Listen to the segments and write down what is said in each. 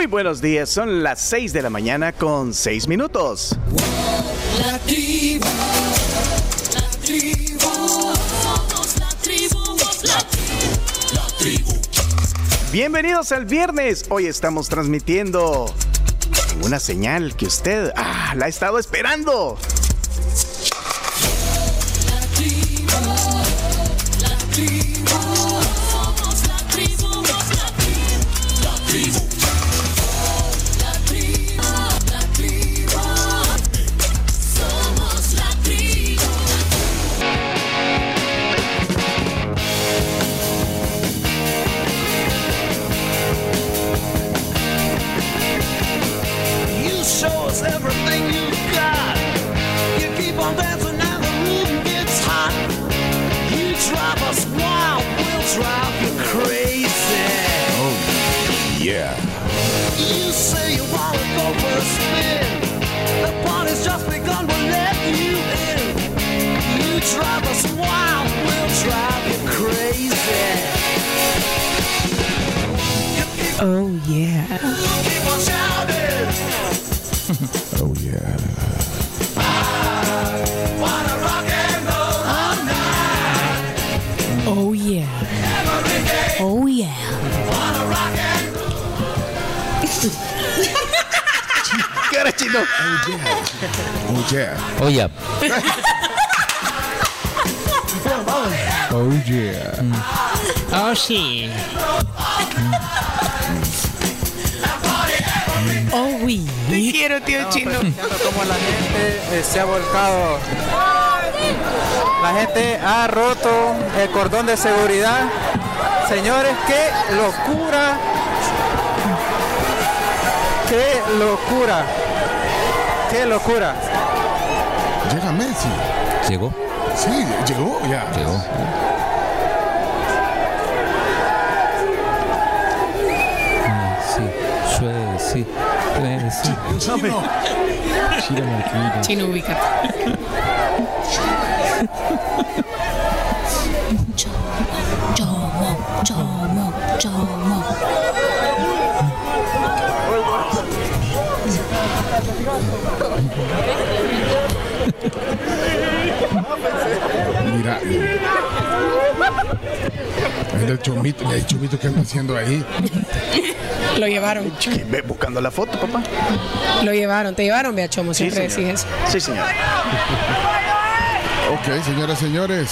Muy buenos días, son las 6 de la mañana con 6 minutos. La tribu, la tribu, somos la tribu, la tribu, la tribu. Bienvenidos al viernes. Hoy estamos transmitiendo una señal que usted ah, la ha estado esperando. Yeah. Oh, yeah. Oh yeah. Oh sí. Oh oui. Te quiero, tío chino. cómo la gente eh, se ha volcado. La gente ha roto el cordón de seguridad. Señores, qué locura. Qué locura. Qué locura. Llega Messi. Llegó. Sí, llegó ya. Llegó. Sí, sí, sí. Chino. Chino Marquinhos. Chino, ubica. Chomo, chomo, chomo. Mira. Mira el chomito, el chomito que anda haciendo ahí. Lo llevaron. Ve buscando la foto, papá. Lo llevaron. Te llevaron, vea Chomo. Sí, Siempre señor. decís eso. Sí, señor. Ok, señoras, señores.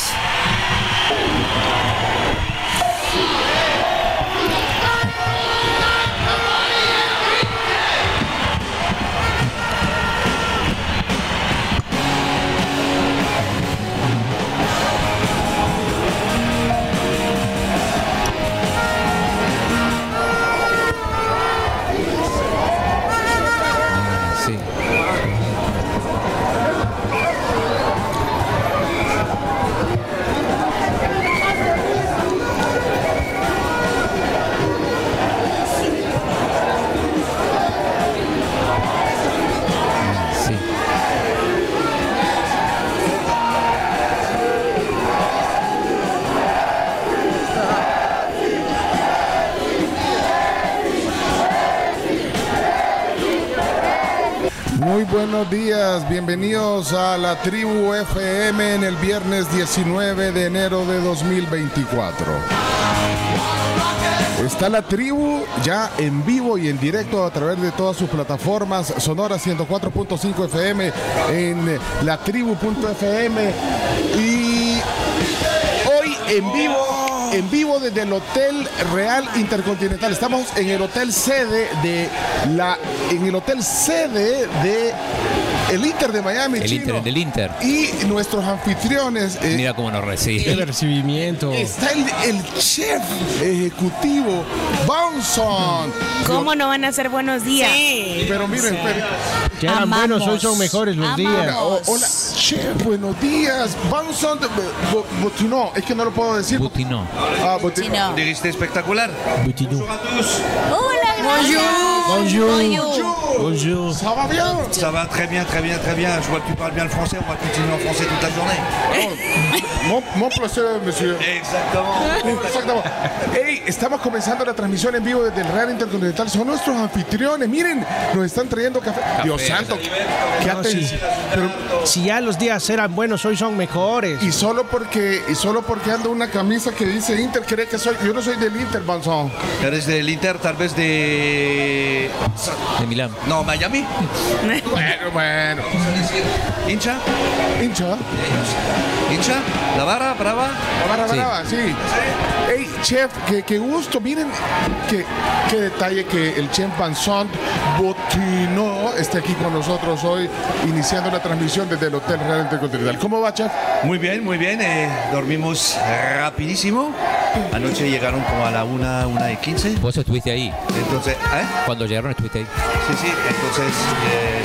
Bienvenidos a la tribu FM en el viernes 19 de enero de 2024. Está la tribu ya en vivo y en directo a través de todas sus plataformas, Sonora 104.5 FM en latribu.fm y hoy en vivo, en vivo desde el Hotel Real Intercontinental. Estamos en el hotel sede de la, en el hotel sede de el Inter de Miami. El chino. Inter, del Inter. Y nuestros anfitriones. eh, Mira cómo nos recibe. recibimiento. Está el, el chef ejecutivo, Bonson. ¿Cómo no van a ser buenos días? Pero miren. Que eran Amamos. buenos, hoy son mejores los días. O- hola, chef, buenos días. Bonson, de- bo- Botinó, es que no lo puedo decir. Butinó. Ah, Botinó. Sí. Dijiste espectacular. Butinú. Hola, gracias. Bonjour. Bonjour. Ça va bien? Ça va très bien, très bien, très bien. Je vois que tu parles bien le français. On va continuer en français toute la journée. Mon, mon placer, monsieur. Exactement. Exactamente. Hey, estamos comenzando la transmisión en vivo desde el Real Intercontinental. Son nuestros anfitriones. Miren, nos están trayendo café. Dios santo, qué No, atención. sí. Pero- Si ya los días eran buenos, hoy son mejores. y solo porque y solo porque ando una camisa que dice Inter, cree que soy. Yo no soy del Inter, Banzón. Eres del Inter, tal vez de. De Milán. No, Miami. Bueno, bueno. Hincha. Hincha. Hincha. La vara, brava. La barra Sí. brava, sí. Hey, chef, qué, qué gusto. Miren qué, qué detalle que el chef Banzón Botino esté aquí con nosotros hoy, iniciando la transmisión desde el Hotel Real Intercontinental. ¿Cómo va, chef? Muy bien, muy bien. eh, dormimos rapidísimo. Anoche llegaron como a la una, una y quince. Vos estuviste ahí. Entonces, ¿eh? Cuando llegaron estuviste ahí. Sí, sí, entonces eh,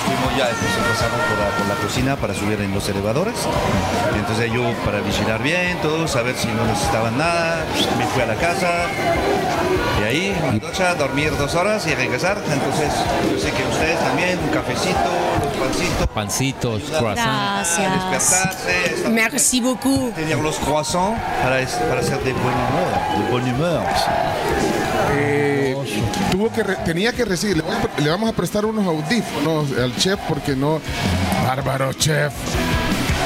nos fuimos ya, después pasamos por la, por la cocina para subir en los elevadores. Y entonces yo para vigilar bien todo, saber si no necesitaban nada, me fui a la casa y ahí, una ducha, dormir dos horas y regresar. Entonces yo sé que ustedes también, un cafecito, los pancitos. Pancitos, croissants. estar- Merci beaucoup. tener los croissants para, para ser de buen humor, de buen humor. Eh, tuvo que re- tenía que recibir, le, a le vamos a prestar unos audífonos al chef porque no. Bárbaro, chef.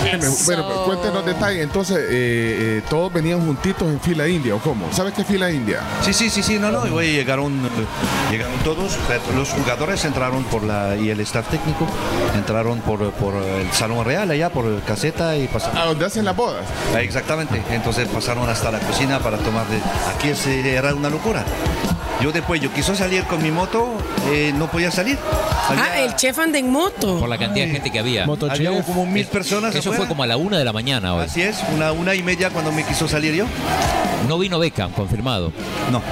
Bueno, Bueno, cuéntenos detalles. Entonces, eh, eh, todos venían juntitos en fila india, ¿o cómo? ¿Sabes qué fila india? Sí, sí, sí, sí, no, no, y güey, llegaron, eh, llegaron todos, pero los jugadores entraron por la, y el staff técnico entraron por, por el Salón Real, allá por caseta y pasaron. ¿A dónde hacen las bodas? Ah, Exactamente, entonces pasaron hasta la cocina para tomar de... Aquí era una locura. Yo después, yo quiso salir con mi moto, eh, no podía salir. Ah, Había- el chef anda en moto. Por la cantidad de gente que había. había Motochef. como mil personas Eso. Fue como a la una de la mañana hoy. Así es, una, una y media cuando me quiso salir yo. No vino Beckham, confirmado. No,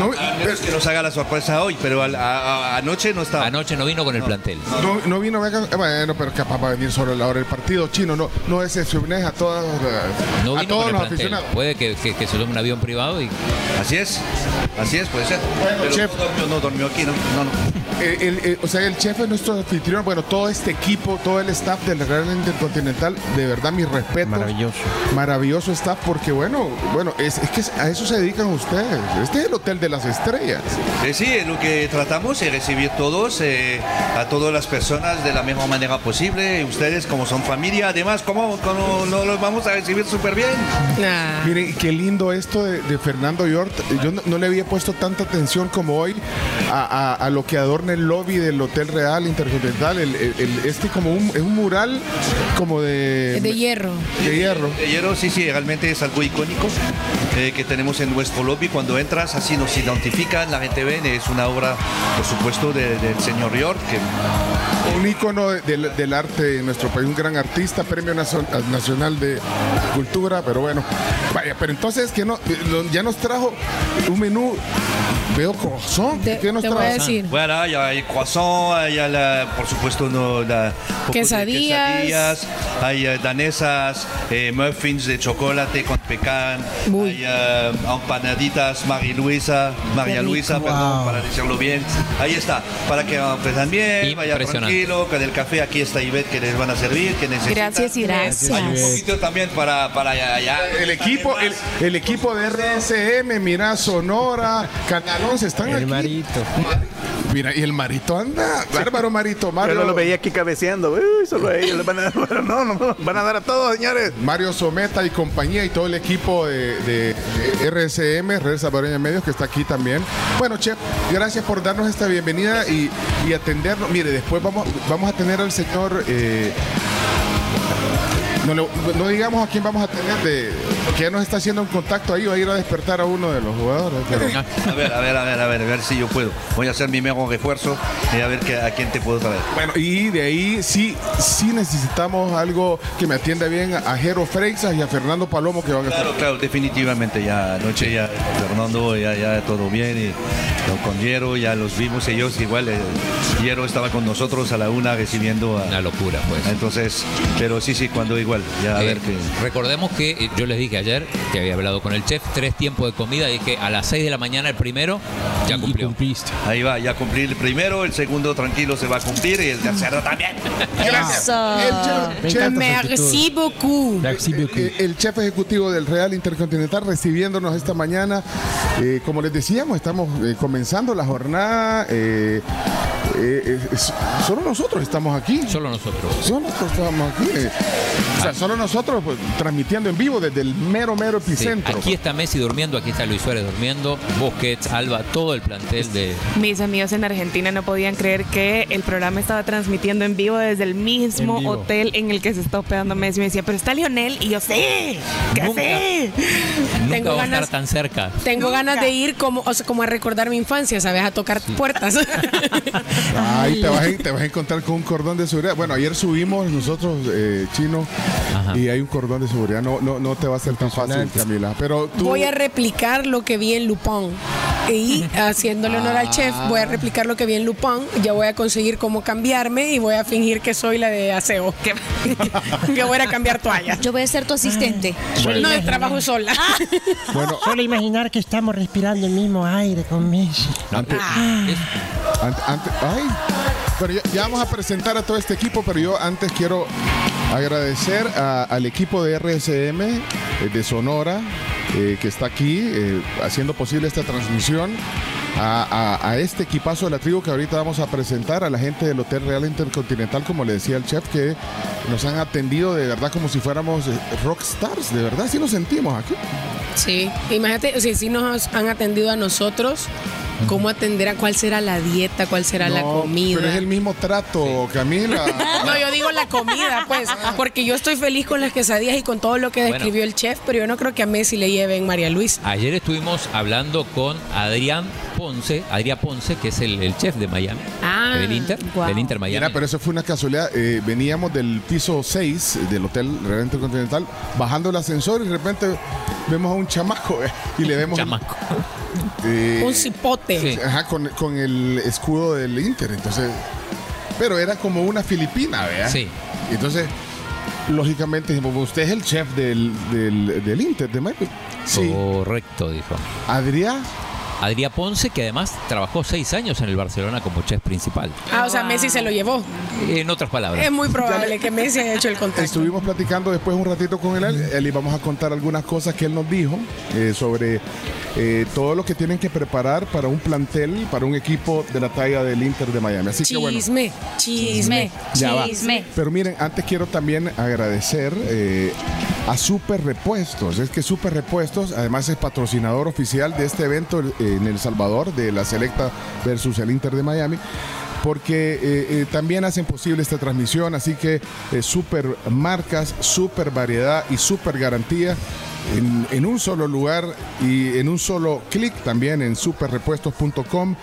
No, no es que nos haga la sorpresa hoy, pero al- a- a- anoche no estaba. Anoche no vino con el plantel. no, no vino Beckham. Eh, Bueno, pero capaz va a venir solo a la hora del partido chino. No, no decepciones a todas las- No a vino todos con el los plantel. aficionados. Puede que, que- que se tome un avión privado y Así es, así es, puede ser. Bueno, pero chef. no dormió, no dormió aquí, no, no, no. Eh, el- el- o sea, el chef es nuestro anfitrión. Bueno, todo este equipo, todo el staff del Real Intercontinental, de verdad, mi respeto. Maravilloso. Maravilloso staff, porque bueno, bueno, es, es que a eso se dedican ustedes. Este es el hotel de las estrellas. Eh, sí, lo que tratamos es recibir todos, eh, a todas las personas de la mejor manera posible. Ustedes como son familia, además, ¿cómo, cómo no los vamos a recibir súper bien? Nah. Miren, qué lindo esto de, de Fernando Yort. Yo no, no le había puesto tanta atención como hoy a, a- a lo que adorna el lobby del Hotel Real Intercontinental. El, el- el- este como un, es un mural como de, hierro. de hierro. De hierro, sí, sí, realmente es algo icónico eh, que tenemos en nuestro lobby. Cuando entras, así nos identifican, la gente ve, es una obra, por supuesto, de- del señor York, que Un ícono de- del, del arte en nuestro país, un gran artista, Premio Nacio- Nacional de Cultura, pero bueno, vaya, pero entonces que no, eh, ya nos trajo un menú, veo corazón, Te, ¿qué nos te voy a trajo? decir. Bueno, hay, hay croissant, hay, la- por supuesto, no, la, Quesadillas. quesadillas, hay eh, danesas, eh, muffins de chocolate con pecan, Uy. hay eh, empanaditas María Luisa, María. Luisa, perdón, Wow. para decirlo bien. Ahí está, para que aprendan bien, vaya Impresionante. Tranquilo, con el café aquí está Ivette que les van a servir, que necesitan. Gracias y Gracias. Hay un poquito también para, para allá. allá. El equipo, el, el equipo de RSM, mira, Sonora, Canal 11, están El aquí. marito. Mira, y el marito anda, bárbaro marito, Yo Mario. no lo veía aquí cabeceando. Uy, solo a ellos les van a dar. pero No, no, no, van a dar a todos, señores. Mario Someta y compañía y todo el equipo de RSM, Red Salvadoreña Medios, que está aquí también. Bueno, Chef, gracias por darnos esta bienvenida y, atendernos. Mire, después vamos, vamos a tener al señor. eh, no digamos a quién vamos a tener, de, que ya nos está haciendo un contacto ahí, va a ir a despertar a uno de los jugadores. pero- A ver, a ver, a ver, a ver, a ver si yo puedo. Voy a hacer mi mejor refuerzo y a ver que, a quién te puedo traer. Bueno, y de ahí sí, sí necesitamos algo que me atienda bien a Jero Freixas y a Fernando Palomo que van a estar. Claro, claro, definitivamente ya anoche ya Fernando ya, ya todo bien y con Hierro ya los vimos ellos igual. eh, Hierro estaba con nosotros a la una recibiendo a... Una locura, pues. Entonces, pero sí, sí, cuando igual. Ya a Eh, ver que... Recordemos que eh, yo les dije ayer que había hablado con el chef, tres tiempos de comida, y que a las 6 de la mañana el primero ya Y cumplió. cumpliste. Ahí va, ya cumplir el primero, el segundo tranquilo se va a cumplir y el tercero también. Eso. El chef- Me chef- encanta. Merci beaucoup. Merci beaucoup. Eh, el chef ejecutivo del Real Intercontinental recibiéndonos esta mañana. Eh, como les decíamos, estamos eh, comenzando la jornada. eh, eh, es- solo nosotros estamos aquí. Solo nosotros. Solo nosotros estamos aquí. eh. O sea, solo nosotros pues, transmitiendo en vivo desde el mero, mero Sí, epicentro. Aquí está Messi durmiendo, aquí está Luis Suárez durmiendo, Busquets, Alba, todo el plantel de... Mis amigos en Argentina no podían creer que el programa estaba transmitiendo en vivo desde el mismo En hotel en el que se está hospedando Messi. Me decía, pero está Lionel. Y yo, sí, que Nunca. sí. Nunca Tengo va a ganas- estar tan cerca. Tengo Nunca. ganas de ir como, o sea, como a recordar mi infancia, ¿sabes? A tocar puertas. Ay, te vas, a, te vas a encontrar con un cordón de seguridad. Bueno, ayer subimos nosotros, eh, chino, Ajá. y hay un cordón de seguridad. No, no, no te va a ser tan fácil. Camila. Pero tú. Voy a replicar lo que vi en Lupin. Y haciéndole honor al chef, voy a replicar lo que vi en Lupin. Ya voy a conseguir cómo cambiarme y voy a fingir que soy la de aseo. Que, que voy a cambiar toallas. Yo voy a ser tu asistente. No, de trabajo sola. Bueno, Solo imaginar que estamos respirando el mismo aire con Messi. antes, ante- ante- ay, ya, vamos a presentar a todo este equipo, pero yo antes quiero agradecer al equipo de RSM eh, de Sonora eh, que está aquí eh, haciendo posible esta transmisión. A, este equipazo de la tribu que ahorita vamos a presentar, a la gente del Hotel Real Intercontinental, como le decía el chef, que nos han atendido de verdad como si fuéramos rockstars, de verdad, sí nos sentimos aquí. Sí, imagínate, o si nos han atendido a nosotros, ¿cómo atenderá? ¿Cuál será la dieta? ¿Cuál será la comida? Pero es el mismo trato, Camila. No, yo digo la comida, pues, porque yo estoy feliz con las quesadillas y con todo lo que Bueno. describió el chef, pero yo no creo que a Messi le lleven María Luisa. Ayer estuvimos hablando con Adrián Ponce, Adrián Ponce, que es el, el chef de Miami, Ah, del Inter, del Inter Miami. Mira, pero eso fue una casualidad. Eh, veníamos del piso 6 del Hotel Real Intercontinental, bajando el ascensor y de repente vemos a un chamaco eh, y le vemos. Chamaco. eh, Un cipote. Sí. ajá, con, con el escudo del Inter. Entonces, pero era como una filipina, ¿verdad? Sí. Entonces, lógicamente dijimos, usted es el chef del, del, del Inter de. Sí. Correcto, dijo. Adrián. Adrián Ponce, que además trabajó seis años en el Barcelona como chef principal. Ah, o sea, Messi se lo llevó. En otras palabras. Es muy probable que Messi haya hecho el contacto. Estuvimos platicando después un ratito con él. Él íbamos a contar algunas cosas que él nos dijo eh, sobre eh, todo lo que tienen que preparar para un plantel, para un equipo de la talla del Inter de Miami. Así que bueno. Chisme, chisme. Ya va. Chisme. Pero miren, antes quiero también agradecer eh, a Super Repuestos. Es que Super Repuestos, además, es patrocinador oficial de este evento eh, en El Salvador, de la Selecta versus el Inter de Miami. Porque eh, eh, también hacen posible esta transmisión, así que eh, super marcas, super variedad y super garantía en, un solo lugar y en un solo clic también en superrepuestos.com.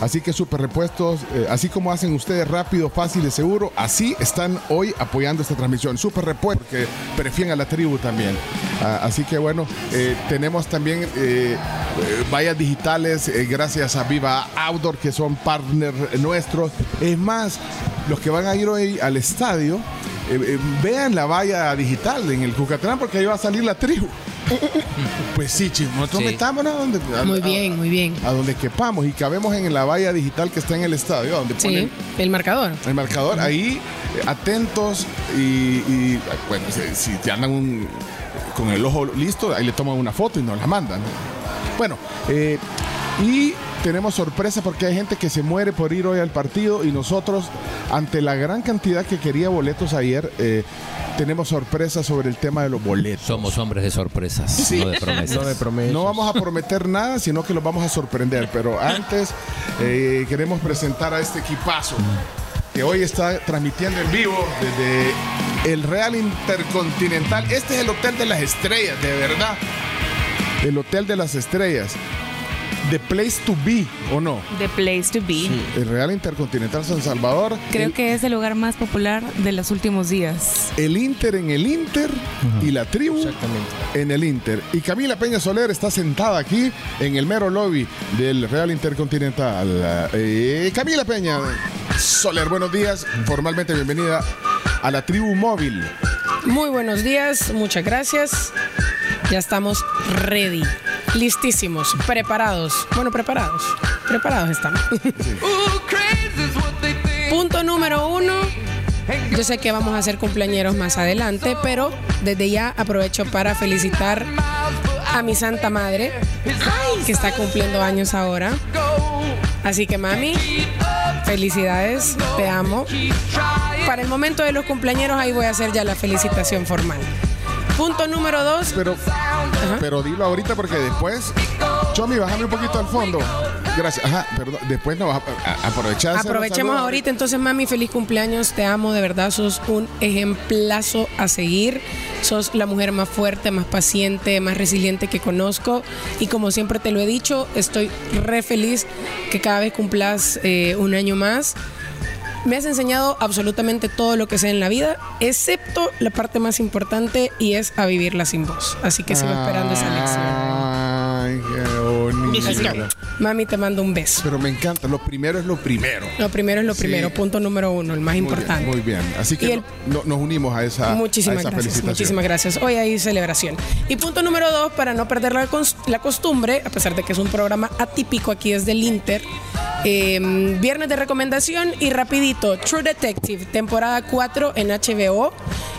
Así que Super Repuestos, eh, así como hacen ustedes rápido, fácil y seguro, así están hoy apoyando esta transmisión. Super Repuestos, que prefieren a la tribu también. Ah, así que bueno, eh, tenemos también eh, vallas digitales gracias a Viva Outdoor, que son partners nuestros. Es más, los que van a ir hoy al estadio, eh, eh, vean la valla digital en el Cucatlán porque ahí va a salir la tribu. Pues sí, chicos, nosotros Sí. metámonos a donde, a- Muy a- bien, muy bien. a donde quepamos y cabemos en la valla digital que está en el estadio, donde ponen Sí, el marcador. el marcador. Ahí, eh, atentos y, y, bueno, si, si te andan un- con el ojo listo, ahí le toman una foto y nos la mandan. Bueno, eh, y tenemos sorpresa porque hay gente que se muere por ir hoy al partido y nosotros, ante la gran cantidad que quería boletos ayer, eh, tenemos sorpresa sobre el tema de los boletos. Somos hombres de sorpresas, no de promesas. No de promesas. No vamos a prometer nada, sino que los vamos a sorprender. Pero antes eh, queremos presentar a este equipazo que hoy está transmitiendo en vivo desde el Real Intercontinental. Este es el Hotel de las Estrellas, de verdad. El Hotel de las Estrellas. The Place to Be, ¿o no? The Place to Be. El Real Intercontinental San Salvador. Creo el, que es el lugar más popular de los últimos días. el Inter en el Inter y la tribu en el Inter. Y Camila Peña Soler está sentada aquí en el mero lobby del Real Intercontinental. Eh, Camila Peña Soler, buenos días. Formalmente bienvenida a la tribu móvil. Muy buenos días, muchas gracias. Ya estamos ready, listísimos, preparados. Bueno, preparados. Preparados estamos. Punto número uno. Yo sé que vamos a hacer cumpleañeros más adelante, pero desde ya aprovecho para felicitar a mi santa madre, que está cumpliendo años ahora. Así que mami, felicidades, te amo. Para el momento de los cumpleañeros ahí voy a hacer ya la felicitación formal. Punto número dos. Pero, pero dilo ahorita porque después. Chomi, bájame un poquito al fondo. Gracias. Ajá, perdón. Después no vas a, aprovechar. Aprovechemos ahorita, entonces mami, feliz cumpleaños, te amo, de verdad, sos un ejemplazo a seguir, sos la mujer más fuerte, más paciente, más resiliente que conozco y como siempre te lo he dicho, estoy re feliz que cada vez cumplas eh, un año más. Me has enseñado absolutamente todo lo que sé en la vida, excepto la parte más importante y es a vivirla sin vos. Así que sigo esperando esa lección. Mami, te mando un beso. Pero me encanta. Lo primero es lo primero. Lo primero es lo Sí. primero, punto número uno, el más Muy importante. bien, muy bien. Así que el- no- nos unimos a esa, Muchísimas a esa gracias, felicitación. muchísimas gracias. Hoy hay celebración. Y punto número dos, para no perder la, la costumbre, a pesar de que es un programa atípico aquí desde el Inter, eh, viernes de recomendación y rapidito, True Detective, temporada 4 en HBO.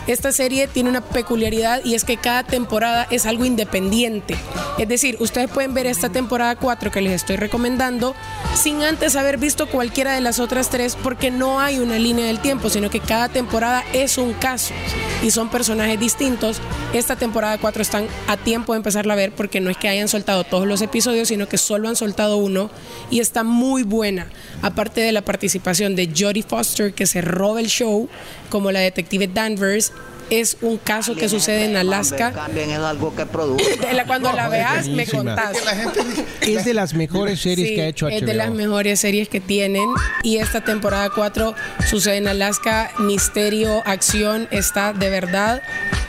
Esta serie tiene una peculiaridad y es que cada temporada es algo independiente. Es decir, ustedes pueden ver esta temporada 4 que les estoy recomendando sin antes haber visto cualquiera de las otras tres porque no hay una línea del tiempo, sino que cada temporada es un caso y son personajes distintos. Esta temporada 4 están a tiempo de empezarla a ver porque no es que hayan soltado todos los episodios, sino que solo han soltado uno y está muy buena. Aparte de la participación de Jodie Foster, que se roba el show, como la detective Danvers, es un caso que sucede en Alaska. También es algo que produce. Cuando la veas, me contás. Es de las mejores series Sí, que ha hecho HBO. Es de las mejores series que tienen. Y esta temporada 4 sucede en Alaska. Misterio, acción, está de verdad.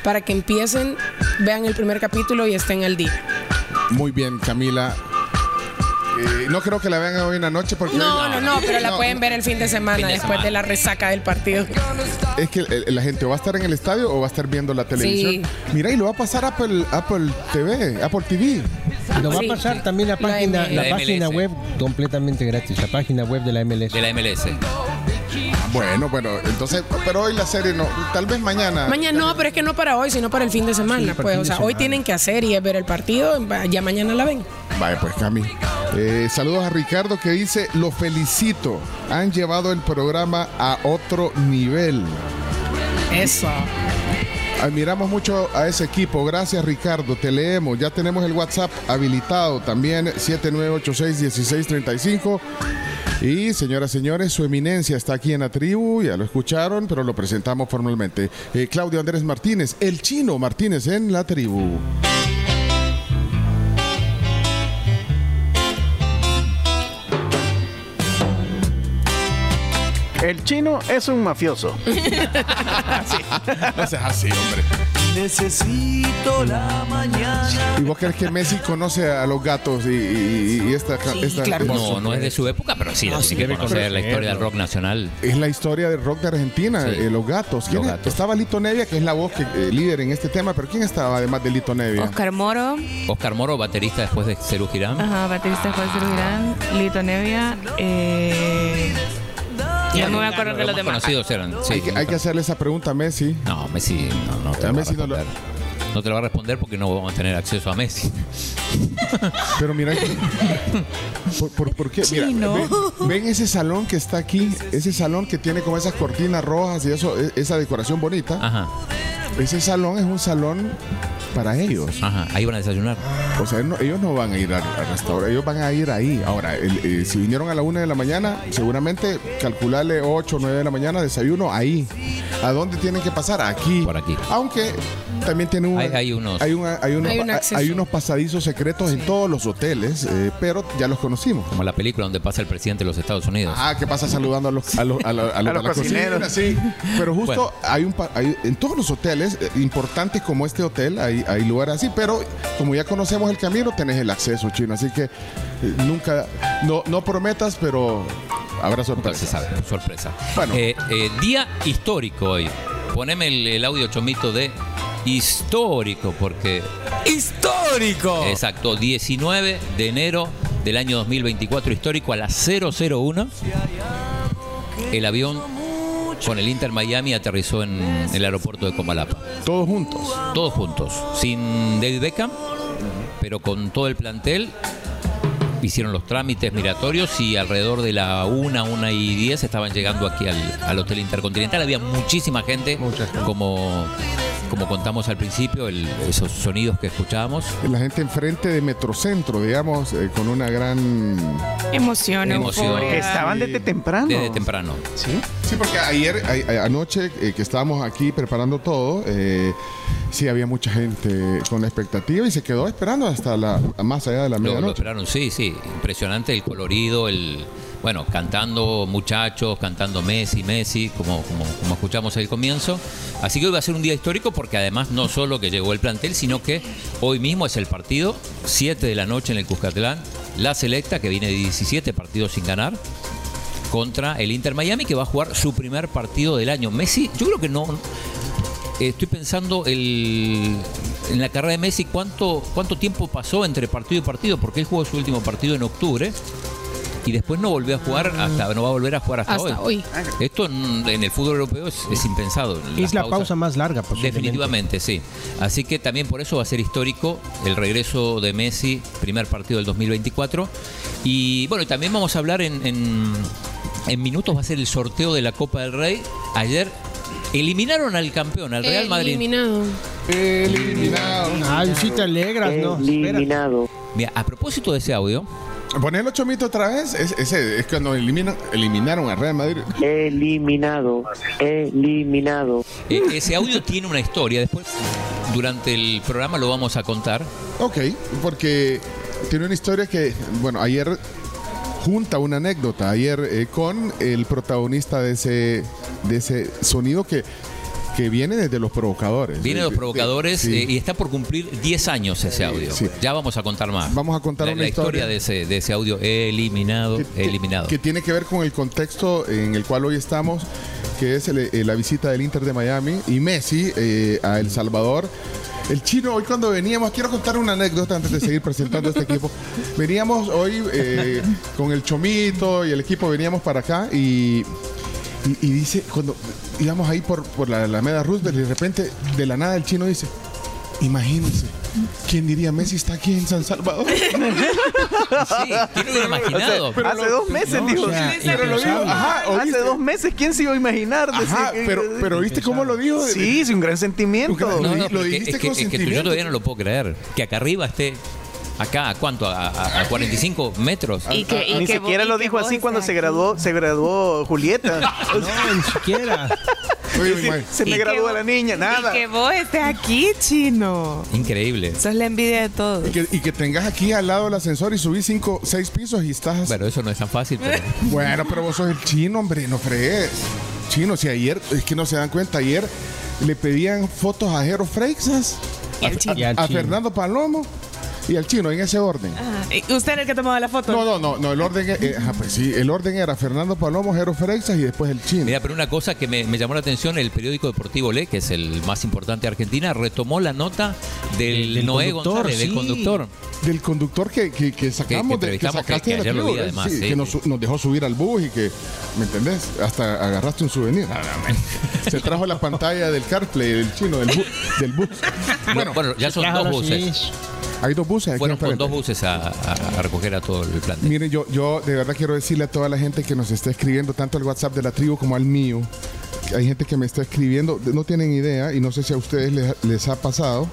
Para que empiecen, vean el primer capítulo y estén al día. Muy bien, Camila. Eh, no creo que la vean hoy en la noche porque No, hoy- no, no, pero la No, pueden ver el fin de semana Fin de después semana. de la resaca del partido. Es que eh, la gente o va a estar en el estadio o va a estar viendo la televisión. Mira, y lo va a pasar Apple, Apple TV, Apple TV. Lo va Sí. a pasar también la página, la La página web completamente gratis, la página web de la MLS. De la MLS. Bueno, bueno, entonces, pero hoy la serie no, tal vez mañana. Mañana no, pero es que no para hoy, sino para el fin de semana. Sí, pues, o sea, hoy tienen que hacer y es ver el partido. Ya mañana la ven. Vaya, pues Cami. Eh, saludos a Ricardo que dice, lo felicito, han llevado el programa a otro nivel. Eso. Admiramos mucho a ese equipo. Gracias, Ricardo. Te leemos. Ya tenemos el WhatsApp habilitado también, 7986-1635. Y, señoras y señores, su eminencia está aquí en la tribu. Ya lo escucharon, pero lo presentamos formalmente. Eh, Claudio Andrés Martínez, el chino Martínez en la tribu. El chino es un mafioso. No seas así, hombre. Necesito la mañana. ¿Y vos crees que Messi conoce a los gatos y, y- y esta, esta- claro. No, no es de su época, pero sí, tiene que conocer la historia del rock nacional. Es la historia del rock de Argentina, Sí. eh, los gatos. ¿Quién Los gatos. Estaba Lito Nevia, que es la voz que, eh, líder en este tema, pero ¿quién estaba además de Lito Nevia? Oscar Moro, Oscar Moro, baterista después de Cerú Girán. ajá, baterista de Juan Girán, Lito Nevia, eh, ya me voy a acordar de los más demás. conocidos eran. Sí, hay, que, hay que hacerle esa pregunta a Messi. No, Messi no, no te A lo va a Messi no lo-. No te lo va a responder porque no vamos a tener acceso a Messi. Pero mira, ¿por, por, por qué? Mira, ven, ven ese salón que está aquí, ese salón que tiene como esas cortinas rojas y eso, e- esa decoración bonita. Ajá. ese salón es un salón para ellos. Ajá, ahí van a desayunar. O sea, no- ellos no van a ir al, al restaurante, ellos van a ir ahí. Ahora, el- eh, si vinieron a la una de la mañana, seguramente calcularle 8 o 9 de la mañana, desayuno ahí. ¿A dónde tienen que pasar? Aquí. Por aquí. Aunque también tiene un, Hay- hay unos- hay, una- hay unos, Hay un unos pasadizos secretos en todos los hoteles, eh, pero ya los conocimos. Como la película donde pasa el presidente de los Estados Unidos. Ah, ¿qué pasa saludando a los, a los, a la- a los- A los a la cocineros. cocina? Sí, pero justo Bueno. hay un en todos los hoteles eh, importantes como este hotel hay, hay lugares así, pero como ya conocemos el camino, tenés el acceso chino, así que eh, nunca, no, no prometas, pero habrá sorpresas. sabe, sorpresa. Bueno. Eh, eh, día histórico hoy. Poneme el, el audio chomito de histórico, porque. ¡Histórico! Exacto, 19 de enero del año 2024, histórico a las 001. El avión con el Inter Miami aterrizó en el aeropuerto de Comalapa. Todos juntos. Todos juntos, sin David Beckham, pero con todo el plantel. Hicieron los trámites migratorios y alrededor de la 1, 1 y 10 estaban llegando aquí al, al Hotel Intercontinental. Había muchísima gente, como, como contamos al principio, el- esos sonidos que escuchábamos. La gente enfrente de Metrocentro, digamos, eh, con una gran... Emoción, Emoción. estaban desde temprano. Desde temprano. Sí. Sí, porque ayer, a- a- anoche eh, que estábamos aquí preparando todo, eh, sí había mucha gente con la expectativa y se quedó esperando hasta la más allá de la Lo, lo medianoche. esperaron, sí, sí. Impresionante el colorido, el. Bueno, cantando muchachos, cantando Messi, Messi, como, como, como escuchamos al comienzo. Así que hoy va a ser un día histórico porque además no solo que llegó el plantel, sino que hoy mismo es el partido, 7 de la noche en el Cuscatlán, la selecta que viene de 17 partidos sin ganar contra el Inter Miami que va a jugar su primer partido del año. Messi, yo creo que no. Estoy pensando en la carrera de Messi cuánto, cuánto tiempo pasó entre partido y partido, porque él jugó su último partido en octubre y después no volvió a jugar hasta no va a volver a jugar hasta, Hasta hoy. Esto en, en el fútbol europeo es, es impensado. Es Las la pausas- pausa más larga, posiblemente. Definitivamente, sí. Así que también por eso va a ser histórico el regreso de Messi, primer partido del 2024. Y bueno, también vamos a hablar en, en, en minutos, va a ser el sorteo de la Copa del Rey. Ayer eliminaron al campeón, al Real Madrid. Eliminado. Eliminado. Ay, sí te alegras, ¿no? Espera. Mira, a propósito de ese audio, Poner los chomitos otra vez, es, ese, es cuando eliminan, eliminaron a Real Madrid. Eliminado, eliminado. eh, ese audio tiene una historia. Después, durante el programa lo vamos a contar. Ok, porque tiene una historia que, bueno, ayer junta una anécdota, ayer eh, con el protagonista de ese, de ese sonido que, que viene desde los provocadores. Viene De- los provocadores sí. eh, y está por cumplir 10 años ese audio. sí. Ya vamos a contar más. Vamos a contar la, una la historia, historia. de, ese, de ese audio eliminado, que- eliminado. Que tiene que ver con el contexto en el cual hoy estamos, que es el- eh, la visita del Inter de Miami y Messi eh, a El Salvador. El chino, hoy cuando veníamos, quiero contar una anécdota antes de seguir presentando este equipo. Veníamos hoy eh, con el Chomito y el equipo, veníamos para acá y, y, y dice, cuando íbamos ahí por, por la Alameda Roosevelt y de repente de la nada el chino dice, imagínense, ¿quién diría Messi está aquí en San Salvador? Sí, ¿quién lo hubiera imaginado? O sea, hace dos meses, no, dijo. o sea, pero lo dijo. hace dos meses, ¿quién se iba a imaginar? Ajá, pero, pero ¿viste cómo lo dijo? Sí, es un gran sentimiento. No, no, Lo dijiste es que, con es que yo todavía no lo puedo creer. Que acá arriba esté, acá, ¿a cuánto? ¿A, a- a 45 metros? Y que, y Ni que siquiera vos- lo dijo así cuando se graduó, se graduó Julieta. No, ni siquiera. Se me graduó vos- la niña, nada. Y que vos estés aquí, chino. Increíble. Eso es la envidia de todos. y, que, y que tengas aquí al lado el ascensor y subís cinco, seis pisos y estás. Bueno, eso no es tan fácil, pero... Bueno, pero vos sos el chino, hombre, no fregues. Chino, si ayer, es que no se dan cuenta, ayer le pedían fotos a Jero Freixas, a. Fernando Palomo y al chino en ese orden. ¿y ¿Usted era el que tomaba la foto? No, no, no, no, el orden, eh, ajá, pues sí, el orden era Fernando Palomo, Jero Freixas y después el chino. Mira, pero una cosa que me, me llamó la atención, el periódico deportivo Le, que es el más importante de Argentina, retomó la nota del, Del Noé González, del conductor. Del conductor que, que, que sacamos, Que- que de- que sacaste que- que de la ayer lo vi tribu, además, sí, sí, que nos, dejó subir al bus y que, ¿me entendés? Hasta agarraste un souvenir. Se trajo la pantalla del CarPlay, del chino, del, bu- del bus. Bueno, bueno, ya son dos buses. Hay dos buses aquí Fueron con dos buses a, a- a recoger a todo el plantel. Miren, yo, yo de verdad quiero decirle a toda la gente que nos está escribiendo, tanto al WhatsApp de la tribu como al mío, hay gente que me está escribiendo, no tienen idea y no sé si a ustedes les, les ha pasado,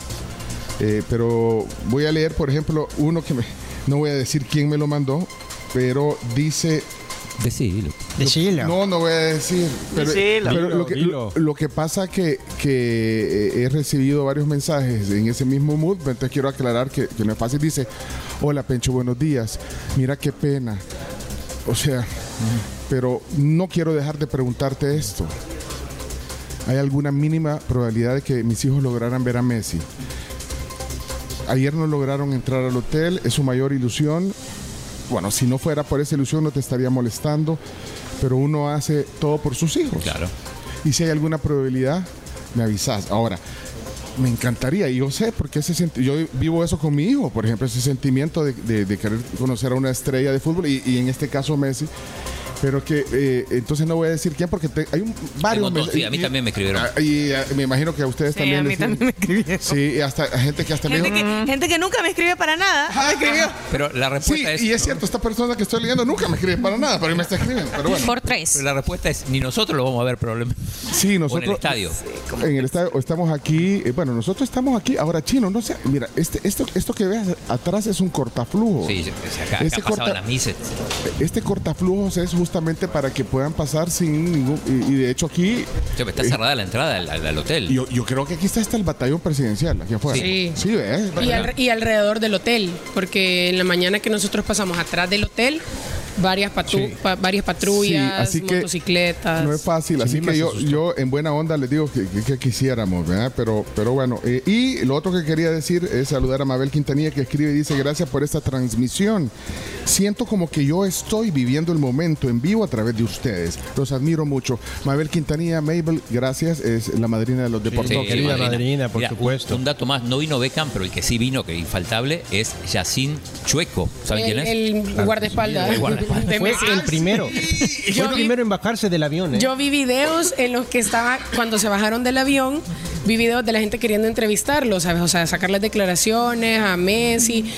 eh, pero voy a leer, por ejemplo, uno que me, no voy a decir quién me lo mandó, pero dice... Decilo. Decilo. No, no voy a decir. Pero, Decilo. pero lo, que, dilo. lo- lo que pasa que, que eh, he recibido varios mensajes en ese mismo mood, pero entonces quiero aclarar que, que no es fácil. Dice, hola Pencho, buenos días. Mira qué pena. O sea, pero no quiero dejar de preguntarte esto. ¿Hay alguna mínima probabilidad de que mis hijos lograran ver a Messi? Ayer no lograron entrar al hotel, es su mayor ilusión. Bueno, si no fuera por esa ilusión no te estaría molestando, pero uno hace todo por sus hijos. Claro. Y si hay alguna probabilidad, me avisas. Ahora, me encantaría, y yo sé, porque ese senti- yo vivo eso con mi hijo, por ejemplo, ese sentimiento de, de- de querer conocer a una estrella de fútbol, y, y en este caso Messi. Pero que eh, entonces no voy a decir quién, porque te- hay un, varios. mes- sí, a mí y- también me escribieron. Ah, Y, ah, me imagino que a ustedes Sí, también a mí les- también me escribieron. Sí, y hasta gente que hasta me Gente dijo, que, gente que nunca me escribe para nada. me escribió. Pero la Sí, respuesta es. y es cierto, esta persona que estoy leyendo nunca me escribe para nada, pero me está escribiendo. Pero bueno. Por tres. pero la respuesta es: ni nosotros lo vamos a ver probablemente. Sí, O en nosotros. el estadio. En el estadio estamos aquí. eh, bueno, nosotros estamos aquí. Ahora, chino, no sé. Mira, este, esto, esto que ves atrás es un cortaflujo. Sí, sí, sí, acá, acá Ese pasaban corta- las mises. Este cortaflujos es justamente para que puedan pasar sin ningún. Y, y de hecho, aquí. Está cerrada la entrada al, al- al hotel. Yo, yo creo que aquí está hasta el batallón presidencial, aquí afuera. Sí. Sí, ¿ves? Y, al- y alrededor del hotel, porque en la mañana que nosotros pasamos atrás del hotel, varias, patru- Sí. pa- varias patrullas, Sí, así que motocicletas. No es fácil, así Sí, que yo, yo en buena onda les digo que, que- que quisiéramos, ¿verdad? Pero, pero bueno, eh, y lo otro que quería decir es saludar a Mabel Quintanilla que escribe y dice gracias por esta transmisión. Siento como que yo estoy viviendo el momento en vivo a través de ustedes. Los admiro mucho. Mabel Quintanilla, Mabel, gracias, es la madrina de los deportes. querida madrina, por Mira, supuesto. Un, dato más: no vino Beckham, pero el que sí vino, que infaltable, es Yacine Chueco. ¿Saben el, quién es? el guardaespaldas. El guardaespaldas. Fue el primero. Fue Yo el vi- primero en bajarse del avión. ¿eh? Yo vi videos en los que estaba, cuando se bajaron del avión, vi videos de la gente queriendo entrevistarlo, ¿sabes? O sea, sacar las declaraciones a Messi.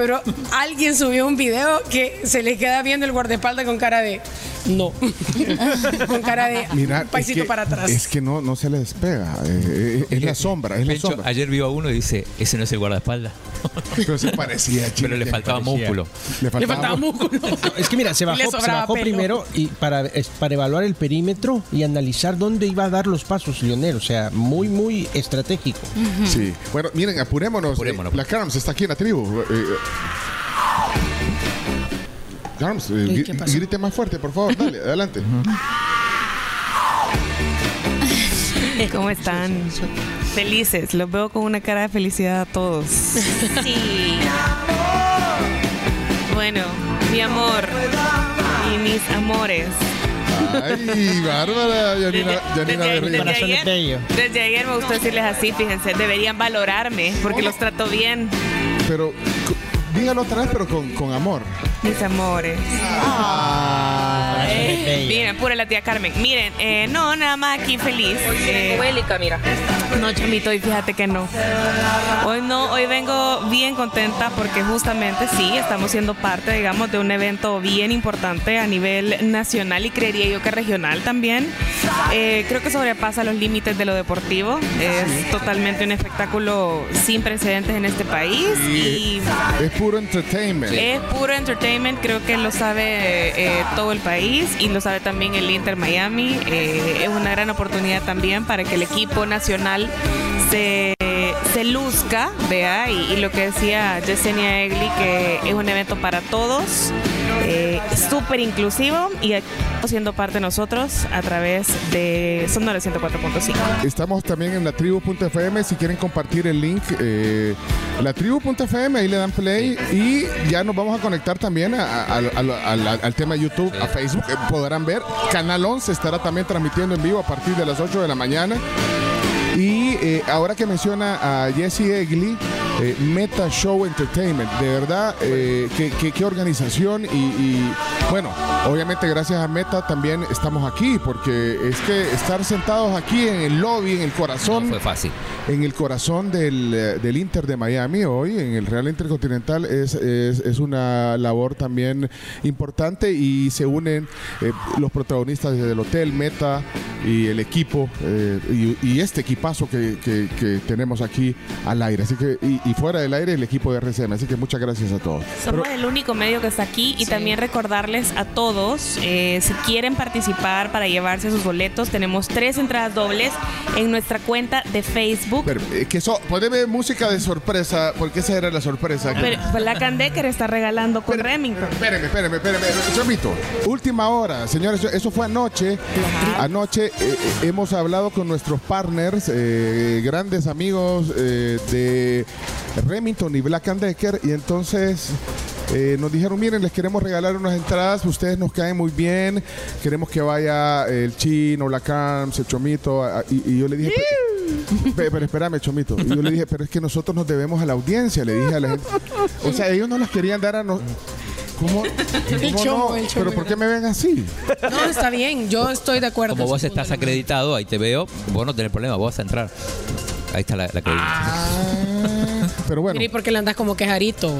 Pero alguien subió un video que se le queda viendo el guardaespaldas con cara de no. con cara de Mira, un paisito es que, para atrás. Es que no, no se le despega. eh, eh, es la sombra, es la Pencho sombra. ayer vio a uno y dice: Ese no es el guardaespaldas. Pero se parecía, Pero le chico. faltaba parecía. músculo. Le Le faltaba músculo. Es que mira, se bajó, se bajó pelo. primero y para, es- para evaluar el perímetro y analizar dónde iba a dar los pasos Lionel. O sea, muy, muy estratégico. Sí. Bueno, miren, apurémonos. Apurémonos. Eh, La Carms está aquí en la tribu. Eh, eh. Carms, eh, grite más fuerte, por favor. Dale, adelante. ¿Cómo están? Felices. Los veo con una cara de felicidad a todos. Sí. Bueno, mi amor y mis amores. Ay, bárbara, Yanina, Yanina Desde, desde Corazón de ayer, bello. desde ayer me gusta decirles así, fíjense, deberían valorarme porque los trato bien, Pero dígalo otra vez, pero con, con amor. mis amores. Corazón Miren, pura la tía Carmen. Miren, eh, no, nada más aquí feliz. Eh, mira. no, chamito, y fíjate que no. Hoy no, hoy vengo bien contenta porque justamente sí, estamos siendo parte, digamos, de un evento bien importante a nivel nacional y creería yo que regional también. Eh, creo que sobrepasa los límites de lo deportivo. Es totalmente un espectáculo sin precedentes en este país y Es puro entertainment. es puro entertainment, creo que lo sabe eh, todo el país y lo sabe también el Inter Miami. Eh, es una gran oportunidad también para que el equipo nacional se, se luzca, vea, y, y lo que decía Yesenia Egli, que es un evento para todos, eh, súper inclusivo y estamos siendo parte de nosotros a través de Sonora 104.5. Estamos también en la tribu.fm. Si quieren compartir el link, eh, la tribu.fm, ahí le dan play. Y ya nos vamos a conectar también a- al tema YouTube, a Facebook. Eh, podrán ver. Canal 11 estará también transmitiendo en vivo a partir de las 8 de la mañana. Y eh, ahora que menciona a Jesse Egli, eh, Meta Show Entertainment, de verdad, eh, qué, qué- qué organización y, y Bueno, obviamente gracias a Meta también estamos aquí, porque es que estar sentados aquí en el lobby, en el corazón. fue fácil. En el corazón del, eh, del Inter de Miami hoy, en el Real Intercontinental, es, es, es una labor también importante y se unen eh, los protagonistas desde el hotel, Meta y el equipo y, y este equipazo que, que- que tenemos aquí al aire. Así que, y, y fuera del aire, el equipo de RCM. Así que muchas gracias a todos. Somos el único medio que está aquí y también recordarles a todos, eh, si quieren participar para llevarse sus boletos, tenemos tres entradas dobles en nuestra cuenta de Facebook. Pero, eh, que eso, poneme música de sorpresa, porque esa era la sorpresa. Pero Black and Decker está regalando con Remington. Espéreme, espéreme, espéreme. Chomito, última hora, señores, eso fue anoche. Anoche eh, eh, hemos hablado con nuestros partners, eh, grandes amigos eh, de Remington y Black and Decker, y entonces eh, nos dijeron, miren, les queremos regalar unas entradas, ustedes nos caen muy bien, queremos que vaya el chino, la Carms, el Chomito, a- y, y yo le dije... "Pe- pe- Pero espérame, Chomito. Y yo le dije, pero es que nosotros nos debemos a la audiencia, le dije a la gente. O sea, ellos no las querían dar a nosotros. ¿Cómo? El ¿Cómo chomo, no? el chomo ¿Pero por qué me ven así? No, está bien, yo estoy de acuerdo. Como vos estás acreditado, ahí te veo, vos no tenés problema, vos vas a entrar. Ahí está la, la acreditación. Pero bueno, Mira, ¿y por qué le andas como quejarito?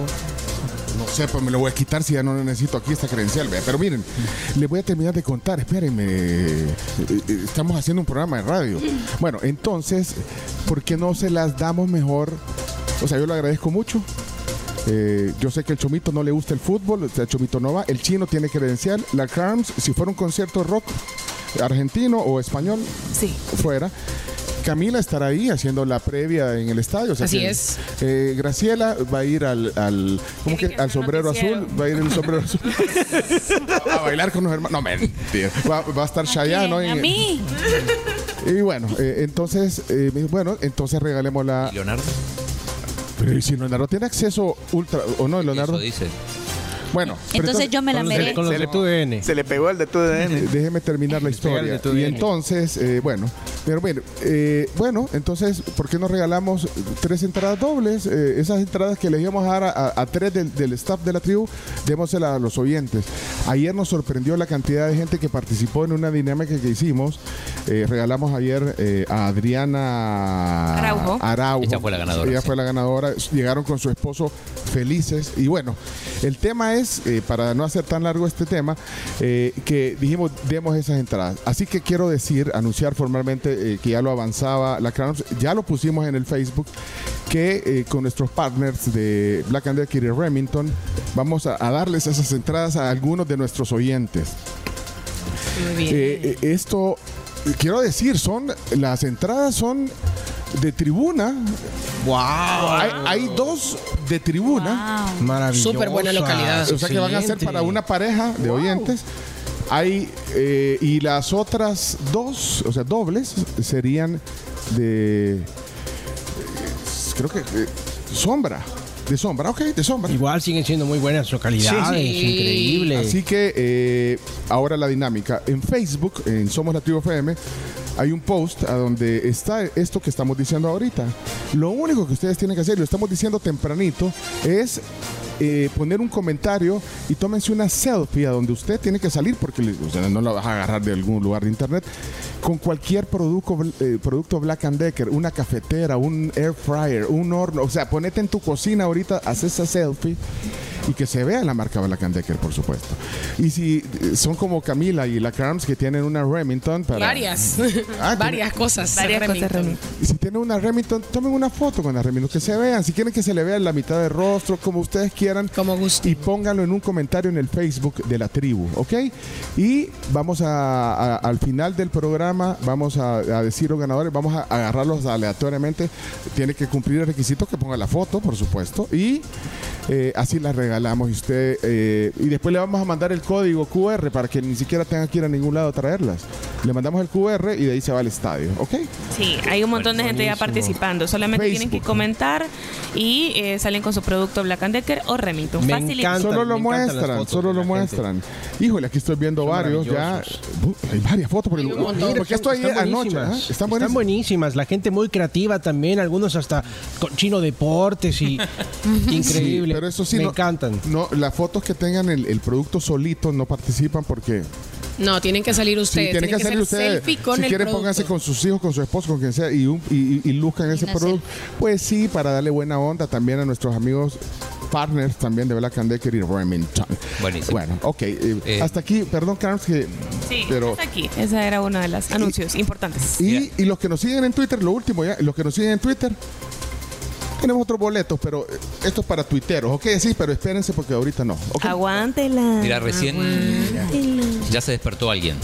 no sé, pues me lo voy a quitar si ya no necesito aquí esta credencial. vea. Pero miren, les voy a terminar de contar. Espérenme. Eh, eh, Estamos haciendo un programa de radio. Bueno, entonces, ¿por qué no se las damos mejor? O sea, yo lo agradezco mucho. Eh, yo sé que el Chomito no le gusta el fútbol, o sea, el Chomito no va. El chino tiene credencial. La Carms, si fuera un concierto rock argentino o español, Sí. fuera. Camila estará ahí haciendo la previa en el estadio. o sea Así que, es. eh, Graciela va a ir al, al, ¿cómo que? al sombrero azul. Va a ir el sombrero azul. a bailar con los hermanos. No, mentira. Va, va a estar Chayanne, ¿no? A mí. Y bueno, eh, entonces, eh, bueno, entonces regalemos la. ¿Y Leonardo? Pero ¿y si Leonardo tiene acceso ultra o no, Leonardo? Eso dice. Bueno, Entonces yo me la con los Se de le- tu DN. Se le pegó el de tu DN. Déjeme terminar la historia. Y entonces, eh, bueno, pero bueno, eh, bueno, entonces, ¿por qué no regalamos tres entradas dobles? Eh, esas entradas que le íbamos a dar a, a- a tres del, del staff de la tribu, démoselas a los oyentes. Ayer nos sorprendió la cantidad de gente que participó en una dinámica que hicimos. Eh, regalamos ayer eh, a Adriana Araujo. Araujo. Ella fue la ganadora, Ella sí. fue la ganadora. Llegaron con su esposo felices. Y bueno, el tema es, eh, para no hacer tan largo este tema, eh, que dijimos, demos esas entradas. Así que quiero decir, anunciar formalmente eh, que ya lo avanzaba la Crowns, ya lo pusimos en el Facebook, que con nuestros partners de Black and Decker y Remington, vamos a, a darles esas entradas a algunos de nuestros oyentes. Muy bien. Esto, quiero decir, son las entradas son de tribuna. ¡Wow! Hay, hay dos de tribuna. Maravilloso. Súper buena localidad. O sea que van a ser para una pareja de oyentes. Hay eh, y las otras dos, o sea, dobles, serían de eh, creo que eh, sombra. De sombra, ok, de sombra. Igual siguen siendo muy buenas localidades, Sí. increíble. Así que eh, ahora la dinámica. En Facebook, en Somos la Tribu FM, hay un post a donde está esto que estamos diciendo ahorita. Lo único que ustedes tienen que hacer, lo estamos diciendo tempranito, es eh, poner un comentario y tómense una selfie a donde usted tiene que salir, porque sea, no la vas a agarrar de algún lugar de internet, con cualquier producto, eh, producto Black and Decker, una cafetera, un air fryer, un horno, o sea, ponete en tu cocina ahorita, haz esa selfie y que se vea la marca Black and Decker, por supuesto. Y si eh, son como Camila y la Carms que tienen una Remington para... Varias. Ah, Varias cosas. Varias Remington. cosas Remington. Y si tienen una Remington, tomen una foto con la Remington, que se vean. Si quieren que se le vea la mitad del rostro, como ustedes quieran. Como gusto. Y pónganlo en un comentario en el Facebook de la tribu, ¿ok? Y vamos a, a- al final del programa, vamos a, a decir los ganadores, vamos a agarrarlos aleatoriamente. Tiene que cumplir el requisito que ponga la foto, por supuesto. Y eh, así la regalamos. Y usted eh, y después le vamos a mandar el código QR para que ni siquiera tenga que ir a ningún lado a traerlas. le mandamos el QR y de ahí se va al estadio, ¿ok? Sí, hay un montón de gente ya participando. Solamente tienen que comentar y eh, salen con su producto Black and Decker o Remington. Me Facilito. encanta. Solo lo me encantan muestran, solo lo gente. muestran. Híjole, aquí estoy viendo varios ya. Hay varias fotos por el montón. Porque esto ahí Están anoche. buenísimas. ¿ah? Están Están buenísimas. buenísimas. La gente muy creativa también. Algunos hasta con chino deportes y increíble. Sí, pero eso sí, me no- No, las fotos que tengan el, el producto solito no participan porque No, tienen que salir sí, ustedes. tienen que salir ustedes. si quieren, producto. pónganse con sus hijos, con su esposo, con quien sea y, un- y, y- y luzcan ese Una producto. Pues sí, para darle buena onda también a nuestros amigos partners también de Black and Decker y Remington. Buenísimo. Bueno, ok. eh, Eh, hasta aquí, perdón, Carlos, que. Sí, pero. hasta aquí. Esa era uno de los anuncios importantes. Y, y los que nos siguen en Twitter, lo último ya, los que nos siguen en Twitter, tenemos otros boletos, pero eh, esto es para tuiteros, ok, sí, pero espérense porque ahorita no. ok. Aguántela. Mira, recién ya se despertó alguien.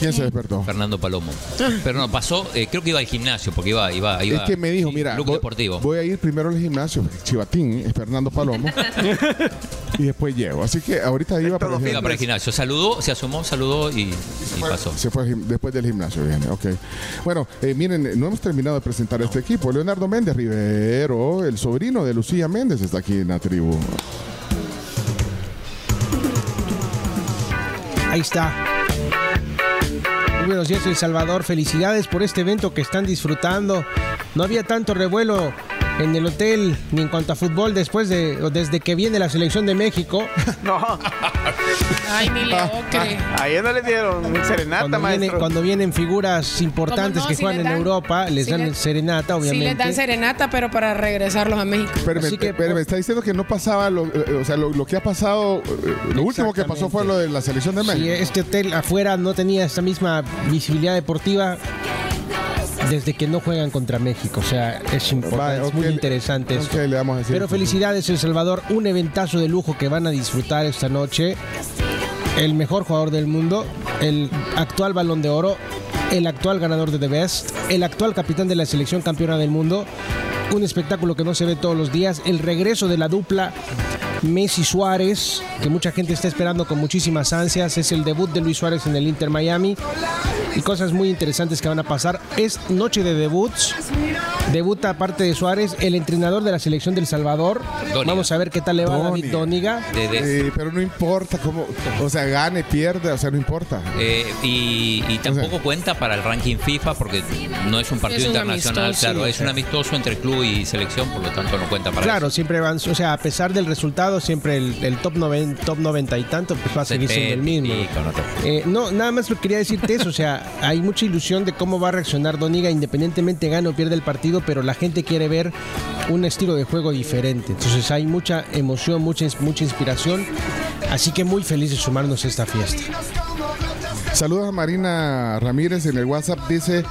¿Quién se despertó? Fernando Palomo. Pero no, pasó, eh, creo que iba al gimnasio, porque iba, iba, iba Es que me dijo, mira, voy, deportivo. voy a ir primero al gimnasio, Chivatín, es Fernando Palomo, y después llego. Así que ahorita iba para el Iba para el gimnasio. Saludó, se asomó, saludó y, y pasó. Se fue después del gimnasio, viene, ok. Bueno, eh, miren, no hemos terminado de presentar a este equipo. Leonardo Méndez Rivero, el sobrino de Lucía Méndez, está aquí en la tribu. Ahí está. Muy buenos días, El Salvador. Felicidades por este evento que están disfrutando. No había tanto revuelo en el hotel ni en cuanto a fútbol después de o desde que viene la selección de México. No, Ay, ni le ocre. ahí no le dieron serenata, Cuando, viene- maestro. cuando vienen figuras importantes que Si juegan en Europa, les si dan serenata, Sí obviamente. les dan serenata, pero para regresarlos a México. Pero, Así que- me está diciendo que no pasaba, lo, eh, o sea, lo, lo que ha pasado, eh, lo último que pasó fue lo de la selección de Si México. este hotel afuera no tenía esta misma visibilidad deportiva desde que no juegan contra México. O sea, es importante, es muy interesante ok, esto. le vamos a decir. Pero felicidades, El Salvador. Un eventazo de lujo que van a disfrutar esta noche. El mejor jugador del mundo, el actual balón de oro, el actual ganador de The Best, el actual capitán de la selección campeona del mundo. Un espectáculo que no se ve todos los días. El regreso de la dupla Messi Suárez, que mucha gente está esperando con muchísimas ansias. Es el debut de Luis Suárez en el Inter Miami. Y cosas muy interesantes que van a pasar. Es noche de debuts. Debuta aparte de Suárez, el entrenador de la selección del Salvador. Dóniga. Vamos a ver qué tal le va a David Dóniga. Eh, pero no importa cómo, o sea, gane, pierde, o sea, no importa. Eh, y, y tampoco cuenta para el ranking FIFA porque no es un partido Es un internacional, amistoso, claro, sí. es un amistoso entre club y selección, por lo tanto no cuenta para Claro, siempre van, o sea, a pesar del resultado, siempre el, el top, 90, top 90 y tanto pues va a seguir siendo el mismo. Eh, no, nada más lo quería decirte eso, o sea, hay mucha ilusión de cómo va a reaccionar Doniga independientemente gane o pierde el partido, pero la gente quiere ver un estilo de juego diferente. Entonces hay mucha emoción, mucha, mucha inspiración, así que muy feliz de sumarnos a esta fiesta. Saludos a Marina Ramírez en el WhatsApp, dice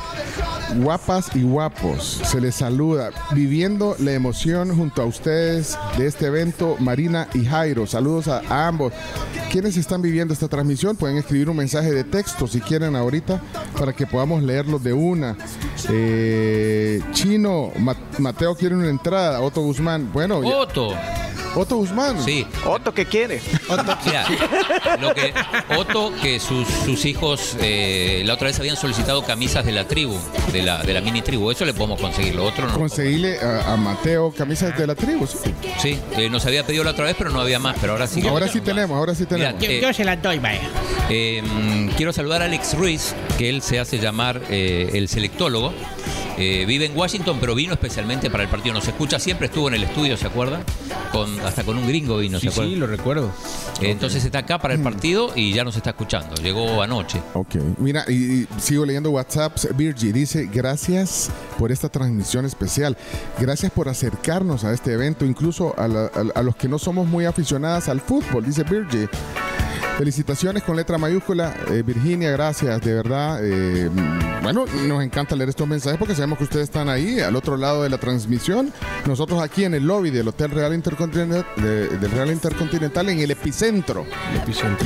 guapas y guapos, se les saluda, viviendo la emoción junto a ustedes de este evento, Marina y Jairo, saludos a, ambos. ¿Quiénes están viviendo esta transmisión? Pueden escribir un mensaje de texto si quieren ahorita para que podamos leerlos de una. Eh, Chino, Ma- Mateo quiere una entrada, Otto Guzmán, bueno. ya- Otto. Guzmán. Sí. Otto, ¿qué quiere? Mira, lo que Otto, que sus, sus hijos eh, la otra vez habían solicitado camisas de la tribu, de la, de la mini tribu. Eso le podemos conseguir, lo otro no. Conseguirle a, a Mateo camisas de la tribu. sí. Sí, eh, nos había pedido la otra vez, pero no había más, pero ahora sí. Ahora sí tenemos, ahora sí tenemos. Mira, eh, se la doy, vaya. Eh, mm, quiero saludar a Alex Ruiz, que él se hace llamar eh, el selectólogo. Eh, vive en Washington, pero vino especialmente para el partido. Nos escucha siempre, estuvo en el estudio, ¿se acuerdan? Con, hasta con un gringo vino, Sí, ¿se acuerdan? sí, lo recuerdo. Eh, Entonces está acá para el partido y ya nos está escuchando. Llegó anoche. Ok, mira, y, y sigo leyendo WhatsApps. Virgie dice, gracias por esta transmisión especial. Gracias por acercarnos a este evento, incluso a, la- a- a los que no somos muy aficionadas al fútbol, dice Virgie. Felicitaciones con letra mayúscula. Eh, Virginia, gracias, de verdad. Eh, bueno, nos encanta leer estos mensajes porque sabemos que ustedes están ahí, al otro lado de la transmisión. Nosotros aquí en el lobby del Hotel Real Intercontinental, de- del Real Intercontinental en el epicentro,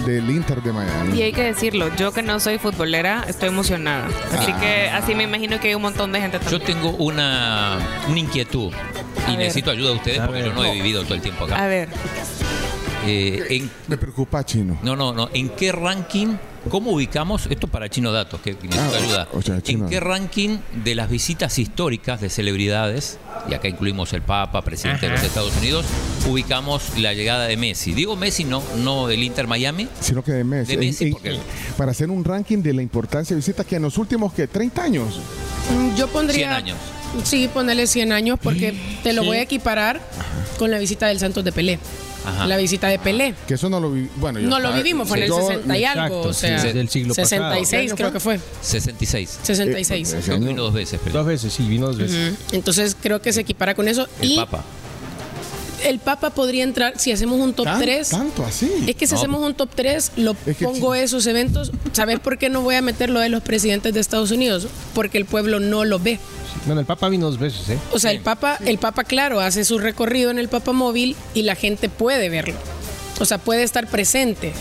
del Inter de Miami. Y hay que decirlo, yo que no soy futbolera, estoy emocionada. Así Ah. que así me imagino que hay un montón de gente Yo tengo una, una inquietud y necesito ayuda de ustedes porque yo no he vivido todo el tiempo acá. A ver, Eh, en- Me preocupa, Chino. no, no, no. ¿En qué ranking ¿cómo ubicamos, esto para Chino Datos, que necesito Ah, ayuda, o sea, en qué ranking de las visitas históricas de celebridades, y acá incluimos el Papa, presidente de los Estados Unidos, ubicamos la llegada de Messi? Digo Messi, no, no del Inter Miami, Sino que de Messi. De Messi, En- en- porque- para hacer un ranking de la importancia de visitas que en los últimos que 30 años. Mm, Yo pondría. 100 años. Sí, ponerle 100 años porque te lo Sí. voy a equiparar con la visita del Santos de Pelé. Ajá. La visita de Pelé. Que eso no lo vi. Bueno, yo No lo vivimos, fue en el yo- 60 y algo. exacto, O sea, sí, del siglo pasado. 66 ¿Qué creo que fue. 66. 66. Eh, que vino dos veces, Pelé. Dos veces, sí, vino dos veces. Ujú. Entonces creo que se equipara con eso. El y Papa. El Papa podría entrar, si hacemos un top ¿Tan- 3. Tanto así. Es que si No. hacemos un top 3, lo Es que pongo sí. esos eventos. ¿Sabes por qué no voy a meter lo de los presidentes de Estados Unidos? Porque el pueblo no lo ve. Bueno, el Papa vino dos veces, ¿eh? O sea, Sí. el Papa, el Papa, claro, hace su recorrido en el Papa móvil y la gente puede verlo. O sea, puede estar presente.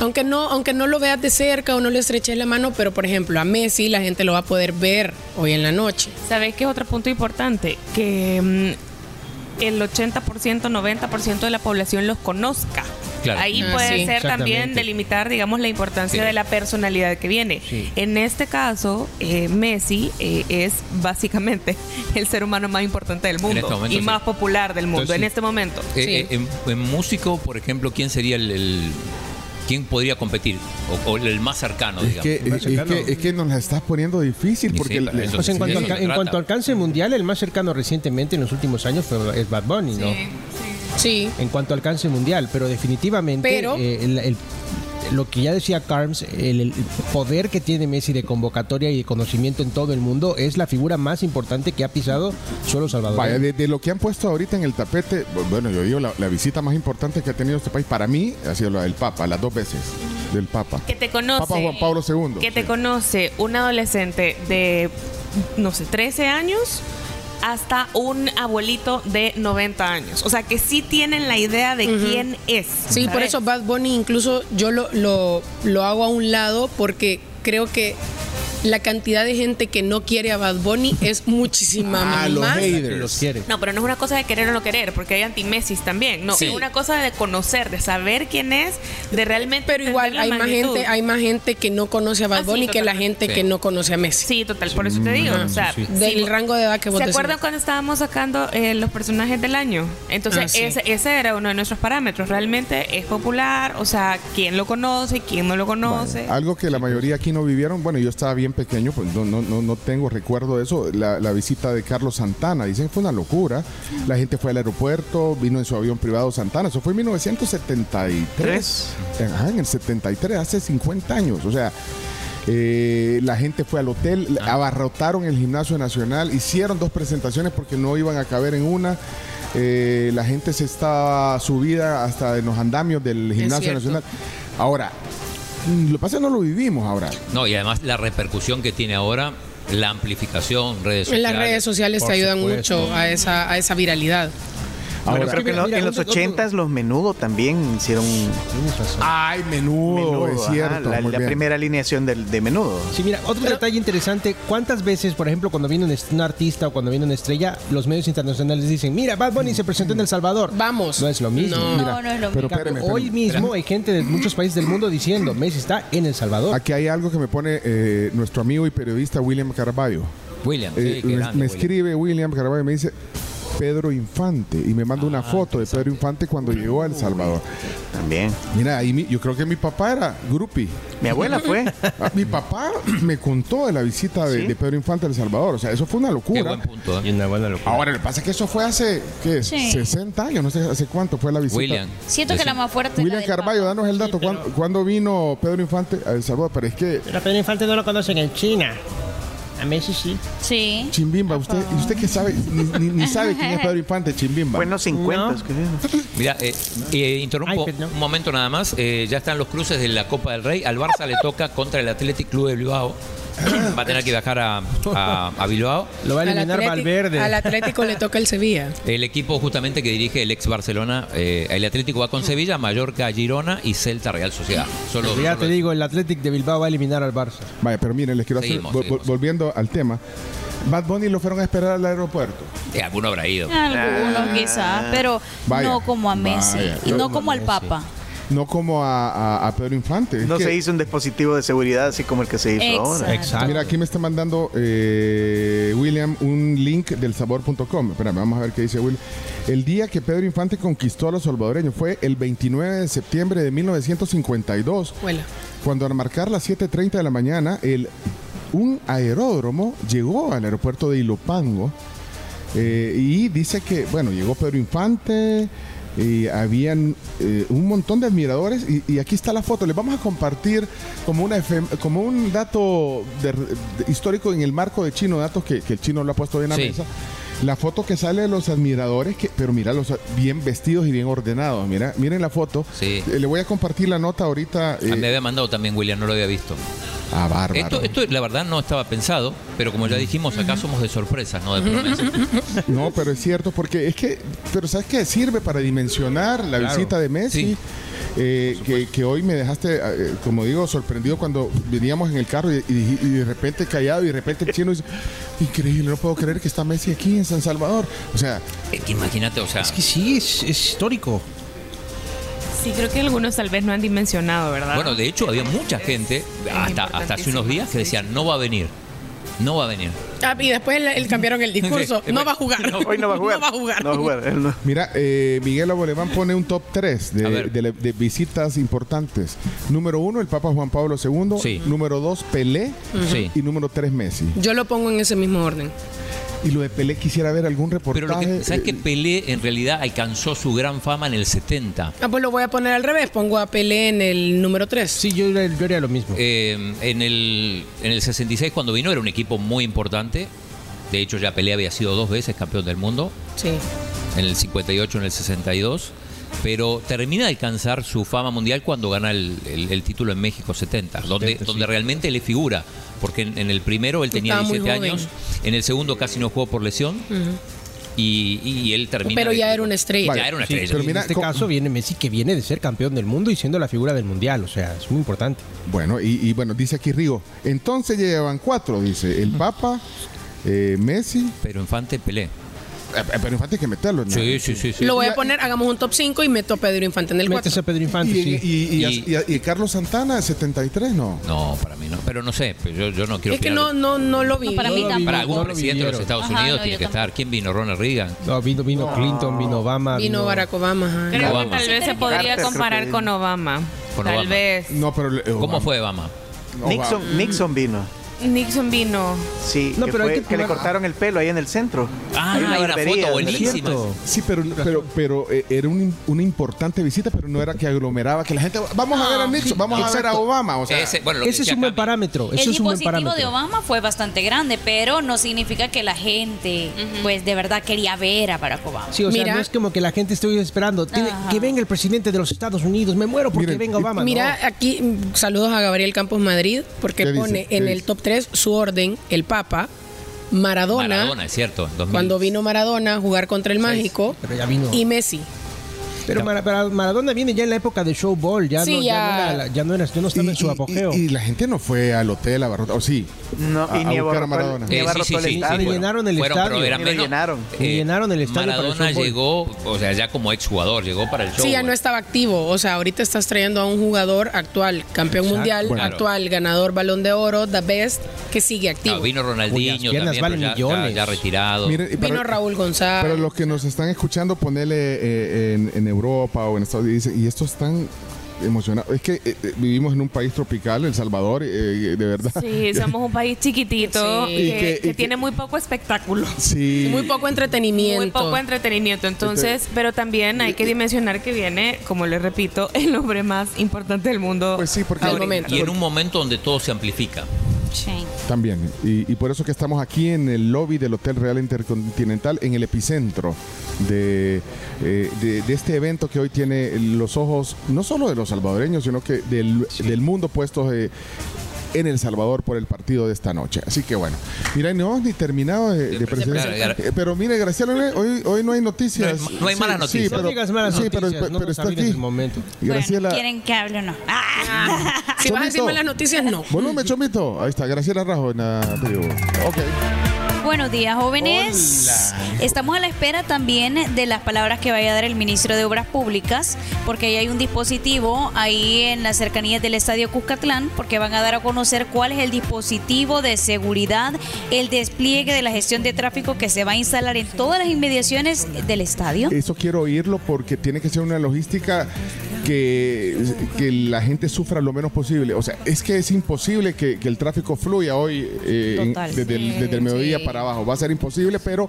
Aunque no, aunque no lo veas de cerca o no le estreches la mano, pero por ejemplo, a Messi la gente lo va a poder ver hoy en la noche. ¿Sabes qué es otro punto importante? Que mm, el 80%, 90% de la población los conozca. Claro. Ahí Ah, puede sí. ser también delimitar, digamos, la importancia Sí. de la personalidad que viene. Sí. En este caso, eh, Messi eh, es básicamente el ser humano más importante del mundo este momento, y sí. más popular del mundo Entonces, en este momento. Eh, Sí. eh, en, en músico, por ejemplo, ¿quién sería el, el- quién podría competir? O, o el más cercano, Es digamos. que, es, es que, es que nos la estás poniendo difícil porque sí, la- eso Pues en, Sí, cuanto, sí, en cuanto al alcance mundial, el más cercano recientemente en los últimos años fue es Bad Bunny, ¿no? Sí. En cuanto al alcance mundial, pero definitivamente Pero- eh, el- el- lo que ya decía Carms, el, el poder que tiene Messi de convocatoria y de conocimiento en todo el mundo es la figura más importante que ha pisado suelo Salvador. Vaya, de, de lo que han puesto ahorita en el tapete, bu- bueno, yo digo, la, la visita más importante que ha tenido este país para mí ha sido la del Papa, las dos veces del Papa. Que te conoce. Papa Juan Pablo II. Que te sí. conoce un adolescente de, no sé, 13 años hasta un abuelito de 90 años. O sea, que sí tienen la idea de quién es. Sí, por eso Bad Bunny incluso yo lo, lo, lo hago a un lado porque creo que la cantidad de gente que no quiere a Bad Bunny es muchísima Ah, los más. haters. los quiere. No, pero no es una cosa de querer o no querer, porque hay anti-Messis también. No, Sí. es una cosa de conocer, de saber quién es, de realmente. Pero igual hay más gente, hay más gente que no conoce a Bad Ah, sí, Bunny que la gente Sí. que no conoce a Messi. Sí, total, por eso te digo. Ajá. O sea, Sí, Del rango de edad que vos ¿Se acuerdan cuando estábamos sacando eh, los personajes del año? Entonces, Ah, sí. ese, ese era uno de nuestros parámetros. Realmente es popular, o sea, quién lo conoce, quién no lo conoce. Bueno, algo que la mayoría aquí no vivieron, bueno, yo estaba bien pequeño, pues no, no, no, no tengo recuerdo de eso, la, la visita de Carlos Santana, dicen que fue una locura, la gente fue al aeropuerto, vino en su avión privado Santana, eso fue en 1973, Ajá, en el 73, hace 50 años, o sea... eh, la gente fue al hotel, abarrotaron el gimnasio nacional, hicieron dos presentaciones porque no iban a caber en una. Eh, la gente se estaba subida hasta en los andamios del gimnasio nacional. Ahora, lo que pasa es que no lo vivimos ahora. No, y además la repercusión que tiene ahora, la amplificación, redes En sociales. las redes sociales te ayudan supuesto. mucho a esa, a esa viralidad. Bueno, Ahora- creo que en, lo- Mira, en mira, los 80 los menudo también hicieron Tienes razón. Ay, menudo, menudo, es ajá, cierto. la, muy la bien. primera alineación del, de menudo. Sí, mira, otro detalle interesante, ¿cuántas veces, por ejemplo, cuando viene un, artista o cuando viene una estrella, los medios internacionales dicen, mira, Bad Bunny se presentó en El Salvador? Vamos. No es lo mismo. No. Mira, No, no es lo Pero mismo. espérame, Hoy mismo hay gente de muchos países del mundo diciendo, Messi está en El Salvador. Aquí hay algo que me pone eh, nuestro amigo y periodista William Carballo. William, sí, Eh, qué me, grande, me William. escribe William Carballo y me dice Pedro Infante y me manda Ah, una foto de Pedro Infante cuando llegó a El Salvador. También. Mira, ahí mi- yo creo que mi papá era groupie. Mi abuela fue. Ah, Mi papá me contó de la visita de, ¿Sí? de Pedro Infante a El Salvador. O sea, eso fue una Qué locura. buen punto. ¿eh? Y una buena locura. Ahora, lo que pasa es que eso fue hace, ¿qué? Sí. 60 años, no sé hace cuánto fue la visita. William. Siento que la más fuerte William Carballo, danos el dato. ¿Cuándo, cuándo vino Pedro Infante a El Salvador? Pero es que, Pero Pedro Infante no lo conocen en China. A Messi sí. Sí. Chimbimba, usted, ¿y usted qué sabe? Ni, ni- ni sabe quién es Pedro Infante, Chimbimba. Fue en los 50, No. Mira, eh, eh, interrumpo Ay, un momento nada más. Eh, ya están los cruces de la Copa del Rey. Al Barça le toca contra el Athletic Club de Bilbao. Va a tener que viajar a, a- a Bilbao. Lo va a Al eliminar Atleti- Valverde. Al Atlético le toca el Sevilla. El equipo justamente que dirige el ex Barcelona, eh, el Atlético va con Sevilla, Mallorca, Girona y Celta Real Sociedad. Solo, ya solo te digo, el Athletic de Bilbao va a eliminar al Barça. Vaya, pero miren, les quiero hacer, Seguimos, vol- seguimos. volviendo al tema. Bad Bunny lo fueron a esperar al aeropuerto. Eh, alguno habrá ido. Algunos quizás, pero Vaya, no como a Messi vaya. y no como al. Papa. No como a, a- a Pedro Infante. Es No que- se hizo un dispositivo de seguridad así como el que se hizo ahora. Mira, aquí me está mandando eh, William un link del sabor.com. Espérame, vamos a ver qué dice Will. El día que Pedro Infante conquistó a los salvadoreños fue el 29 de septiembre de 1952. Huela. Cuando al marcar las 7.30 de la mañana, el, un aeródromo llegó al aeropuerto de Ilopango eh, y dice que, bueno, llegó Pedro Infante y habían eh, un montón de admiradores y, y aquí está la foto. Les vamos a compartir como, una como un dato de- de- histórico en el marco de Chino, datos que, que el chino lo ha puesto bien a Sí. mesa. La foto que sale de los admiradores, que, pero mira, los bien vestidos y bien ordenados. Mira, miren la foto. Sí. Eh, Le voy a compartir la nota ahorita. Ah, Me eh, había mandado también William, no lo había visto. Ah, bárbaro. Esto, esto la verdad no estaba pensado, pero como ya dijimos, acá somos de sorpresas, no de promesas. No, pero es cierto, porque es que, pero ¿sabes qué? Sirve para dimensionar la Claro. visita de Messi. eh, que, que hoy me dejaste, eh, como digo, sorprendido cuando veníamos en el carro y, y- y de repente callado y de repente el chino dice, increíble, no puedo creer que está Messi aquí en San Salvador. O sea, Es que imagínate, o sea, Es que sí, es, es histórico. Sí, creo que algunos tal vez no han dimensionado, ¿verdad? bueno, de hecho había mucha gente, hasta, hasta hace unos días, que decían, no va a venir, no va a venir. Ah, y después le, le cambiaron el discurso. Sí, no va a jugar. Hoy no va a jugar. No va a jugar. No va a jugar. Él no. mira, eh, Miguel Aboleván pone un top 3 A de, ver. de- de visitas importantes. Número uno, el Papa Juan Pablo II. Sí. Número dos, Pelé. Sí. Y número tres, Messi. Yo lo pongo en ese mismo orden. Y lo de Pelé quisiera ver algún reportaje. Pero lo que, ¿sabes eh, que Pelé en realidad alcanzó su gran fama en el 70? Ah, pues lo voy a poner al revés. Pongo a Pelé en el número 3. Sí, yo, yo haría lo mismo. Eh, en, el, en el 66 cuando vino era un equipo muy importante. De hecho ya Pelé había sido dos veces campeón del mundo, Sí. en el 58 en el 62. Pero termina de alcanzar su fama mundial cuando gana el, el- el título en México 70, donde, 70, donde sí. realmente le figura. Porque en, en el primero él tenía Estaba muy 17 joven. años, en el segundo casi no jugó por lesión y, y él termina. Pero de- ya era una estrella. Ya era una Sí, estrella. pero en este caso viene Messi que viene de ser campeón del mundo y siendo la figura del mundial, o sea, es muy importante. Bueno, y, y bueno, dice aquí Rigo. Entonces llevan cuatro, dice. El Papa, eh, Messi. Pero Infante Pelé. Eh, pero Infante hay que meterlo. ¿no? Sí, sí, sí. sí. Lo voy a poner, hagamos un top 5 y meto a Pedro Infante en el 4. Metes a Pedro Infante, Y, sí. y- y- Y- y- y- y Carlos Santana, 73, ¿no? No, para mí no. Pero no sé, pero yo, yo no quiero Es que no, no, no lo vi. No, para No mí tampoco. Para algún presidente de los. Estados Ajá, Unidos tiene que tampoco. estar. ¿Quién vino? Ronald Reagan. No, vino, vino Clinton, vino Obama. Vino Barack Obama. ajá. Creo Obama. que tal vez se podría comparar con Obama. Con tal Obama. vez. No, pero. eh, ¿Cómo Obama. fue Obama? Nixon, Nixon vino. Nixon vino. Sí, No, que, pero hay fue- que que le cortaron el pelo ahí en el centro. Ah, Hay hay una foto buenísima. Sí, pero, pero, pero eh, era un- una importante visita, pero no era que aglomeraba, que la gente. Vamos a ver a Nixon, vamos a ver a Obama. O sea, Ese, bueno, Ese es un buen parámetro. El es un buen dispositivo parámetro. de Obama fue bastante grande, pero no significa que la gente, pues de verdad quería ver a Barack Obama. Sí, o sea, Mira. no es como que la gente esté esperando. Tiene- que venga el presidente de los Estados Unidos. Me muero porque Miren, venga Obama. Mira, no. aquí saludos a Gabriel Campos Madrid, porque pone ¿Qué en el top 3 su orden, el Papa, Maradona, Maradona, es cierto. en 2000. cuando vino Maradona a jugar contra el Mágico, Pero ya vino. y Messi. Pero Mara- Maradona viene ya en la época de showball. Ya, Sí, no, ya. ya. no era, ya no era, ya no estaba en su apogeo. y- y la gente no fue al hotel a Barrota. O sí. No, A- y a ni buscar a Maradona. Eh, sí, el estadio. llenaron el Fueron, estadio. pero lo menos. llenaron. El estadio para el Maradona llegó, o sea, ya como exjugador, llegó para el show. Sí, ya no estaba activo. O sea, ahorita estás trayendo a un jugador actual, campeón Exacto. mundial, Bueno. actual ganador balón de oro, the best, que sigue activo. Ah, vino Cuyas Ronaldinho también, valen ya, millones. ya- ya retirado. Vino Raúl González. Pero los que nos están escuchando, ponele eh, en, en Europa o en Estados Unidos, dicen, y estos están emocionados. Es que eh, eh, vivimos en un país tropical, El Salvador, eh, de verdad. Sí, somos un país chiquitito Sí. que, Y que- que y que- tiene muy poco espectáculo. Sí. Muy poco entretenimiento. Muy poco entretenimiento, entonces, pero también hay que dimensionar que viene, como les repito, el hombre más importante del mundo. Pues sí, porque Al momento. Y en un momento donde todo se amplifica. Sí. También. Y, y por eso que estamos aquí en el lobby del Hotel Real Intercontinental, en el epicentro de, eh, de, de este evento que hoy tiene los ojos, no solo de los salvadoreños, sino que del, del mundo puestos eh, en El Salvador por el partido de esta noche. Así que bueno, mira, no hemos ni terminado de, de presentar. Eh, Pero mire, Graciela, hoy, hoy no hay noticias. No hay- no hay malas Sí, noticias. No pero, malas sí, noticias, pero, no pero nos está aquí. el momento. Graciela. Bueno, ¿quieren que hable o no? Ah. Si vas a decir Chomito. malas noticias, no. Volumen, Chomito. Ahí está, Graciela Rajo en la tribu. Ok. Buenos días, jóvenes. Estamos a la espera también de las palabras que vaya a dar el ministro de Obras Públicas, porque ahí hay un dispositivo ahí en las cercanías del Estadio Cuscatlán, porque van a dar a conocer cuál es el dispositivo de seguridad, el despliegue de la gestión de tráfico que se va a instalar en todas las inmediaciones del estadio. Eso quiero oírlo porque tiene que ser una logística que, que la gente sufra lo menos posible. O sea, es que es imposible que, que el tráfico fluya hoy eh, en- desde, el, desde el mediodía Sí. para abajo. Va a ser imposible, pero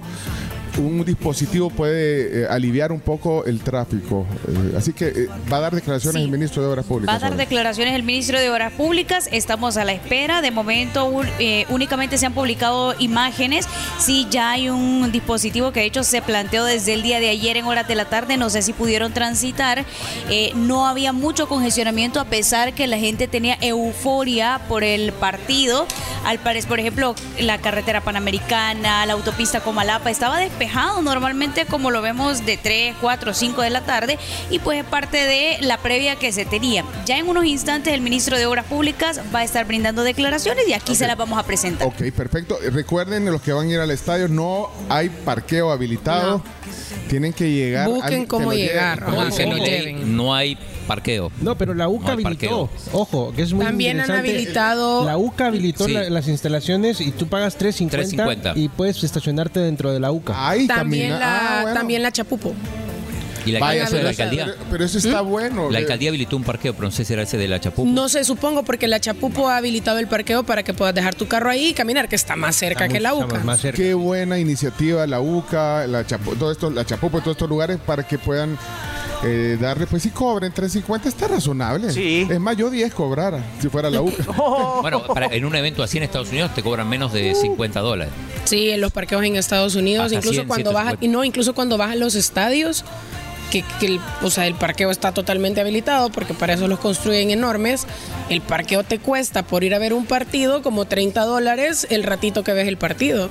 un dispositivo puede eh, aliviar un poco el tráfico. Eh, así que eh, va a dar declaraciones Sí. el ministro de Obras Públicas. Va a dar declaraciones el ministro de Obras Públicas. Estamos a la espera. De momento un- únicamente se han publicado imágenes. Sí, ya hay un dispositivo que de hecho se planteó desde el día de ayer en horas de la tarde. No sé si pudieron transitar. No había mucho congestionamiento a pesar que la gente tenía euforia por el partido. Al parecer, por ejemplo, la carretera panamericana, la autopista Comalapa estaba despejado normalmente como lo vemos de 3, 4, 5 de la tarde y pues es parte de la previa que se tenía. Ya en unos instantes el ministro de Obras Públicas va a estar brindando declaraciones y aquí se las vamos a presentar. Ok, perfecto. Recuerden, los que van a ir al estadio, no hay parqueo habilitado. Tienen que llegar. Busquen que cómo llegar, Como Ajá, dice que mi lo ley, lleven. no hay parqueo. No, pero la UCA No habilitó. Ojo, que es muy También han habilitado- La UCA habilitó Sí. la- las instalaciones y tú pagas 3.50 3.50. y puedes estacionarte dentro de la UCA. Ay, También camina- la, ah, bueno. también la Chapupo. Y la, Vaya, de pero, la alcaldía. pero- pero eso está bueno. La Eh, alcaldía habilitó un parqueo, pero no sé si era ese de la Chapupo. No sé, supongo, porque la Chapupo ha habilitado el parqueo para que puedas dejar tu carro ahí y caminar, que está más cerca que la UCA. más cerca. Qué buena iniciativa la UCA, la Chapo, todo esto, la Chapupo todos estos lugares para que puedan eh, darle, pues si cobren 3.50 está razonable. Sí. Es más, yo 10 cobrara si fuera la UCA. Bueno, para- en un evento así en Estados Unidos te cobran menos de 50 dólares. Sí, en los parqueos en Estados Unidos, Hasta incluso 100, cuando bajas, 150. y no, incluso cuando vas a los estadios, que, que el, o sea, el parqueo está totalmente habilitado, porque para eso los construyen enormes. El parqueo te cuesta por ir a ver un partido como 30 dólares el ratito que ves el partido.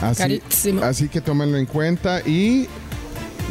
Así, Carísimo. así que tómenlo en cuenta y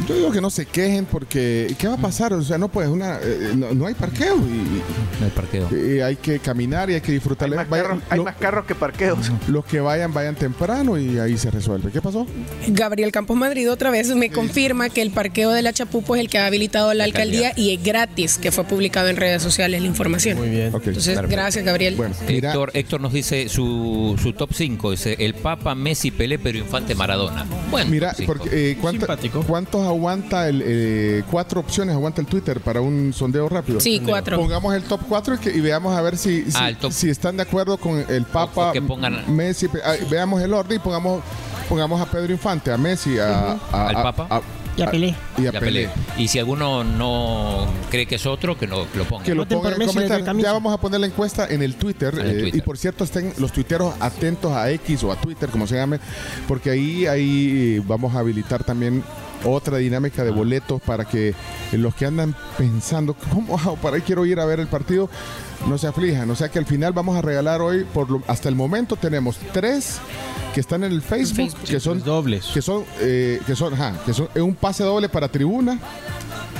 yo digo que no se quejen porque ¿qué va a pasar? O sea, no pues una eh, no, no hay parqueo y, No hay parqueo. y hay que caminar y hay que disfrutar. Hay más, Vayan- carros, hay lo- más carros que parqueos. los que vayan, vayan temprano y ahí se resuelve. ¿Qué pasó? Gabriel Campos Madrid otra vez me confirma que el parqueo de la Chapupo es el que ha habilitado la alcaldía y es gratis, que fue publicado en redes sociales la información. Muy bien. Ok. Entonces, Perfecto. gracias, Gabriel. Bueno, Héctor, Héctor nos dice su, su top 5. Dice el Papa, Messi, Pelé, pero Infante Maradona. Bueno, Mira, porque, eh, ¿cuánto- Simpático. ¿Cuántos aguanta el eh, cuatro opciones aguanta el Twitter para un sondeo rápido? Sí, cuatro. Pongamos el top 4 y, que- y veamos a ver si, si, Ah, si están de acuerdo con el Papa, O- o que pongan- Messi. ah, veamos el orden y pongamos, pongamos a Pedro Infante, a Messi, a, a- Al Papa. a- Y a Pelé. y a Ya Pelé. Pelé. Y si alguno no cree que es otro, que no que lo ponga. Que lo por en comentarios. Ya vamos a poner la encuesta en el Twitter. En el eh, y por cierto, estén los tuiteros atentos a X o a Twitter, como se llame, porque ahí, ahí vamos a habilitar también otra dinámica de Ah. boletos para que los que andan pensando, ¿cómo hago para ahí quiero ir a ver el partido? No se aflijan. O sea que al final vamos a regalar hoy, por lo- hasta el momento tenemos tres que están en el Facebook, Facebook. que son dobles. que son, eh, que son, ajá, que son es un pase doble para tribuna.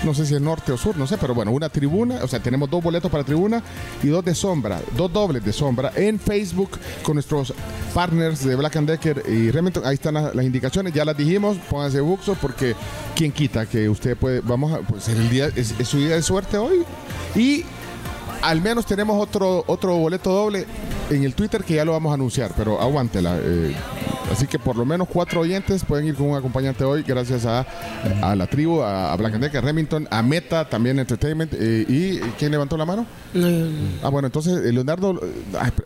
No sé si es norte o sur, no sé, pero bueno, una tribuna, o sea, tenemos dos boletos para tribuna y dos de sombra, dos dobles de sombra en Facebook con nuestros partners de Black and Decker y Remington. Ahí están las, indicaciones, ya las dijimos, pónganse buxo porque quien quita que usted puede, vamos a, pues el día, es, es su día de suerte hoy. Y al menos tenemos otro, otro boleto doble en el Twitter que ya lo vamos a anunciar, pero aguántela. eh, así que por lo menos cuatro oyentes pueden ir con un acompañante hoy, gracias a, a la tribu, a, a Black and Decker, a Remington, a Meta, también Entertainment. eh, ¿Y quién levantó la mano? No, no, no. Ah, bueno, entonces eh, Leonardo,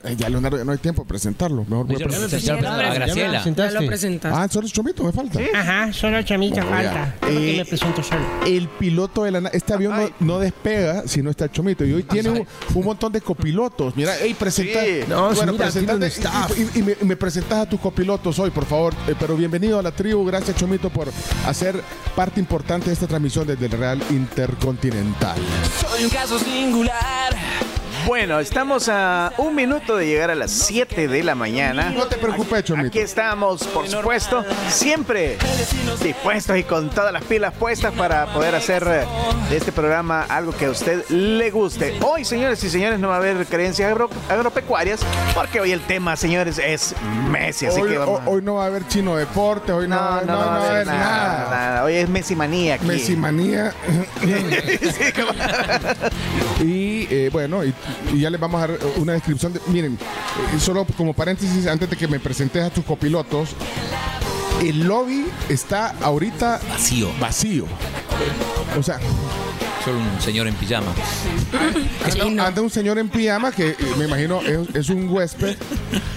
ay, ya Leonardo ya no hay tiempo de presentarlo. Mejor voy a Ya lo presentar. presentaron a Graciela. Ya lo presentaste. Ah, solo Chomito, me falta. Ajá, solo chamita No, falta. ya. Solo que Eh, me presento solo. el piloto de la este avión no, no despega si no está el Chomito y hoy tiene un, un montón de copilotos. Mira hey presenta Sí. No, bueno mira, presentate staff. y, y- y me, me presentas a tus copilotos hoy por favor. Eh, pero bienvenido a la tribu. Gracias Chomito por hacer parte importante de esta transmisión desde el Real Intercontinental. Soy un caso singular, Bueno, estamos a un minuto de llegar a las 7 de la mañana. No te preocupes, Chomito. Aquí estamos, por supuesto, siempre dispuestos y con todas las pilas puestas para poder hacer eh, de este programa algo que a usted le guste. Hoy, señores y señores, no va a haber creencias agro- agropecuarias porque hoy el tema, señores, es Messi. Así Hoy, que vamos. ho- hoy no va a haber chino deporte, hoy no, no, no, no va a haber nada. nada. Hoy es Messi manía aquí. Messi manía. y eh, bueno, y, y ya les vamos a dar una descripción. De, miren, eh, solo como paréntesis, antes de que me presentes a tus copilotos, el lobby está ahorita Vacío. vacío. O sea, Solo un señor en pijama. anda, anda un señor en pijama que eh, me imagino es, es un huésped.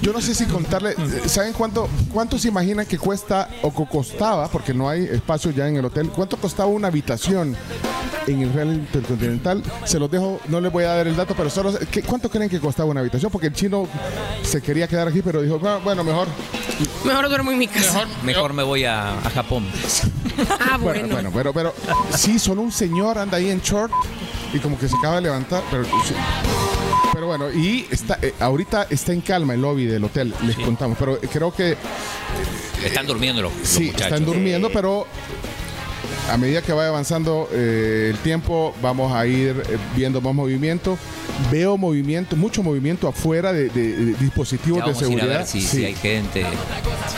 Yo no sé si contarle, eh, ¿saben cuánto, cuánto se imaginan que cuesta o que costaba, porque no hay espacio ya en el hotel, cuánto costaba una habitación en el Real Intercontinental? Se los dejo, no les voy a dar el dato, pero solo, ¿qué- ¿cuánto creen que costaba una habitación? Porque el chino se quería quedar aquí, pero dijo, "Ah, bueno, mejor. Mejor duermo en mi casa. Mejor me voy a, a Japón. Ah, Bueno, bueno. bueno, pero, pero sí, solo un señor anda ahí en short y como que se acaba de levantar, pero sí. Pero bueno, y está eh, ahorita está en calma el lobby del hotel, les contamos, pero creo que Están durmiendo los, los sí, muchachos. están durmiendo, pero a medida que vaya avanzando eh, el tiempo, vamos a ir eh, viendo más movimiento. Veo movimiento, mucho movimiento afuera de, de- de dispositivos Ya de vamos a ir a seguridad. ver si, Sí. si hay gente.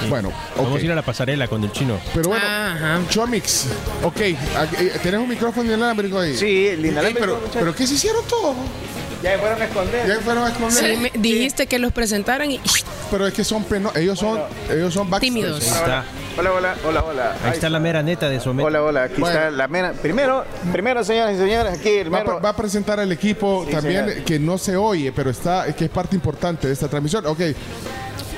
Bueno, Vamos a ir a la pasarela con el chino. Pero bueno, Ajá. Chomix, ok, eh, ¿tenés un micrófono inalámbrico ahí? Sí, el inalámbrico, pero, pero ¿qué se hicieron todos? Ya fueron a esconder. Ya fueron a esconder. Sí, me- dijiste que los presentaran y Pero es que son peno ellos son, ellos son. Tímidos. Está. Hola, hola, hola, hola. Ahí está la mera neta de Someta. Hola, hola, aquí Bueno. está la mera. Primero, primero, señoras y señores, aquí el Va, a mero. va a presentar al equipo Sí, también que no se oye, pero está que es parte importante de esta transmisión. Ok,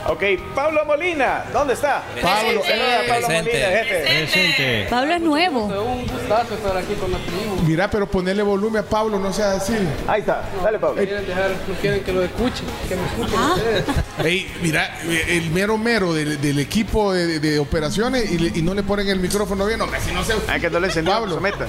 Ok, Pablo Molina, ¿dónde está? Pablo, Eh, Pablo Presente. Molina, jefe. Presente. Pablo es nuevo. Un gustazo estar aquí con la tribu. mira, pero ponerle volumen a Pablo, no sea así. Ahí está, dale, Pablo. Quieren dejar, no quieren que lo escuchen, que me escuchen ustedes. Ey, mira, el mero mero del, del equipo de, de operaciones y, le- y no le ponen el micrófono bien. Hombre, si no se. Ah, que no le encendió, Pablo. someta.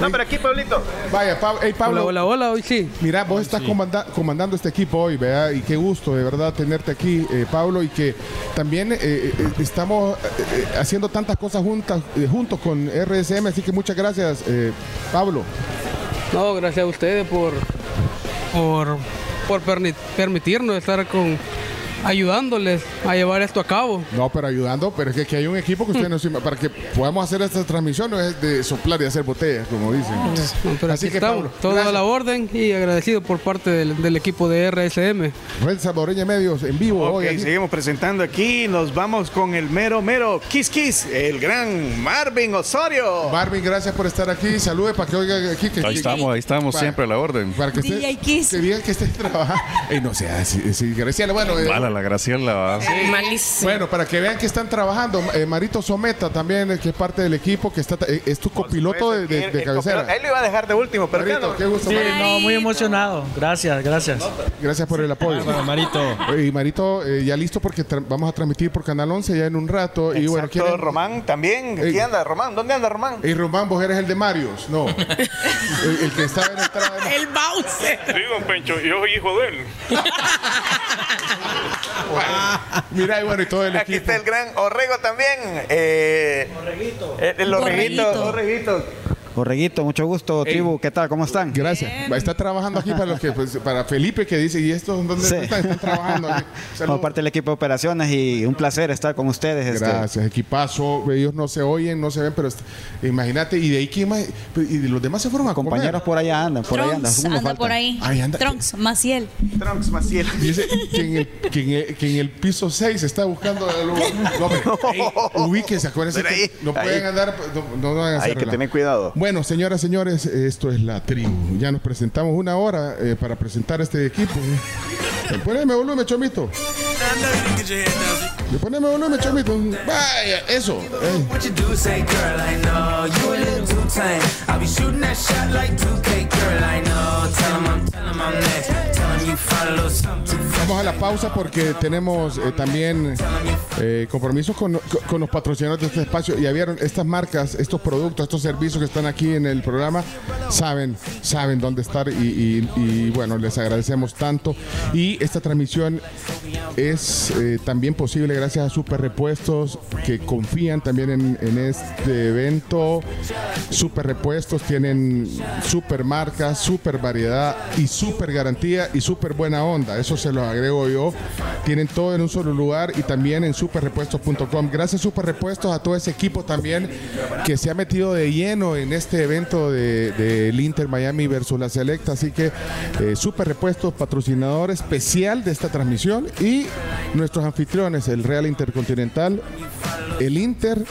No, pero aquí, Pablito. Vaya, Pablo. Ey, Pablo. Hola, hola, hola, hoy sí. Mira, vos estás comanda- comandando este equipo hoy, ¿verdad? Y qué gusto de verdad tenerte aquí, eh, Pablo, y que también eh, eh, estamos eh, haciendo tantas cosas juntas, juntos con RSM, así que muchas gracias, Pablo. No, gracias a ustedes por, por, por permitirnos estar con ayudándoles a llevar esto a cabo. No, pero ayudando, pero es que aquí hay un equipo que ustedes nos para que podamos hacer esta transmisión no es de soplar y hacer botellas, como dicen. No, pero Así aquí que, estamos, Pablo, todo a gracias. la orden y agradecido por parte del, del equipo de RSM. Red Salvadoreña Medios en vivo hoy. aquí. seguimos presentando aquí. Nos vamos con el mero, mero Kiss Kiss, el gran Marvin Osorio. Marvin, gracias por estar aquí. Salude para que oiga aquí. Que, Ahí estamos, ahí estamos, Para- siempre a la orden. Para que Kiss. que digan que esté trabajando. Ey, no sea así, sí, Graciela. Bueno, eh, La Graciela, va. malísimo. Bueno, para que vean que están trabajando, eh, Marito Someta también, eh, que es parte del equipo, que está, eh, es tu copiloto de, de- El- de el cabecera. Él lo iba a dejar de último, pero Marito, qué gusto, Sí, Marito. no, muy emocionado. Gracias, gracias. Gracias por el apoyo. Bueno, Marito. Y Marito, eh, ya listo porque vamos a transmitir por Canal 11 ya en un rato. Y bueno, Exacto, ¿quieren- Román también. Aquí anda, Román. ¿Dónde anda, Román? Ey, Román, vos eres el de Marios. No. el, el que estaba en de... El Bowser. Sí, don Pencho, yo soy hijo de él. Mira, y bueno, y todo el Aquí equipo. está el gran Orrego también. Eh, eh, el Orreguito. Borreguito. Orreguito. Borreguito, mucho gusto, Ey. tribu, ¿qué tal? ¿Cómo están? Gracias. Va a estar trabajando aquí para los que, pues, para Felipe que dice, ¿y estos dónde Sí. están? Están trabajando aquí. Como parte del equipo de operaciones y un placer estar con ustedes. este. Gracias, equipazo. Ellos no se oyen, no se ven, pero imagínate, y de ahí quién más, y los demás se fueron a Compañeros comer. por allá andan, por allá andan. Trunks algunos anda faltan. por ahí. Ahí anda. Trunks, Maciel. Trunks Maciel. Dice que en el, que en el, que en el piso 6 está buscando el no, hombre, ey, ubíquense, acuérdense ahí, que no ahí. pueden andar, no, no van a Hay hacer que relajo. tener cuidado. Bueno, señoras, señores, esto es la tribu. Ya nos presentamos una hora eh, para presentar este equipo. Poneme volumen, chomito. Le ponemos volumen, chomito. Vaya, eso. What you do, say, girl, I know you a little too tame. I'll be shooting that shot like 2K, girl, I know. Tell I'm, tell I'm next. Tell you find a little something. Vamos a la pausa porque tenemos eh, también eh, compromisos con, con- con los patrocinadores de este espacio. Y vieron, estas marcas, estos productos, estos servicios que están aquí en el programa, saben, saben dónde estar y, y- y, bueno, les agradecemos tanto. Y esta transmisión es eh, también posible gracias a Super Repuestos que confían también en, este evento. Super Repuestos tienen super marcas, super variedad y super garantía y super buena onda. Eso se lo agrego yo. Tienen todo en un solo lugar y también en superrepuestos.com. Gracias Super Repuestos a todo ese equipo también que se ha metido de lleno en este evento del de, Inter Miami versus la Selecta. Así que eh, Super Repuestos, patrocinador especial de esta transmisión y nuestros anfitriones, el Real Intercontinental, el Inter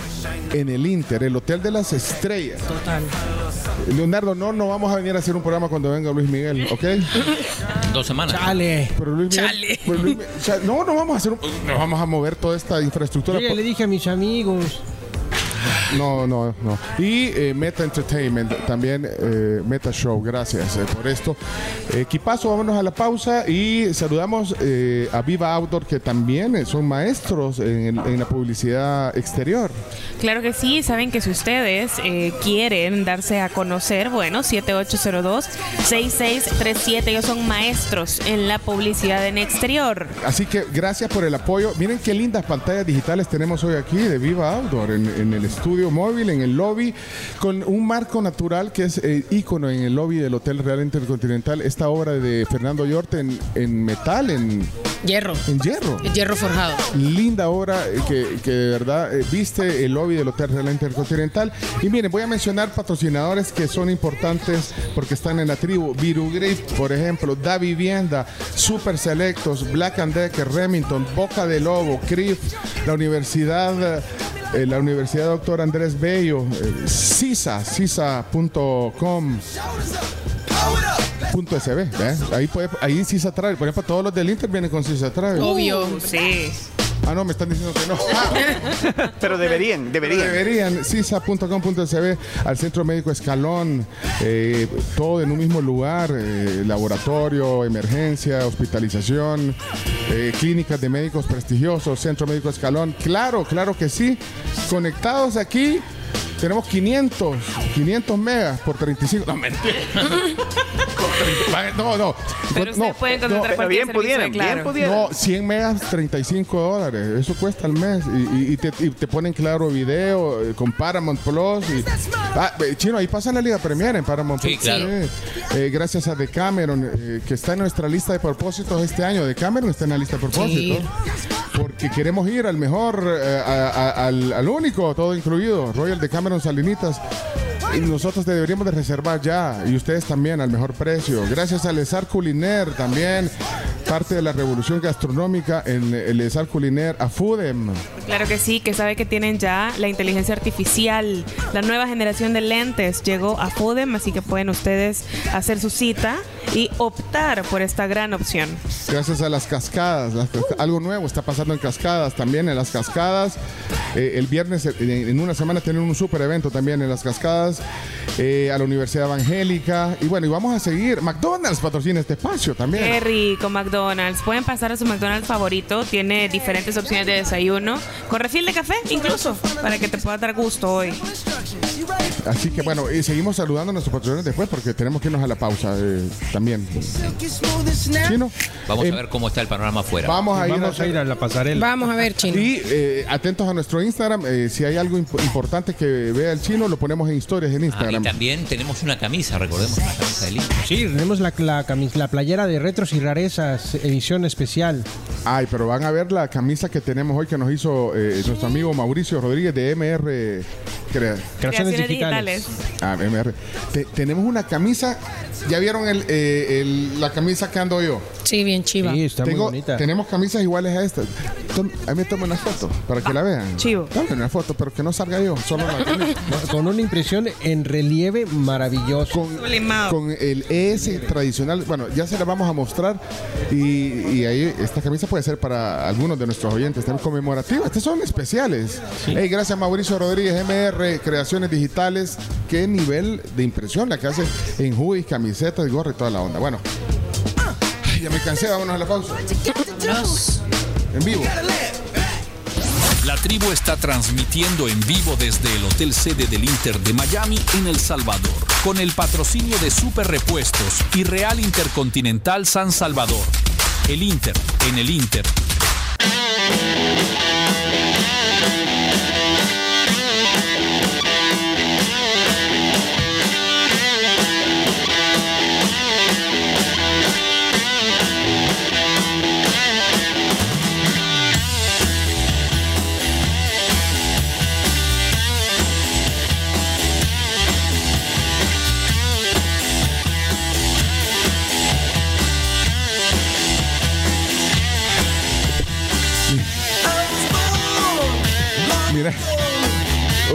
en el Inter, el Hotel de las Estrellas. Total. Leonardo, no, no vamos a venir a hacer un programa cuando venga Luis Miguel, ¿ok? Dos semanas. Chale. Pero Luis Miguel, pero Luis Miguel- o sea, no, no vamos a hacer un, no vamos a mover toda esta infraestructura. Yo ya le dije a mis amigos. No, no, no. Y eh, Meta Entertainment, también eh, Meta Show, gracias eh, por esto. Equipazo, vámonos a la pausa y saludamos a Viva Outdoor, que también son maestros en, en la publicidad exterior. Claro que sí, saben que si ustedes quieren darse a conocer, bueno, 7802-6637, ellos son maestros en la publicidad en exterior. Así que gracias por el apoyo. Miren qué lindas pantallas digitales tenemos hoy aquí de Viva Outdoor en, en el estudio móvil, en el lobby, con un marco natural que es eh, ícono en el lobby del Hotel Real Intercontinental. Esta obra de Fernando Yorte en, en metal, en, Hierro. en hierro. El hierro forjado. Linda obra eh, que, que de verdad eh, viste el lobby del Hotel Real Intercontinental. Y miren, voy a mencionar patrocinadores que son importantes porque están en la tribu. Virugrip, por ejemplo, Da Vivienda, Super Selectos, Black and Decker, Remington, Boca de Lobo, CRIF, la Universidad. Eh, la Universidad Doctor Andrés Bello, eh, CISA, CISA.com, punto SB, ¿eh? ahí, puede, ahí CISA trae, por ejemplo, todos los del Inter vienen con CISA trae. Obvio. Sí. Ah, no, me están diciendo que no. Pero deberían, deberían. Deberían, cisa.com.sb, al Centro Médico Escalón, eh, todo en un mismo lugar, eh, laboratorio, emergencia, hospitalización, eh, clínicas de médicos prestigiosos, Centro Médico Escalón, claro, claro que sí, conectados aquí. Tenemos 500, 500 megas por 35. No, mentira. No, no. Pero no, ustedes pueden contratar no, pero bien pudieran, de bien Claro. pudieran. no, 100 megas, 35 dólares. Eso cuesta al mes. Y, y- y te, y te ponen claro video eh, con Paramount Plus. Y, ah, eh, chino, ahí pasa la Liga Premier en Paramount Sí, Plus. claro. Eh, gracias a Decameron, eh, que está en nuestra lista de propósitos este año. Decameron está en la lista de propósitos. Porque queremos ir al mejor, eh, a- a- al, al único, todo incluido, Royal Decameron Salinitas. Y nosotros deberíamos de reservar ya, y ustedes también, al mejor precio. Gracias al Esar Culiner también, parte de la revolución gastronómica en el Esar Culiner a Foodem. Claro que sí, que sabe que tienen ya la inteligencia artificial. La nueva generación de lentes llegó a Fudem, así que pueden ustedes hacer su cita y optar por esta gran opción. Gracias a las cascadas, las casca- algo nuevo está pasando en cascadas también, en las cascadas. Eh, el viernes, eh, en, en una semana, tienen un super evento también en las cascadas, eh, a la Universidad Evangélica. Y bueno, y vamos a seguir. McDonald's patrocina este espacio también. Qué rico, McDonald's. Pueden pasar a su McDonald's favorito. Tiene diferentes opciones de desayuno. Con refil de café, incluso, para que te pueda dar gusto hoy. Así que bueno, y seguimos saludando a nuestros patrocinadores después porque tenemos que irnos a la pausa eh, también. ¿Sí, no? Vamos Eh, a ver cómo está el panorama afuera. Vamos a ir Vamos a ir a la pasarela. Vamos a ver, chino. Y eh, atentos a nuestro Instagram. eh, si hay algo imp- importante que vea el chino, lo ponemos en historias en Ah, y Instagram. también tenemos una camisa, recordemos la camisa de Inter. Sí, tenemos la, la, camis- la playera de retros y rarezas, edición especial. Ay, pero van a ver la camisa que tenemos hoy que nos hizo eh, nuestro amigo Mauricio Rodríguez de MR Crea- Creaciones digitales. Ah, MR. Te- tenemos una camisa ¿Ya vieron el, eh, el- la camisa que ando yo? Sí, bien chiva. Sí, está muy Tengo- bonita. Tenemos camisas iguales a estas. Tom- a mí me tomen una foto para que la vean. Chivo. Tomen una foto, pero que no salga yo, solo la Con una impresión en relieve maravilloso. Con, con el ES tradicional. Bueno, ya se la vamos a mostrar. Y, y ahí esta camisa puede ser para algunos de nuestros oyentes también conmemorativa. Estas son especiales. Hey, gracias Mauricio Rodríguez, MR, Creaciones Digitales. Qué nivel de impresión la que hace en hoodies, camisetas, gorro y toda la onda. Bueno, ay, ya me cansé, vámonos a la pausa. En vivo. La tribu está transmitiendo en vivo desde el hotel sede del Inter de Miami en El Salvador, con el patrocinio de Super Repuestos y Real Intercontinental San Salvador. El Inter, en el Inter.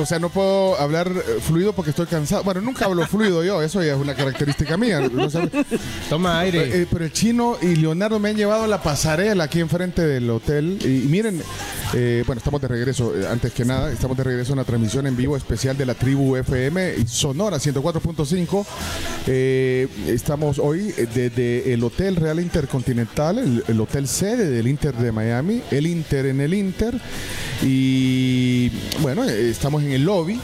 O sea, no puedo hablar eh, fluido porque estoy cansado. Bueno, nunca hablo fluido yo, eso ya es una característica mía. no. Toma aire. Eh, eh, pero el chino y Leonardo me han llevado a la pasarela aquí enfrente del hotel. Y, y miren, eh, bueno, estamos de regreso. antes que nada, estamos de regreso en una transmisión en vivo especial de la tribu FM Sonora 104.5. Eh, estamos hoy desde el Hotel Real Intercontinental, el, el hotel sede del Inter de Miami, el Inter en el Inter. Y bueno, eh, estamos en el lobby.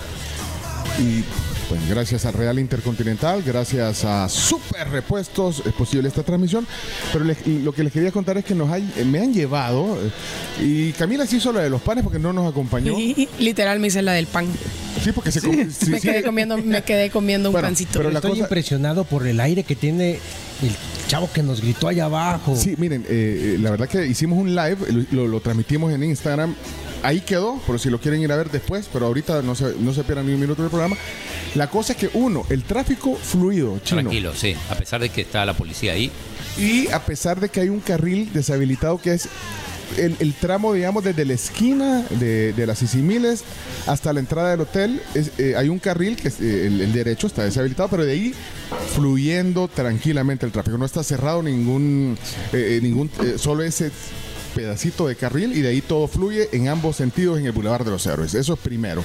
Y pues gracias al Real Intercontinental, gracias a Super Repuestos es posible esta transmisión. Pero les- lo que les quería contar es que nos hay- me han llevado, eh, y Camila sí hizo la de los panes porque no nos acompañó. Literal me hice la del pan. Sí, porque se sí, me, sí. quedé comiendo, me quedé comiendo un Bueno, pancito. pero Estoy cosa- impresionado por el aire que tiene el chavo que nos gritó allá abajo. Sí, miren, eh, eh, la verdad que hicimos un live, lo, lo transmitimos en Instagram. Ahí quedó, por si lo quieren ir a ver después, pero ahorita no se, no se pierdan ni un minuto del programa. La cosa es que, uno, el tráfico fluido, chino. Tranquilo, sí. A pesar de que está la policía ahí. Y a pesar de que hay un carril deshabilitado que es el, el tramo, digamos, desde la esquina de, de las Sisimiles hasta la entrada del hotel, es, eh, hay un carril que es, eh, el, el derecho está deshabilitado, pero de ahí fluyendo tranquilamente el tráfico. No está cerrado ningún, eh, ningún solo ese pedacito de carril y de ahí todo fluye en ambos sentidos en el Boulevard de los Héroes. Eso es primero.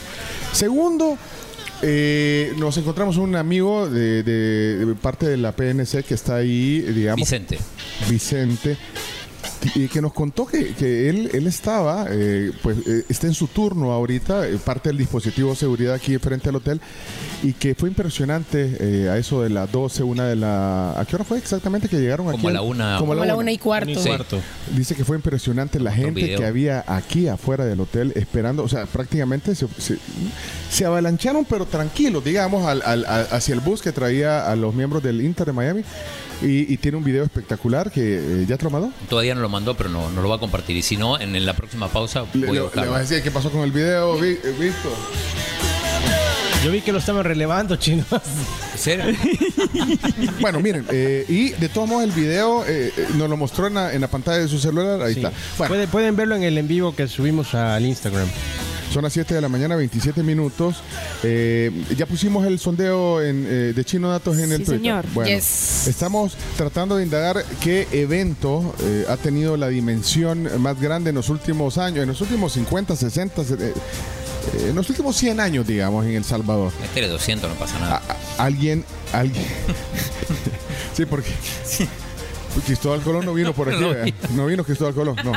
Segundo, eh, nos encontramos un amigo de, de- de parte de la PNC que está ahí, digamos. Vicente. Vicente. Y que nos contó que, que él, él estaba, eh, pues eh, está en su turno ahorita, eh, parte del dispositivo de seguridad aquí frente al hotel, y que fue impresionante eh, a eso de las 12, una de la... ¿A qué hora fue exactamente que llegaron aquí? Como a la una. Como a Como la una y cuarto. Sí. Dice que fue impresionante la gente video. que había aquí afuera del hotel esperando, o sea, prácticamente se, se, se avalancharon, pero tranquilos, digamos, al- al- a- hacia el bus que traía a los miembros del Inter de Miami. Y, y tiene un video espectacular que eh, ya te lo mandó. Todavía no lo mandó, pero no, no lo va a compartir. Y si no, en, en la próxima pausa Le, voy le- a le vas a decir qué pasó con el video, Vi- eh, Víctor. Yo vi que lo estaban relevando, chino. Bueno, miren, eh, y de todos modos el video eh, eh, nos lo mostró en la, en la pantalla de su celular. Ahí Sí. está. Bueno, Pueden, pueden verlo en el en vivo que subimos al Instagram. Son las 7 de la mañana, 27 minutos. Eh, ya pusimos el sondeo en, eh, de Chino Datos en el Sí, Twitter. señor. Bueno, Yes. estamos tratando de indagar qué evento eh, ha tenido la dimensión más grande en los últimos años, en los últimos 50, 60, eh, eh, en los últimos 100 años, digamos, en El Salvador. Este 200, no pasa nada. Alguien, alguien. sí, porque. Cristóbal Colón no vino por aquí, No vino Cristóbal Colón, no.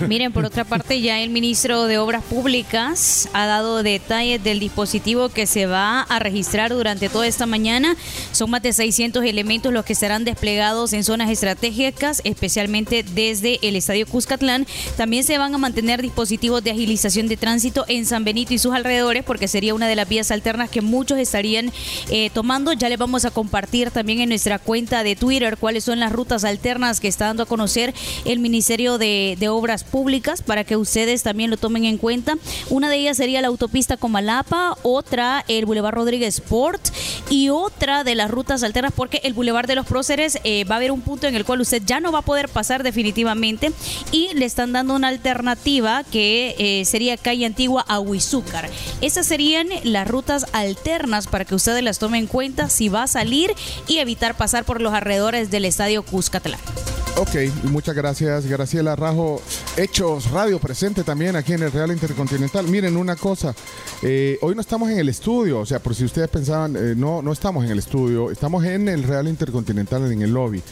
Miren, por otra parte, ya el ministro de Obras Públicas ha dado detalles del dispositivo que se va a registrar durante toda esta mañana. Son más de 600 elementos los que serán desplegados en zonas estratégicas, especialmente desde el Estadio Cuscatlán. También se van a mantener dispositivos de agilización de tránsito en San Benito y sus alrededores, porque sería una de las vías alternas que muchos estarían eh, tomando. Ya les vamos a compartir también en nuestra cuenta de Twitter Twitter cuáles son las rutas alternas que está dando a conocer el Ministerio de, Obras Públicas para que ustedes también lo tomen en cuenta. Una de ellas sería la autopista Comalapa, otra el Boulevard Rodríguez Sport y otra de las rutas alternas porque el Boulevard de los Próceres eh, va a haber un punto en el cual usted ya no va a poder pasar definitivamente y le están dando una alternativa que eh, sería calle antigua a Huizúcar. Esas serían las rutas alternas para que ustedes las tomen en cuenta si va a salir y evitar pasar por los alrededores del estadio Cuscatlán. Ok, muchas gracias, Graciela Rajo. Hechos Radio presente también aquí en el Real Intercontinental. Miren una cosa, eh, hoy no estamos en el estudio, o sea, por si ustedes pensaban, eh, no, no estamos en el estudio, estamos en el Real Intercontinental, en el lobby.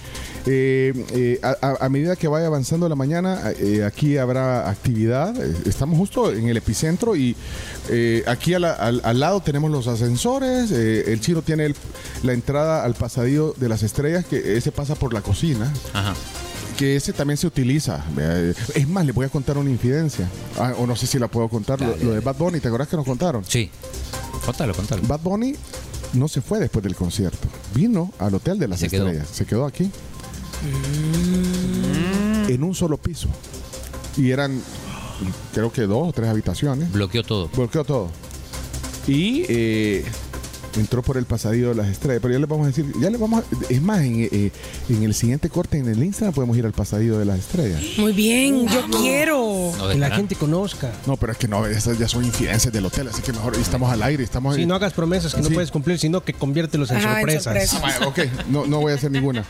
Eh, a, medida que vaya avanzando la mañana, aquí habrá actividad. Estamos justo en el epicentro y aquí al, al lado tenemos los ascensores. el chino tiene la entrada al pasadillo de las estrellas, que ese pasa por la cocina Ajá. que ese también se utiliza. Eh, Es más, le voy a contar una infidencia. Ah, o no sé si la puedo contar. Lo, lo de Bad Bunny, ¿te acuerdas que nos contaron? Sí. Contalo, contalo. Bad Bunny no se fue después del concierto. Vino al Hotel de las Se quedó. Estrellas. Se quedó aquí. En un solo piso. Y eran, creo que dos o tres habitaciones. Bloqueó todo. Bloqueó todo. Y eh, entró por el pasadillo de las estrellas. Pero ya les vamos a decir, ya les vamos a- es más, en, eh, en el siguiente corte en el Instagram podemos ir al pasadillo de las estrellas. Muy bien, yo quiero. Que la gente conozca. No, pero es que no, esas ya son infidencias del hotel, así que mejor estamos al aire, estamos Si no hagas promesas que no puedes cumplir, sino que conviértelos en Ajá, en sorpresas. sorpresas. Ah, ok, no, no voy a hacer ninguna.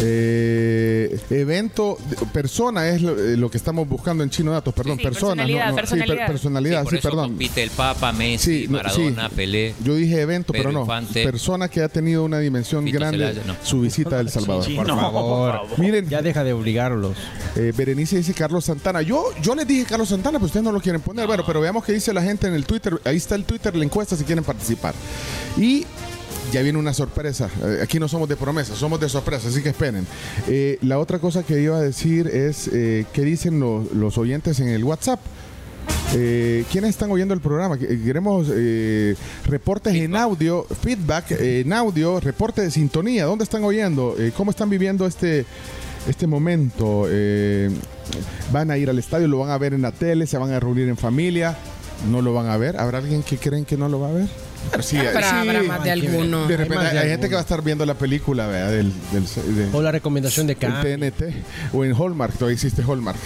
Eh, evento, persona es lo, eh, lo que estamos buscando en Chino Datos, perdón, Sí, persona. personalidad, no, no, sí, per- personalidad. personalidad, Sí, por sí, eso perdón. compite el Papa, Messi, Sí, no, Maradona, sí. Pelé. Yo dije evento, Pedro pero no. Infante. Persona que ha tenido una dimensión Fito grande Celaya, no. su visita a El Salvador. Por favor. Miren, Ya deja de obligarlos. Eh, Berenice dice Carlos Santana. Yo, yo les dije Carlos Santana, pero ustedes no lo quieren poner. Bueno, pero veamos qué dice la gente en el Twitter. Ahí está el Twitter, la encuesta si quieren participar. Y ya viene una sorpresa. Eh, aquí no somos de promesa, somos de sorpresa, así que esperen. Eh, la otra cosa que iba a decir es eh, qué dicen los, los oyentes en el WhatsApp. Eh, ¿Quiénes están oyendo el programa? Que- Queremos eh, reportes en audio, feedback eh, en audio, reporte de sintonía. ¿Dónde están oyendo? Eh, ¿Cómo están viviendo este, este momento? ¿Van a ir al estadio? ¿Lo van a ver en la tele? ¿Se van a reunir en familia? ¿No lo van a ver? ¿Habrá alguien que creen que no lo va a ver? Sí, Pero sí. habrá más de alguno. De repente Hay hay, gente que va a estar viendo la película ¿verdad? del, del, de- O la recomendación de del cada. TNT o en Hallmark. Todavía existe Hallmark.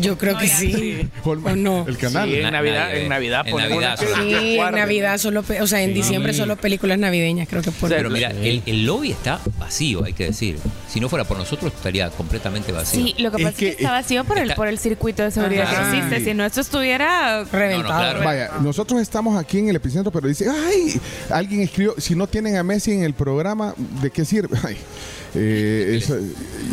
Yo creo que sí. Hallmark, ¿O no? el canal. Sí, en Na- Navidad, en Navidad En Navidad. Sí, en. Navidad solo, o sea, en diciembre solo películas navideñas, creo que por Pero mira, el, el lobby está vacío, hay que decir. Si no fuera por nosotros, estaría completamente vacío. Sí, lo que pasa es que, que- está vacío por el, por el circuito de seguridad que existe. Si no, esto estuviera reventado. No, no, claro. Vaya, nosotros estamos aquí en el epicentro, pero dice, ay, alguien escribió, si no tienen a Messi en el programa, ¿de qué sirve? Ay, eh, eso,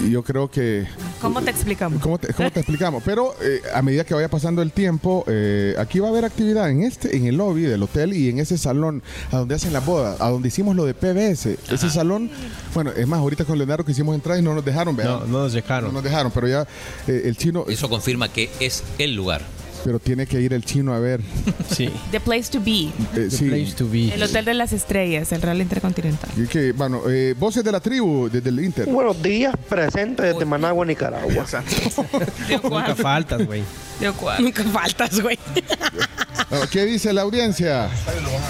yo creo que... ¿Cómo te explicamos? ¿Cómo te, cómo te explicamos? Pero eh, a medida que vaya pasando el tiempo, eh, aquí va a haber actividad en este, en el lobby del hotel y en ese salón a donde hacen las bodas, a donde hicimos lo de PBS. Ese salón, bueno, es más, ahorita con Leonardo quisimos entrar y no nos dejaron, ¿verdad? No, no nos No dejaron. nos dejaron, pero ya eh, el chino, Eso confirma que es el lugar. Pero tiene que ir el chino a ver. Sí. The place to be. eh, The sí. place to be. El Hotel de las Estrellas, el Real Intercontinental. Y que, bueno, eh, voces de la tribu desde el Inter. Buenos días, presente desde Managua, Nicaragua. Nunca faltas, güey. ¿De cuál? Nunca faltas, güey. ¿Qué dice la audiencia?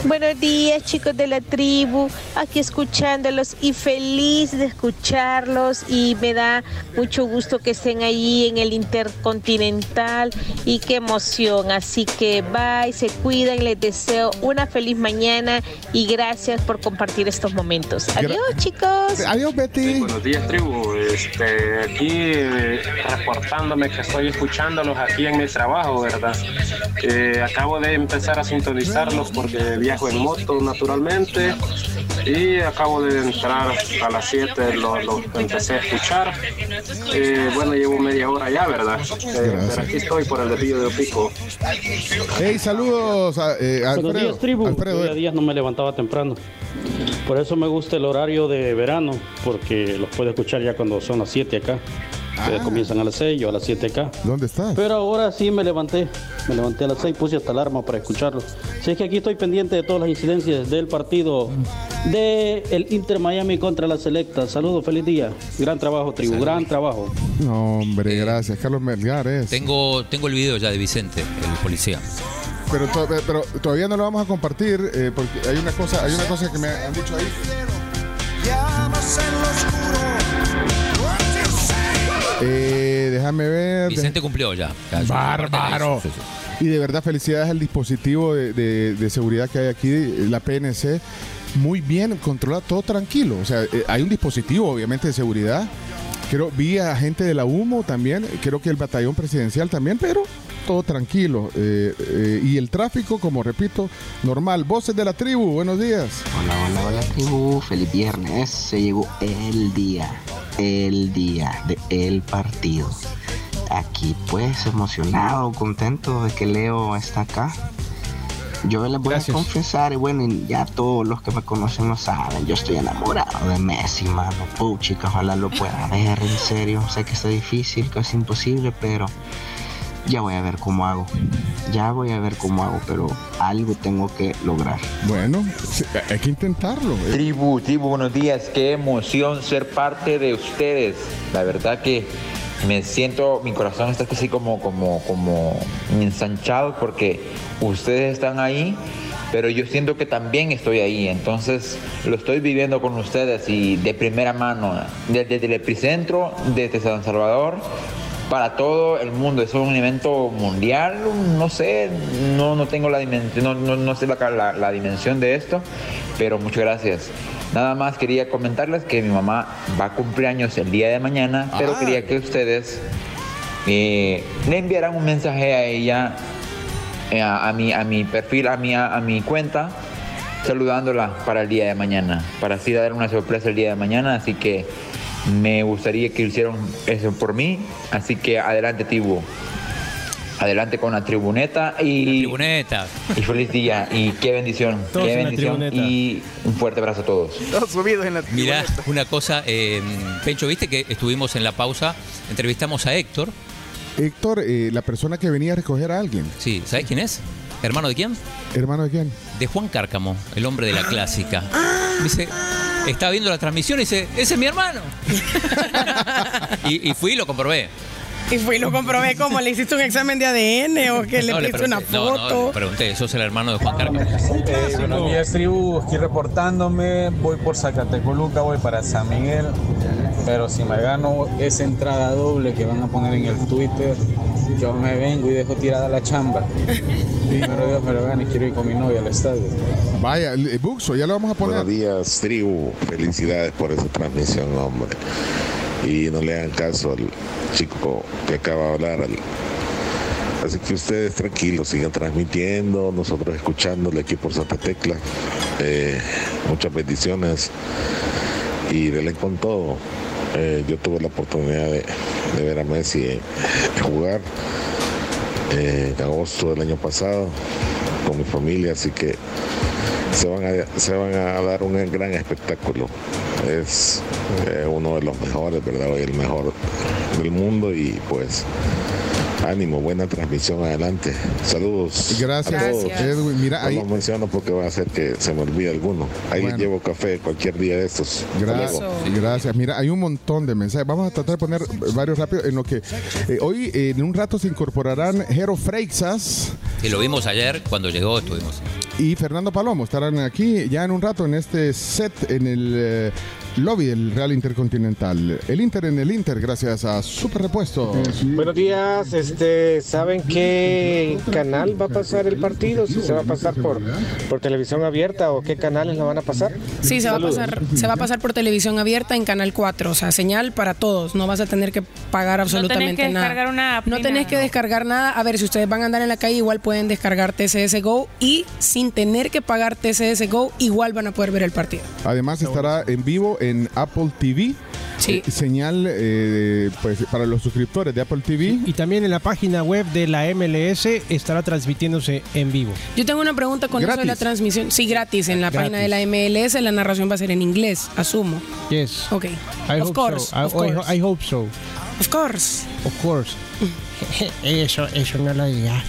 Buenos días chicos de la tribu, aquí escuchándolos y feliz de escucharlos y me da mucho gusto que estén ahí en el Intercontinental y qué emoción, así que bye, se cuidan, les deseo una feliz mañana y gracias por compartir estos momentos. Adiós chicos. Adiós Betty. Buenos días, tribu. Este, aquí eh, reportándome que estoy escuchándolos aquí en mi trabajo, ¿verdad? Eh, acabo de empezar a sintonizarlos porque viajo en moto naturalmente y acabo de entrar a las 7, lo, lo empecé a escuchar. Eh, bueno, llevo media hora ya, ¿verdad? Eh, pero aquí estoy por el desvío de Opico. Hey, saludos a eh, Buenos Alfredo. días, tribu. Alfredo, Yo días no me levantaba temprano. Por eso me gusta el horario de verano, porque los puedo escuchar ya cuando son las 7 acá. Que comienzan a las 6, yo a las 7 acá. ¿Dónde estás? Pero ahora sí me levanté. Me levanté a las 6, puse hasta alarma para escucharlo. Si es que aquí estoy pendiente de todas las incidencias del partido de el Inter Miami contra la Selecta. Saludos, feliz día. Gran trabajo, tribu, gran trabajo. No, hombre, gracias. Carlos Melgares. Tengo, tengo el video ya de Vicente, el policía. Pero, to- pero todavía no lo vamos a compartir eh, porque hay una cosa, hay una cosa que me han dicho ahí. Eh, déjame ver. Vicente cumplió ya. Bárbaro. Sí, sí. Y de verdad, felicidades al dispositivo de, de- de seguridad que hay aquí, la PNC. Muy bien, controla todo tranquilo. O sea, eh, hay un dispositivo, obviamente, de seguridad. Creo, vi a gente de la humo también. Creo que el batallón presidencial también, pero todo tranquilo. Eh, eh, y el tráfico, como repito, normal. Voces de la tribu, buenos días. Hola, hola, hola tribu, feliz viernes. Se llegó el día, el día de el partido. Aquí pues emocionado, contento de que Leo está acá. Yo les voy a confesar, y bueno, ya todos los que me conocen lo saben, yo estoy enamorado de Messi, mano. Puchica, ojalá lo pueda ver, en serio. Sé que está difícil, casi imposible, pero ya voy a ver cómo hago. Ya voy a ver cómo hago, pero algo tengo que lograr. Bueno, hay que intentarlo. eh. Tribu, tribu, buenos días. Qué emoción ser parte de ustedes. La verdad que me siento, mi corazón está así como, como, como ensanchado porque ustedes están ahí, pero yo siento que también estoy ahí. Entonces lo estoy viviendo con ustedes y de primera mano, desde el epicentro, desde San Salvador. Para todo el mundo, es un evento mundial, no sé, no, no tengo la dimensión, no, no, no sé la, la- la dimensión de esto, pero muchas gracias. Nada más quería comentarles que mi mamá va a cumplir años el día de mañana, pero Ah. quería que ustedes eh, le enviaran un mensaje a ella, eh, a, a mi, a mi perfil, a mi, a, mi cuenta, saludándola para el día de mañana, para así dar una sorpresa el día de mañana. Así que me gustaría que hicieran eso por mí. Así que adelante, Tibu. Adelante con la tribuneta y. tribuneta. Y feliz día. Y qué bendición. Todos qué bendición. tribuneta. Y un fuerte abrazo a todos. Todos subidos en la Mirá, una cosa, eh, Pencho, viste que estuvimos en la pausa, entrevistamos a Héctor. Héctor, eh, la persona que venía a recoger a alguien. Sí, ¿sabes quién es? ¿Hermano de quién? ¿Hermano de quién? De Juan Cárcamo, el hombre de la clásica. Dice, estaba viendo la transmisión y dice, ese es mi hermano. y, y fui y lo comprobé. Y fui y lo comprobé como le hiciste un examen de ADN o que le No, le pediste una pregunté, no, foto. no, le pregunté, sos el hermano de Juan Cárcamo. Eh, buenos días, tribu. Aquí reportándome. Voy por Zacatecoluca, voy para San Miguel. Pero si me gano esa entrada doble que van a poner en el Twitter, yo me vengo y dejo tirada la chamba. Pero Dios me lo gane, quiero ir con mi novia al estadio. Vaya, el Buxo, ya lo vamos a poner. Buenos días, tribu. Felicidades por esa transmisión, hombre. Y no le hagan caso al chico que acaba de hablar. al- Así que ustedes tranquilos, sigan transmitiendo, nosotros escuchándole aquí por Santa Tecla. Eh, muchas bendiciones y denle con todo. Eh, yo tuve la oportunidad de, ver a Messi eh, jugar eh, en agosto del año pasado con mi familia, así que se van a, se van a dar un gran espectáculo. Es uno de los mejores, ¿verdad? Hoy el mejor del mundo y pues ánimo, buena transmisión adelante. Saludos. Gracias, a todos. Edwin. Mira, no ahí- los menciono porque va a hacer que se me olvide alguno. Ahí Bueno. les llevo café cualquier día de estos. Gracias, gracias. Mira, hay un montón de mensajes. Vamos a tratar de poner varios rápido en lo que eh, hoy eh, en un rato se incorporarán Jero Freixas Y lo vimos ayer, cuando llegó estuvimos. y Fernando Palomo. Estarán aquí ya en un rato en este set en el eh, lobby del Real Intercontinental. El Inter en el Inter, gracias a Super Repuesto. Buenos días, este, ¿saben qué canal va a pasar el partido? Si se va a pasar por, por televisión abierta o qué canales lo van a pasar. Sí, se va, a pasar, se va a pasar por televisión abierta en Canal 4, o sea, señal para todos, no vas a tener que pagar absolutamente que nada. descargar una app no tenés que descargar nada. A ver, si ustedes van a andar en la calle, igual pueden descargar TCS Go y sin tener que pagar TCS Go, igual van a poder ver el partido. Además estará en vivo en Apple TV. Sí. Eh, señal eh, pues, para los suscriptores de Apple TV. Y también en la página web de la MLS estará transmitiéndose en vivo. Yo tengo una pregunta con eso de la Gratis. transmisión. Sí, gratis. En la Gratis. página de la MLS la narración va a ser en inglés, asumo. Yes. Ok. I of course. so. I, of I- course. I hope so. Of course. Of course. Eso, eso no lo diga.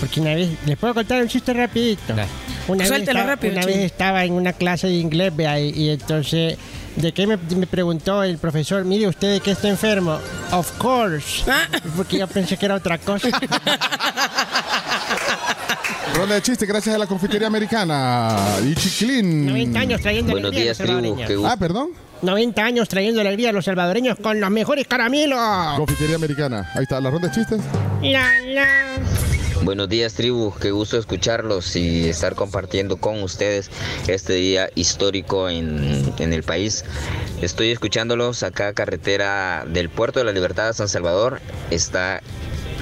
Porque una vez, les puedo contar un chiste rapidito. Una, vez, Suéltelo estaba, rápido, una vez estaba en una clase de inglés, vea, y, y entonces, ¿de qué me, me preguntó el profesor? Mire, ¿usted de qué está enfermo? Of course. Porque yo pensé que era otra cosa. Ronda de chistes gracias a la confitería americana. Y Chiquilín. 90 años trayendo Buenos alegría días, a los salvadoreños. Ah, perdón. 90 años trayendo alegría a los salvadoreños con los mejores caramelos. Confitería americana. Ahí está, la ronda de chistes. La, la. Buenos días, tribu. Qué gusto escucharlos y estar compartiendo con ustedes este día histórico en, en el país. Estoy escuchándolos acá, carretera del Puerto de la Libertad San Salvador. Está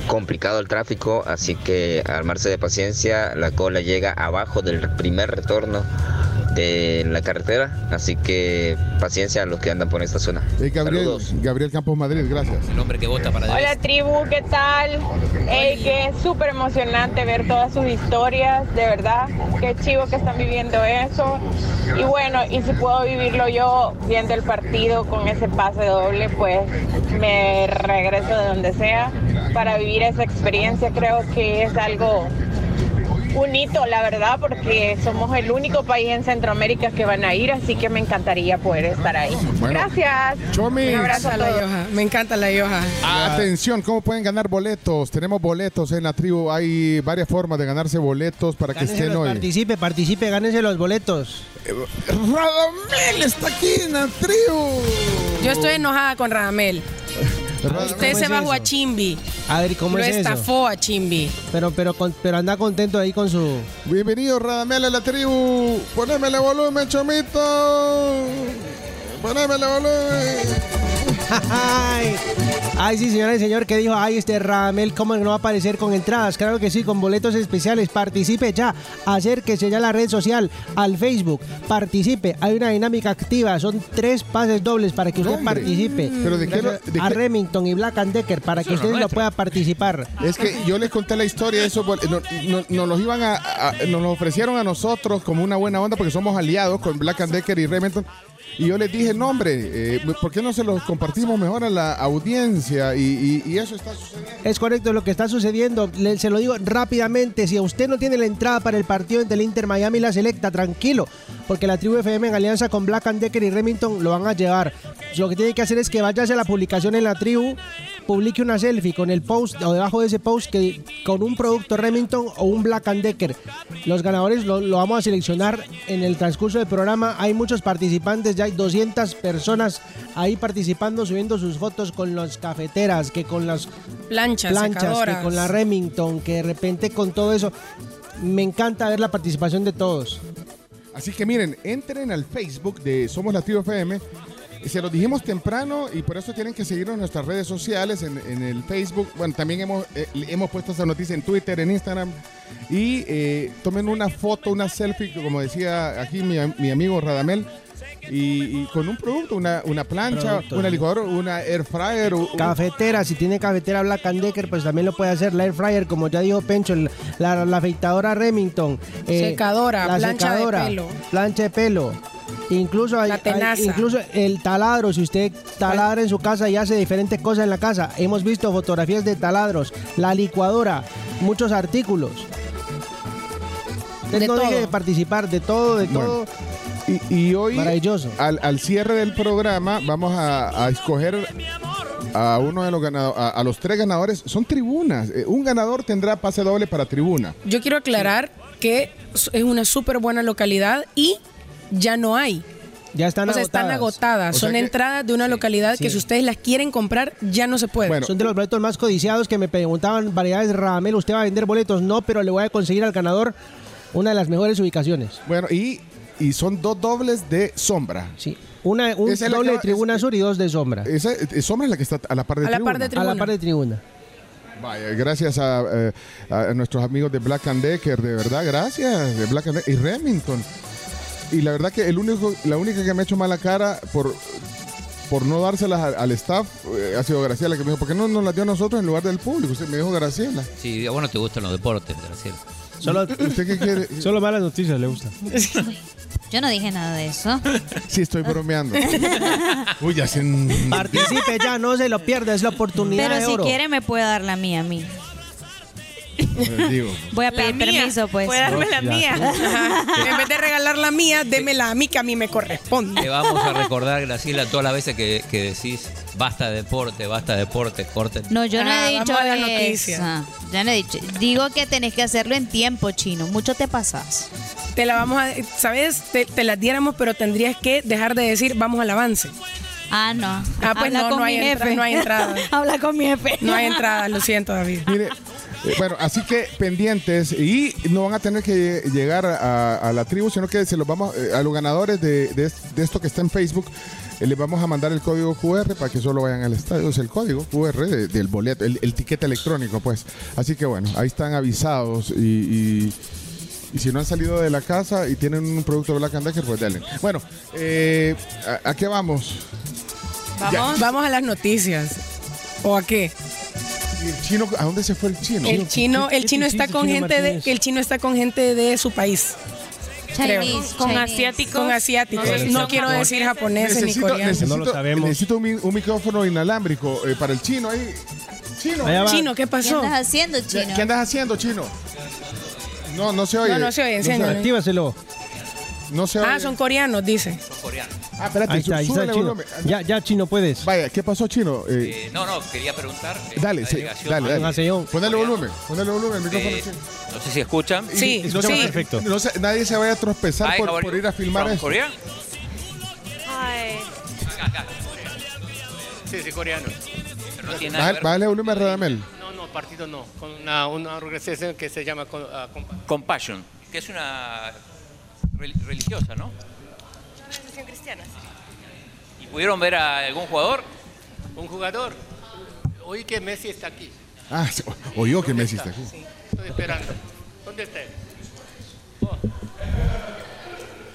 complicado el tráfico, así que armarse de paciencia. La cola llega abajo del primer retorno de la carretera, así que paciencia a los que andan por esta zona. Eh, Gabriel, Saludos. Gabriel Campos Madrid, gracias. El hombre que vota para Hola tribu, ¿qué tal? Ey, que es súper emocionante ver todas sus historias, de verdad. Qué chivo que están viviendo eso. Y bueno, y si puedo vivirlo yo viendo el partido con ese pase doble, pues me regreso de donde sea para vivir esa experiencia. Creo que es algo un hito, la verdad, porque somos el único país en Centroamérica que van a ir, así que me encantaría poder estar ahí. Gracias. Chomis. Un abrazo a la yoja. Me encanta la yoja. Atención, ¿cómo pueden ganar boletos? Tenemos boletos en la tribu. Hay varias formas de ganarse boletos para que estén hoy. participe, participe, gánense los boletos. Radamel está aquí en la tribu. Yo estoy enojada con Radamel. ¿Cómo Usted es se bajó eso? a Chimbi. A ver, ¿cómo Lo es eso? estafó a Chimbi. Pero, pero, con- pero anda contento ahí con su... Bienvenido, Radamel, a la tribu. Ponémele volumen, chomito. Ponémele volumen. Ay, ay, sí, señora y señor, que dijo, ay, este Ramel, ¿cómo no va a aparecer con entradas? Claro que sí, con boletos especiales. Participe ya, acérquese ya a la red social, al Facebook. Participe, hay una dinámica activa. Son tres pases dobles para que usted Hombre. participe. Pero ¿de qué de a qué- Remington y Black and Decker para que Eso no usted lo nuestro. pueda participar. Es que yo les conté la historia de eso. porque no- no- Nos los iban a, a- nos los ofrecieron a nosotros como una buena onda porque somos aliados con Black and Decker y Remington. Y yo les dije, no, hombre, eh, ¿por qué no se los compartimos mejor a la audiencia? Y, eso está sucediendo. Es correcto lo que está sucediendo. Le- se lo digo rápidamente. Si usted no tiene la entrada para el partido entre el Inter Miami y la Selecta, tranquilo. Porque la tribu FM en alianza con Black and Decker y Remington lo van a llevar. Lo que tiene que hacer es que vayas a la publicación en la tribu, publique una selfie con el post o debajo de ese post que con un producto Remington o un Black and Decker. Los ganadores lo, lo vamos a seleccionar en el transcurso del programa. Hay muchos participantes, ya hay 200 personas ahí participando, subiendo sus fotos con las cafeteras, que con las Planchas, planchas, que con la Remington, que de repente con todo eso. Me encanta ver la participación de todos. Así que miren, entren al Facebook de Somos Tribu FM. Se los dijimos temprano y por eso tienen que seguirnos en nuestras redes sociales, en, en el Facebook. Bueno, también hemos, eh, hemos puesto esa noticia en Twitter, en Instagram. Y eh, tomen una foto, una selfie, como decía aquí mi, mi amigo Radamel. Y, y con un producto, una, una plancha, Producto, una sí. licuadora, una air fryer. Cafetera, si tiene cafetera Black and Decker, pues también lo puede hacer. La Air Fryer, como ya dijo Pencho, el- la, la afeitadora Remington. eh, Secadora, la plancha de secadora, pelo. Plancha de pelo. Incluso hay, La tenaza. hay- incluso el taladro, si usted taladra en su casa y hace diferentes cosas en la casa, hemos visto fotografías de taladros, la licuadora, muchos artículos. Usted De no deje todo. de participar de todo, de Bueno, todo. Y, y hoy, Maravilloso. Al, al cierre del programa, vamos a, a escoger a uno de los ganadores, a, a los tres ganadores. Son tribunas. Eh, un ganador tendrá pase doble para tribuna. Yo quiero aclarar que es una súper buena localidad y ya no hay. Ya están o sea, están agotadas. agotadas. O sea Son que- entradas de una localidad que si ustedes las quieren comprar, ya no se puede. Son de los boletos más codiciados que me preguntaban variedades de Ramel. ¿Usted va a vender boletos? No, pero le voy a conseguir al ganador una de las mejores ubicaciones. Bueno, y, y son dos dobles de sombra. Sí. Una, un Esa es doble de tribuna sur y dos de sombra. Esa eh, sombra es la que está a la par de A la par de A tribuna. la par de tribuna. Vaya, gracias a, eh, a nuestros amigos de Black and Decker, de verdad, gracias. De Black and Decker y Remington. Y la verdad que el único, la única que me ha hecho mala cara por, por no dárselas al, al staff eh, ha sido Graciela, que me dijo, ¿por qué no nos las dio a nosotros en lugar del público? Usted me dijo Graciela. Sí, a vos no te gustan los deportes, Graciela. Solo, ¿Usted qué quiere? solo malas noticias le gustan. Yo no dije nada de eso. Sí, estoy bromeando. Uy, ya se... Participe ya, no se lo pierda, es la oportunidad Pero de si oro. quiere me puede dar la mía a mí. Digo, Voy a pedir permiso, pues. Puede darme la Ya. mía. En vez de regalar la mía, démela a mí que a mí me corresponde. Te vamos a recordar, Graciela, todas las veces que, que decís basta de deporte, basta de deporte, corten. No, yo no Ah, he dicho a eso. noticias. Ya no he dicho. Digo que tenés que hacerlo en tiempo, chino. Mucho te pasas. Te la vamos a, ¿sabes? Te, te las diéramos, pero tendrías que dejar de decir vamos al avance. Ah, no. Ah, pues Habla no, con no hay, mi entra- jefe. no hay entrada. Habla con mi jefe. No hay entrada, lo siento, David. Mire, bueno, así que pendientes y no van a tener que llegar a, a la tribu, sino que se los vamos eh, a los ganadores de, de es- de esto que está en Facebook. eh, les vamos a mandar el código QR para que solo vayan al estadio. Es el código QR de- del boleto, el, el tiquete electrónico, pues. Así que bueno, ahí están avisados y, y- y si no han salido de la casa y tienen un producto de Black and Decker, pues denle. Bueno, eh, ¿a, a qué vamos? Vamos, vamos a las noticias. ¿O a qué? ¿Y el chino, ¿A dónde se fue el chino? El chino, el chino está con gente de, el chino está con gente de su país. Creo. Chinese, Con Chinese. asiáticos. Con asiáticos. No sé si No son quiero japoneses. decir japoneses ni coreanos. necesito- No lo sabemos. necesito un, mi- un micrófono inalámbrico eh, para el chino ahí. Chino. Allá va. Chino, ¿qué ¿Qué pasó? andas haciendo, ¿Qué, chino? qué andas haciendo, chino? No, no se oye. No, no se oye, No enséñale. Actívaselo. No se oye. Ah, son coreanos, dice. Ah, espérate, Ahí está, ahí chino. volumen. Ya, ya, chino, puedes. Vaya, ¿qué pasó, chino? Eh, Eh, no, no, quería preguntar. eh, dale, sí, dale, dale. señor. Ponele volumen, ponele volumen, el micrófono. Chino. no sé si escuchan. Sí, Y no se- sí. perfecto. no se- nadie se vaya a tropezar Hi, por, ir a filmar esto. Korea? Sí, sí, coreano. Pero no tiene nada volumen, Radamel. No, no, partido no. Con una, una organización que se llama con- ah, Compa- Compassion, que es una religiosa, ¿no? Organización cristiana. ¿Y pudieron ver a algún jugador? Un jugador. Oí que Messi está aquí. Ah, oyó que Messi está aquí. Sí, estoy esperando. ¿Dónde está él? Oh.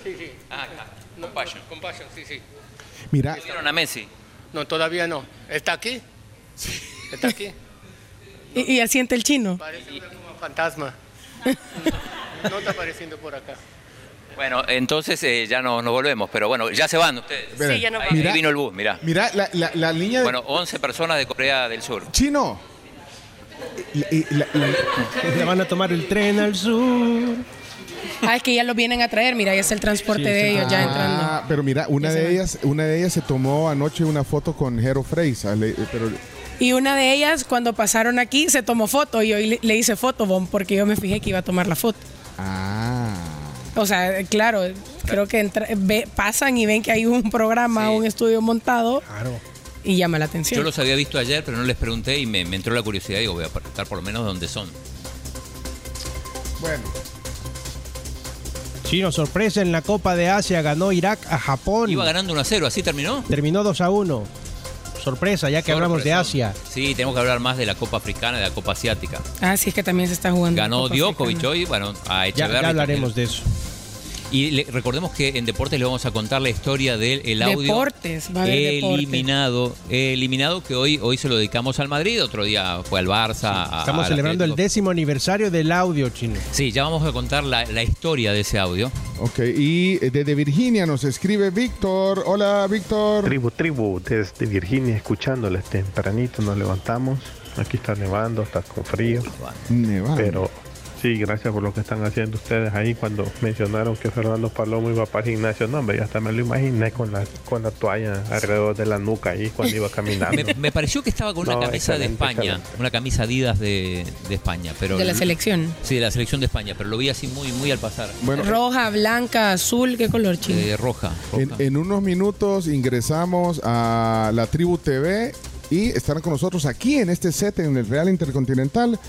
Sí, sí. Ah, acá. No, Compassion. Compassion, sí, sí. Mira, ¿Vieron a Messi? No, todavía no. ¿Está aquí? ¿Está aquí? Y, y asiente el chino. Parece una como fantasma. No está apareciendo por acá. Bueno, entonces eh, ya no nos volvemos, pero bueno, ya se van ustedes. Sí, ya nos Ahí, vino el bus, mirá. mira la, la, la línea de... Bueno, 11 personas de Corea del Sur. Chino. La- la- van a tomar el tren al sur. Ah, es que ya los vienen a traer. Mira, ya es el transporte Sí, de ellos ya Ah, entrando. pero mira, una de ellas, una de ellas se tomó anoche una foto con Jero Freisa, le- pero Y una de ellas, cuando pasaron aquí, se tomó foto y hoy le, le hice fotobomb porque yo me fijé que iba a tomar la foto. ah, O sea, claro, creo que entra- ve- pasan y ven que hay un programa, Sí. un estudio montado y llama la atención. Yo los había visto ayer, pero no les pregunté y me, me entró la curiosidad y digo, voy a preguntar por lo menos dónde son. bueno, Chino, sorpresa en la Copa de Asia, ganó Irak a Japón. Iba ganando 1 a 0, ¿así terminó? Terminó 2 a 1. Sorpresa, ya que hablamos de. Asia. Sí, tenemos que hablar más de la Copa Africana y de la Copa Asiática. Ah, sí, es que también se está jugando. Ganó Djokovic hoy, bueno, a Ya, Echeverri. ya hablaremos también. de eso. Y le- recordemos que en deportes le vamos a contar la historia del el audio Deportes, va a haber deportes. eliminado, eliminado que hoy hoy se lo dedicamos al Madrid, otro día fue al Barça. Estamos celebrando el décimo aniversario del audio, Chino. Sí, ya vamos a contar la, la historia de ese audio. ok, y eh, desde Virginia nos escribe Víctor, hola Víctor. Tribu, tribu, desde Virginia, escuchándoles tempranito, nos levantamos. Aquí está nevando, está con frío. Nevando. Pero sí, gracias por lo que están haciendo ustedes ahí cuando mencionaron que Fernando Palomo iba para el gimnasio. No, hombre, ya hasta me lo imaginé con la, con la toalla alrededor de la nuca ahí cuando iba caminando. Me, me pareció que estaba con una No, camisa de España, excelente. una camisa Adidas de, de España, pero De la selección. Sí, de la selección de España, pero lo vi así muy muy al pasar. Bueno, Roja, blanca, azul, ¿qué color? Eh, roja. en, roja. en unos minutos ingresamos a la Tribu TV y estarán con nosotros aquí en este set en el Real Intercontinental.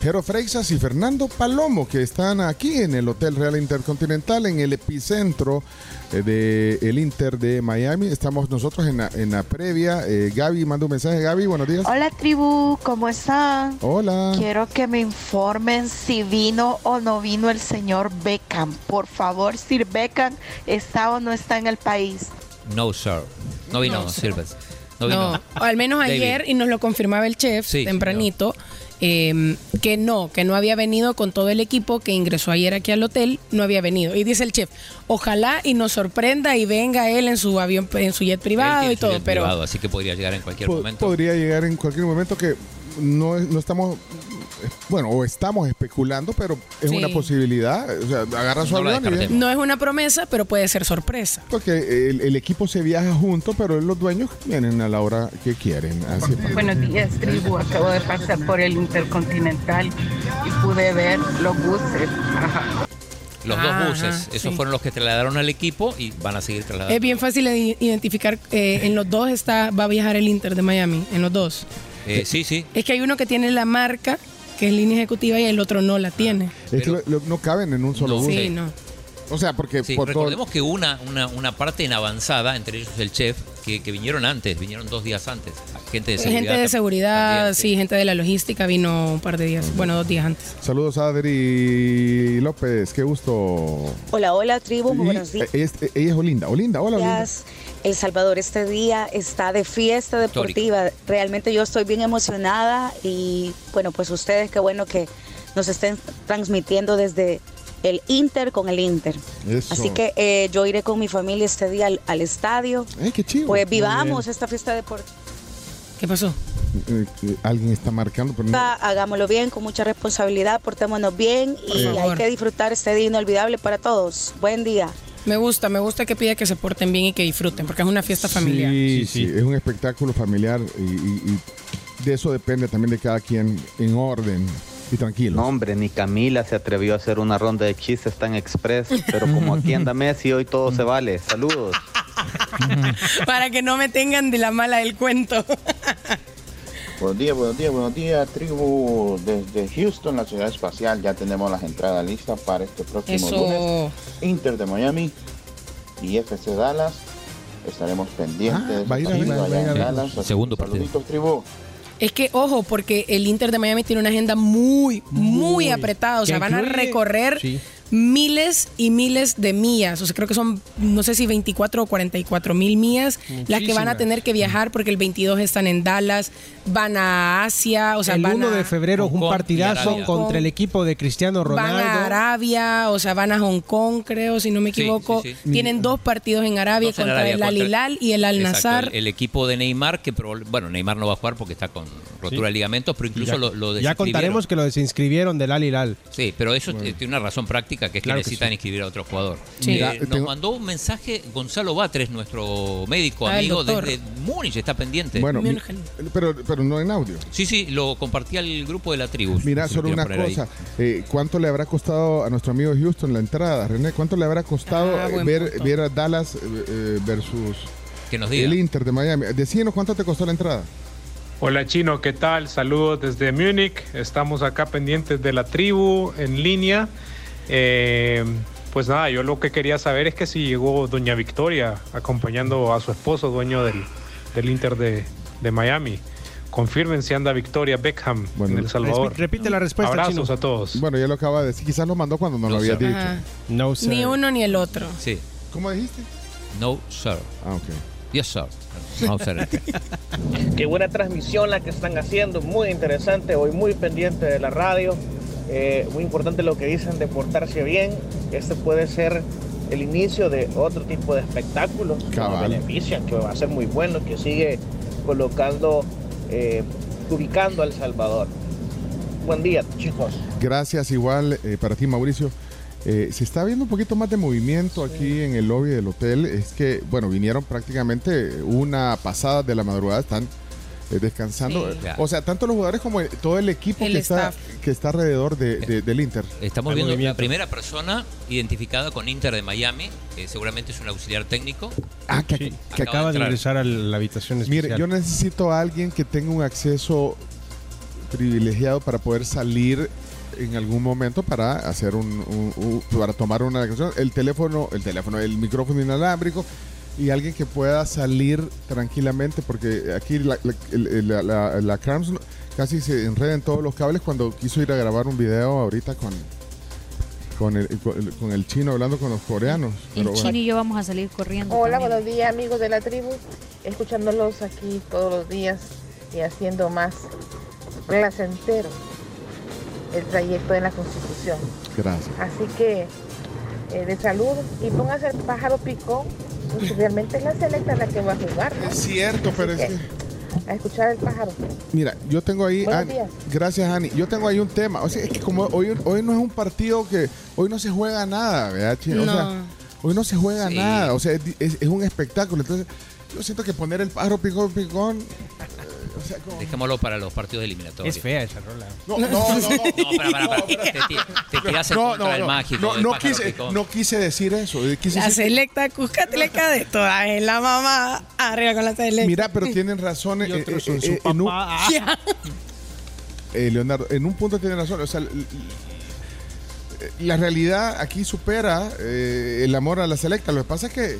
Jero Freixas y Fernando Palomo, que están aquí en el Hotel Real Intercontinental, en el epicentro del el Inter de Miami. Estamos nosotros en la, en la previa. Eh, Gaby, manda un mensaje. Gaby, buenos días. Hola tribu, ¿cómo están? Hola. Quiero que me informen si vino o no vino el señor Beckham. Por favor, si Beckham está o no está en el país. No, sir. No vino No, sir. No vino. No, al menos David. ayer, y nos lo confirmaba el chef Sí, tempranito, eh, que no, que no había venido con todo el equipo que ingresó ayer aquí al hotel, no había venido. Y dice el chef, ojalá y nos sorprenda y venga él en su avión, en su jet privado y todo, pero privado, así que podría llegar en cualquier Po- momento. Podría llegar en cualquier momento que no, es- no estamos, bueno, o estamos especulando, pero es Sí. una posibilidad. O sea, agarra su No avión y no es una promesa, pero puede ser sorpresa. Porque el, el equipo se viaja junto, pero los dueños vienen a la hora que quieren. Así. Buenos días, tribu. Acabo de pasar por el Intercontinental y pude ver los buses. Ajá. Los dos buses, esos sí. fueron los que trasladaron al equipo y van a seguir trasladando. Es bien fácil de identificar, eh, en los dos está, va a viajar el Inter de Miami, en los dos. Eh, sí, sí. Es que hay uno que tiene la marca, que es línea ejecutiva, y el otro no la tiene. Es que lo- lo- no caben en un solo No, bus. Sí, no. O sea, porque Sí, por todo. recordemos que una, una, una parte en avanzada, entre ellos el chef, que, que vinieron antes, vinieron dos días antes. Gente de seguridad. Gente de seguridad, también, sí, gente de la logística vino un par de días, bueno, dos días antes. Saludos a Adri López, qué gusto. Hola, hola tribu, muy Y, buenos días. eh, es- ella es Olinda. Olinda, hola Olinda. El Salvador este día está de fiesta deportiva. Realmente yo estoy bien emocionada y bueno, pues ustedes qué bueno que nos estén transmitiendo desde el Inter con el Inter. Eso. Así que eh, yo iré con mi familia este día al, al estadio. Qué chido. Pues vivamos esta fiesta deportiva. ¿Qué pasó? Eh, eh, alguien está marcando, pero no. Hagámoslo bien, con mucha responsabilidad, portémonos bien y hay que disfrutar este día inolvidable para todos. Buen día. Me gusta, me gusta que pida que se porten bien y que disfruten, porque es una fiesta familiar. Sí, sí, es un espectáculo familiar y, y- y de eso depende también de cada quien en orden y tranquilo. No, hombre, ni Camila se atrevió a hacer una ronda de chistes tan express, pero como aquí anda Messi, hoy todo se vale. Saludos. Para que no me tengan de la mala del cuento. Buenos días, buenos días, buenos días, tribu. Desde Houston, la ciudad espacial, ya tenemos las entradas listas para este próximo Eso. lunes. Inter de Miami y FC Dallas. Estaremos pendientes Ah, ir ir allá en. Dallas. Segundo partido. Saluditos, tribu. Es que, ojo, porque el Inter de Miami tiene una agenda muy, muy, apretada. O sea, van a recorrer Sí. Miles y miles de millas. O sea, creo que son, no sé si 24 o 44 mil millas las que van a tener que viajar porque el 22 están en Dallas, van a Asia, o sea, el van 1 a, de febrero Hong un partidazo Arabia. contra el equipo de Cristiano van a Ronaldo. Arabia, o sea, van a Hong Kong, creo, si no me equivoco. sí, sí. Tienen dos partidos en Arabia en contra Arabia, el Al Hilal y el Al Nassr. el, el equipo de Neymar, que bueno, Neymar no va a jugar porque está con rotura de ligamentos, pero incluso ya, lo, lo ya contaremos que lo desinscribieron del Al Hilal. Sí, pero eso tiene una razón práctica, que es Claro que que necesitan sí. inscribir a otro jugador. Sí. Eh, nos tengo- mandó un mensaje Gonzalo Batres, nuestro médico Ah, amigo desde Múnich, está pendiente. Bueno, mi- pero, pero no en audio. Sí, sí, lo compartí al grupo de la tribu. Mira, solo una cosa. eh, ¿Cuánto le habrá costado a nuestro amigo Houston la entrada, René? ¿Cuánto le habrá costado Ah, eh, ver, punto. ver a Dallas eh, versus Que nos diga. el Inter de Miami? Decinos cuánto te costó la entrada. Hola Chino, ¿qué tal? Saludos desde Múnich. Estamos acá pendientes de la tribu en línea. Eh, pues nada, yo lo que quería saber es que si llegó Doña Victoria acompañando a su esposo, dueño del, del Inter de, de Miami. Confirmen si anda Victoria Beckham Bueno, en El Salvador. Repite- la respuesta, Abrazos Chino. a todos. Bueno, ya lo acaba de decir. Quizás lo mandó cuando no, No lo había dicho. Ajá. No sé. Ni uno ni el otro. Sí. ¿Cómo dijiste? No, sir. Ah, ok. Yes, sir. A ver. Qué buena transmisión la que están haciendo, muy interesante, hoy muy pendiente de la radio, Eh, muy importante lo que dicen de portarse bien, este puede ser el inicio de otro tipo de espectáculo que nos Cabal. beneficia, que va a ser muy bueno, que sigue colocando, eh, ubicando a El Salvador. Buen día, chicos. Gracias igual eh, para ti, Mauricio. Eh, se está viendo un poquito más de movimiento aquí en el lobby del hotel. Es que, bueno, vinieron prácticamente una pasada de la madrugada, están descansando. Sí. O sea, tanto los jugadores como el- todo el equipo El que, está, que está alrededor de- de- del Inter. Estamos Hay viendo movimiento. la primera persona identificada con Inter de Miami, que seguramente es un auxiliar técnico. Ah, que, Sí, que- que acaba acaba de de ingresar a la habitación especial. Mire, yo necesito a alguien que tenga un acceso privilegiado para poder salir en algún momento para hacer un, un- un- para tomar una declaración. El teléfono, el teléfono, el micrófono inalámbrico y alguien que pueda salir tranquilamente porque aquí la, la, la- la- no- casi se enreda en todos los cables cuando quiso ir a grabar un video ahorita con con el, con el, chino hablando con los coreanos. El Pero bueno. chino y yo vamos a salir corriendo. Hola, también. buenos días amigos de la tribu. escuchándolos aquí todos los días y haciendo más placentero el trayecto de la Constitución. Gracias. Así que eh, de salud y póngase el pájaro picón, porque realmente es la selecta la que va a jugar. ¿no? Es cierto, pero es que... A escuchar el pájaro. Mira, yo tengo ahí. Buenos Ani- días. gracias, Ani. Yo tengo ahí un tema. O sea, es que como hoy, hoy no es un partido que. Hoy no se juega nada, ¿verdad, Chino? O No. sea, hoy no se juega Sí. nada. O sea, es, es- es un espectáculo. Entonces, yo siento que poner el pájaro picón, picón. Dejémoslo para los partidos eliminatorios. Es fea esa rola. No, no, no, no. No, para, para, para. Te, ti- te tiras en No, contra no, del no. mágico. No, quise, picón. no quise decir eso. eh, Quise La decir- selecta Cuscatleca de todas, es la mamá arriba con la selecta. Mira, pero tienen razón. eh, otros eh, son eh, su eh, en un- eh, Leonardo, en un punto tiene razón. O sea, l- la realidad aquí supera eh, el amor a la selecta. Lo que pasa es que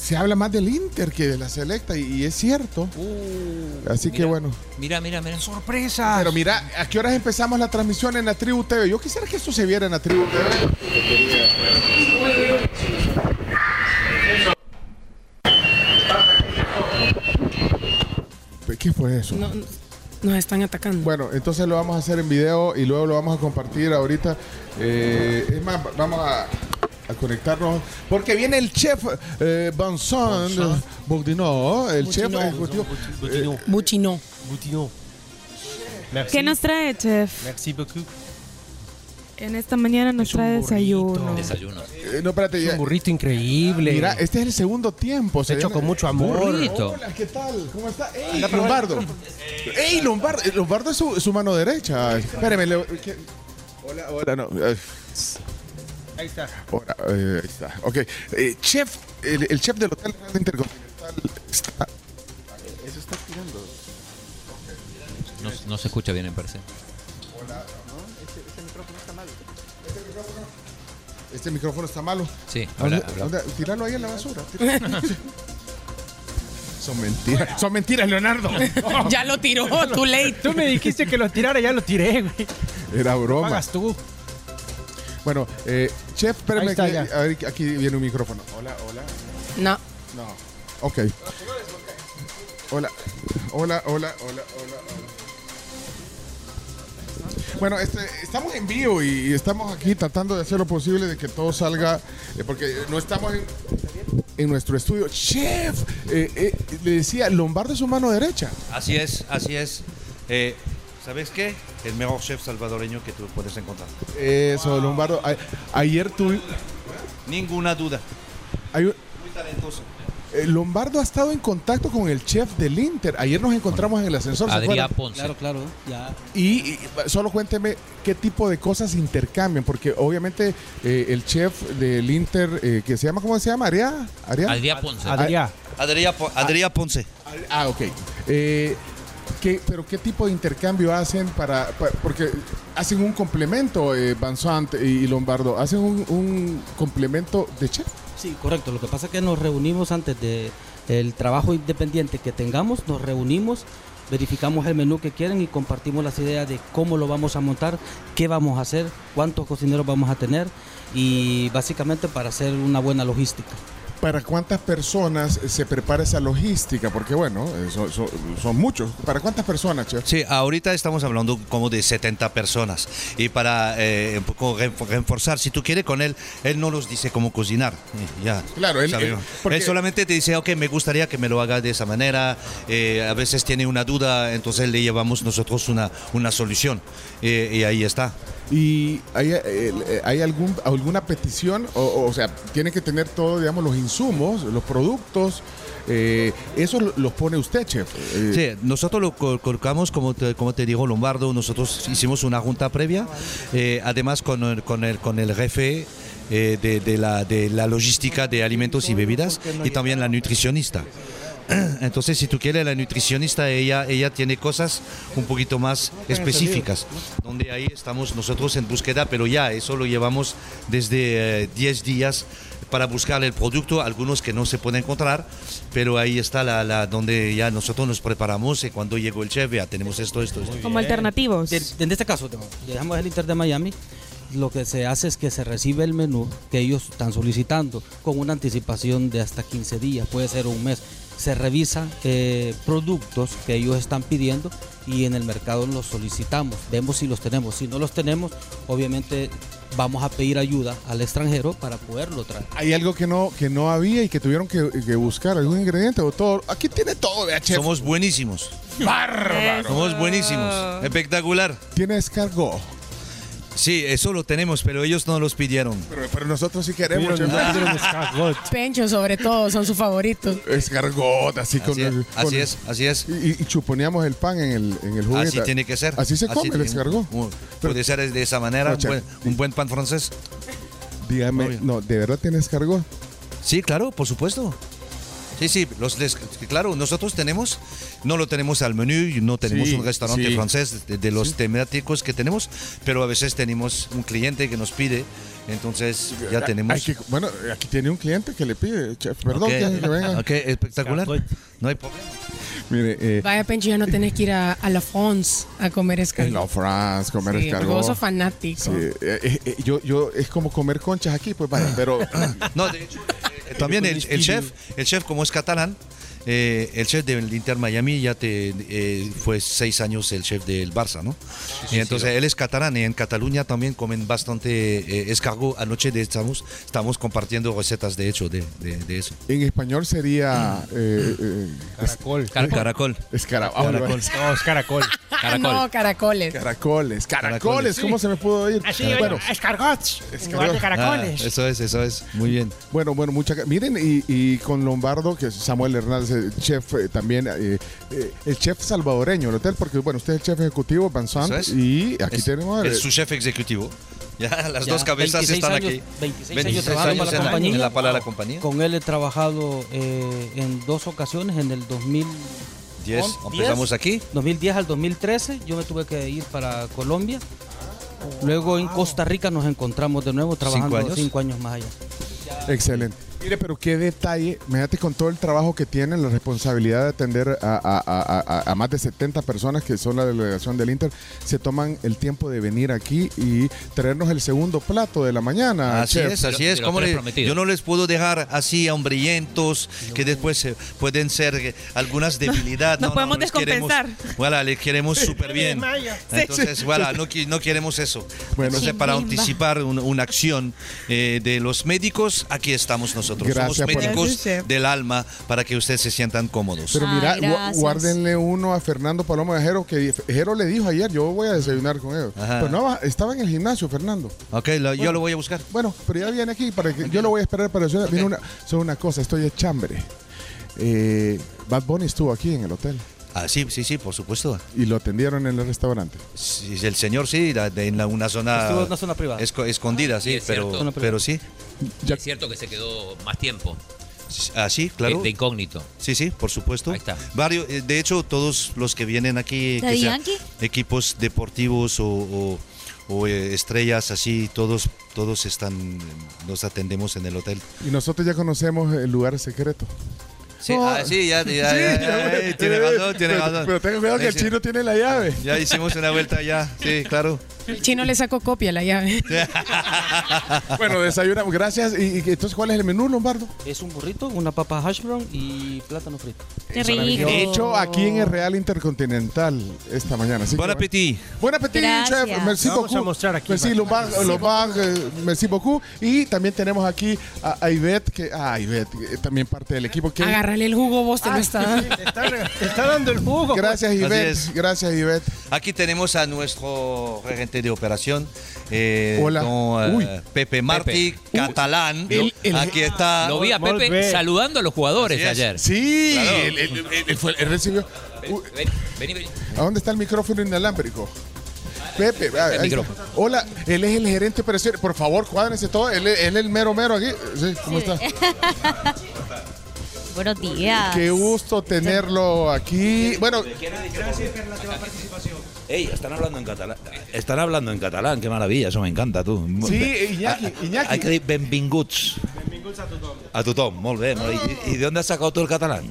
se habla más del Inter que de la selecta y, y es cierto. Así que bueno. Mira, mira, mira. ¡Sorpresa! Pero mira, ¿a qué horas empezamos la transmisión en la Tribu TV? Yo quisiera que esto se viera en la Tribu TV. ¿Qué fue eso? No, no, nos están atacando. Bueno, entonces lo vamos a hacer en video y luego lo vamos a compartir ahorita. Eh, es más, vamos a, a conectarnos porque viene el chef eh, Vincent Bourdineau, el chef ejecutivo. Eh, Buchino. Boutino. Merci. ¿Qué nos trae, chef? Merci beaucoup. En esta mañana nos trae desayuno. Desayuno. eh, no, espérate, Es un burrito increíble. Mira, este es el segundo tiempo. se hecho con mucho amor. Burrito. Hola, ¿qué tal? ¿Cómo está? ¡Ey, Lombardo! ¡Ey, Lombardo! Eh, Lombardo es su, su mano derecha. Espérame. le-. Hola, hola, no. Ahí está. Hola, eh, ahí está. Ok. Eh, chef, el, el chef del Hotel Real Intercontinental está... Eso está tirando. No, no se escucha bien en per se. Este micrófono está malo. Sí, habla, ¿Dónde- habla. dónde? Tíralo ahí en la basura. Son mentiras. Son mentiras, Leonardo. ya lo tiró, too late. Tú me dijiste que lo tirara, ya lo tiré, güey. Era Lo broma. Pagas tú. Bueno, eh, chef, espérame. Que- a ver, aquí viene un micrófono. Hola, hola. No. No. Ok. Hola. Hola, hola, hola, hola, hola. Bueno, este, estamos en vivo y estamos aquí tratando de hacer lo posible de que todo salga, eh, porque no estamos en, en nuestro estudio. Chef, eh, eh, le decía, Lombardo es su mano derecha. Así es, así es. Eh, ¿Sabes qué? El mejor chef salvadoreño que tú puedes encontrar. Eso, Lombardo. A- ayer tú... Ninguna duda. Hay un- Muy talentoso. eh, Lombardo ha estado en contacto con el chef del Inter. Ayer nos encontramos en el ascensor. ¿se Adrián? Ponce. Claro, claro, ya. Y, y solo cuénteme qué tipo de cosas intercambian, porque obviamente eh, el chef del Inter, eh, que se llama, ¿cómo se llama? ¿Aria? ¿Aria? Adrián Ponce. Adrián. Adrián, Po- Adrián Ponce. Ah, ok. Eh, ¿qué- ¿Pero qué tipo de intercambio hacen para, pa- porque hacen un complemento, eh, y Lombardo, hacen un, un complemento de chef? Sí, correcto. Lo que pasa es que nos reunimos antes de el trabajo independiente que tengamos, nos reunimos, verificamos el menú que quieren y compartimos las ideas de cómo lo vamos a montar, qué vamos a hacer, cuántos cocineros vamos a tener y básicamente para hacer una buena logística. ¿Para cuántas personas se prepara esa logística? Porque bueno, eh, son, son- son muchos. ¿Para cuántas personas, chef? Sí, ahorita estamos hablando como de 70 personas. Y para eh, un poco renf- reforzar, si tú quieres con él, él no nos dice cómo cocinar. Eh, Ya. Claro, él- sabemos. él- porque- Él solamente te dice, ok, me gustaría que me lo haga de esa manera. Eh, a veces tiene una duda, entonces le llevamos nosotros una, una solución. Eh, y ahí está. ¿Y hay, eh, eh, hay algún, alguna petición? O, o sea, tiene que tener todo, digamos, los insumos, los productos. eh, eso lo- los pone usted, chef. Eh, Sí, nosotros lo col- colocamos, como te, como te digo, Lombardo, nosotros hicimos una junta previa, eh, además con el, con el, con el jefe de, de la, de la logística de alimentos y bebidas y también la nutricionista. Entonces, si tú quieres, la nutricionista, ella, ella tiene cosas un poquito más específicas, donde ahí estamos nosotros en búsqueda, pero ya eso lo llevamos desde eh, 10 días para buscar el producto, algunos que no se pueden encontrar, pero ahí está la, la- donde ya nosotros nos preparamos y cuando llegó el chef ya tenemos esto, esto, esto. Como alternativos. De- en este caso, dejamos el Inter de Miami. Lo que se hace es que se recibe el menú que ellos están solicitando con una anticipación de hasta 15 días, puede ser un mes. Se revisan eh, productos que ellos están pidiendo y en el mercado los solicitamos, vemos si los tenemos. Si no los tenemos, obviamente vamos a pedir ayuda al extranjero para poderlo traer. Hay algo que no, que no había y que tuvieron que, que buscar, algún ingrediente o todo. Aquí tiene todo. Somos buenísimos. Bárbaro. Somos buenísimos. Espectacular. ¿Tiene escargot? Sí, eso lo tenemos, pero ellos no los pidieron. Pero, pero nosotros sí queremos. Pencho, sobre todo, son sus favoritos. Escargot, así, Así con es, el- así con- es, así es. Y, y chuponeamos el pan en el, en el juguete. Así tiene que ser. Así se come el escargot. Uh, Puede ser de esa manera, No, un buen, un buen pan francés. Dígame, no, ¿de verdad tiene escargot? Sí, claro, por supuesto. Sí, sí, los des- claro, nosotros tenemos, no lo tenemos al menú, y no tenemos Sí, un restaurante sí. francés de, de los temáticos que tenemos, pero a veces tenemos un cliente que nos pide, entonces ya tenemos. Hay que- bueno, aquí tiene un cliente que le pide, chef. Perdón Ok, que, que venga. ok, espectacular. No hay problema. Mire, eh, Vaya, Pencho, ya no tenés que ir a, a La France a comer en escargot. la France, comer Sí, escargot. vos sos fanático. Sí, eh, eh, eh, yo, yo, es como comer conchas aquí, pues vaya, pero... No, de hecho, eh, también el, el chef, el chef como es catalán, eh, el chef del Inter Miami ya te, eh, fue seis años el chef del Barça, ¿no? sí, y entonces sí. él es catalán y en Cataluña también comen bastante eh, escargot. Anoche de, estamos, estamos compartiendo recetas de hecho de, de- de eso. En español sería... eh, eh, Caracol. Caracol. Caracol. Escara- Caracol. No, es caracol. No, caracoles. Caracoles, caracoles, ¿cómo se me pudo oír? Así, bueno, escargots. De Ah, caracoles. eso es, eso es. Muy bien. bueno, bueno, muchas Miren, y, y con Lombardo, que es Samuel Hernández, el chef eh, también, eh, eh, el chef salvadoreño del hotel, porque bueno, usted es el chef ejecutivo, es. y aquí Es- tenemos... Es su chef ejecutivo. Ya, las Ya, dos cabezas 26 están años- aquí. 26 años trabajando para la en compañía. en la, compañía. Con él he trabajado eh, en dos ocasiones, en el 2000. 10, empezamos aquí. 2010 al 2013, yo me tuve que ir para Colombia. Luego en Costa Rica nos encontramos de nuevo trabajando años? cinco años más allá. Excelente. Mire, pero qué detalle, imagínate con todo el trabajo que tienen, la responsabilidad de atender a, a- a- a- a más de 70 personas que son la delegación del Inter, se toman el tiempo de venir aquí y traernos el segundo plato de la mañana. Así chef. es, así es. ¿Cómo tres le- yo no les puedo dejar así hambrientos, que después eh, pueden ser algunas debilidades. nos podemos les queremos- descompensar. Voilà, les queremos súper bien. Entonces, voilà, no, qui- no queremos eso. Entonces, para anticipar un- una acción eh, de los médicos, aquí estamos nosotros. Gracias Somos por- médicos chef. del alma para que ustedes se sientan cómodos. Pero Ay, mira, gracias. guárdenle uno a Fernando Paloma de Jero, que Jero le dijo ayer, yo voy a desayunar con ellos. Ajá. Pero no, estaba en el gimnasio, Fernando. ok, lo- yo lo voy a buscar. Bueno, pero ya viene aquí, para que yo lo voy a esperar para desayunar. Viene una, solo una cosa, estoy de chambre. Eh, Bad Bunny estuvo aquí en el hotel Ah, sí, sí, sí, por supuesto. y lo atendieron en el restaurante. Sí, el señor sí, la- de- en la- una zona, Estuvo en una zona privada. esco- escondida, sí, Sí, es pero, cierto. Pero sí. Es cierto que se quedó más tiempo Ah, sí, claro. de, de incógnito. Sí, sí, por supuesto. Ahí está. Varios, eh, de hecho, todos los que vienen aquí, equipos deportivos o, o- o, eh, estrellas así, todos, todos están, nos atendemos en el hotel. Y nosotros ya conocemos el lugar secreto. Sí, No. ah, sí, ya, ya, Sí, ya, ya, eh, tiene razón, tiene Pero- razón. Pero tenga cuidado que el chino tiene la llave. Ya hicimos una vuelta ya, sí, claro. El chino le sacó copia a la llave. Bueno, desayunamos. Gracias. ¿Y, y entonces cuál es el menú, Lombardo? Es un burrito, una papa hash brown y plátano frito. Qué rico. Hecho aquí en el Real Intercontinental esta mañana. Así Buen apetito. Buen apetito, chef. Merci Vamos beaucoup. a mostrar aquí, Merci. Lombard, Lombard, eh, merci beaucoup. Y también tenemos aquí a, a Ivette, que, ah, Ivette, eh, también parte del equipo. Que, Agárrale el jugo, vos te lo está. Te está, te está dando el jugo. gracias, Ivette. Gracias, Ivette. Aquí tenemos a nuestro regente de operación, eh, Hola. don, eh, Uy. Pepe Martí, catalán. El- el- Aquí está. Lo vi a Molt Pepe bé. saludando a los jugadores Así es. ayer. Sí, Claro. él, él- él- él fue- él recibió. Uy, Vení, vení, vení. ¿A dónde está el micrófono inalámbrico? Pepe, ah, ahí está. micrófono. Hola, él es el gerente operación. Por favor, cuádrense todo. Él, es- él es el mero mero aquí. Sí, ¿Cómo está? Buenos días. Qué gusto tenerlo aquí. Bueno, Ey, están hablando en catalán. Están hablando en catalán, qué maravilla, eso me encanta, tú. Sí, Iñaki, Iñaki. Hay que decir benvinguts. A tothom, molt bé. molt bé. ¿Y, y de dónde has sacado tú el catalán?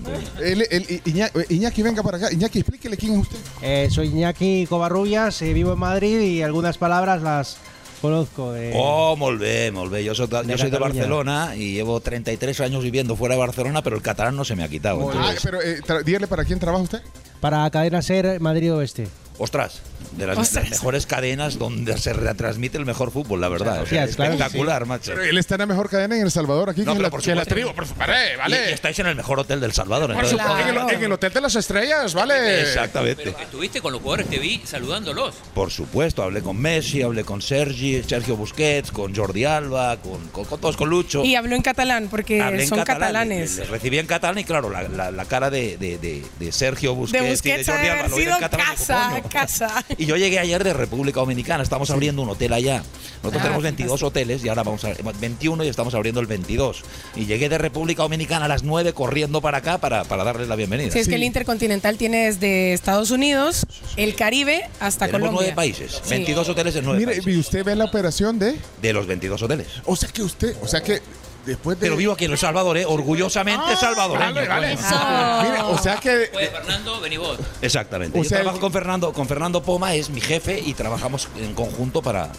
Iñaki, venga para acá. Iñaki, explíquele quién es usted. Eh, soy Iñaki Covarrubias, eh, vivo en Madrid y algunas palabras las Conozco de... Oh, molt bé, molt bé. Yo soy, yo de soy de. Barcelona y llevo 33 años viviendo fuera de Barcelona, pero el catalán no se me ha quitado. Ah, pero eh, dígale para quién trabaja usted. Para Cadena Ser Madrid Oeste. Ostras, de las, Ostras. mejores cadenas donde se retransmite el mejor fútbol, la verdad. O sea, Hostias, claro que espectacular, sí. macho. Pero él está en la mejor cadena en El Salvador, aquí, No, que, es pero la, por que es la tribu. Por vale, vale. Y, y estáis en el mejor hotel del Salvador. Por entonces- supuesto, en, el, en el Hotel de las Estrellas, vale. Exactamente. Estuviste con los jugadores, te vi saludándolos. Por supuesto, hablé con Messi, hablé con Sergi, Sergio Busquets, con Jordi Alba, con, con- con todos, con Lucho. Y habló en catalán porque Hablé en son catalán, catalanes. Les recibí en catalán y claro, la, la- la cara de, de- de- de Sergio Busquets, de y Busquets de Jordi Alba lo en sido catalán y casa. Casa. Y yo llegué ayer de República Dominicana, estamos abriendo un hotel allá. Nosotros Ah, tenemos 22 hoteles y ahora vamos a 21 y estamos abriendo el 22. Y llegué de República Dominicana a las 9 corriendo para acá para, para darles la bienvenida. Si es que el Intercontinental tiene desde Estados Unidos, el Caribe hasta Tenemos Colombia. nueve países, Sí. 22 hoteles en nueve Mire, países. y usted ve la operación de. De los 22 hoteles. O sea que usted, o sea que después de. Pero vivo aquí en El Salvador, ¿eh? orgullosamente salvadoreño. vale, vale. coño. Mire, o sea que. Oye, Fernando, vení vos. Exactamente. O Yo trabajo con Fernando, con Fernando Poma, es mi jefe y trabajamos en conjunto para,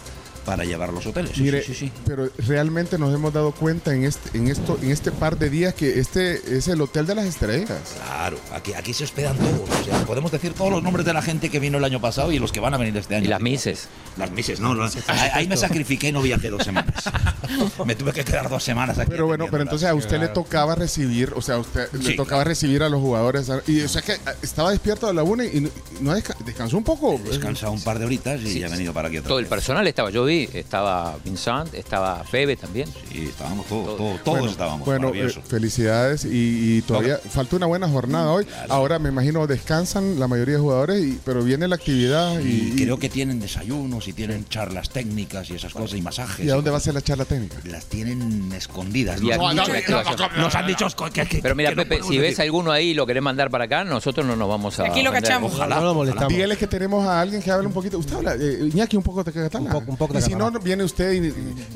para llevar los hoteles. Sí, Mire, sí, sí, sí. pero realmente nos hemos dado cuenta en este, en esto, en este par de días que este es el hotel de las estrellas. Claro, aquí, aquí se hospedan todos. O sea, podemos decir todos los nombres de la gente que vino el año pasado y los que van a venir este año. Y las mises. Las mises, no. Ahí, me sacrifiqué y no viajé dos semanas. me tuve que quedar dos semanas aquí. Pero bueno, pero entonces a usted le tocaba recibir, o sea, a usted le tocaba recibir a los jugadores. Y o sea que ah, estaba despierto a la una y no, no desca- descansó un poco. Descansado un par de horitas y ya he venido para aquí otra Todo el personal estaba, yo vi, estaba Vincent, estaba Febe también. Sí, estábamos todos, todos, todos bueno, estábamos. Bueno, eh, felicidades y, y todavía falta una buena jornada hoy. Ahora me imagino descansan la mayoría de jugadores, y, pero viene la actividad y, y creo que tienen desayunos y tienen charlas técnicas y esas cosas y masajes. ¿y a dónde va a ser la charla técnica? Las tienen escondidas. Y Nos han dicho- mucha activación. nos han dicho que- que- Pero mira, que Pepe, si ves alguno ahí y lo querés mandar para acá, nosotros no nos vamos a. Aquí lo cachamos. Ojalá. No lo molestamos. Dígale que tenemos a alguien que hable un poquito. Usted habla, eh, Iñaki, un poco de catalán. Un poco- un poco de y si no, viene usted y,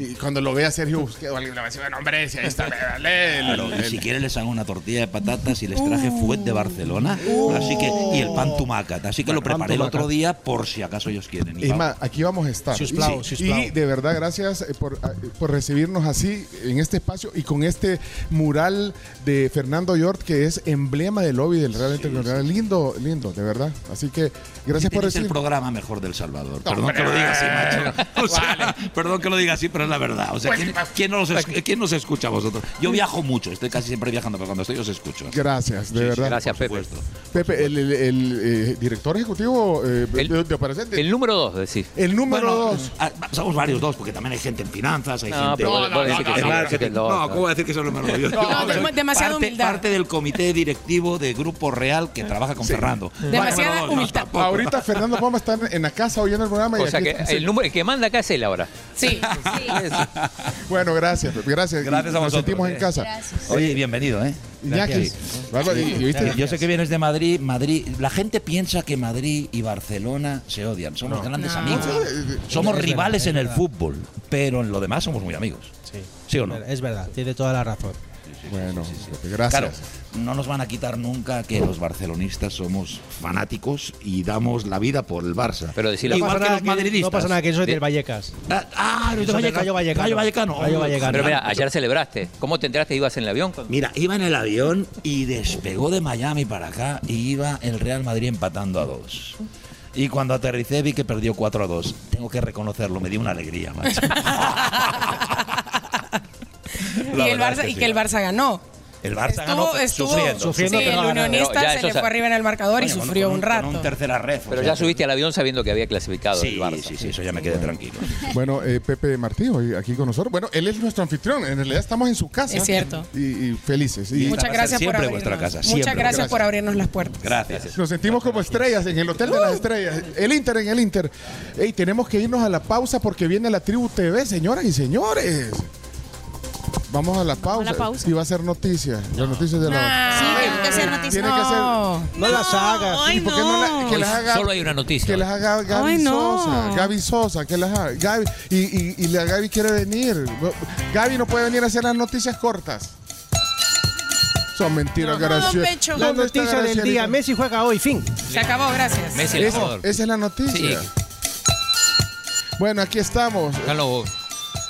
y- y cuando lo vea Sergio alguien le va a decir, bueno, hombre, si ahí está, dale. Claro, si quieren les hago una tortilla de patatas y les traje fuet de Barcelona, así que y el pan tumacat, así que lo preparé el otro día por si acaso ellos quieren. Y más, aquí vamos a estar. Siusplau, y, siusplau. y de verdad, gracias eh, por, ah, por recibirnos así en este espacio y con este mural de Fernando Yort que es emblema del lobby del Real Internacional. Lindo, lindo, de verdad. Así que gracias por Tienes el recibir. programa mejor del Salvador. No, Perdón hombre. que lo diga así, macho. Perdón que lo diga así, pero es la verdad. O sea, Pues, ¿quién, quién nos, es- quién nos escucha a vosotros? Yo viajo mucho, estoy casi siempre viajando, pero cuando estoy os escucho. Gracias, de Sí, sí, verdad. Gracias, Pepe. supuesto. Pepe, el, el- el, eh, director ejecutivo eh, El- de, de operaciones. El número dos, decís. El número Bueno, dos. ah, somos varios dos, porque también hay gente en finanzas, hay No, gente en sí, marketing. No, no. ¿cómo voy a decir que soy el número dos? No, demasiada parte, humildad. parte del comité directivo de Grupo Real que trabaja con Fernando. Demasiada humildad. Ahorita Fernando Poma está en la casa oyendo el programa. y O sea que el número que manda acá es él ahora. Sí, Bueno, gracias, Pepe, gracias. Gracias a Nos vosotros, sentimos eh. en casa. Oye, bienvenido, ¿eh? Iñaki, Bárbaro, y- y viste- Yo sé que vienes de Madrid, Madrid. La gente piensa que Madrid y Barcelona se odian. Somos grandes No. amigos. eh, Somos Es rivales en el verdad. fútbol, pero en lo demás somos muy amigos. Sí. ¿Sí o no? Es verdad, tiene toda la razón. Bueno, Pepe, gracias. Claro, no nos van a quitar nunca que los barcelonistas somos fanáticos y damos la vida por el Barça. Pero decir No la Igual que los madridistas. no pasa nada, que yo soy De- del Vallecas. Ah, Ah, Soy del Vallecano. Rayo Vallecano. Rayo Vallecano. Rayo Vallecano. Pero mira, ayer celebraste. ¿Cómo te enteraste? ¿Ibas en el avión? Mira, iba en el avión y despegó de Miami para acá y iba el Real Madrid empatando a dos. Y cuando aterricé vi que perdió 4 a 2. Tengo que reconocerlo, me dio una alegría, macho. y, La el verdad es Barça, que y sí. que el Barça ganó. El Barça Estuvo, ganó estuvo, sufriendo. Sufriendo, sí, el unionista ya se eso le sa- fue arriba en el marcador y Coño, con- sufrió con un con rato. un tercera ref. Pero sea, ya subiste al avión sabiendo que había clasificado Sí, el Barça. sí, sí, eso ya me quedé tranquilo. Bueno, eh, Pepe Martí, hoy aquí con nosotros. Bueno, él es nuestro anfitrión. En realidad estamos en su casa. Es cierto. Y, y felices. Y Muchas gracias por siempre abrirnos. vuestra casa, Muchas gracias, Gracias. por abrirnos las puertas. Gracias. nos sentimos como estrellas en el Hotel de las Estrellas. El Inter en el Inter. Ey, tenemos que irnos a la pausa porque viene la Tribu TV, señoras y señores. Vamos a la pausa. la pausa. Y va a ser noticia. Las noticias de la. Sí, tengo que hacer noticias. Tiene que ser. No las hagas. Ay, ¿Por qué no la- que las haga, Solo hay una noticia. que las haga Gaby Ay, no. Sosa. Gaby Sosa, que las haga. Gaby, y, y, y la Gaby quiere venir. Gaby no puede venir a hacer las noticias cortas. Son mentiras, No, Pecho. La ¿Dónde está noticia del día, Messi juega hoy, fin. Se acabó, gracias. Messi el Eso, jugador. esa es la noticia. Bueno, aquí estamos. Carlos,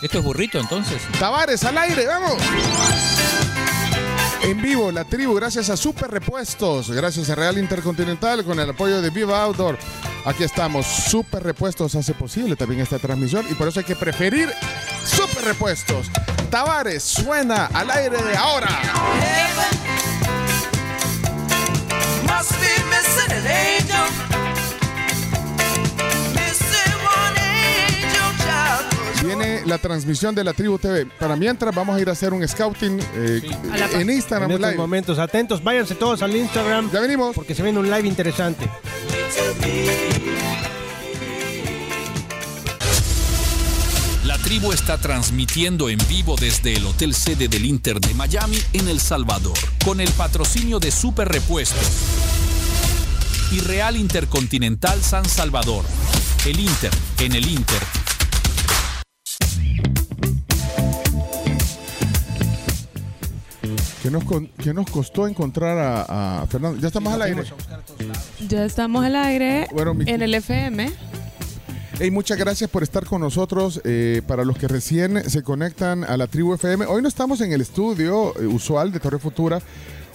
¿Esto es burrito entonces? Tavares al aire, vamos. En vivo, la tribu, gracias a Super Repuestos, gracias a Real Intercontinental, con el apoyo de Viva Outdoor. Aquí estamos, Super Repuestos hace posible también esta transmisión y por eso hay que preferir Super Repuestos. Tavares suena al aire de ahora. La transmisión de la Tribu TV. Para mientras vamos a ir a hacer un scouting eh, en Instagram En estos Live. momentos, atentos, váyanse todos al Instagram. Ya venimos. Porque se viene un live interesante. La tribu está transmitiendo en vivo desde el hotel sede del Inter de Miami en El Salvador, con el patrocinio de Super Repuestos y Real Intercontinental San Salvador. El Inter, en el Inter. ¿Qué nos, qué nos costó encontrar a, a Fernando? Ya estamos al aire. Ya estamos al aire Bueno, mi- en el FM. Hey, muchas gracias por estar con nosotros. eh, para los que recién se conectan a la tribu FM, hoy no estamos en el estudio eh, usual de Torre Futura.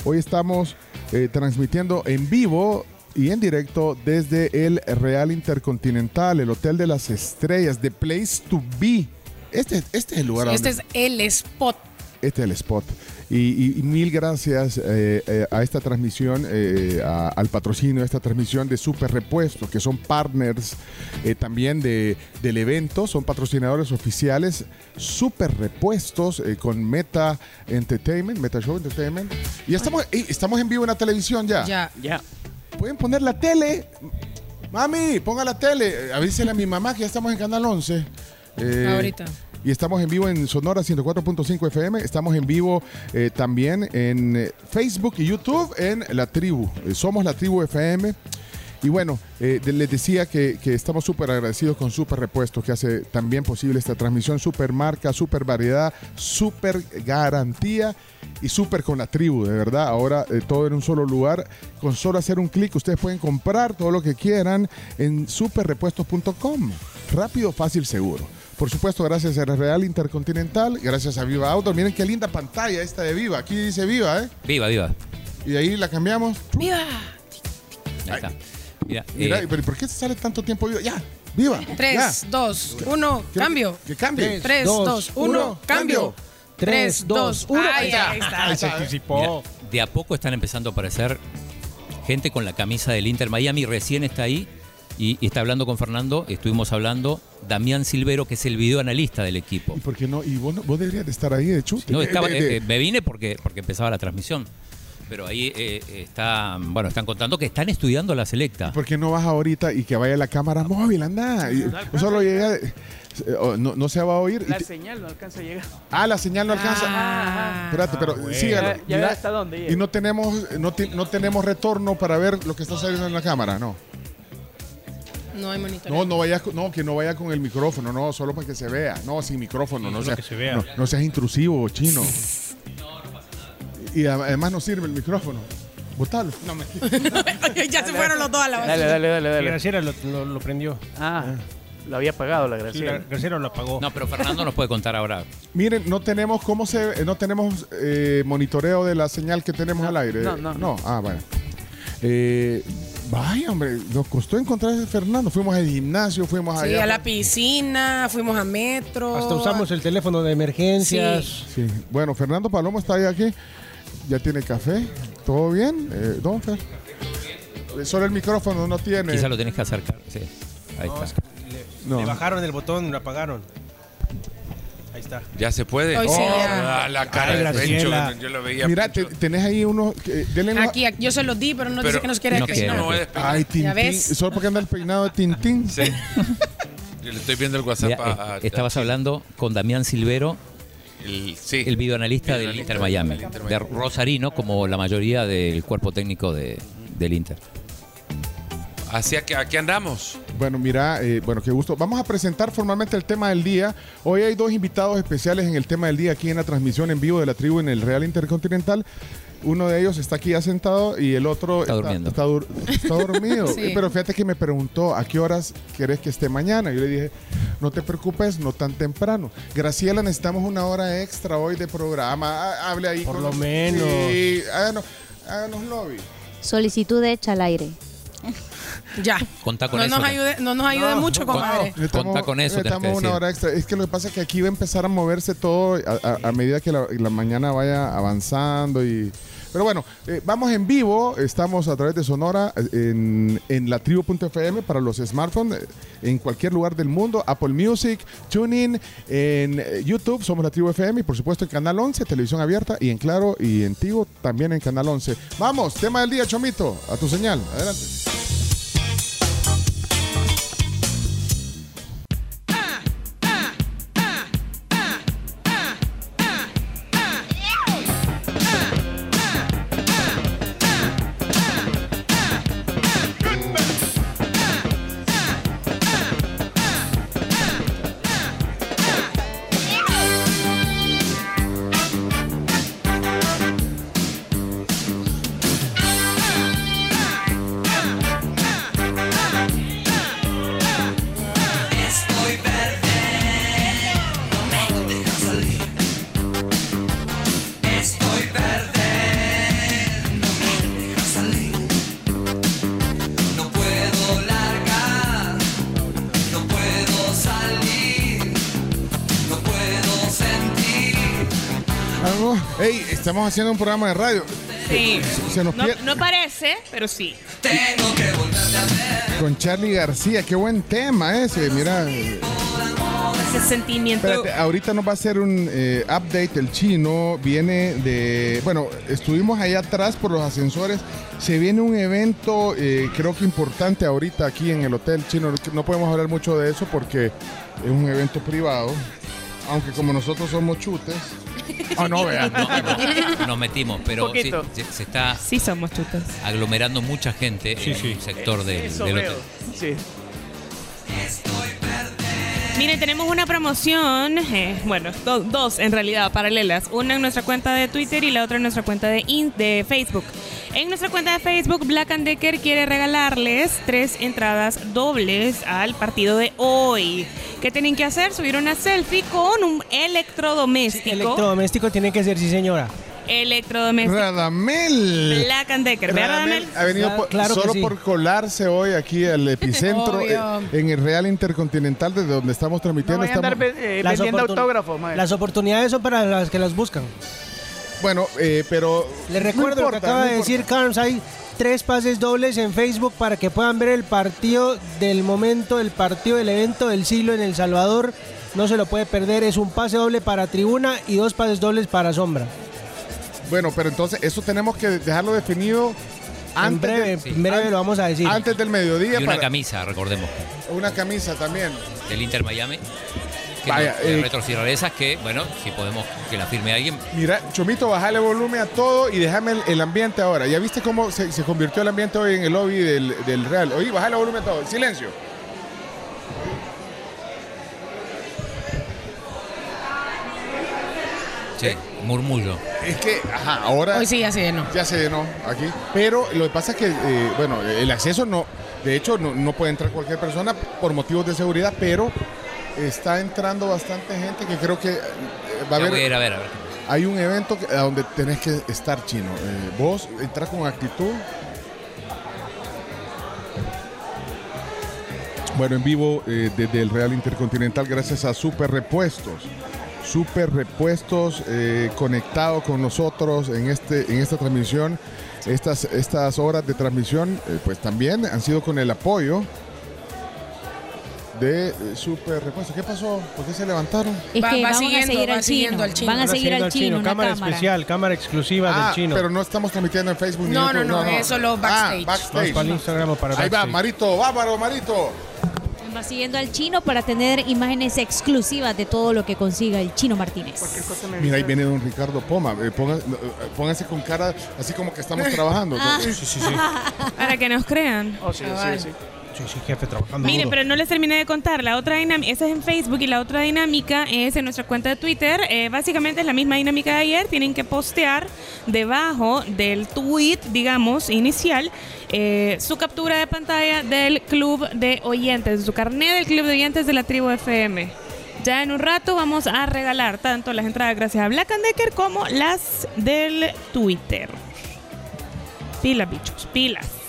Hoy estamos eh, transmitiendo en vivo y en directo desde el Real Intercontinental, el Hotel de las Estrellas, The Place to Be. Este, este es el lugar Este donde- es el spot. este es el spot. Y, y- y mil gracias eh, eh, a esta transmisión, eh, a- al patrocinio de esta transmisión de Super Repuestos, que son partners eh, también de, del evento, son patrocinadores oficiales. Super Repuestos eh, con Meta Entertainment, Meta Show Entertainment. Y estamos, ey, estamos en vivo en la televisión ya. Ya. Ya. Pueden poner la tele. Mami, ponga la tele. Avísele a mi mamá que ya estamos en Canal 11. Eh, Ahorita. Y estamos en vivo en Sonora 104.5 FM. Estamos en vivo eh, también en eh, Facebook y YouTube en La Tribu. Eh, somos La Tribu FM. Y bueno, les decía que, estamos súper agradecidos con Super Repuestos, que hace también posible esta transmisión. Super marca, super variedad, super garantía y súper con la tribu, de verdad. Ahora todo en un solo lugar. Con solo hacer un clic, ustedes pueden comprar todo lo que quieran en superrepuestos.com. Rápido, fácil, seguro. Por supuesto, gracias a Real Intercontinental, gracias a Viva Auto. Miren qué linda pantalla esta de Viva. Aquí dice Viva, ¿eh? Viva, viva. Y de ahí la cambiamos. ¡Viva! Ya está. Mira, Mira, eh, pero ¿por qué sale tanto tiempo Viva? Ya, Viva. 3, 2, 1, Quiero cambio. Que cambie. 3, 2, 1, cambio. 3, 2, 1. Ahí Ahí está. se anticipó. mira, de a poco están empezando a aparecer gente con la camisa del Inter Miami. Recién está ahí y, y está hablando con Fernando. Estuvimos hablando. Damián Silvero, que es el videoanalista del equipo. ¿Y por qué no? Y vos, no- vos deberías de estar ahí de chute. No, De- estaba, de- de- eh, eh, me vine porque, porque empezaba la transmisión. Pero ahí eh, está, bueno, están contando que están estudiando la selecta. ¿Por qué no vas ahorita y que vaya la cámara móvil? Anda. Y- solo llega. eh, oh, No, no se va a oír. La te- señal no alcanza a llegar. ah, la señal no alcanza. Ah, Espérate, pero bueno. sígalo. Ya- ya hasta dónde llega. Y no tenemos, no, no tenemos retorno para ver lo que está saliendo en la cámara, no. No hay monitor. No, no vayas, con- no, que no vaya con el micrófono, no, solo para que se vea. No, sin micrófono, no, solo sea- que se vea. no, no seas intrusivo, chino. Y a- además no sirve el micrófono. Botalo. No, me... ya se fueron los dos a la Dale, dale, dale, Y dale. Graciela lo, lo- lo prendió. Ah, lo había apagado la Sí, Graciela. la- Graciela lo apagó. No, pero Fernando nos puede contar ahora. Miren, no tenemos cómo se, no tenemos eh, monitoreo de la señal que tenemos al aire. no, no, no. Ah, bueno. Eh, vaya, hombre, nos costó encontrar a Fernando. Fuimos al gimnasio, fuimos Sí, allá. a la piscina, fuimos a metro. Hasta usamos el teléfono de emergencias. Sí, bueno, Fernando Palomo está ahí aquí. Ya tiene café. ¿Todo bien, eh, don Fer? Eh, Solo el micrófono no tiene. Quizá lo tenés que acercar. Sí, ahí No, está. es que le, No. le bajaron el botón y lo apagaron. Ahí está. Ya se puede. Hoy sí, Oh, ya. ah, la cara Ay, de Graciela. Pencho, yo lo veía. Mira, te- Pencho. tenés ahí uno. que- denle la- Aquí, aquí, yo se los di, pero no dice Pero que nos quiere no si no, no es Ay, Tintín. ves? Solo porque anda el peinado de Tintín. Sí. Yo le estoy viendo el WhatsApp Mira, a, a- eh, estabas a- hablando con Damián Silvero, el, sí. el videoanalista del Inter Miami, del Inter de Rosarino, como la mayoría del cuerpo técnico de, del Inter. Así que aquí andamos. Bueno, mira, eh, bueno, qué gusto. Vamos a presentar formalmente el tema del día. Hoy hay dos invitados especiales en el tema del día aquí en la transmisión en vivo de la tribu en el Real Intercontinental. Uno de ellos está aquí ya sentado y el otro Está durmiendo. Está, dur- está dormido. Sí. Pero fíjate que me preguntó a qué horas querés que esté mañana. Yo le dije, no te preocupes, no tan temprano. Graciela, necesitamos una hora extra hoy de programa. Ha- Hable ahí. Por con lo los- menos. Sí, háganos, háganos lobby. Solicitud hecha al aire. Ya. Contá con no eso. Nos ayude, no nos ayude mucho, comadre. Con eso, tenés que Necesitamos una hora extra. Es que lo que pasa es que aquí va a empezar a moverse todo a, a- a medida que la, la mañana vaya avanzando y... Pero bueno, eh, vamos en vivo, estamos a través de Sonora eh, en, en la tribu.fm para los smartphones eh, en cualquier lugar del mundo, Apple Music, TuneIn, en YouTube somos la tribu FM y por supuesto en Canal 11, televisión abierta y en Claro y en Tigo también en Canal 11. Vamos, tema del día, Chomito, a tu señal, adelante. Estamos haciendo un programa de radio. Sí. Se nos No, pierde- no parece, pero sí. Tengo que volverte a ver. Con Charlie García, qué buen tema ese. Mira, Ese sentimiento. espérate, ahorita nos va a hacer un eh, update. El chino viene de. Bueno, estuvimos allá atrás por los ascensores. Se viene un evento, eh, creo que importante ahorita aquí en el Hotel Chino. No podemos hablar mucho de eso porque es un evento privado. Aunque como nosotros somos chutes. Ah, no, vean. No, nos metimos, pero sí, se, se está Sí somos chutas. aglomerando mucha gente en un sector del, Eso del veo. hotel. Sí. Miren, tenemos una promoción, eh, bueno, do- dos en realidad, paralelas. Una en nuestra cuenta de Twitter y la otra en nuestra cuenta de, in- de Facebook. En nuestra cuenta de Facebook, Black and Decker quiere regalarles tres entradas dobles al partido de hoy. ¿Qué tienen que hacer? Subir una selfie con un electrodoméstico. Electrodoméstico tiene que ser, sí señora. electrodoméstico. Radamel. Black and Decker, ¿verdad, Radamel Radamel? ha venido por- Claro solo sí. por colarse hoy aquí al epicentro eh, en el Real Intercontinental desde donde estamos transmitiendo. No andar Estamos- ve- eh, vendiendo autógrafos. Las oportunidades son para las que las buscan. Bueno, eh, pero Les recuerdo no lo que importa, acaba no de importa. decir Carms. Hay tres pases dobles en Facebook para que puedan ver el partido del momento, el partido del evento del siglo en El Salvador. No se lo puede perder. Es un pase doble para tribuna y dos pases dobles para sombra. Bueno, pero entonces eso tenemos que dejarlo definido antes breve, del- en breve lo vamos a decir. Antes del mediodía Y una para camisa, recordemos, una camisa también. del Inter Miami. Que Vaya, eh, que, bueno, si podemos que la firme alguien. Mira, Chomito, bajale volumen a todo y déjame el, el ambiente ahora. ¿Ya viste cómo se, se convirtió el ambiente hoy en el lobby del, del Real? Oye, bajale volumen a todo. Silencio. Sí, murmullo. Es que, ajá, ahora Hoy sí ya se llenó. ya se llenó aquí. Pero lo que pasa es que, eh, bueno, el acceso no, de hecho, no, no puede entrar cualquier persona por motivos de seguridad, pero está entrando bastante gente que creo que eh, va a haber. voy a ir a ver, a ver. Hay un evento que- a donde tenés que estar chino. Eh, vos entras con actitud. Bueno, en vivo eh, desde el Real Intercontinental, gracias a Super Repuestos. Super Repuestos eh, conectado con nosotros en, este, en esta transmisión. Estas, estas horas de transmisión, pues también han sido con el apoyo de eh, Super Repuestos. ¿Qué pasó? ¿Por qué se levantaron? Es Va- que va siguiendo, a seguir va al siguiendo chino. al chino. Van a seguir al chino, una cámara cámara. especial, cámara exclusiva Ah, del chino. pero no estamos transmitiendo en Facebook ni No, en YouTube. no, no, es solo backstage. Ah, Vamos backstage. para el Instagram o para Ahí va, backstage. Marito, bárbaro, Marito. Va siguiendo al chino para tener imágenes exclusivas de todo lo que consiga el chino Martínez. Mira, ahí viene don Ricardo Poma. Eh, ponga- eh, póngase con cara así como que estamos trabajando. Ah. Sí, sí, sí. Para que nos crean. Oh, sí, sí, sí. Sí, sí, jefe, trabajando Mire, duro. pero no les terminé de contar. La otra dinámica, esa es en Facebook y la otra dinámica es en nuestra cuenta de Twitter. Eh, básicamente es la misma dinámica de ayer. Tienen que postear debajo del tweet, digamos, inicial, eh, su captura de pantalla del club de oyentes, su carnet del club de oyentes de la tribu FM. Ya en un rato vamos a regalar tanto las entradas gracias a Black and Decker como las del Twitter. Pilas, bichos, pilas.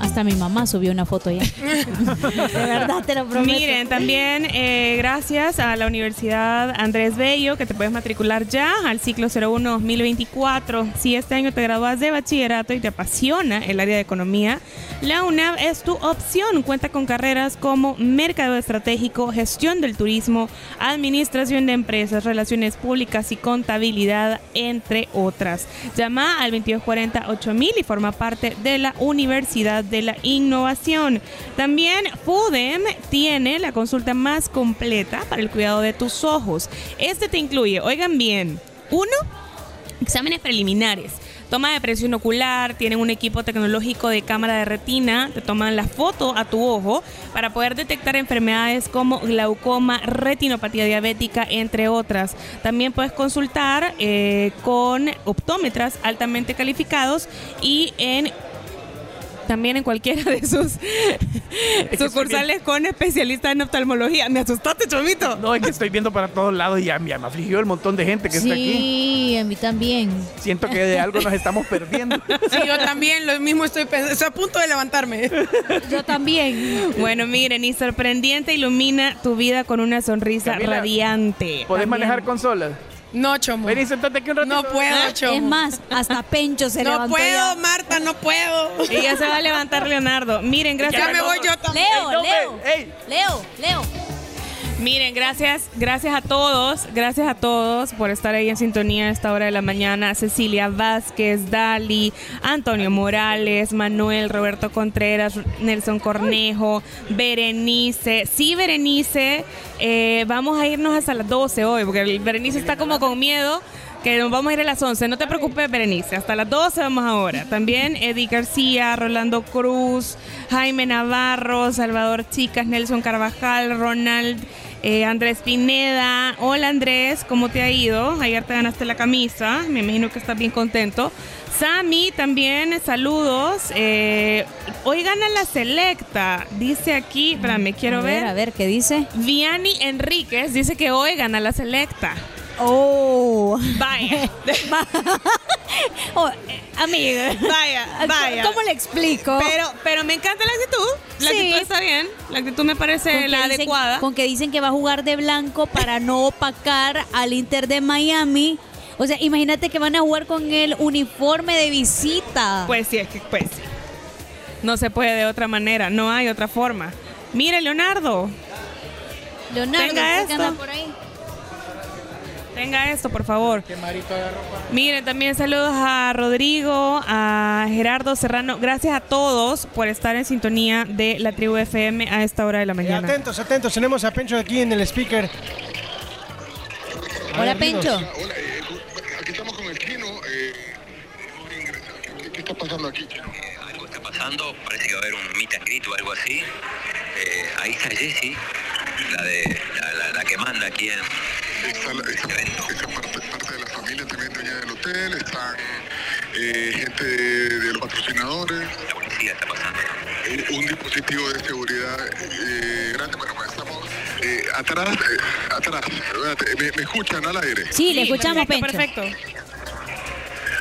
Hasta mi mamá subió una foto ya. de verdad, te lo prometo. Miren, también eh, gracias a la Universidad Andrés Bello, que te puedes matricular ya al ciclo 01-2024. Si este año te gradúas de bachillerato y te apasiona el área de economía, la UNAV es tu opción. Cuenta con carreras como Mercado Estratégico, Gestión del Turismo, Administración de Empresas, Relaciones Públicas y Contabilidad, entre otras. Llama al 2240-8000 y forma parte de la Universidad de la Innovación. También FUDEM tiene la consulta más completa para el cuidado de tus ojos. Este te incluye, oigan bien, uno, exámenes preliminares. Toma de presión ocular, tienen un equipo tecnológico de cámara de retina, te toman la foto a tu ojo para poder detectar enfermedades como glaucoma, retinopatía diabética, entre otras. También puedes consultar eh, con optómetras altamente calificados y en también en cualquiera de sus sucursales con especialistas en oftalmología. Me asustaste, chomito. No, es que estoy viendo para todos lados y ya, me afligió el montón de gente que está aquí. Sí, a mí también. Siento que de algo nos estamos perdiendo. Sí, yo también, lo mismo estoy pensando. Estoy a punto de levantarme. Yo también. Bueno, miren, y sorprendente ilumina tu vida con una sonrisa Camila, radiante. ¿Podés También. manejar consolas? No, chomo. Vení, sentate aquí un ratito. No puedo, chomo. Es más, hasta Pencho se No levantó puedo, ya. Marta, no puedo. Y ya se va a levantar Leonardo. Miren, gracias. Ya me voy yo también. Leo, no, Leo, ey. Leo, Leo. Miren, gracias, gracias a todos, gracias a todos por estar ahí en sintonía a esta hora de la mañana. Cecilia Vázquez, Dali, Antonio Morales, Manuel, Roberto Contreras, Nelson Cornejo, Berenice. Sí, Berenice, eh, vamos a irnos hasta las 12 hoy, porque Berenice está como con miedo. Que nos vamos a ir a las 11. No te preocupes, Berenice. Hasta las 12 vamos ahora. También Eddie García, Rolando Cruz, Jaime Navarro, Salvador Chicas, Nelson Carvajal, Ronald, eh, Andrés Pineda. Hola Andrés, ¿cómo te ha ido? Ayer te ganaste la camisa. Me imagino que estás bien contento. Sammy, también saludos. Eh, hoy gana la selecta. Dice aquí, espérame, quiero a ver. ver, a ver, ¿qué dice? Viani Enríquez dice que hoy gana la selecta. Oh. Vaya. Oh, eh, amiga. Vaya, vaya. ¿Cómo le explico? Pero, pero me encanta la actitud. La Sí. actitud está bien. La actitud me parece la dicen- adecuada. Con que dicen que va a jugar de blanco para no opacar al Inter de Miami. O sea, imagínate que van a jugar con el uniforme de visita. Pues sí, es que pues sí. No se puede de otra manera, no hay otra forma. Mire, Leonardo, Leonardo, esto. anda por ahí. Tenga esto, por favor. Miren, también saludos a Rodrigo, a Gerardo Serrano. Gracias a todos por estar en sintonía de la tribu FM a esta hora de la Eh, mañana. atentos, atentos. Tenemos a Pencho aquí en el speaker. Hola, Pencho. dinos. Aquí estamos con el chino. eh, ¿qué, qué está pasando aquí, chino? algo está pasando, parece que va a haber un meet greet o algo así. Eh, ahí está Jessie, la, de, la, la- la que manda aquí en Está la- esa, esa parte, parte de la familia también dueña del hotel, están eh, gente de, de los patrocinadores. la policía, está pasando. Un, un dispositivo de seguridad eh, grande. Bueno, pues estamos eh, atrás, eh, atrás. Espérate, ¿Me, me escuchan al aire? Sí, le escuchamos, perfecto, Pencho. perfecto.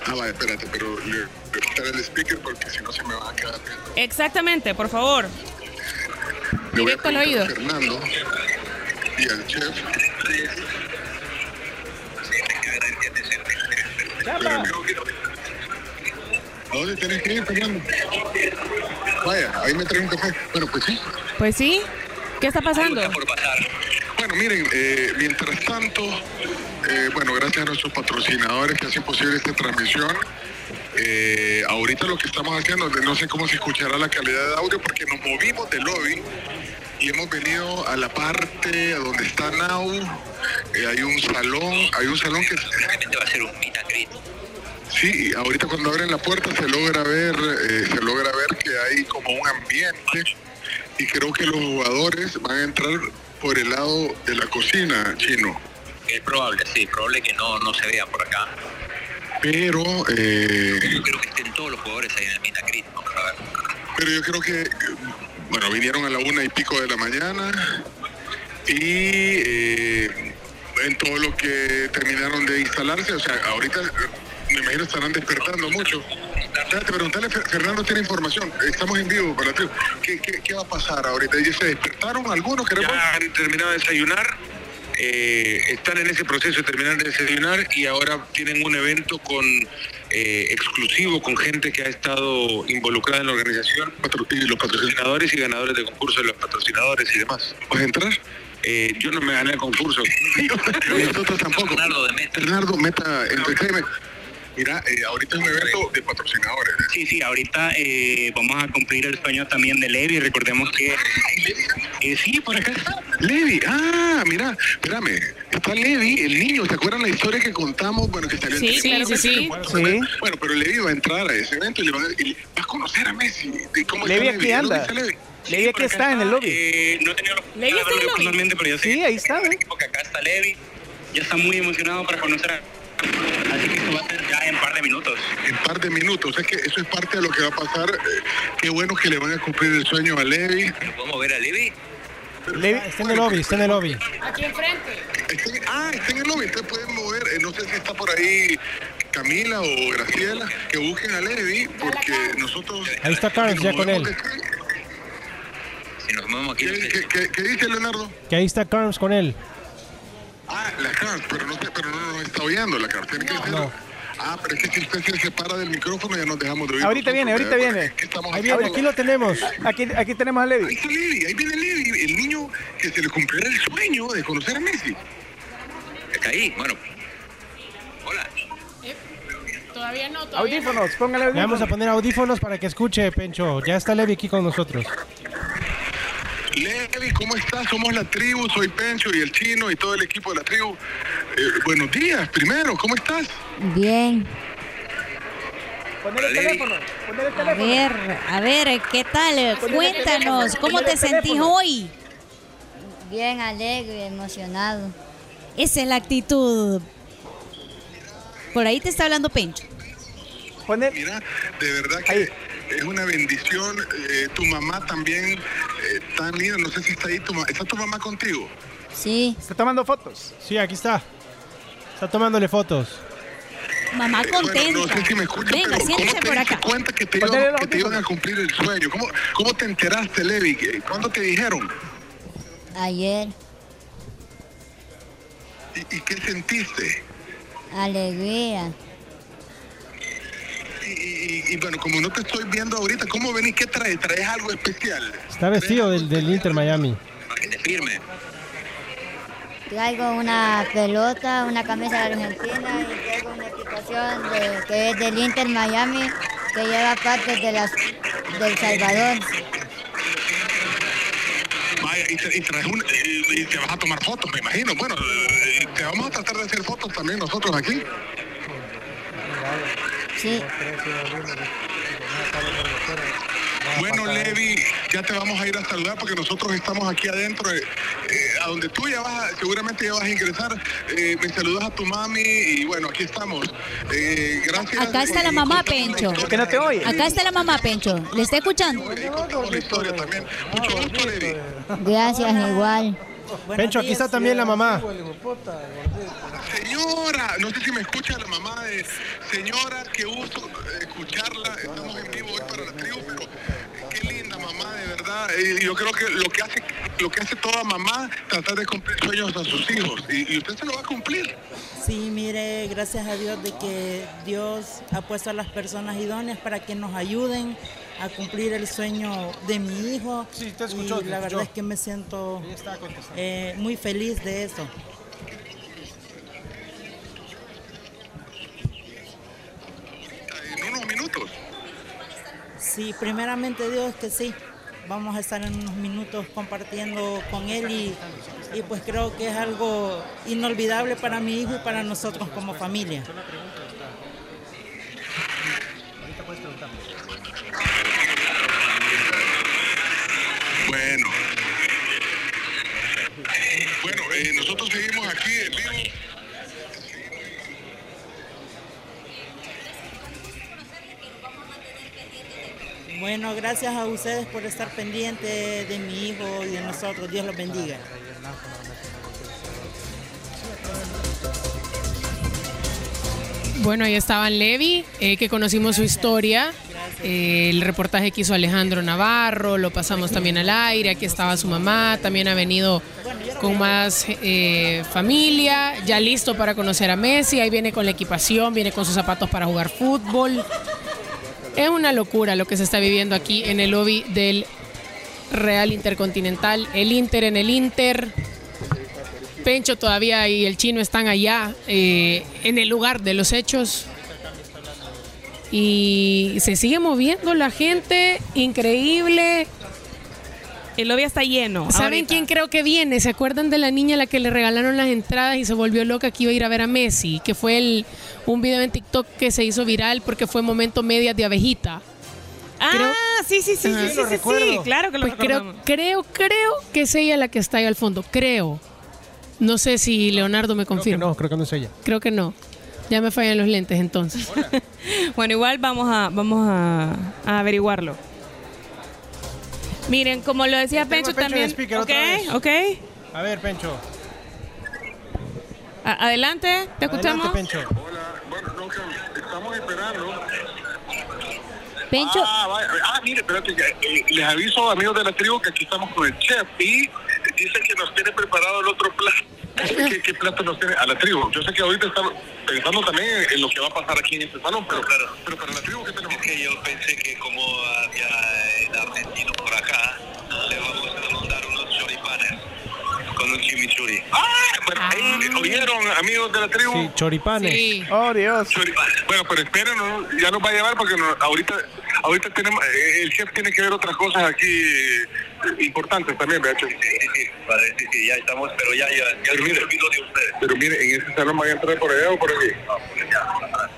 Ah, vale, espérate, pero le, voy a quitar el speaker porque si no se me va a quedar. Exactamente, por favor. Le voy a Directo al oído. Fernando y al chef. ¿A dónde tenés que ir, Fernando? Vaya, ahí me trae un café. Bueno, pues sí. Pues sí. ¿Qué está pasando? Bueno, miren, eh, mientras tanto, eh, bueno, gracias a nuestros patrocinadores que hacen posible esta transmisión. eh, ahorita lo que estamos haciendo, no sé cómo se escuchará la calidad de audio porque nos movimos del lobby y hemos venido a la parte donde está Now. Eh, hay un salón, hay un salón que Realmente va a ser un meet and greet. Sí, ahorita cuando abren la puerta se logra ver, eh, se logra ver que hay como un ambiente y creo que los jugadores van a entrar por el lado de la cocina, chino. Es probable, sí, probable que no, no se vea por acá. Pero, eh, Yo creo que estén todos los jugadores ahí en el Minacrit, vamos a ver. pero yo creo que, bueno, vinieron a la una y pico de la mañana y eh, en todo lo que terminaron de instalarse, o sea, ahorita eh, me imagino estarán despertando mucho. Espérate, preguntarle, Fer- Fernando tiene información, estamos en vivo para ti. ¿Qué, qué, va a pasar ahorita? ¿Ya se despertaron algunos? Queremos... Han terminado de desayunar, eh, están en ese proceso de terminar de desayunar y ahora tienen un evento con eh, exclusivo con gente que ha estado involucrada en la organización, los patrocinadores y ganadores de concursos, los patrocinadores y demás. ¿Puedes entrar? Eh, yo no me gané el concurso. Nosotros tampoco. Bernardo Meta Entertainment. Mira, eh, ahorita es un evento de patrocinadores. Sí, sí, ahorita eh, vamos a cumplir el sueño también de Levi. Recordemos que. Eh, sí, por acá está. Levi, ah, mira, espérame, está Levi, el niño, ¿se acuerdan la historia que contamos? Bueno, que salió en Sí, claro que sí. Bueno, Sí. Bueno, pero Levi va a entrar a ese evento y le va a, y va a conocer a Messi. ¿De ¿Cómo Levi está aquí ¿Dónde anda. está Levi? Aquí está en el lobby. Eh, no he tenido la Levi está en el lobby. personalmente, pero ya sé. Sí, ahí está, ¿eh? Porque acá está Levi. Ya está muy emocionado para conocer a. Así que esto va a ser ya en un par de minutos. En par de minutos, es que eso es parte de lo que va a pasar. eh, qué bueno que le van a cumplir el sueño a Levi. ¿Podemos ver a Levi? Está en el lobby, está en el lobby. Aquí enfrente. Está en- ah, está en el lobby, entonces pueden mover, eh, no sé si está por ahí Camila o Graciela, que busquen a Levi, porque nosotros... Ahí está Carlos ya con él. Si nos movemos aquí. ¿Qué, qué- qué dice Leonardo? Que ahí está Carms con él. Ah, la Carms, pero no, pero no nos está oyendo la Carms. Tiene que ser... Ah, pero es que si usted se separa del micrófono ya nos dejamos de oír. Ahorita viene, ahorita viene. ¿eh? ¿Qué estamos Ahí aquí lo tenemos. Aquí, aquí tenemos a Ahí Levi. está Levi, ahí viene Levi, el niño que se le cumplirá el sueño de conocer a Messi. Está ahí, bueno. Todavía no, todavía Audífonos, póngale Le vamos a audífonos. poner audífonos para que escuche, Pencho. Ya está Levi aquí con nosotros. Levi, ¿cómo estás? Somos la tribu, soy Pencho y el chino y todo el equipo de la tribu. Eh, buenos días, primero, ¿cómo estás? Bien. Poner el teléfono. Poner el A teléfono. ver, a ver, ¿qué tal? Cuéntanos, ¿cómo te sentís hoy? Bien alegre, emocionado. Esa es la actitud. Por ahí te está hablando Pencho. Mira, de verdad que es una bendición. eh, tu mamá también, eh, tan linda, no sé si está ahí, tu ¿está tu mamá contigo? Sí. ¿Está tomando fotos? Sí, aquí está. Está tomándole fotos. Mamá contenta. Eh, Bueno, no sé si me escuchas, Venga, pero ¿cómo siéntese te por diste acá. cuenta que te, Ponele iban, el que te iban a cumplir el sueño? ¿Cómo, cómo te enteraste, Levi? ¿Qué- ¿Cuándo te dijeron? Ayer, ¿Y, y qué sentiste? alegría. Y, y- y, bueno, como no te estoy viendo ahorita, ¿cómo venís? ¿Qué traes? ¿Traes algo especial? Está vestido del, del Inter Miami. Firme. Traigo una pelota, una camisa de Argentina y traigo una equipación de- que es del Inter Miami que lleva partes de las del Salvador. Vaya, y, te- y traes un- y- y te vas a tomar fotos, me imagino. Bueno, eh, te vamos a tratar de hacer fotos también nosotros aquí. Sí. Bueno, Levi, ya te vamos a ir a saludar porque nosotros estamos aquí adentro. eh, eh, a donde tú ya vas, seguramente ya vas a ingresar. Eh, me saludas a tu mami y bueno, aquí estamos. Eh, gracias. Acá está la mamá Pencho. Que no te oye. Acá está la mamá Pencho. ¿Le está escuchando? Contamos la historia también. Mucho gusto, Levi. Gracias, igual. Pencho, aquí está también la mamá. Señora, no sé si me escucha la mamá de señora, qué gusto escucharla. Estamos en vivo hoy para la tribu, pero qué linda mamá, de verdad. Eh, yo creo que lo que hace lo que hace toda mamá, tratar de cumplir sueños a sus hijos. Y, y usted se lo va a cumplir. Sí, mire, gracias a Dios de que Dios ha puesto a las personas idóneas para que nos ayuden a cumplir el sueño de mi hijo. Sí, te escuchó, y te la escuchó. verdad es que me siento eh, muy feliz de eso. Sí, primeramente Dios que sí. Vamos a estar en unos minutos compartiendo con él y, y pues creo que es algo inolvidable para mi hijo y para nosotros como familia. Bueno. Bueno, eh, nosotros seguimos aquí en vivo. Bueno, gracias a ustedes por estar pendientes de mi hijo y de nosotros. Dios los bendiga. Bueno, ahí estaba Levi, eh, que conocimos su historia. Eh, el reportaje que hizo Alejandro Navarro, lo pasamos también al aire. Aquí estaba su mamá, también ha venido con más eh, familia, ya listo para conocer a Messi. Ahí viene con la equipación, viene con sus zapatos para jugar fútbol. Es una locura lo que se está viviendo aquí en el lobby del Real Intercontinental. El Inter en el Inter. Pencho todavía y el chino están allá eh, en el lugar de los hechos. Y se sigue moviendo la gente, increíble. El lobby está lleno. ¿Saben ahorita. quién creo que viene? ¿Se acuerdan de la niña a la que le regalaron las entradas y se volvió loca que iba a ir a ver a Messi? Que fue el, un video en TikTok que se hizo viral porque fue momento medias de abejita. Ah, sí, sí, sí, sí, sí, sí, sí, claro que lo Pues creo, creo, creo que es ella la que está ahí al fondo. Creo. No sé si Leonardo me confirma. No, creo que no es ella. Creo que no. Ya me fallan los lentes entonces. Bueno, igual vamos a, vamos a, a averiguarlo. Miren, como lo decía Pencho también. speaker ok, otra vez. ok. A ver, Pencho. A- adelante, te escuchamos. Adelante, Pencho. Estamos esperando. Pencho. Ah, vaya. Ah, mire, espérate, que, eh, les aviso, amigos de la tribu, que aquí estamos con el chef y dice que nos tiene preparado el otro plato. ¿Qué, qué plato nos tiene a la tribu? Yo sé que ahorita estamos pensando también en lo que va a pasar aquí en este salón, pero, pero para la tribu, ¿qué tenemos? Es que yo pensé que como había el argentino por acá, le vamos a mandar unos choripanes con un chimichurri. Ah, bueno, ahí, ¿oyeron, amigos de la tribu? Sí, choripanes. Oh, Dios. Bueno, pero esperen, ¿no? ya nos va a llevar porque no- ahorita ahorita tenemos, eh, el chef tiene que ver otras cosas aquí eh, importantes también, ¿verdad? Sí, sí, sí, parece que ya estamos, pero ya, ya, ya Pero mire, de ustedes. pero mire, en ese salón van a entrar por allá o por aquí.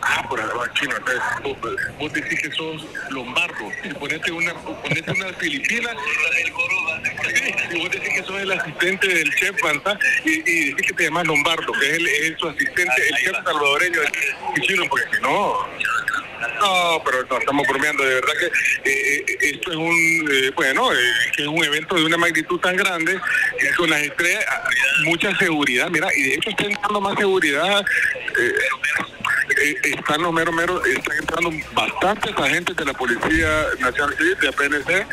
Ah, por allá, chino. Entonces, vos, vos decís que sos lombardo. Y ponete una, ponete una filipina. Y vos decís que sos el asistente del chef y, y decís que te llamas Lombardo, que es, el, es su asistente, el chef salvadoreño de chino, porque si no. No, pero no, estamos bromeando, de verdad que eh, eh, esto es un, eh, bueno, que es un evento de una magnitud tan grande, con las estrellas, ah, mucha seguridad, mira, y de hecho está entrando más seguridad, están los meros meros, están entrando bastantes agentes de la Policía Nacional Civil, de PNC,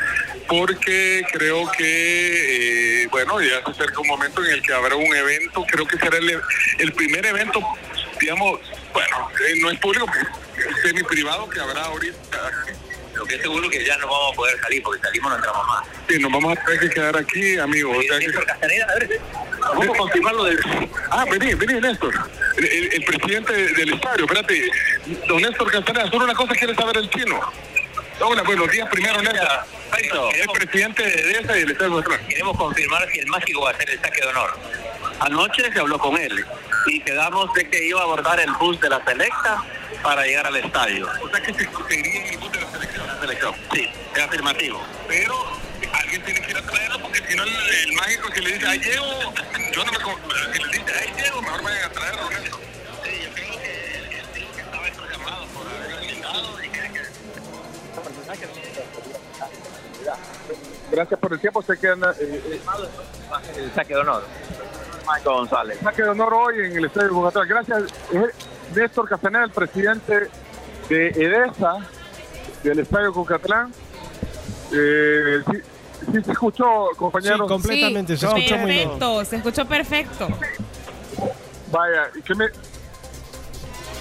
porque creo que, eh, bueno, ya se acerca un momento en el que habrá un evento, creo que será el, el primer evento, digamos, bueno, eh, no es público, es semi privado que habrá ahorita. Lo que es seguro que ya no vamos a poder salir, porque salimos no entramos más. Sí, nos vamos a tener que quedar aquí, amigos. O sea que- Néstor Castaneda, a ver, vamos a confirmar lo del... Ah, vení, vení, Néstor. El, el- el presidente del estadio, espérate. Don Néstor Castaneda, solo una cosa quiere saber el chino. Hola, buenos días primero, Néstor. El presidente de esa y estadio Nacional. Queremos confirmar si el mágico va a hacer el saque de honor. Anoche se habló con él y quedamos de que iba a abordar el bus de la selecta para llegar al estadio. O sea que se seguiría en el bus de la selección. La selección, sí, es afirmativo. Pero alguien tiene que ir a traerlo porque si no el, el mágico que le dice, ahí llego, yo no me... Si le dice, ahí llego, mejor vayan a traerlo, Néstor. Sí, yo creo que el tío que estaba esto llamado por haber llegado y que... Gracias por el tiempo, se quedan... Eh, El saque de honor. Michael González. saque de honor hoy en el Estadio Bogotá. Gracias, es Néstor Castaneda, el presidente de EDESA, del Estadio Cucatlán. Eh, sí, sí se escuchó, compañeros. Sí, completamente, se escuchó muy bien. Perfecto, se escuchó perfecto. Vaya, ¿y qué me...?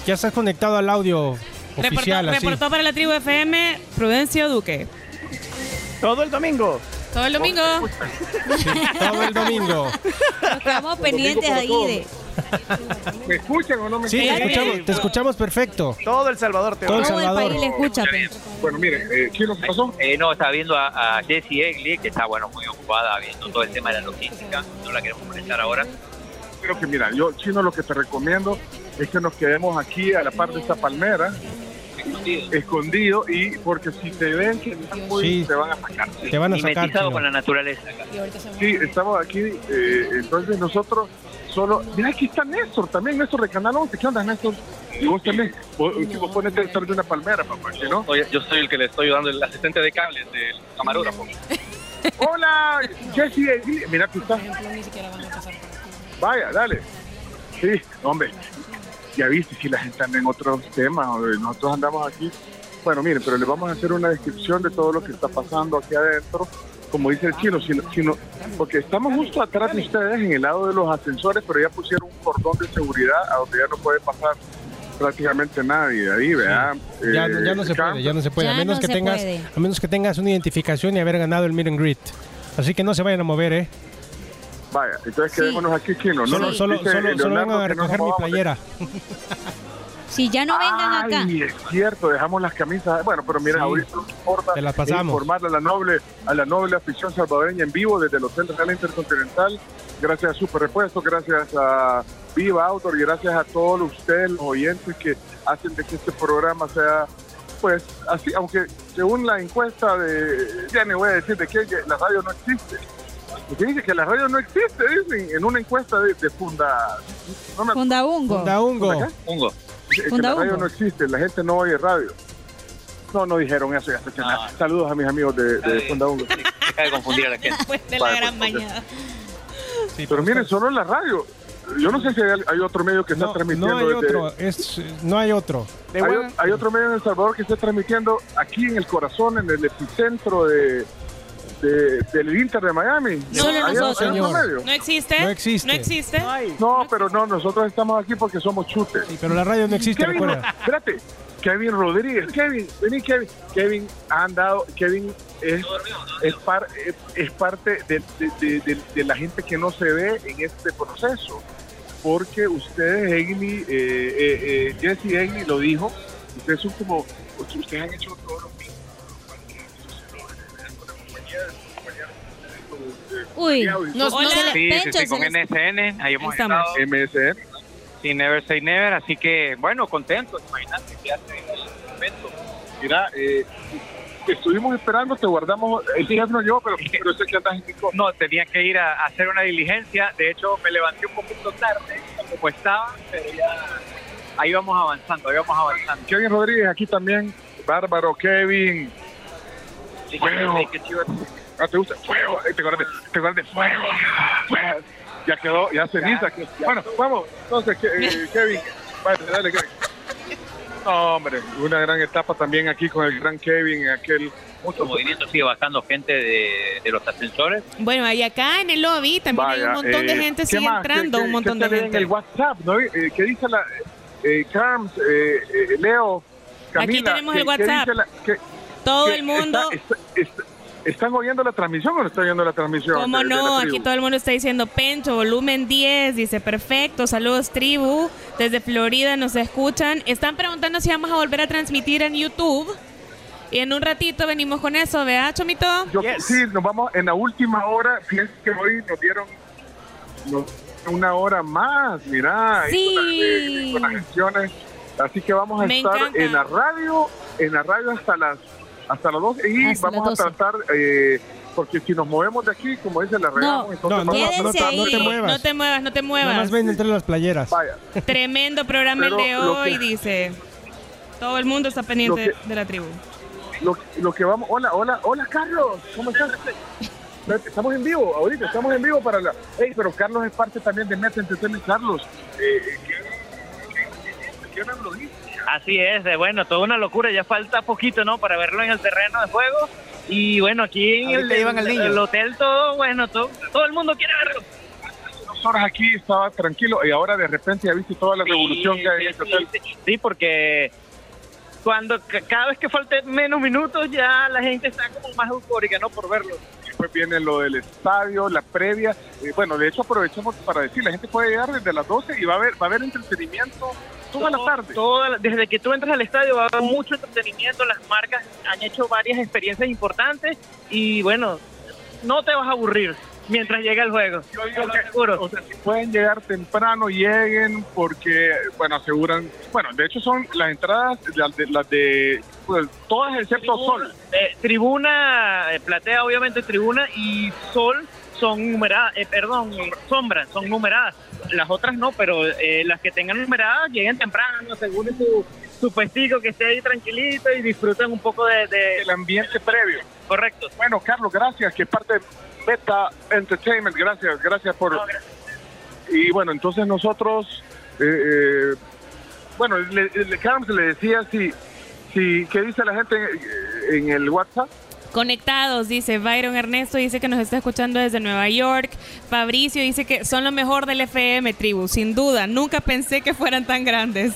Ya estás conectado al audio Reportó, oficial, así. reportó para la tribu FM Prudencio Duque. Todo el domingo. Todo el domingo. Todo el domingo. Nos quedamos pendientes ahí de. ¿Me escuchan o no me Sí, te escuchan? escuchamos, te escuchamos perfecto. Todo El Salvador te Todo El Todo el Salvador. país le escucha. Bueno, miren, eh, ¿qué es lo que pasó? Eh, no, estaba viendo a, a Jessie Egli, que está bueno muy ocupada viendo todo el tema de la logística. No la queremos presentar ahora. Creo que, mira, yo, Chino, lo que te recomiendo es que nos quedemos aquí a la par de esta palmera escondido y porque si te ven que están muy, Sí. te van a sacar. Te van a sacar, chino. con la naturaleza. Sí, estamos aquí, eh, entonces nosotros solo... Mira, aquí está Néstor también, Néstor de Canal 11. ¿Qué onda, Néstor? Y vos también, vos, vos ponete detrás de una palmera, papá, ¿que no? Oye, yo soy el que le estoy ayudando, el asistente de cables del camarógrafo. Hola, Jessy, Egli- mira que está. Vaya, dale. Sí, hombre, ya viste si la gente anda en otros temas, nosotros andamos aquí. Bueno, miren, pero les vamos a hacer una descripción de todo lo que está pasando aquí adentro. Como dice el chino, si, si no- porque estamos justo atrás de ustedes en el lado de los ascensores, pero ya pusieron un cordón de seguridad a donde ya no puede pasar prácticamente nadie ahí, ¿verdad? Ya, Eh, ya no se puede, ya no se puede. Ya a menos no que tengas, puede. a menos que tengas una identificación y haber ganado el meet and greet. Así que no se vayan a mover, eh. Vaya, entonces quedémonos aquí, chino. Solo, nos solo, solo, solo vengan a no nos recoger mi playera. Si ya no vengan acá. Ay, es cierto, dejamos las camisas. Bueno, pero mira, Sí. ahorita que importa Te las pasamos. informar a la noble, a la noble afición salvadoreña en vivo desde el Hotel Real Intercontinental. Gracias a Super Repuesto, gracias a Viva Outdoor y gracias a todos ustedes, los oyentes que hacen de que este programa sea, pues, así, aunque según la encuesta de, ya no voy a decir de que la radio no existe. Porque dice que la radio no existe, dicen, en una encuesta de, de Funda... no me- Fundaungo. Fundaungo. ¿Funda que la radio no existe, la gente no oye radio. No, no dijeron eso, ya que nada. Saludos a mis amigos de, de Funda Hugo. Deja de confundir a la gente. Después de la Vale, gran pues, mañana. Pero miren, solo en la radio. Yo no sé si hay, hay otro medio que está No, transmitiendo. no hay desde- otro, es, no hay otro. hay, o- hay otro medio en El Salvador que está transmitiendo aquí en el corazón, en el epicentro de, de- del Inter de Miami. Solo ¿Hay- hay nosotros. otro Señor. medio? ¿No existe? No existe. ¿No existe? No, pero no, nosotros estamos aquí porque somos chutes. Sí, pero la radio no existe, Kevin, recuerda. espérate, Kevin Rodríguez, Kevin, vení Kevin, Kevin ha andado, Kevin es, es, par- es, es parte de, de- de- de- de la gente que no se ve en este proceso, porque ustedes, Egli, eh, eh, eh, Jesse Egli lo dijo, ustedes son como, ustedes han hecho los mismos. Uy, Nos- nos- Sí, sí, sí, con NSN, ahí hemos Estamos. estado MSN. sin Never Say Never, así que, bueno, contentos, imagínate que hace el evento. Mira, eh, estuvimos esperando, te guardamos, el chef no yo, pero, pero sé que andas en. No, tenía que ir a, a hacer una diligencia, de hecho me levanté un poquito tarde, como estaba, pero ya ahí vamos avanzando, ahí vamos avanzando. Kevin Rodríguez aquí también, bárbaro, Kevin. Sí, Fuego. sí. Ah, ¿te gusta? Fuego. Eh, ¿Te acuerdas de, te acuerdas de fuego? Fuego. Ya quedó, ya ceniza. Bueno, vamos. Entonces, eh, Kevin. Vale, dale, Kevin. No, hombre, una gran etapa también aquí con el gran Kevin, en aquel... Mucho movimiento, sigue bajando gente de, de los ascensores. Bueno, y acá en el lobby también hay un Vaya, montón de eh, gente, ¿qué sigue más? entrando ¿Qué- un montón qué de lee en gente. el WhatsApp, ¿no? Eh, ¿Qué dice la... Eh, Carms, eh, eh, Leo, Camila... tenemos ¿qué- el qué WhatsApp. dice la- qué- Todo el mundo. está- está- está- ¿Están oyendo la transmisión o no están oyendo la transmisión? ¿Cómo no? Aquí todo el mundo está diciendo Pencho, volumen 10, dice perfecto, saludos tribu, desde Florida nos escuchan. Están preguntando si vamos a volver a transmitir en YouTube. Y en un ratito venimos con eso, ¿vea, Chomito? Yo, Sí, nos vamos en la última hora. Fíjense que hoy nos dieron nos- una hora más, mira, ahí Sí. con, las, eh, con las gestiones. Así que vamos a Me estar encanta. en la radio, en la radio hasta las hasta las 12 y Hasta vamos a 12. tratar, eh, porque si nos movemos de aquí, como dice la regamos, entonces no, no te- ahí. no te muevas. No te muevas, no te Nada más muevas. ven entre las playeras. Vaya, Tremendo programa el de hoy, que- dice. Todo el mundo está pendiente Lo que- de la tribu. lo, lo que vamos, hola, hola, hola Carlos, ¿cómo estás? Estamos en vivo, ahorita estamos en vivo para la... Ey, pero Carlos es parte también de Meta Entertainment. Carlos, eh, ¿qué- qué- qué dice? Así es, eh, bueno, toda una locura, ya falta poquito, ¿no? Para verlo en el terreno de juego. Y bueno, aquí en el, el- niño. el hotel todo, bueno, todo, todo el mundo quiere verlo. dos horas aquí estaba tranquilo y ahora de repente ya viste toda la revolución que hay en este hotel. sí, sí, porque cuando ca- cada vez que falte menos minutos ya la gente está como más eufórica, ¿no? Por verlo. Después viene lo del estadio, la previa. Eh, bueno, de hecho aprovechamos para decir, la gente puede llegar desde las 12 y va a haber, va a haber entretenimiento toda la tarde. Toda la- desde que tú entras al estadio va a haber mucho entretenimiento, las marcas han hecho varias experiencias importantes y bueno, no te vas a aburrir. Mientras llega el juego. Yo digo que, o sea, si pueden llegar temprano, lleguen, porque, bueno, aseguran, bueno, de hecho son las entradas, las de, las de pues, todas excepto Sol. Eh, tribuna, eh, platea obviamente tribuna y sol son numeradas, eh, perdón, sombras son numeradas. Las otras no, pero eh, las que tengan numeradas lleguen temprano, aseguren su, su puestico que esté ahí tranquilito y disfruten un poco de, de- El ambiente previo. Correcto. Bueno, Carlos, gracias, que es parte Beta Entertainment, gracias, gracias por... Y bueno, entonces nosotros, eh, eh, bueno, le, le, Carlos le decía si, si, ¿qué dice la gente en, en el WhatsApp? Conectados, dice Byron Ernesto, dice que nos está escuchando desde Nueva York. Fabricio dice que son lo mejor del FM, tribu, sin duda. Nunca pensé que fueran tan grandes.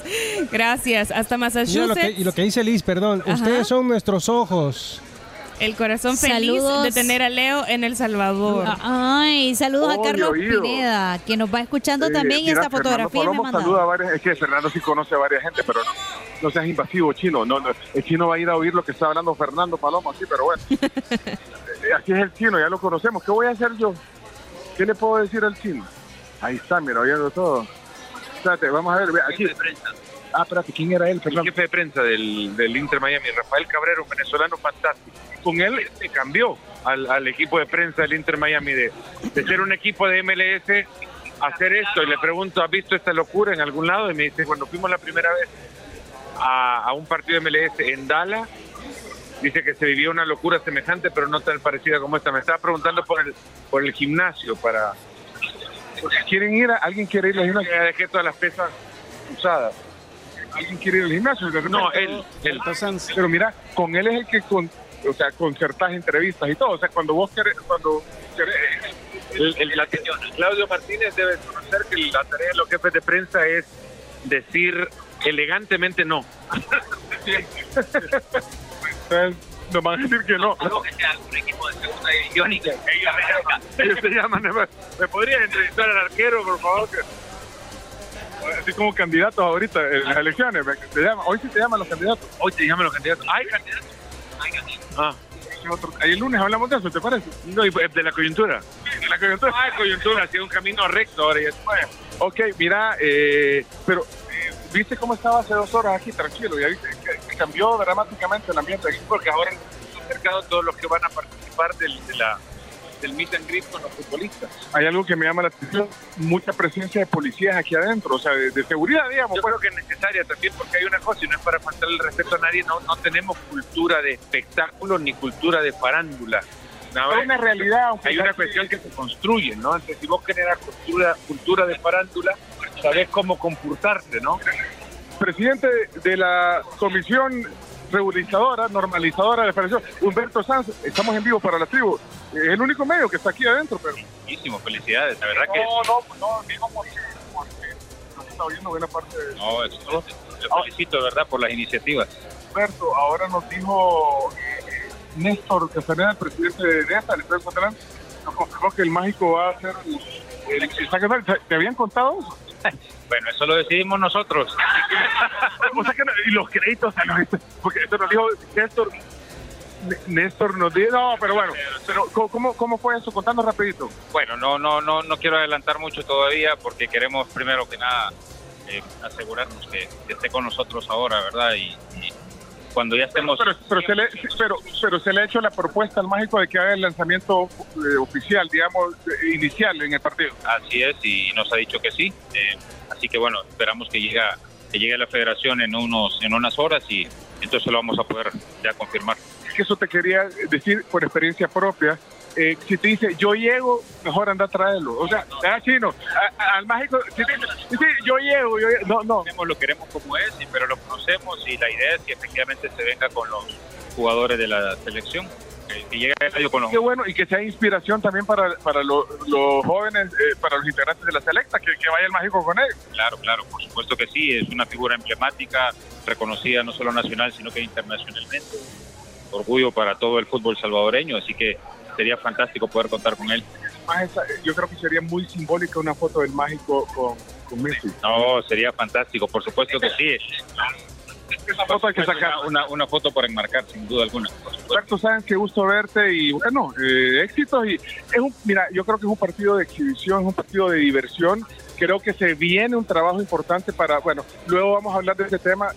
Gracias. Hasta lo Massachusetts. que- y lo que dice Liz, perdón, Ajá. ustedes son nuestros ojos. El corazón feliz Saludos. de tener a Leo en El Salvador. Ay, saludos a Carlos. Pineda, que nos va escuchando Eh, también mira, esta fotografía Fernando me saluda a varias, es que Fernando sí conoce a varias gente, pero no, no seas invasivo, chino. No, no, el chino va a ir a oír lo que está hablando Fernando Palomo, así, pero bueno. Eh, Así es el chino, ya lo conocemos. ¿Qué voy a hacer yo? ¿Qué le puedo decir al chino? Ahí está, mira, oyendo todo. Espérate, vamos a ver, ve, aquí. Ah, espérate, ¿quién era él? El jefe de prensa del, del Inter Miami, Rafael Cabrero, un venezolano fantástico. Con él se cambió al, al equipo de prensa del Inter Miami de, de ser un equipo de MLS hacer esto. Y le pregunto, ¿has visto esta locura en algún lado? Y me dice, cuando fuimos la primera vez a, a un partido de MLS en Dallas, dice que se vivió una locura semejante, pero no tan parecida como esta. Me estaba preguntando por el, por el gimnasio para... ¿Quieren ir? A, ¿Alguien quiere ir al gimnasio? Ya dejé todas las pesas usadas. ¿Alguien quiere ir al gimnasio? No, él, él. Pero mira, con él es el que con, o sea, concertás entrevistas y todo. O sea, cuando vos querés, cuando querés, El, el- la- Claudio Martínez debe conocer que la tarea de los jefes de prensa es decir elegantemente no. Nos van a decir que no. que sea un equipo de segunda división y que Ellos se llaman, ¿me, podrías entrevistar al arquero, por favor? Que- Así como candidatos ahorita en las elecciones. te llaman. Hoy sí te llaman los candidatos. Hoy te llaman los candidatos. ¿Hay candidatos? Ah. Ahí el lunes hablamos de eso, ¿te parece? No, y de la coyuntura. De la coyuntura. Ah, coyuntura, ha sido un camino recto ahora. Se puede. Ok, mira, eh, pero eh, ¿viste cómo estaba hace dos horas aquí? Tranquilo, ya viste que, cambió dramáticamente el ambiente aquí. Porque ahora están acercados todos los que van a participar del, de la, del meet and greet con los futbolistas. Hay algo que me llama la atención, mucha presencia de policías aquí adentro, o sea, de, de seguridad, digamos. Yo creo que es necesaria también porque hay una cosa, y no es para faltar el respeto a nadie, no, no tenemos cultura de espectáculo ni cultura de farándula. No, Hay una realidad, aunque hay una cuestión que se construye, ¿no? Entonces, si vos generas cultura, cultura de farándula, sabés cómo comportarte, ¿no? presidente de la comisión regularizadora, normalizadora de la federación, Humberto Sanz, estamos en vivo para la tribu. Es el único medio que está aquí adentro, pero... Muchísimo, felicidades, la verdad que... No, no, no, digo porque, porque no se está oyendo buena parte de No, eso, lo felicito, de verdad, por las iniciativas. Humberto. Ahora nos dijo eh, Néstor Castaneda, el presidente de NESA, el Estado Catalán, nos confirmó que el mágico va a ser el, el, ¿Te habían contado eso? Bueno, eso lo decidimos nosotros. o sea que y los créditos, porque esto nos dijo Néstor. Néstor nos dijo, no, pero bueno, pero ¿cómo- ¿cómo, cómo fue eso? Contando rapidito. Bueno, no, no, no, no quiero adelantar mucho todavía porque queremos primero que nada eh, asegurarnos que, que esté con nosotros ahora, ¿verdad? Y, y cuando ya estemos... Pero, pero, se le, pero, pero se le ha hecho la propuesta al mágico de que haga el lanzamiento eh, oficial, digamos, eh, inicial en el partido. Así es, y nos ha dicho que sí. Eh, así que bueno, esperamos que llegue, que llegue a la federación en unos en unas horas y entonces lo vamos a poder ya confirmar. Es que eso te quería decir por experiencia propia. Eh, si te dice yo llego, mejor anda a traerlo. O sea, chino, a- a- al mágico, si te dice sí, yo llego, yo llego. no, no. Lo queremos como es, pero lo conocemos y la idea es que efectivamente se venga con los jugadores de la selección, que, llegue estadio con los Qué bueno y que sea inspiración también para, para lo- los jóvenes, eh, para los integrantes de la selecta, que, que vaya el mágico con él. Claro, claro, por supuesto que sí, es una figura emblemática, reconocida no solo nacional, sino que internacionalmente. Orgullo para todo el fútbol salvadoreño, así que sería fantástico poder contar con él. Yo creo que sería muy simbólica una foto del mágico con, con Messi. No, sería fantástico, por supuesto que sí. Esa foto hay que sacar. Una, una foto para enmarcar, sin duda alguna. Alberto Sáenz, qué gusto verte y bueno, eh, éxitos. Y es un, mira, yo creo que es un partido de exhibición, es un partido de diversión. Creo que se viene un trabajo importante para, bueno, luego vamos a hablar de ese tema.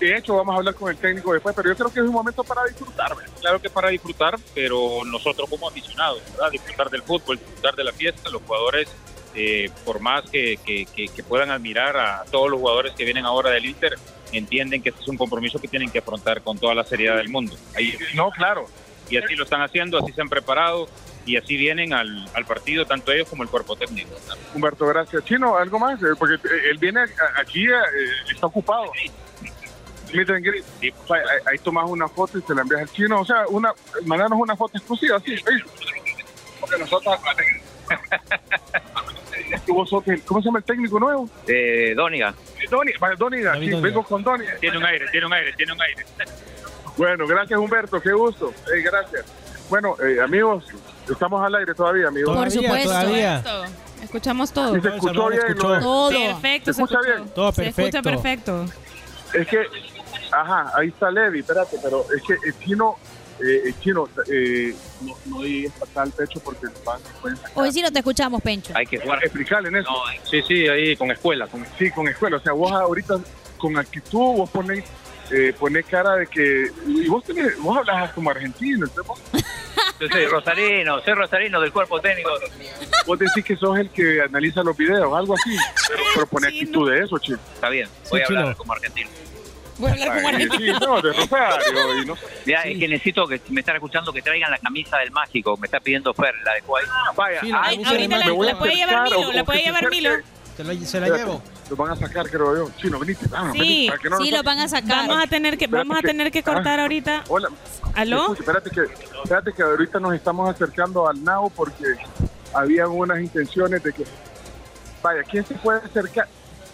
De hecho, vamos a hablar con el técnico después, pero yo creo que es un momento para disfrutar. ¿verdad? Claro que para disfrutar, pero nosotros como aficionados, ¿verdad? Disfrutar del fútbol, disfrutar de la fiesta, los jugadores, eh, por más que, que- que- que puedan admirar a todos los jugadores que vienen ahora del Inter, entienden que este es un compromiso que tienen que afrontar con toda la seriedad del mundo. Ahí, no, claro. Y así lo están haciendo, así se han preparado y así vienen al, al partido, tanto ellos como el cuerpo técnico. Humberto, gracias. Chino, ¿algo más? Eh, Porque eh, él viene aquí, eh, está ocupado. Meet and greet. Ahí, ahí tomas una foto y se la envías al chino. O sea, una, mandanos una foto exclusiva, sí. Porque nosotros... ¿Cómo se llama el técnico nuevo? Eh, Dóniga. Doniga, sí, vengo con Doni. Tiene un aire, tiene un aire, tiene un aire. Bueno, gracias Humberto, qué gusto. Eh, gracias. Bueno, eh, amigos, estamos al aire todavía, amigos. Por supuesto. Escuchamos todo. Sí, se escuchó bien. Todo. Perfecto. ¿Se escucha bien? Todo Se escucha perfecto. Es que, ajá, ahí está Levi, espérate, pero es que el chino, eh, el chino, eh, no, no hasta el pecho porque van, pueden sacar. Hoy sí no te escuchamos, Pencho. Hay que jugar. Explicarle en eso. Sí, sí, ahí con escuela. Con... Sí, con escuela. O sea, vos ahorita con actitud, vos ponés, eh, ponés cara de que. Y vos, tenés, vos hablas como argentino. entonces vos, Yo soy rosarino, soy rosarino del cuerpo técnico. vos decís que sos el que analiza los videos, algo así. Pero, pero actitud de eso, chino. Está bien, voy Sí, a hablar chino. como argentino. Voy a hablar como argentino. Sí, no, de Rosario. Y no, Mira, es que necesito que me están escuchando que traigan la camisa del mágico. Me está pidiendo Fer, la de Kuwait. Vaya, Sí, la ay, camisa del me Mágico. voy a La puede llevar Milo, o- la puede llevar. Milo. Se la, se la llevo. Lo van a sacar, creo yo. Chino, Sí, para que no Sí, lo van a sacar. Vamos a tener que, vamos a tener que cortar Ah, ahorita. Hola. ¿Aló? Escucha, espérate que, espérate que ahorita nos estamos acercando al NAO porque había unas intenciones de que, vaya, ¿quién se puede acercar?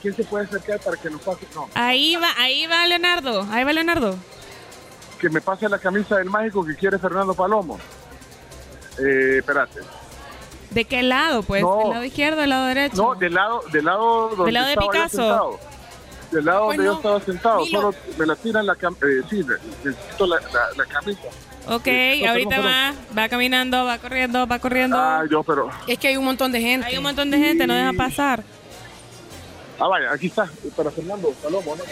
¿Quién se puede acercar para que nos pase? No, Ahí va, ahí va Leonardo. Ahí va Leonardo. que me pase la camisa del mágico que quiere Fernando Palomo. Eh, espérate. ¿De qué lado, pues? No. ¿Del lado izquierdo o del lado derecho? No, del lado, del lado donde Del lado de Picasso. sentado. Del lado donde Bueno, yo estaba sentado. Milo. Solo me la tiran la camisa. Eh, sí, ne- necesito la, la, la camisa. Ok, no, ahorita va, va caminando, va corriendo, va corriendo. Ah, yo, pero. Es que hay un montón de gente. Hay un montón de gente, no deja pasar. Ah, vaya, aquí está, para Fernando Palomo, ¿no?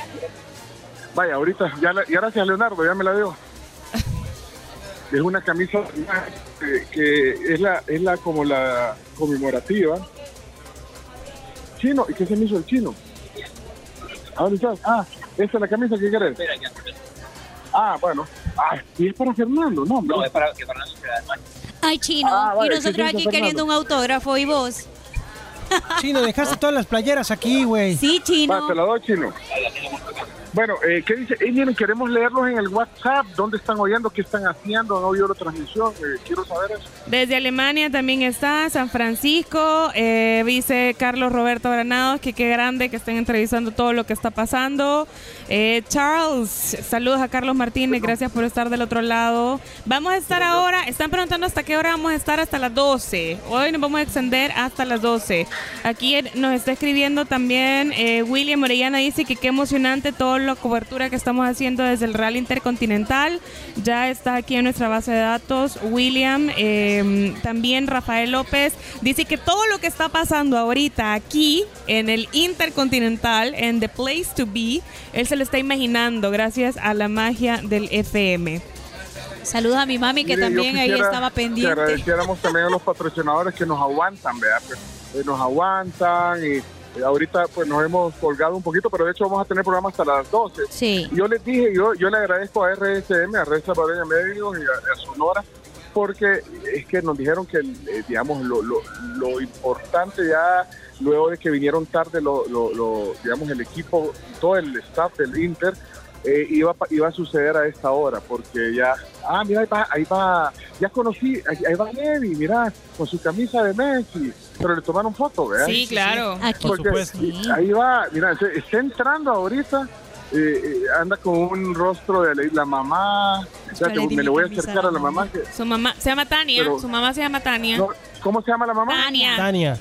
Vaya, ahorita, ya, la- ya gracias Leonardo, ya me la dio. Es una camisa que, que es la es la como la conmemorativa. Chino, ¿y qué se me hizo el chino? ¿A dónde estás? Ah, esta es la camisa que querés. Ah, bueno. Ah, y es para Fernando, ¿no? hombre? No, es para que Fernando se dé Ay, chino. Ah, vale, y nosotros ¿qué piensa aquí Fernando? queriendo un autógrafo y vos. Chino, dejaste todas las playeras aquí, güey. Sí, chino. Va, te la doy, chino. Bueno, eh, ¿qué dice? Eh, miren, queremos leerlos en el WhatsApp. ¿Dónde están oyendo? ¿Qué están haciendo? ¿Han oído la transmisión? Eh, quiero saber eso. Desde Alemania también está San Francisco, eh, dice Carlos Roberto Granados, que qué grande que estén entrevistando todo lo que está pasando. Eh, Charles, saludos a Carlos Martínez, gracias por estar del otro lado. Vamos a estar ahora, están preguntando hasta qué hora vamos a estar hasta las 12. Hoy nos vamos a extender hasta las 12. Aquí nos está escribiendo también William Orellana, dice que qué emocionante la cobertura que estamos haciendo desde el Rally Intercontinental. Ya está aquí en nuestra base de datos William. eh, también Rafael López dice que todo lo que está pasando ahorita aquí en el Intercontinental, en The Place to Be, él se lo está imaginando gracias a la magia del FM. Saludos a mi mami que Mire, también ahí estaba Que pendiente. agradeciéramos también a los patrocinadores que nos aguantan, ¿verdad? Pues, eh, nos aguantan y ahorita pues nos hemos colgado un poquito, pero de hecho vamos a tener programa hasta las 12. Sí. Yo les dije, yo, yo le agradezco a RSM, a Red Salvadoreña Medios y a, a Sonora, porque es que nos dijeron que, eh, digamos, lo, lo, lo importante ya, luego de que vinieron tarde, lo, lo, lo- digamos, el equipo, todo el staff del Inter, eh, iba, iba a suceder a esta hora, porque ya, ah, mira, ahí va, ahí va ya conocí, ahí, ahí va Levi, mira, con su camisa de Messi, pero le tomaron foto, ¿verdad? Sí, claro. Aquí. Porque Ahí va, mira, se- está entrando ahorita, eh, eh, anda con un rostro de la, la mamá, te- Lady me le voy a acercar a la mamá. que- Su mamá se llama Tania, Pero- su mamá se llama Tania. no, ¿Cómo se llama la mamá? Tania. Tania.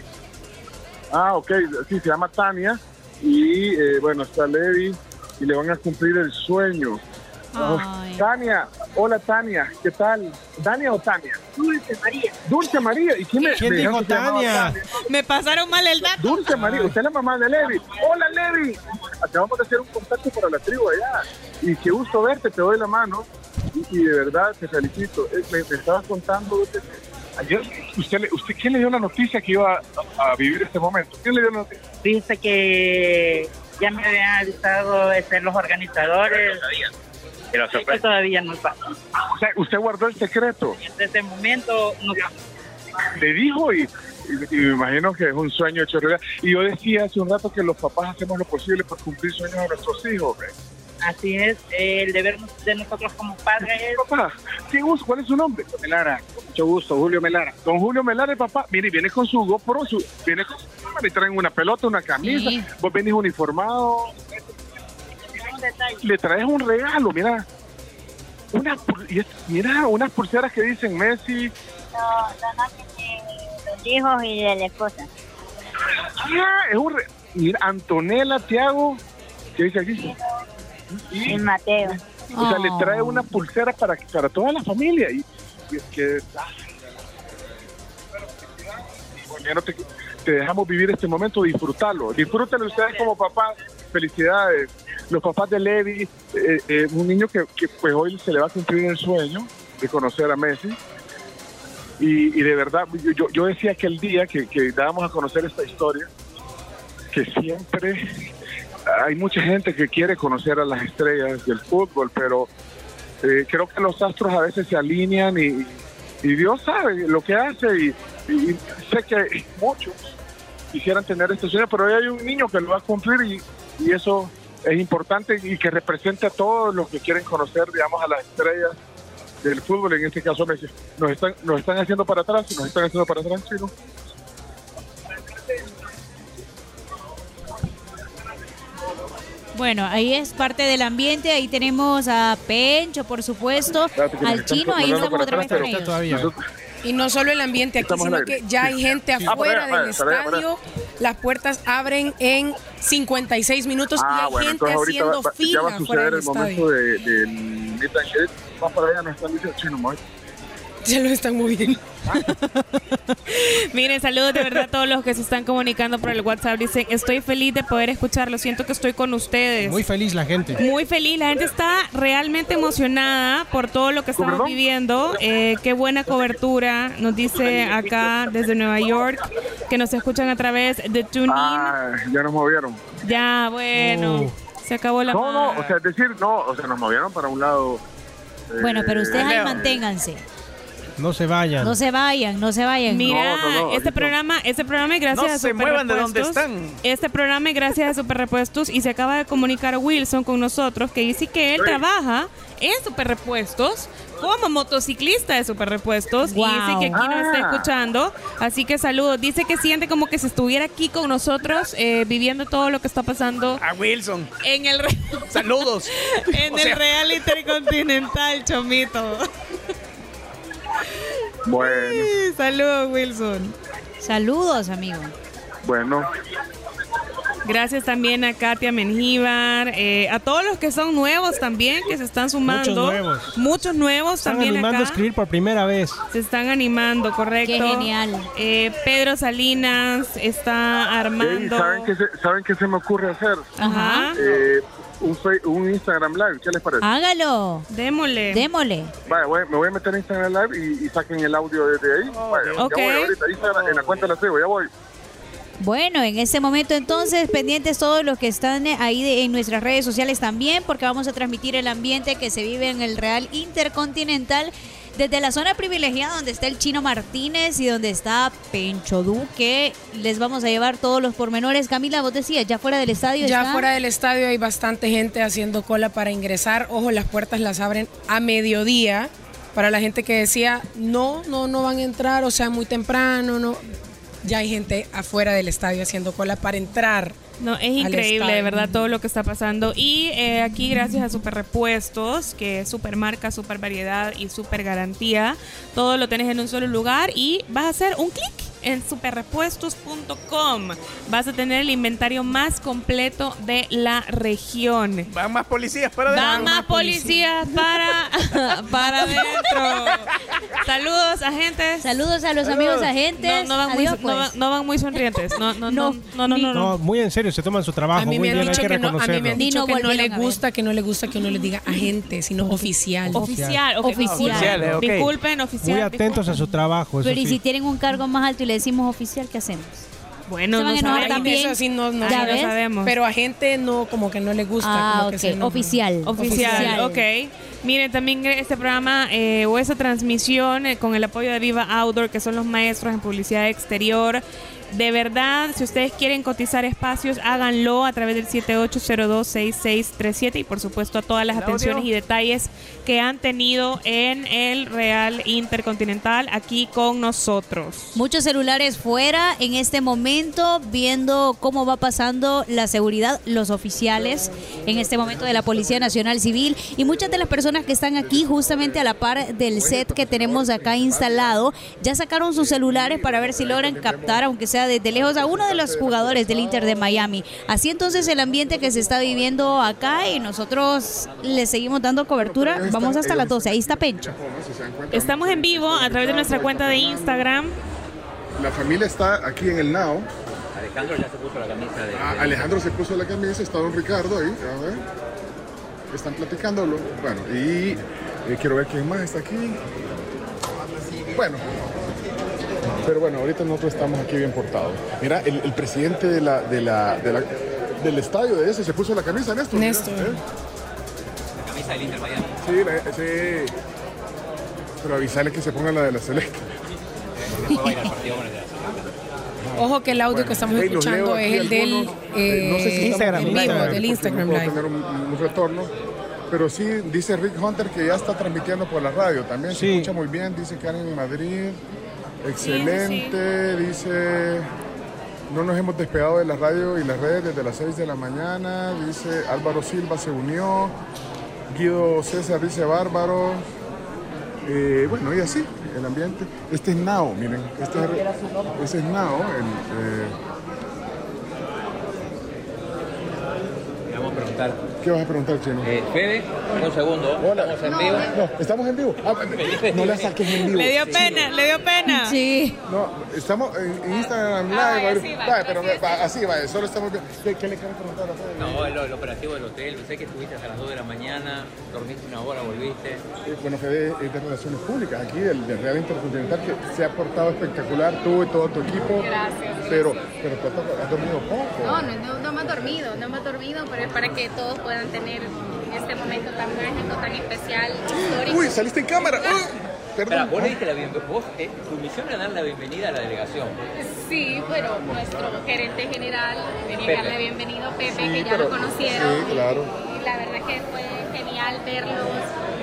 Ah, ok, sí, se llama Tania. Y eh, bueno, está Levi. y le van a cumplir el sueño. Ay. Tania, hola Tania, ¿qué tal? ¿Tania o Tania? Dulce María. Dulce María, ¿y quién, me, ¿Quién me dijo llamaba Tania? Me pasaron mal el dato. Dulce María, usted es la mamá de Levi. Hola Levi, acabamos de hacer un contacto para la tribu allá. Y qué gusto verte, te doy la mano. Y, y de verdad te felicito. Eh, Me, me estabas contando usted, ayer, usted, usted, ¿quién le dio la noticia que iba a, a vivir este momento? ¿Quién le dio la noticia? Dice que ya me habían avisado este, los organizadores. Pero Que todavía no pasa. O sea, usted guardó el secreto. Desde ese momento no Le dijo y, y- y me imagino que es un sueño hecho realidad. Y yo decía hace un rato que los papás hacemos lo posible por cumplir sueños de nuestros hijos. ¿eh? Así es, eh, el deber de nosotros como padres es... Papá, ¿qué gusto? ¿Cuál es su nombre? Melara, mucho gusto, Julio Melara. Don Julio Melara, papá, mire, viene con su GoPro, su, viene con le traen una pelota, una camisa, Sí. vos venís uniformado, le traes un regalo, mira, una, mira, unas pulseras que dicen Messi, los hijos y de la esposa. ah, es un re- mira, Antonella, Tiago, ¿qué dice aquí? Y, Mateo. O sea, le trae Oh. una pulsera para, para toda la familia. Y, y es que. ah. Bueno, ya no te, te dejamos vivir este momento, disfrutarlo. Disfrútenlo ustedes como papás. Felicidades. Los papás de Levi, eh, eh, un niño que, que, pues hoy se le va a cumplir el sueño de conocer a Messi. Y, y de verdad, yo- yo, decía aquel día que, que dábamos a conocer esta historia, que siempre hay mucha gente que quiere conocer a las estrellas del fútbol, pero eh, creo que los astros a veces se alinean y, y Dios sabe lo que hace y, y sé que muchos quisieran tener este sueño, pero hoy hay un niño que lo va a cumplir y, y eso es importante y que represente a todos los que quieren conocer, digamos, a las estrellas del fútbol, en este caso Messi. Nos están, nos están haciendo para atrás y nos están haciendo para atrás, chino. Bueno, ahí es parte del ambiente. Ahí tenemos a Pencho, por supuesto, al chino. Ahí estamos otra vez con ellos. todavía. Y no solo el ambiente aquí, Estamos sino que ya hay gente Sí. Ah, afuera allá, del allá. estadio. Las puertas abren en 56 minutos y Ah, hay bueno, gente haciendo va- ya fila va a suceder el momento estadio. de- del. Más para allá están diciendo chino, Moy. Ya lo están moviendo. Miren, saludos de verdad a todos los que se están comunicando por el WhatsApp. Dicen, estoy feliz de poder escucharlo. Siento que estoy con ustedes. Muy feliz la gente. Muy feliz, la gente está realmente emocionada por todo lo que estamos ¿Perdón? viviendo. Eh, qué buena cobertura, nos dice acá desde Nueva York, que nos escuchan a través de TuneIn. Ah, ya nos movieron. Ya, bueno, se acabó la... No, no, o sea, es decir, no, o sea, nos movieron para un lado. eh, Bueno, pero ustedes ahí Leo. manténganse. No se vayan. No se vayan, no se vayan. Mira, este programa, este programa es gracias No a se muevan de donde Repuestos. están. Este programa es gracias a Super Repuestos y se acaba de comunicar Wilson con nosotros que dice que él trabaja en Super Repuestos como motociclista de Super Repuestos y dice que aquí nos está Ah. escuchando. Así que saludos. Dice que siente como que si estuviera aquí con nosotros eh, viviendo todo lo que está pasando A Wilson. en el re- Saludos. en O el sea- Real Intercontinental, Chomito. Bueno, Saludos, Wilson. Saludos, amigo. bueno. Gracias también a Katia Mengíbar, eh, a todos los que son nuevos también, que se están sumando. Muchos nuevos. Muchos nuevos Están también animando acá. a escribir por primera vez. Se están animando, correcto. Qué genial. Eh, Pedro Salinas está armando. ¿saben, qué se, ¿Saben qué se me ocurre hacer? Ajá. Eh, un, un Instagram Live, ¿qué les parece? Hágalo. Démosle. Démosle. Vaya, voy- me voy a meter en Instagram Live y, y saquen el audio desde ahí. Vaya, ok. Ya voy ahorita, Instagram, en la cuenta la sigo, ya voy. Bueno, en este momento entonces, pendientes todos los que están ahí de- en nuestras redes sociales también, porque vamos a transmitir el ambiente que se vive en el Real Intercontinental desde la zona privilegiada donde está el Chino Martínez y donde está Pencho Duque. Les vamos a llevar todos los pormenores. Camila, vos decías, ya fuera del estadio Ya está- fuera del estadio hay bastante gente haciendo cola para ingresar. Ojo, las puertas las abren a mediodía. Para la gente que decía, no, no, no van a entrar, o sea, muy temprano, no. Ya hay gente afuera del estadio haciendo cola para entrar. No, es increíble, de verdad, todo lo que está pasando. Y eh, aquí, gracias a Super Repuestos, que es super marca, super variedad y super garantía, todo lo tenés en un solo lugar y vas a hacer un clic en superrepuestos.com vas a tener el inventario más completo de la región. Van más policías para Van adentro. más policías para, para adentro. Saludos, agentes. Saludos a los amigos agentes. No, no van, muy, Adiós, no van- pues. no van muy sonrientes. No, no, no, no, no, no. No, muy en serio, se toman su trabajo. A mí muy me han bien, hay dicho que no, a mí me reconocerlo. han dicho no que no le gusta, que no le gusta que uno les diga agente, sino oficial. Oficial. Oficial. Disculpen, oficial. Muy atentos a su trabajo. Eso Pero y sí. si tienen un cargo más alto y le decimos oficial, ¿qué hacemos? Bueno, Se van no a enojar sabemos. también. Eso sí no, no, ¿Ya no ves? sabemos. Pero a gente no, como que no le gusta. Ah, como que se ok. enoja. Oficial. Oficial, ok. Miren, también este programa eh, o esa transmisión eh, con el apoyo de Viva Outdoor, que son los maestros en publicidad exterior. De verdad, si ustedes quieren cotizar espacios, háganlo a través del 78026637 y por supuesto a todas las Claudio. atenciones y detalles que han tenido en el Real Intercontinental aquí con nosotros. Muchos celulares fuera en este momento, viendo cómo va pasando la seguridad, los oficiales en este momento de la Policía Nacional Civil y muchas de las personas que están aquí justamente a la par del set que tenemos acá instalado, ya sacaron sus celulares para ver si logran captar, aunque sea desde lejos, a uno de los jugadores del Inter de Miami. Así entonces el ambiente que se está viviendo acá y nosotros le seguimos dando cobertura. Vamos hasta las 12, ahí está Pencho. Estamos en vivo a través de nuestra cuenta de Instagram. La familia está aquí en el Nao. Alejandro ya se puso la camisa de. Ah, Alejandro se puso la camisa, está don Ricardo ahí. A ver. Están platicándolo. Bueno, y eh, quiero ver quién más está aquí. Bueno. Pero bueno, ahorita nosotros estamos aquí bien portados. Mira, el, el presidente de la, de la, de la- del estadio de ese se puso la camisa, Néstor. mira, Néstor. ¿eh? La camisa del Inter Miami. Sí, la- sí. Pero avisarle que se ponga la de la selecta. Después va a ir al partido con el de la Ojo que el audio que estamos Hey, escuchando es el del. Eh, no sé si eh, estamos en vivo, del Instagram Live. tener un, un retorno. Pero sí, dice Rick Hunter que ya está transmitiendo por la radio también. Se escucha muy bien. Dice que en Madrid. Excelente. Dice. No nos hemos despegado de la radio y las redes desde las 6 de la mañana. Dice Álvaro Silva se unió. Guido César dice bárbaro. Eh, bueno, y así, el ambiente. Este es Nao, miren. Este es, ese es Nao. Eh, vamos a preguntar. ¿Qué vas a preguntar, Chino? Eh, Fede, un segundo. Hola. Estamos en vivo. No, estamos en vivo. Ah, no la saques en vivo. Le dio pena, le dio pena. Sí. No, estamos en Instagram Live. vaya, ahorita. sí, va, pero así va, así va, solo estamos viendo. ¿Qué, qué le quieres preguntar a Fede? No, el, el operativo del hotel. Sé que estuviste hasta las 2 de la mañana, dormiste una hora, volviste. Eh, Bueno, Fede es de Relaciones Públicas aquí del, del Real Intercontinental que se ha portado espectacular, tú y todo tu equipo. Gracias. Pero, pero tú has- has dormido poco. No, no, no, no hemos dormido, no hemos dormido, pero es para que todos puedan tener este momento tan mágico, tan especial, histórico. Uy, saliste en cámara. ¡Ah! Espera, Perdón. vos le diste la bienvenida. Vos, eh, tu misión era dar la bienvenida a la delegación. Sí, pero nuestro gerente general quería darle bienvenido a Pepe, Sí, que ya pero- lo conocieron. sí, claro. Y la verdad que fue genial verlos,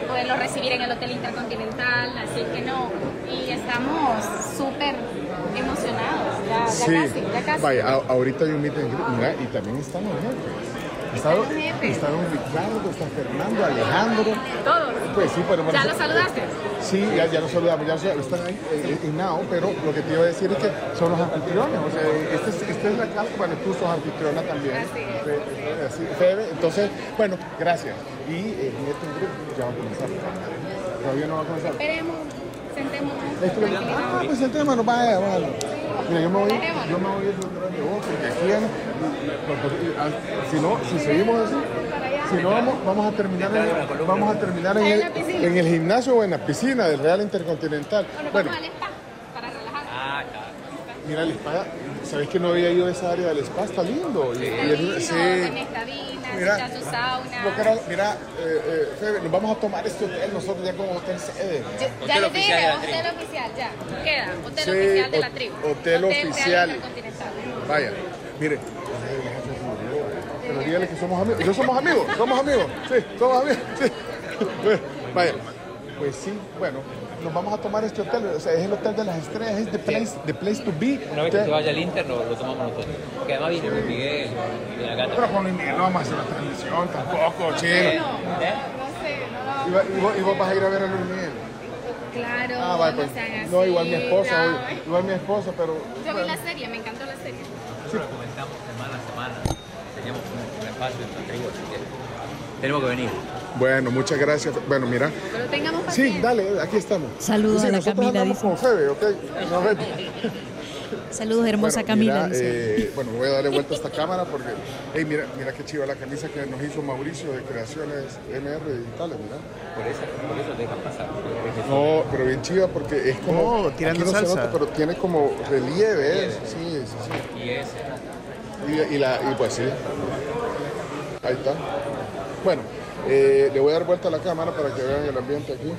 poderlos recibir en el Hotel Intercontinental, así que no. Y estamos súper emocionados, ya, ya Sí, casi, ya casi. vaya, a- ahorita hay un meet and greet, mira, y también están los jefes. Está, jefes. está don Ricardo, está Fernando, Alejandro. Todos. Pues sí, pero ¿Ya los saludaste? Sí, ya, ya los saludamos, ya están ahí eh, en Now, pero lo que te iba a decir es que son los anfitriones, o sea, este es, esta es la casa, bueno, tú sos anfitriona también. Así es. Fe- Fe- así, Fede, entonces, bueno, gracias. Y eh, meet and greet ya va a comenzar. Todavía no va a comenzar. Esperemos, sentémonos. Ah, pues no vaya, bueno. Mira, yo me voy, yo me voy a ir detrás de vos, porque aquí, en- si no, si seguimos así, si no vamos, vamos a terminar, en, vamos a terminar en, el, en el gimnasio o en la piscina del Real Intercontinental. Bueno, Vamos al spa para relajar. Ah, mira el spa, sabes que no había ido a esa área del spa, está lindo. Y, y el- Lindo, sí. Mira, su sauna. Lo que era- mira, eh, eh, Febe, nos vamos a tomar este hotel nosotros ya como hotel sede. Ya- Ya les dije, hotel oficial, ya. Queda, hotel Sí, oficial de la tribu. hotel Real oficial. Vaya, mire. Pero dígale que somos amigos. ¿No somos amigos? ¿Somos amigos? Sí, somos amigos. Sí. Vaya, pues sí, bueno, nos vamos a tomar este hotel. O sea, es el hotel de las estrellas, es the place, the place to be. Una vez que se vaya al Inter, lo, lo tomamos nosotros. Porque además viene Luis Miguel, viene acá. Pero con Luis Miguel no vamos a hacer la transmisión tampoco, chino. ¿Eh? ¿Y, va- y vos, y vos vas a ir a ver a Luis Miguel? Claro, Ah, vale, no pues, sean así. no, igual mi esposa, no. hoy- igual mi esposa, pero... Yo vi la serie, me encantó la serie. comentamos semana a semana. Teníamos un, un espacio en la tribu, así que tenemos que venir. Bueno, muchas gracias. Bueno, mira. Pero tengamos Sí, dale, aquí estamos. Saludos Sí, a la Camila, andamos dice. con Febe, ¿ok? No, vete. Saludos, hermosa Bueno, Camila. mira, dice. eh, bueno, voy a darle vuelta a esta cámara porque, hey, mira, mira qué chiva la camisa que nos hizo Mauricio de Creaciones MR Digitales, mira. Por eso, por eso te dejan pasar. No, pero bien chiva porque es como. Oh, tirando no se salsa. nota, pero tiene como relieve, ¿eh? Sí, sí, sí. Y ese. Y, y la, y pues sí. Ahí está. Bueno, eh, le voy a dar vuelta a la cámara para que vean el ambiente aquí.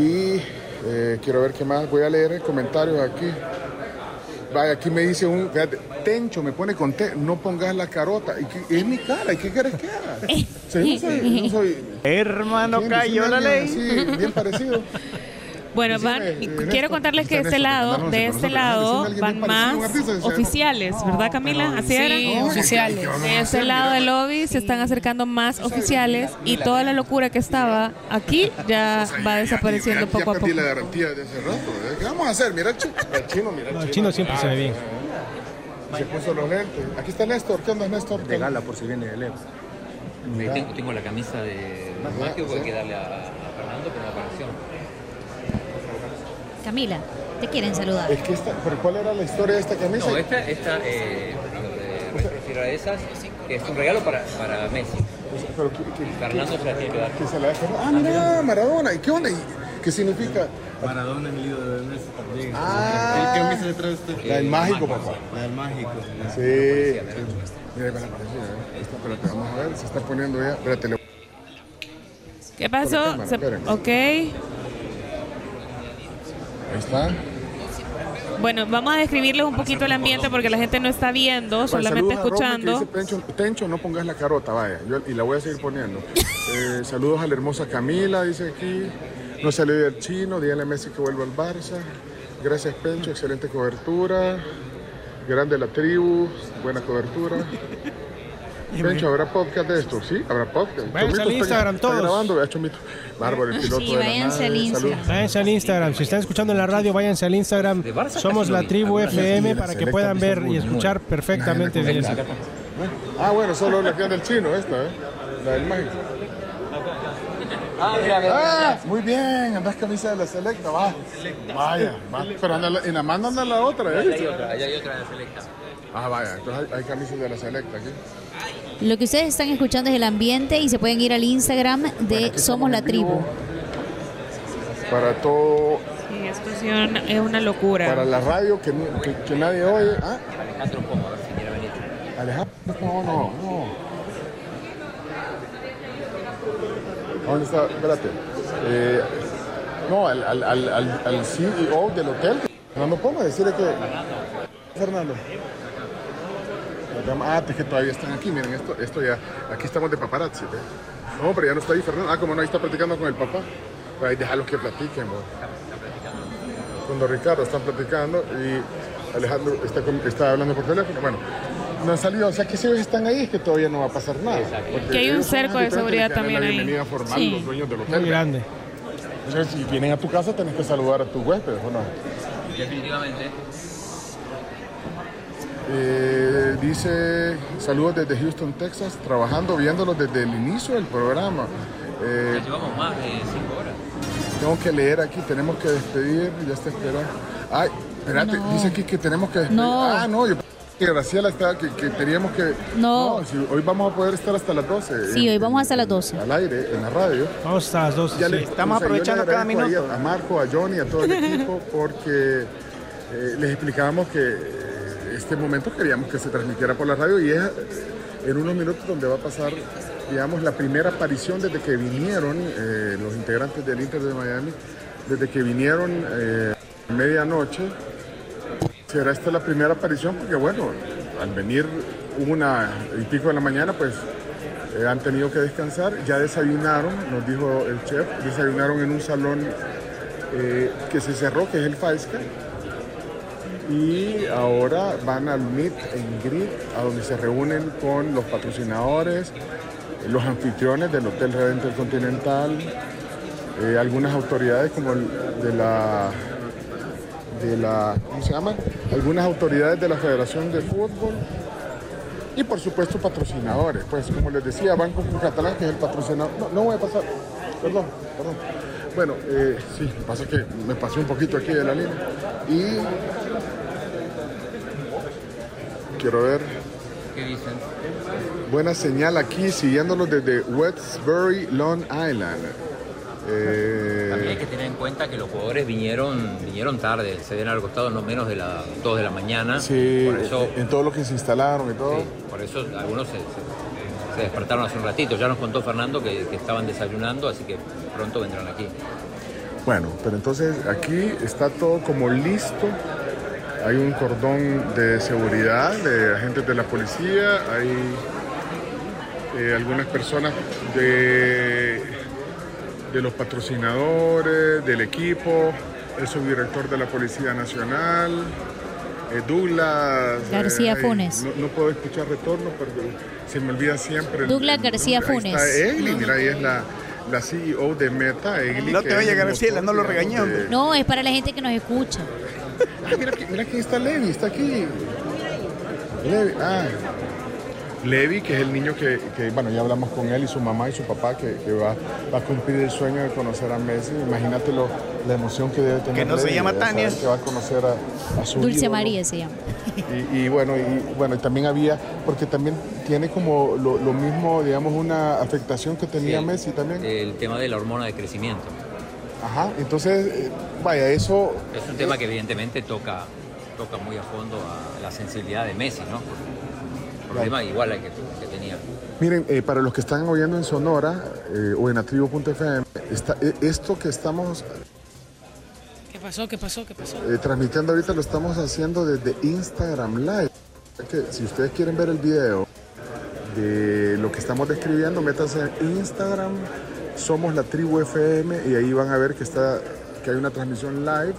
Y eh, quiero ver qué más. Voy a leer comentarios aquí. Vaya, aquí me dice un. Fíjate, Tencho me pone con T, no pongas la carota. ¿Y qué- es mi cara, ¿y qué quieres que haga? Yo no soy. no soy Hermano, cayó la ley. así, bien parecido. Bueno, van, eh, quiero contarles que de este lado, de este lado, van a más oficiales, ¿verdad Camila? Así era. Sí, oficiales. ¿qué vamos a De este lado del lobby se están acercando más oficiales y toda la locura que estaba aquí ya va desapareciendo poco a poco. la garantía de hace rato. ¿eh? ¿Qué vamos a hacer? Mira el chino. El chino, mira el chino siempre se ve bien. Se puso los lentes. Aquí está Néstor. ¿Qué onda, Néstor? De gala por si viene de Leo. Tengo, tengo la camisa de que hay que darle a, a Fernando, pero no apareció. Camila, te quieren saludar. Es que esta, ¿pero cuál era la historia de esta camisa? No, esta, esta eh, me refiero a esas, que es un regalo para, para Messi. Pero, ¿qué- qué- Fernando se la tiene que dar. que se la deja- Ah, mira, Maradona. ¿Y qué onda? ¿Y ¿Qué significa? Maradona en el libro de Messi también. Ah. ¿Qué camisa le trae usted? La del mágico, papá. La del mágico. Sí. Mira, me la ¿eh? Esta, vamos a ver. Se está poniendo ya. Espérate, le- ¿Qué pasó? Cámara, Se- ok. Ahí está. Bueno, vamos a describirles un poquito el ambiente porque la gente no está viendo, solamente saludos a Romy, que escuchando. dice, Tencho, Tencho, no pongas la carota, vaya. Yo- y la voy a seguir poniendo. Eh, saludos a la hermosa Camila, dice aquí. No se le el chino, díganle a Messi que vuelva al Barça. Gracias, Pencho, excelente cobertura. Grande la tribu, buena cobertura. Pencho, ¿habrá podcast de esto? Sí, habrá podcast. Váyanse al está- Instagram está todos. grabando, vea, Chomito. Bárbaro, el piloto Sí, de la váyanse al Instagram. Váyanse al Instagram. Si están escuchando en la radio, váyanse al Instagram. Somos la tribu FM para que puedan ver y escuchar perfectamente bien. Ah, bueno, solo la que del chino, esta, ¿eh? La del mágico. Ah, muy bien, andas camisa de la selecta, va. Vaya, va. Pero anda la- en la mano anda la otra, Allá hay ¿eh? otra, allá hay otra de selecta. Ah, vaya, entonces hay, hay camisas de la selecta aquí. Lo que ustedes están escuchando es el ambiente y se pueden ir al Instagram de aquí Somos la. Tribu. Para todo, Sí, esto sí es una- es una locura. para la radio que, que, que nadie oye. Ah, Alejandro ver si quiere venir. Alejandro, no, no, no. ¿Dónde está? Espérate. Eh, no, al, al, al, al, al CEO del hotel, Fernando Poma, decirle que. Fernando. Ah, es que todavía están aquí, miren, esto, esto ya. Aquí estamos de paparazzi, ¿ve? No, pero ya no está ahí Fernando. Ah, como no, ahí está platicando con el papá. Pues ahí déjalos que platiquen, vos. Con don Ricardo están platicando y Alejandro está, con- está hablando por teléfono. Bueno, no han salido, o sea que si ellos están ahí es que todavía no va a pasar nada. Que hay un cerco de seguridad también la ahí. bienvenida formal Sí. los dueños del hotel. Muy grande. Entonces, si vienen a tu casa, tenés que saludar a tus huéspedes, ¿o no? Definitivamente. Eh, dice, saludos desde Houston, Texas, trabajando, viéndolos desde el inicio del programa. Eh, llevamos más de cinco horas. tengo que leer aquí, tenemos que despedir, ya está esperando. Ay, espérate, No. dice aquí que tenemos que despedir. No. Ah, no, yo pensé que Graciela estaba, que, que teníamos que... No. si hoy vamos a poder estar hasta las 12. Sí, en- hoy vamos hasta las 12. al aire, en la radio. Vamos hasta las dos. Ya le- sí. Estamos o sea, yo le aprovechando cada minuto. A, a Marco, a Johnny, a todo el equipo, porque eh, les explicábamos que este momento queríamos que se transmitiera por la radio y es eh, en unos minutos donde va a pasar, digamos, la primera aparición desde que vinieron eh, los integrantes del Inter de Miami, desde que vinieron eh, a medianoche. Será esta la primera aparición porque, bueno, al venir una y pico de la mañana, pues eh, han tenido que descansar. Ya desayunaron, nos dijo el chef, desayunaron en un salón que se cerró, que es el Faisca. Y ahora van al Meet and Greet, a donde se reúnen con los patrocinadores, los anfitriones del Hotel Red Intercontinental, eh, algunas autoridades como de la de la ¿cómo se llama? Algunas autoridades de la Federación de Fútbol y por supuesto patrocinadores. Pues como les decía, Banco Catalán, que es el patrocinador. No, no voy a pasar. Perdón, perdón. Bueno, eh, sí, pasa que me pasé un poquito aquí de la línea. Y quiero ver. ¿Qué dicen? Buena señal aquí, siguiéndolos desde Westbury, Long Island. Eh, También hay que tener en cuenta que los jugadores vinieron vinieron tarde, se dieron al costado no menos de las 2 de la mañana. sí, por eso, en todo lo que se instalaron y todo. por eso algunos se, se- se despertaron hace un ratito. Ya nos contó Fernando que, que estaban desayunando, así que pronto vendrán aquí. Bueno, pero entonces aquí está todo como listo. Hay un cordón de seguridad de agentes de la policía, hay eh, algunas personas de, de los patrocinadores, del equipo, el subdirector de la Policía Nacional, eh, Douglas. García ay, Funes. No, no puedo escuchar retorno, pero se me olvida siempre. Douglas el García. Ahí Funes. Está Egli, mira, ahí es la, la CEO de Meta. Egli, No te vaya, Graciela, motor, no lo de- No, es para la gente que nos escucha. Ah, mira, aquí- mira quién está Levi, está aquí. Levi, ah. Levi, que es el niño que, que, bueno, ya hablamos con él y su mamá y su papá, que, que va, va a cumplir el sueño de conocer a Messi. Imagínate lo- la emoción que debe tener. Que no se llama Tania. Que va a conocer a, a su Dulce ídolo. María se llama. Y, y bueno, y bueno, y también había, porque también tiene como lo, lo mismo, digamos, una afectación que tenía Sí. Messi también. El tema de la hormona de crecimiento. Ajá, entonces, eh, vaya, eso... Es un tema que evidentemente toca, toca muy a fondo a la sensibilidad de Messi, ¿no? Problema igual al que, que tenía. Miren, eh, para los que están oyendo en Sonora eh, o en atribu.fm, eh, esto que estamos ¿Qué pasó? ¿Qué pasó? ¿Qué pasó? eh, transmitiendo ahorita lo estamos haciendo desde Instagram Live. Es que si ustedes quieren ver el video de lo que estamos describiendo, métanse en Instagram, somos la tribu FM y ahí van a ver que está que hay una transmisión live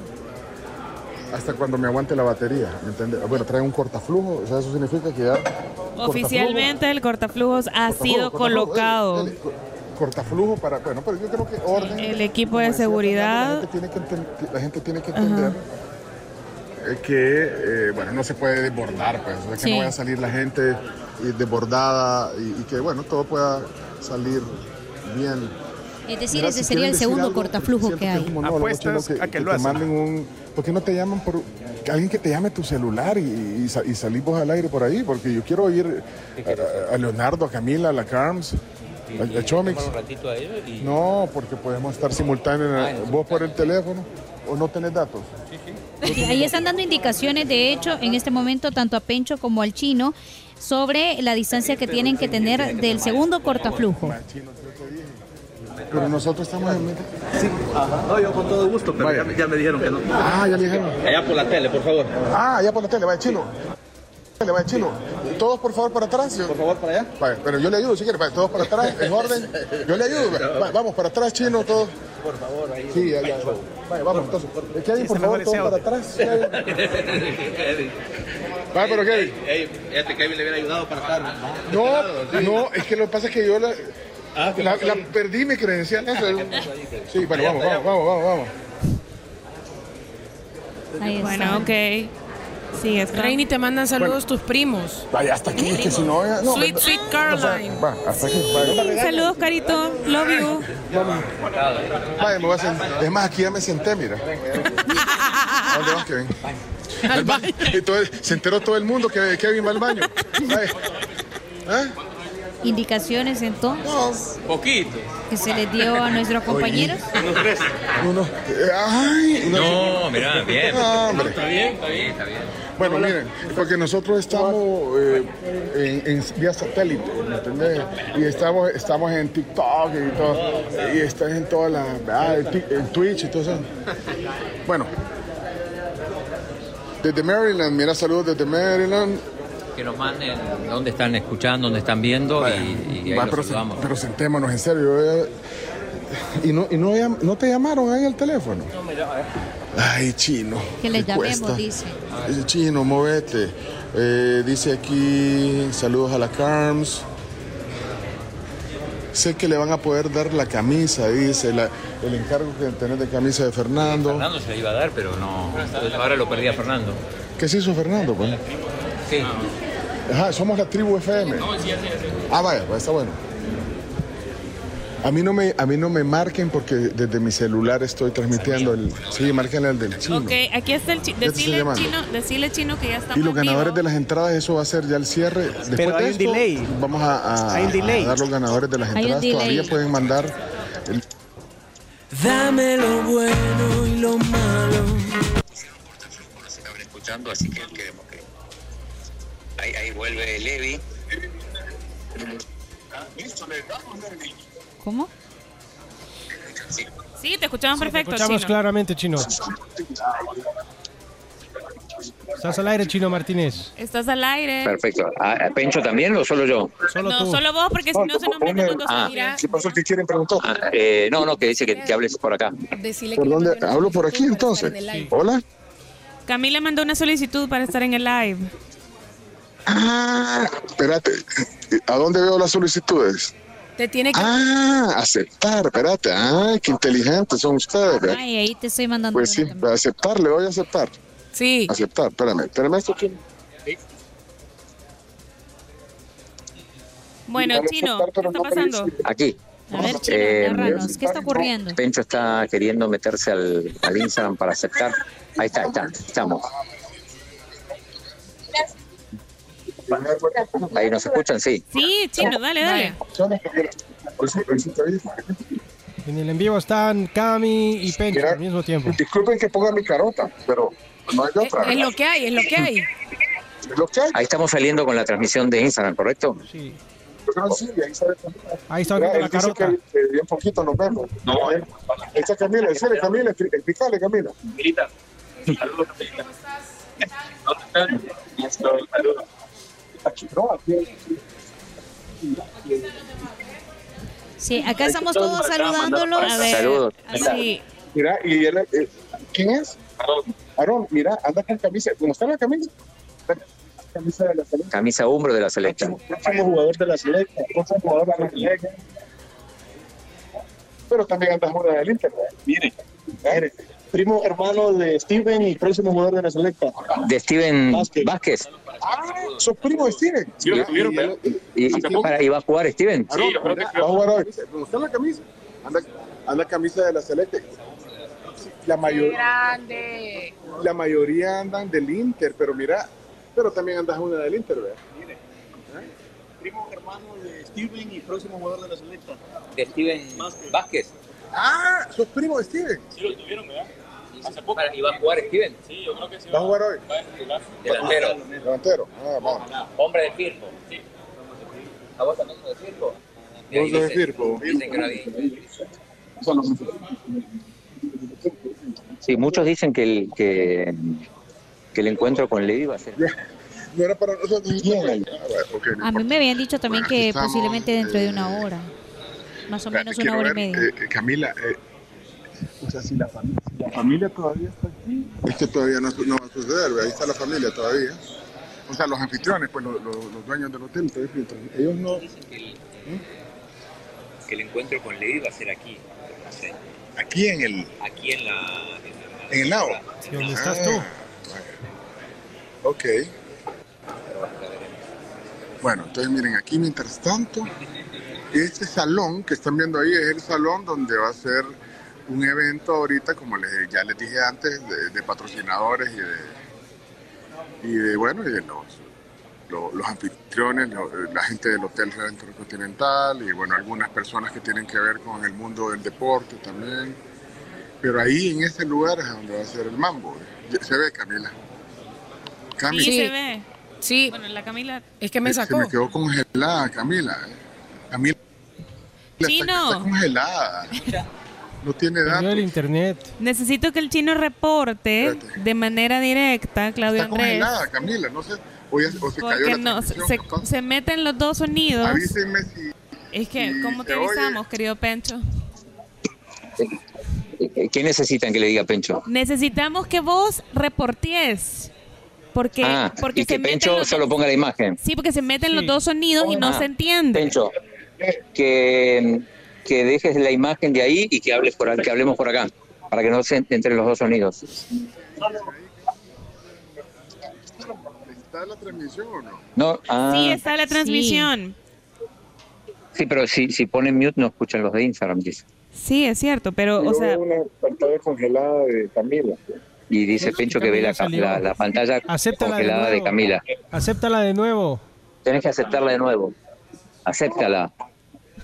hasta cuando me aguante la batería, ¿me entiendes? Bueno, trae un cortaflujo, o sea, eso significa que ya Oficialmente el cortaflujos ha sido cortaflujo, colocado. cortaflujo para, bueno, pero yo creo que orden. El equipo de seguridad. La gente tiene que, enten- la gente tiene que entender eh, que, eh, bueno, no se puede desbordar, pues, o sea, que Sí. no vaya a salir la gente eh, desbordada y, y que, bueno, todo pueda salir bien. Es decir, Mira, ese si sería el segundo algo, cortaflujo que hay. monólogo, Apuestas chino, a que lo te hacen. manden un, ¿Por qué no te llaman por que alguien que te llame tu celular y, y, y salís vos al aire por ahí? Porque yo quiero oír a, a Leonardo, a Camila, a la Carms, a, a Chomix. Un ratito a ellos y No, porque podemos estar simultáneos, Ah, vos por el teléfono o no tenés datos. Sí, Ahí están dando indicaciones, de hecho, en este momento, tanto a Pencho como al chino, sobre la distancia que tienen que tener del segundo cortaflujo. Pero nosotros estamos en medio. Sí, no, yo con todo gusto, pero ya, me- ya me dijeron que no. Ah, ya le dijeron. Allá por la tele, por favor. Ah, allá por la tele, vaya chino. Tele, vaya chino. Todos por favor para atrás. Por favor, para allá. Vaya, pero yo le ayudo si quiere, vaya, todos para atrás, en orden. Yo le ayudo. vaya, vamos para atrás, chino, todos. Por favor, ahí. Sí, ya. Vaya, vamos entonces. Kevin, por me favor, todos para atrás. Kevin. Vaya, pero Kevin. Ey, este Kevin le hubiera ayudado para estar. No, no, es que lo que pasa es que yo la, Ah, ¿qué la, la perdí mi credencial. eso Sí, bueno, vamos, vamos, vamos, vamos, vamos. Ahí está. Bueno, ok. Sí. Reini, te mandan saludos tus primos. Vaya, hasta aquí, que si no, ya- no. Sweet, no, sweet Caroline. Va, hasta aquí. Vaya, Saludos, Carito. Love you. vaya, me voy a sentar. Es más, aquí ya me senté, mira. ¿A dónde vas, Kevin? Al baño. Entonces, se enteró todo el mundo que Kevin va al baño. Vaya. ¿Ah? Indicaciones entonces poquito. que se les dio a nuestros compañeros. Uno. eh, Ay, no. No, mira, bien. Está bien, está bien, está bien. Bueno, miren, porque nosotros estamos eh, en, en vía satélite, ¿me entendés? Y estamos, estamos en TikTok y todo, y estás en todas las, ah, en Twitch y todo eso. Bueno, desde Maryland, mira, saludos desde Maryland. Que nos manden dónde están escuchando, dónde están viendo y, y ahí Va, los pero, sentémonos, en serio. yo ya- ¿Y, no, y no, te llamaron ahí al teléfono? Ay, chino. Que les ¿qué llamemos, cuesta? dice. Chino, movete. Eh, dice aquí, saludos a la Carms. sé que le van a poder dar la camisa, dice, la- el encargo que tenés de camisa de Fernando. Fernando se la iba a dar, pero no. Ahora lo perdía Fernando. ¿Qué se hizo Fernando? Pues? Sí. Ajá, somos la tribu FM. Ah, vaya, pues está bueno. A mí no me, a mí no me marquen porque desde mi celular estoy transmitiendo el. Sí, marquen el del chino. Ok, aquí está el chino. Ya te estoy Decirle llamando. chino, decirle chino que ya estamos Y los vivo. ganadores de las entradas, eso va a ser ya el cierre. Después Pero hay de un delay. Vamos a, a- Hay un delay. a dar los ganadores de las Hay un entradas. delay. Todavía pueden mandar. el- Dame lo bueno y lo malo. escuchando, así que queremos que. Ahí, ahí vuelve Levi. ¿Cómo? Sí, te escuchamos perfecto, Escuchamos chino. claramente, Chino. Estás al aire, Chino Martínez. Estás al aire. Perfecto. Ah, ¿Pencho también o solo yo? Solo no, solo vos, porque si no se nos meten los dos Ah, aire. ¿qué pasó? ¿Qué quieren preguntar? eh, no, no, que dice que, que hables por acá. Decirle ¿Por dónde? ¿Hablo por aquí entonces? en el live. Hola. Camila mandó una solicitud para estar en el live. Ah, espérate. ¿A dónde veo las solicitudes? Te tiene que. Ah, aceptar, espérate. Ay, qué inteligentes son ustedes. ¿ve? Ay, ahí te estoy mandando. Pues sí, también. aceptar, le voy a aceptar. Sí. Aceptar, espérame. Espérame esto, chino. Bueno, chino, ¿qué está pasando? Aquí. A ver, chino, Eh, narranos, ¿qué está ocurriendo? Pencho está queriendo meterse al, al Instagram para aceptar. Ahí está, ahí está. Estamos. Ahí nos escuchan, sí. Sí, chino, dale, dale. En el en vivo están Cami y Pencho al mismo tiempo. Disculpen que ponga mi carota, pero no hay otra. Es lo que hay, es lo que hay. Ahí estamos saliendo con la transmisión de Instagram, ¿correcto? Sí. Sí, ahí sale Camila. Ahí está Mira, la carota. que, que bien poquito nos vemos. No, ahí está Camila, decirle Camila, explícale Camila. Milita, saludos. ¿Dónde están? Saludos. Aquí, no, aquí. Sí, acá estamos todos saludándolos. A ver, Saludos. Sí. Mira, y él, eh, ¿quién es? Aarón, mira, anda con camisa. ¿Cómo está la camisa? Camisa de la selección. Camisa umbro de la selección. Próximo jugador de la selección. Próximo jugador de la selección. Pero también andas una del Inter. Mire, Mire, primo hermano de Steven y próximo jugador de la selección. De Steven Vázquez. Ah, sos primo de Steven. Sí, lo tuvieron, pero- ¿Y, y para, ¿y va a jugar Steven? Aarón, va a jugar hoy. ¿Cómo está la camisa? Anda, anda camisa de la selección. La mayoría. Grande. la mayoría andan del Inter, pero mira, pero también andas una del Inter, ¿verdad? Primo hermano de Steven y próximo jugador de la selecta. De Steven Vázquez. Ah, sos primo de Steven. Sí, lo tuvieron, ¿verdad? Hace poco. ¿Y va a jugar Steven? Sí, yo creo que sí. ¿Va a jugar hoy? Va a titular. Delantero. Delantero. Ah, vamos. Hombre de Firpo. Sí. ¿A vos también sos de Firpo? Vos sos de Firpo. Dicen que no había- Sí, muchos dicen que el, que, que el encuentro con Levi va a ser. No era para nosotros. Ah, A mí me habían dicho también que estamos, posiblemente dentro de una hora. Más o menos una hora y ver, media. eh, Camila, eh, o sea, si la familia, si la familia todavía está aquí, es que todavía no, no va a suceder, ahí está la familia todavía. O sea, los anfitriones, pues los, los- los dueños del hotel, ellos no. Que el encuentro con Levi va a ser aquí. No sé. Aquí en el, Aquí en la. en el lago. Sí, ¿Dónde estás Ah, tú? bueno. Ok. Bueno, entonces miren, aquí mientras tanto, este salón que están viendo ahí es el salón donde va a ser un evento ahorita, como les, ya les dije antes, de, de patrocinadores y de, y de, bueno, y de los, lo- los anfitriones, la gente del Hotel Real Intercontinental y bueno, algunas personas que tienen que ver con el mundo del deporte también. Pero ahí en ese lugar es donde va a ser el mambo. Se ve, Camila. Cami, Sí, se ve. Sí. Bueno, la Camila. Es que me se sacó. me quedó congelada, Camila. eh. Camila Chino. está congelada. No tiene datos. el internet. Necesito que el chino reporte de manera directa, Claudio Está Andrés. congelada, Camila. No sé. O, ya- o se cayó Porque la no, se, se- meten los dos sonidos. Avísenme si. Es que, si ¿cómo te se oye. avisamos, querido Pencho? Eh, ¿Qué necesitan que le diga Pencho? Necesitamos que vos reportes. Porque, ah, porque y que se meten Pencho los solo ponga la imagen. Sí, porque se meten los dos sonidos y no Ah, se entiende. Pencho, que, que dejes la imagen de ahí y que hables por que hablemos por acá, para que no se entre los dos sonidos. ¿Está la transmisión o no? No, ah, Sí, está la transmisión. sí, pero si, si ponen mute no escuchan los de Instagram, dice. Sí, es cierto, pero, o sea, una pantalla congelada de Camila. Y dice Pencho que ve la, la- la pantalla Acéptala de congelada de nuevo. Camila. Acéptala de nuevo. Tenés que aceptarla de nuevo. Acéptala.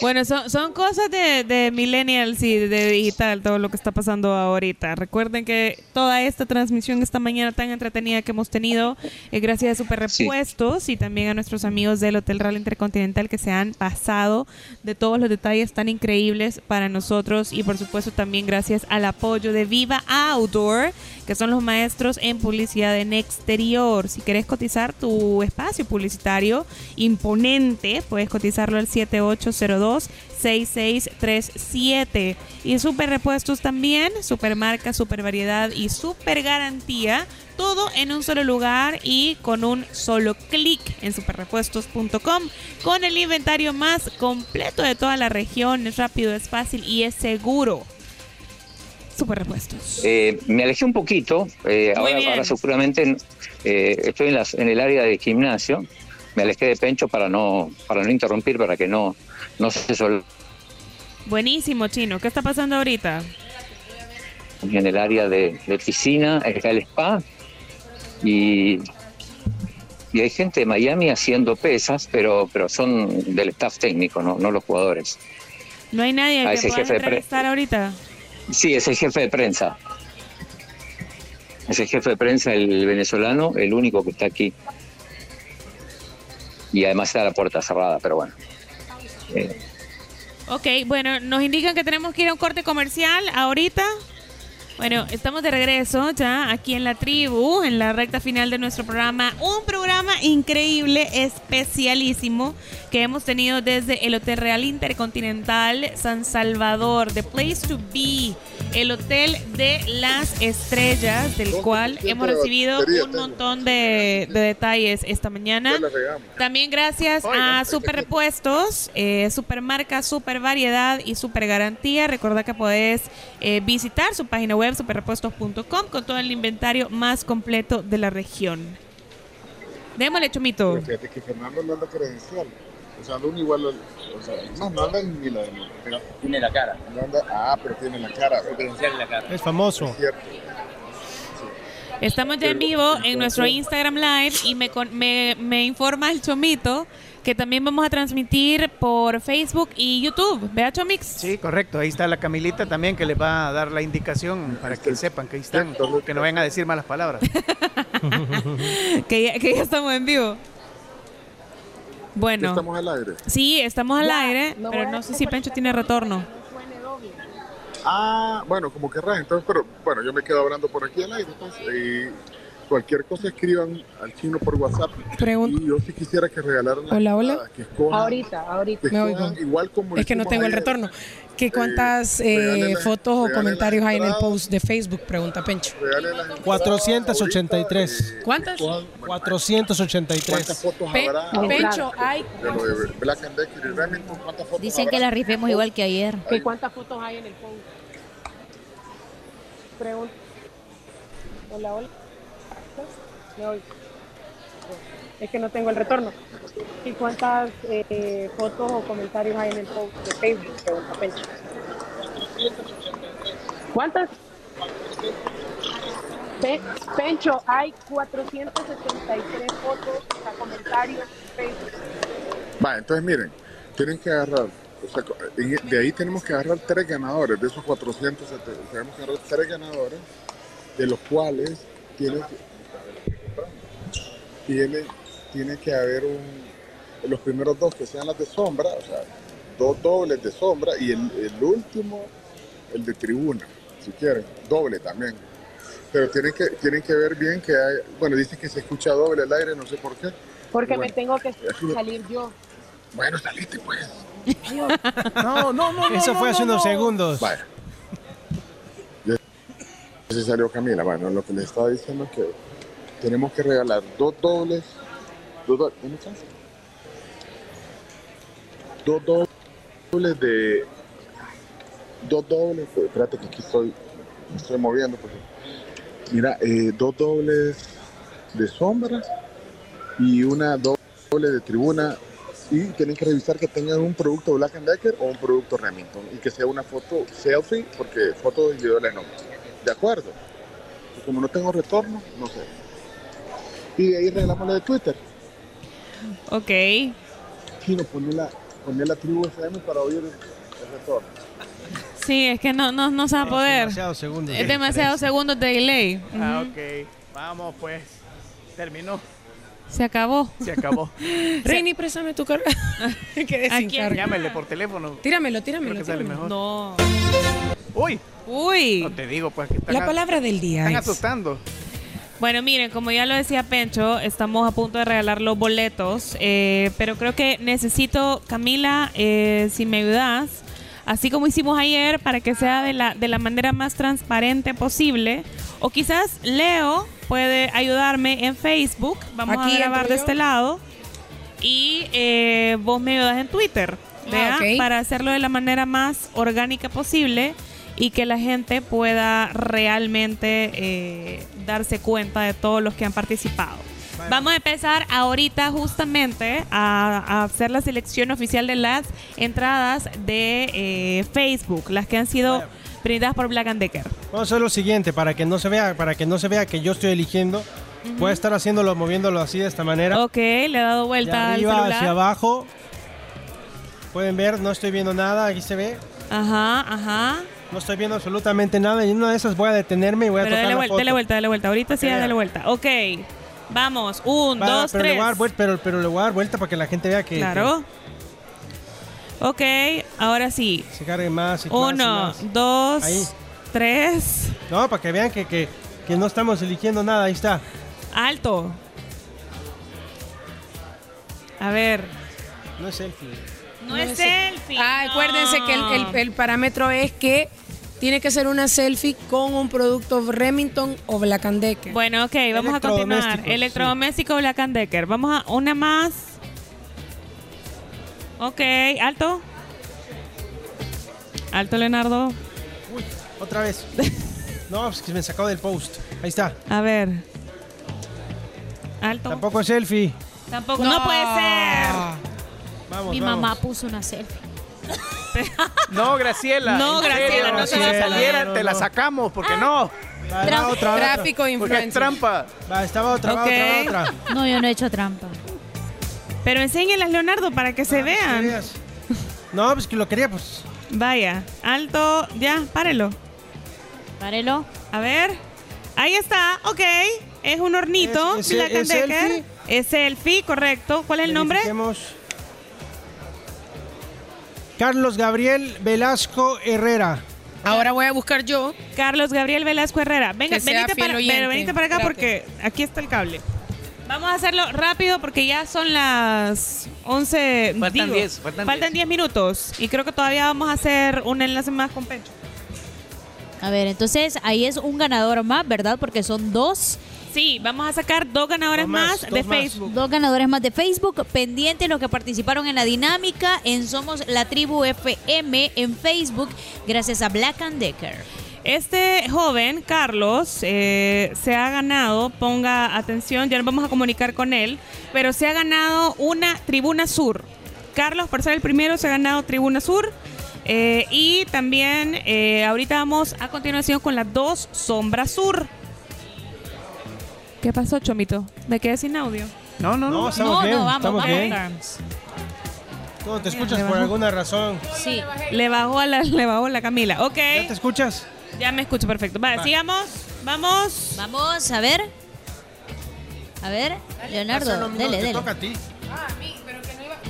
Bueno, son, son cosas de, de millennials y de digital, todo lo que está pasando ahorita. Recuerden que toda esta transmisión esta mañana tan entretenida que hemos tenido es gracias a Super Repuestos y también a nuestros amigos del Hotel Real Intercontinental que se han pasado de todos los detalles tan increíbles para nosotros y por supuesto también gracias al apoyo de Viva Outdoor, que son los maestros en publicidad en exterior. Si querés cotizar tu espacio publicitario imponente, puedes cotizarlo al 7802-6637. Y Super Repuestos también, super marca, super variedad y super garantía. Todo en un solo lugar y con un solo clic en superrepuestos.com con el inventario más completo de toda la región. Es rápido, es fácil y es seguro. Super Repuestos. Eh, me alejé un poquito, eh, ahora seguramente eh, estoy en, las, en el área de gimnasio, me alejé de Pencho para no, para no interrumpir, para que no, no se sol Buenísimo, Chino. ¿Qué está pasando ahorita? en el área de, de piscina, está el spa y, y hay gente de Miami haciendo pesas, pero, pero son del staff técnico, no, no los jugadores. ¿No hay nadie que ese pueda jefe de ahorita? Sí, es el jefe de prensa. Es el jefe de prensa, el venezolano, el único que está aquí. Y además está la puerta cerrada, pero bueno. Eh, Ok, bueno, nos indican que tenemos que ir a un corte comercial ahorita. Bueno, estamos de regreso ya aquí en la tribu, en la recta final de nuestro programa. Un programa increíble, especialísimo, que hemos tenido desde el Hotel Real Intercontinental San Salvador, The Place to Be, el Hotel de las Estrellas, del cual hemos recibido un montón de, de detalles esta mañana. También gracias a Super Repuestos, eh, Super Marca, Super Variedad y Super Garantía. Recuerda que podés eh, visitar su página web superrepuestos.com con todo el inventario más completo de la región. Démosle, Chomito. Pero fíjate que Fernando no anda credencial. O sea, no anda igual. al- O sea, no, no anda ni la de pero Tiene la cara. No anda, ah, pero tiene la cara. En la cara. Es famoso. Es cierto. Estamos ya en vivo en nuestro Instagram Live y me, me informa el Chomito que también vamos a transmitir por Facebook y YouTube. ¿Vea, Chomix? Sí, correcto. Ahí está la Camilita también que les va a dar la indicación para que sepan que ahí están, que no vayan a decir malas palabras. que, ya, que ya estamos en vivo. Bueno. Estamos al aire. Sí, estamos al Ya, aire, no pero no sé si Pencho tiene retorno. Ah, bueno, como querrás. Entonces, pero bueno, yo me quedo hablando por aquí al aire. Entonces, y cualquier cosa escriban al chino por WhatsApp. Pregunta. Y yo sí quisiera que regalaran Hola, hola. que escojan- Ahorita, ahorita. que Me escojan oigo. Igual como Es que no tengo el retorno. ¿Qué cuántas eh, regalen las- fotos o comentarios hay en el post de Facebook? Pregunta Pencho. Regalen las entradas 483. ¿Cuántas? 483. ¿Cuántas fotos Pe- habrá? Pencho, hay. De lo de Black and Decker y Remington, ¿cuántas fotos Dicen habrá? que la rifemos igual que ayer. ¿Qué cuántas fotos hay en el post? Pregunta. Hola, hola. Me. Es que no tengo el retorno. ¿Y cuántas eh, fotos o comentarios hay en el post de Facebook? Pregunta Pencho. ¿Cuántas? Pe- Pencho, hay 473 fotos, o sea, comentarios en Facebook. Va, entonces miren, tienen que agarrar, o sea, de ahí tenemos que agarrar tres ganadores, de esos 470, tenemos que agarrar tres ganadores, de los cuales tienen que, tiene, tiene que haber un, los primeros dos que sean las de sombra, o sea, dos dobles de sombra y el, el último, el de tribuna, si quieren, doble también. Pero tienen que, tienen que ver bien que hay, bueno, dicen que se escucha doble el aire, no sé por qué. Porque Bueno, me tengo que salir yo. Bueno, saliste pues. No, no, no. Eso fue hace unos segundos. Ya se salió Camila. Bueno, lo que les estaba diciendo es que tenemos que regalar dos dobles. Dos dobles. Dos dobles de. Dos dobles. pues, espérate que aquí estoy. Estoy moviendo. Porque, mira, eh, dos dobles de sombra y una doble de tribuna. Y tienen que revisar que tengan un producto Black Decker o un producto Remington. Y que sea una foto selfie, porque fotos individuales no. ¿De acuerdo? Como no tengo retorno, no sé. Y de ahí arreglamos la de Twitter. Ok. Chino, poner la, la tribu FM para oír el, retorno. Sí, es que no, no, no se va a poder. demasiados segundos. Es demasiado segundos de delay. Ah, ok. Vamos, pues. Terminó. Se acabó. Se acabó. Rini, préstame tu carga. Quedé sin carga. Llámele por teléfono. Tíramelo, tíramelo. Creo que sale tíramelo. mejor. No. Uy. Uy. No te digo, pues. Que están La a- palabra del día Están es- asustando. Bueno, miren, como ya lo decía Pencho, estamos a punto de regalar los boletos, eh, pero creo que necesito, Camila, eh, si me ayudas, así como hicimos ayer, para que sea de la, de la manera más transparente posible, o quizás Leo puede ayudarme en Facebook, vamos Aquí a grabar de este lado, y eh, vos me ayudas en Twitter. Ah, para hacerlo de la manera más orgánica posible y que la gente pueda realmente eh, darse cuenta de todos los que han participado. Vamos a empezar ahorita justamente a, a hacer la selección oficial de las entradas de eh, Facebook, las que han sido brindadas por Black and Decker. Vamos a hacer lo siguiente, para que no se vea, para que no se vea que yo estoy eligiendo. Voy a estar haciéndolo, moviéndolo así de esta manera. Ok, le he dado de vuelta al arriba celular. hacia abajo. Pueden ver, no estoy viendo nada, aquí se ve. Ajá, ajá. No estoy viendo absolutamente nada. Y en una de esas voy a detenerme y voy a Pero tocar dale la vuelta, foto. dale vuelta, dale vuelta. Ahorita sí, Ok. dale vuelta. Ok, vamos. Un, Va, dos, pero Le tres. voy a dar vuelta, pero, pero le voy a dar vuelta para que la gente vea que, Claro. Ok, ahora sí. que se cargue más y más y Uno, más. dos, Ahí. tres. No, para que vean que, que, que no estamos eligiendo nada. Ahí está. Alto. A ver. No es selfie. No, es selfie. Ah, acuérdense que el, el- el parámetro es que tiene que ser una selfie con un producto Remington o Black and Decker. Bueno, ok, vamos a continuar. Electrodoméstico Black and Decker. Vamos a una más. Ok, alto. Alto, Leonardo. Uy, otra vez. no, es que me sacó del post. Ahí está. A ver. Alto. Tampoco es selfie. Tampoco. No, puede ser. Vamos, Mi vamos. mamá puso una selfie. No, Graciela. No, Graciela, no se va a No, te la sacamos, porque no. Va, va, otra. Tráfico Porque es trampa. Va, estaba otra, va, Ok. otra. No, yo no he hecho trampa. Pero enséñelas, Leonardo, para que se vean. veas. No, pues que lo quería, pues. Vaya. Alto. Ya, párelo. Párelo. A ver. Ahí está. Ok. Es un hornito. Es- es- es selfie. Es selfie, correcto. ¿Cuál es el nombre? Carlos Gabriel Velasco Herrera. Ahora voy a buscar yo. Carlos Gabriel Velasco Herrera. Venga, venite para, oyente. pero venite para acá porque aquí está el cable. Vamos a hacerlo rápido porque ya son las 11. Faltan digo, 10, faltan 10 minutos. Y creo que todavía vamos a hacer un enlace más con Pecho. A ver, entonces ahí es un ganador más, ¿verdad? Porque son dos. Sí, vamos a sacar dos ganadores Dos más, más, de dos más. Facebook. Dos ganadores más de Facebook, pendientes los que participaron en la dinámica en Somos la Tribu FM en Facebook, gracias a Black and Decker. Este joven, Carlos, eh, se ha ganado, ponga atención, ya nos vamos a comunicar con él, pero se ha ganado una Tribuna Sur. Carlos, por ser el primero, se ha ganado Tribuna Sur. eh, y también eh, ahorita vamos a continuación con las dos Sombra Sur. ¿Qué pasó, Chomito? Me quedé sin audio. No, no, No, no. estamos no, bien. no, vamos, estamos vamos, bien. No, te escuchas por bajó. alguna razón. Sí. Le bajó a la, le bajó la Camila. Ok, ¿Ya te escuchas? ya me escucho perfecto. Vale, Va. sigamos. Vamos. Vamos, a ver. A ver, Leonardo, no- no, dele, te dele. toca a ti.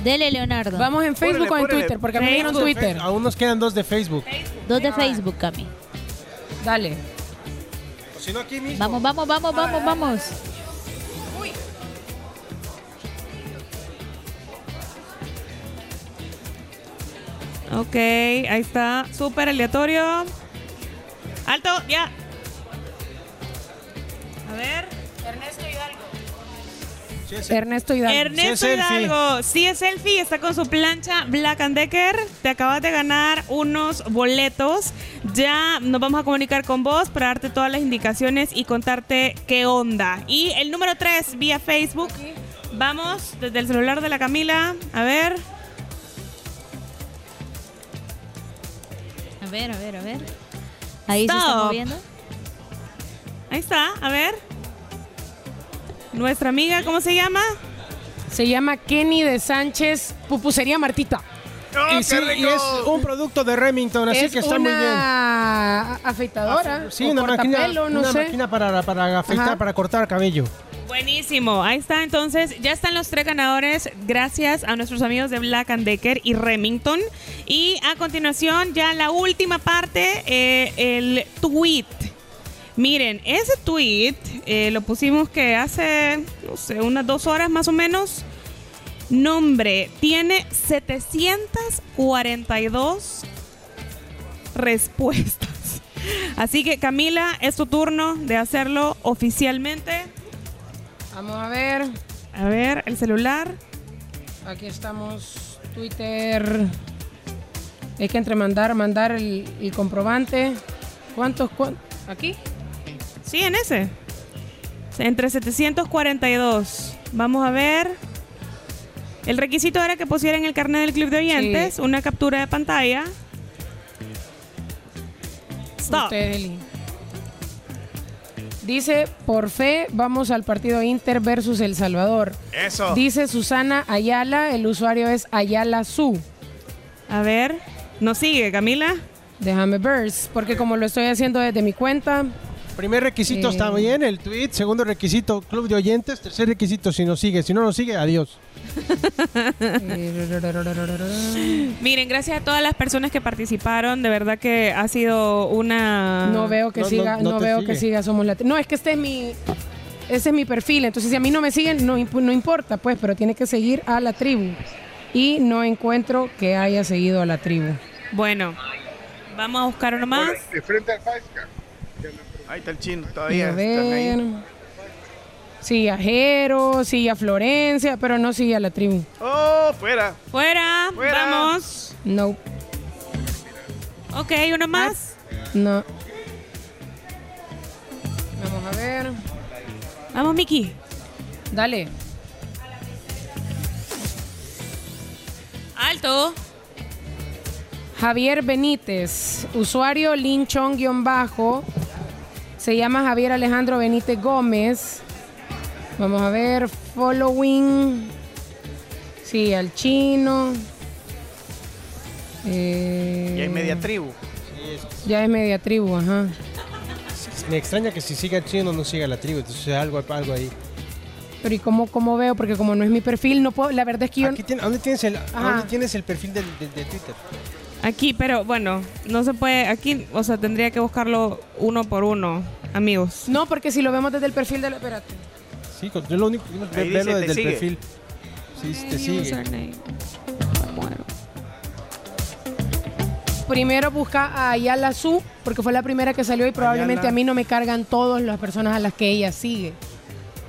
Dele, Leonardo. Vamos en Facebook Pórele, o en pórele. Twitter, porque a mí me dieron Facebook. Twitter. Aún nos quedan dos de Facebook. Dos de Facebook, Cami. Dale. Aquí mismo. Vamos, vamos, vamos, vamos, vamos. Ok, ahí está. Súper aleatorio. Alto, ya. A ver. Ernesto Hidalgo. Ernesto Hidalgo. Ernesto Hidalgo, sí es selfie, está con su plancha Black and Decker. Te acabas de ganar unos boletos. Ya nos vamos a comunicar con vos para darte todas las indicaciones y contarte qué onda. Y el número 3 vía Facebook. Vamos desde el celular de la Camila. A ver. A ver, a ver, a ver. Ahí se está moviendo. Ahí está, a ver. Nuestra amiga, ¿cómo se llama? Se llama Kenny de Sánchez Pupusería Martita. y, sí, y es un producto de Remington, así es que está muy bien. una afeitadora. Sí, o una máquina, cortapelo, no una sé. máquina para, para afeitar, Ajá. para cortar cabello. Buenísimo, ahí está entonces, ya están los tres ganadores gracias a nuestros amigos de Black and Decker y Remington. Y a continuación ya la última parte, eh, el tweet. Miren, ese tweet eh, lo pusimos que hace, no sé, unas dos horas más o menos. Nombre, tiene 742 respuestas. Así que Camila, es tu turno de hacerlo oficialmente. Vamos a ver. A ver, el celular. Aquí estamos. Twitter. Hay que entremandar, mandar el, el comprobante. ¿Cuántos? cuán- ¿Aquí? Sí, en ese. Entre 742. Vamos a ver. El requisito era que pusieran el carnet del club de oyentes, una captura de pantalla. Stop. Usted. Dice, por fe, vamos al partido Inter versus El Salvador. Eso. Dice Susana Ayala, el usuario es Ayala Su. A ver, ¿nos sigue, Camila? Déjame ver, porque como lo estoy haciendo desde mi cuenta. Primer requisito Eh. está bien, el tweet. Segundo requisito, club de oyentes. Tercer requisito, si nos sigue. Si no nos sigue, adiós. Miren, gracias a todas las personas que participaron, de verdad que ha sido una... No veo que siga, no, veo que siga Somos Latinos. No, es que este es mi, ese es mi perfil. Entonces, si a mí no me siguen, no, no importa, pues, pero tiene que seguir a la tribu. Y no encuentro que haya seguido a la tribu. Bueno, vamos a buscar uno más. De frente al Faisca. Ahí está el chino, A todavía ahí. ver. Sí, a Jero, sí, a Florencia, pero no sigue a la tribu. ¡Oh, fuera! Fuera, Fuera. vamos. No, Ok, uno más. no. Vamos a ver. Vamos, Miki. Dale. Alto. Javier Benítez, usuario Linchon-bajo. Se llama Javier Alejandro Benítez Gómez. Vamos a ver, following. Sí, al chino. Eh, Y hay media tribu. Ya es media tribu, ajá. Me extraña que si siga el chino no siga la tribu. Entonces algo, algo ahí. Pero ¿y cómo, cómo veo? Porque como no es mi perfil, no puedo. La verdad es que yo. Aquí tiene- ¿Dónde tienes el. ¿dónde tienes el perfil del- de Twitter? Aquí, pero bueno, no se puede. Aquí, o sea, tendría que buscarlo uno por uno, amigos. No, porque si lo vemos desde el perfil de la. Espérate. Sí, yo lo único que quiero es Ahí desde te el sigue. perfil. Sí, te sigue. Primero busca a Ayala Su, porque fue la primera que salió y probablemente Ayala. a mí no me cargan todas las personas a las que ella sigue.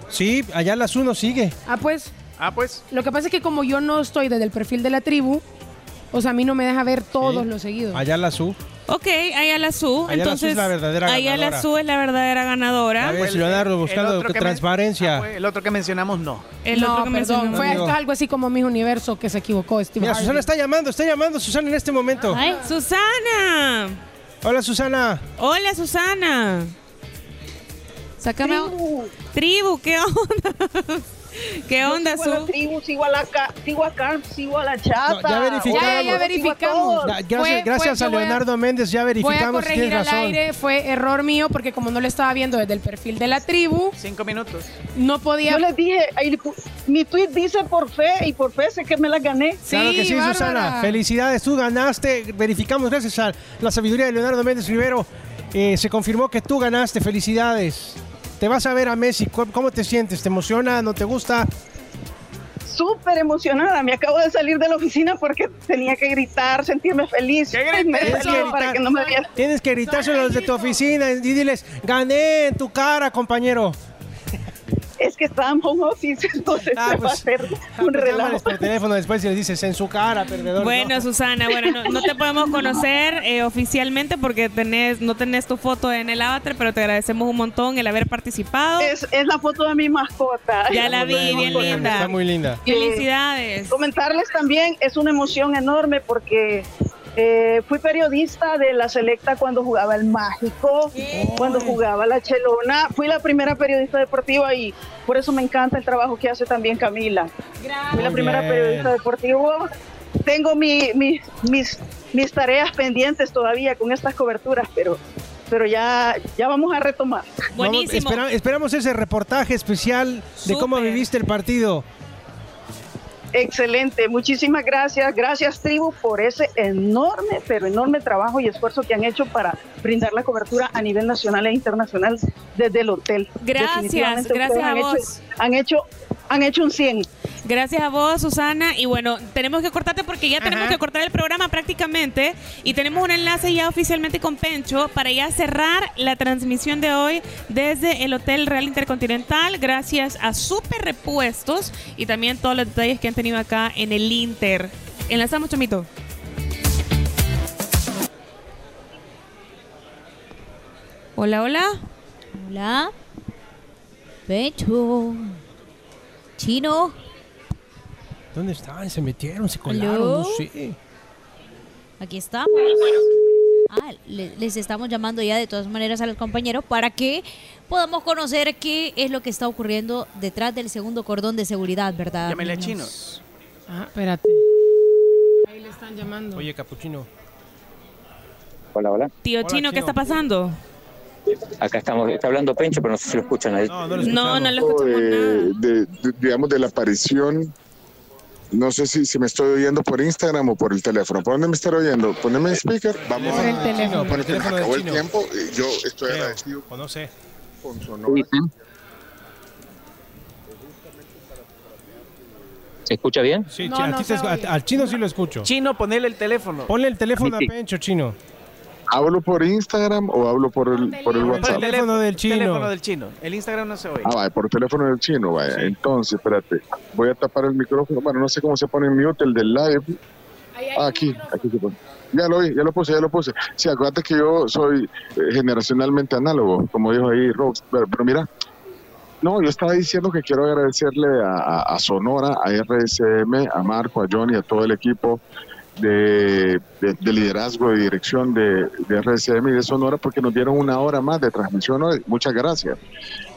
Sí, allá la uno sigue. Ah, pues. Ah, pues. Lo que pasa es que como yo no estoy desde el perfil de la tribu, o sea, a mí no me deja ver todos los seguidos. Allá la su. Ok, Ayala Su. Ayala Su Entonces, es la verdadera Ayala ganadora. Su es la verdadera ganadora. A ver, Leonardo buscando otro que transparencia. ah, pues, el otro que mencionamos no. El no, otro que perdón, fue algo así como Mis Universo que se equivocó, Steve Mira, Harvey. Susana está llamando, está llamando Susana en este momento. Ay, Susana. Hola, Susana. Hola, Susana. Sácame. Tribu, ¿qué onda? ¿Qué onda, a la Su? tribu, sigo a la ca- sigo a la chata. No, ya verificamos. Ya, a verificamos. Ya, gracias Fue- gracias fue a a- Leonardo Méndez, ya Voy a verificamos corregir tienes al razón. aire, fue error mío porque como no lo estaba viendo desde el perfil de la tribu, Cinco minutos. no podía... Yo les dije, mi tweet dice por fe y por fe sé que me la gané. Claro que sí, Bárbara. Susana. Felicidades, tú ganaste. Verificamos, gracias a la sabiduría de Leonardo Méndez Rivero. eh, se confirmó que tú ganaste. Felicidades. Te vas a ver a Messi. ¿Cómo te sientes? ¿Te emociona? ¿No te gusta? Súper emocionada, me acabo de salir de la oficina porque tenía que gritar, sentirme feliz. Que salió para gritar, que no me tienes que gritárselo a los de tu oficina y diles, gané en tu cara, compañero. Es que estaba en home office, entonces Ah, se va a pues, hacer un Pues relajo. llámales por teléfono después y les dices en su cara, perdedor. Bueno, ¿no? Susana, bueno, no, no te podemos conocer eh, oficialmente porque tenés, no tenés tu foto en el avatar, pero te agradecemos un montón el haber participado. Es, es la foto de mi mascota. Ya la vi, bien linda. Está muy linda. Felicidades. Comentarles también, es una emoción enorme porque eh, fui periodista de la Selecta cuando jugaba el Mágico, cuando jugaba la Chelona. Fui la primera periodista deportiva y por eso me encanta el trabajo que hace también Camila. Fui la primera periodista deportiva. Tengo mi- mi- mis, mis tareas pendientes todavía con estas coberturas, pero, pero ya, ya vamos a retomar. Vamos, espera- esperamos ese reportaje especial de cómo viviste el partido. Excelente, muchísimas gracias. Gracias, tribu, por ese enorme, pero enorme trabajo y esfuerzo que han hecho para brindar la cobertura a nivel nacional e internacional desde el hotel. Gracias, gracias a han vos. Hecho, han, hecho, han hecho un 100. Gracias a vos, Susana. Y bueno, tenemos que cortarte porque ya tenemos que cortar el programa prácticamente. Y tenemos un enlace ya oficialmente con Pencho para ya cerrar la transmisión de hoy desde el Hotel Real Intercontinental. Gracias a Super Repuestos y también todos los detalles que han tenido acá en el Inter. Enlazamos, Chomito. Hola, hola. Hola. Pecho. Chino. ¿Dónde estaban? Se metieron, se colaron, ¿Aló? no sé. Aquí estamos. Ah, le- les estamos llamando ya de todas maneras a los compañeros para que podamos conocer qué es lo que está ocurriendo detrás del segundo cordón de seguridad, ¿verdad? Llámele a niños? Chino. Ah, espérate. Ahí le están llamando. Oye, Capuchino. Hola, hola. Tío Chino, ¿qué está pasando? Acá estamos, está hablando Pencho, pero no sé si lo escuchan ahí. No, no lo escuchamos de, de- de- digamos, de la aparición. No sé si, si me estoy oyendo por Instagram o por el teléfono. ¿Por dónde me estaré oyendo? Poneme el speaker. Vamos Por el a- teléfono, por el teléfono acabó el tiempo. y Yo estoy Creo, agradecido o no sé. con Sonora. ¿Se escucha bien? Sí, No, a no a- al chino sí lo escucho. Chino, ponele el teléfono. Ponle el teléfono a Pencho, chino. ¿Hablo por Instagram o hablo por el, por el Por WhatsApp? el teléfono del chino. teléfono del chino. El Instagram no se oye. Ah, vaya, por teléfono del chino, vaya. Entonces, espérate. Voy a tapar el micrófono. Bueno, no sé cómo se pone en mute el del live. Ah, aquí, aquí se pone. Ya lo vi, ya lo puse, ya lo puse. Sí, acuérdate que yo soy eh, generacionalmente análogo, como dijo ahí Rox. Pero, pero mira, no, yo estaba diciendo que quiero agradecerle a, a- a Sonora, a RSM, a Marco, a Johnny, a todo el equipo de, de- de liderazgo y dirección de, de RSM y de Sonora porque nos dieron una hora más de transmisión hoy. Muchas gracias.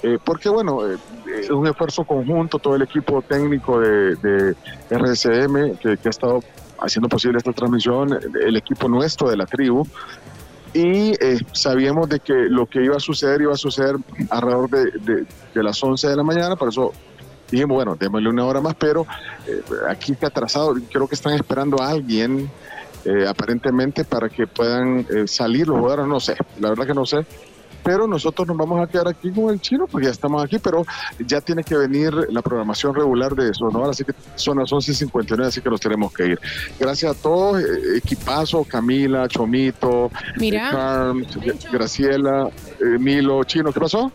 Eh, porque bueno, eh, es un esfuerzo conjunto, todo el equipo técnico de, de RSM que, que ha estado haciendo posible esta transmisión, el equipo nuestro de la tribu, y eh, sabíamos de que lo que iba a suceder iba a suceder alrededor de, de- de las 11 de la mañana, por eso dijimos, bueno, démosle una hora más, pero eh, aquí está atrasado, creo que están esperando a alguien eh, aparentemente para que puedan eh, salir los jugadores, no sé, la verdad que no sé, pero nosotros nos vamos a quedar aquí con el chino, porque ya estamos aquí, pero ya tiene que venir la programación regular de Sonora, así que son las 11.59, así que nos tenemos que ir. Gracias a todos, eh, equipazo, Camila, Chomito, Mira. Carms, Graciela, Milo, Chino, ¿qué pasó?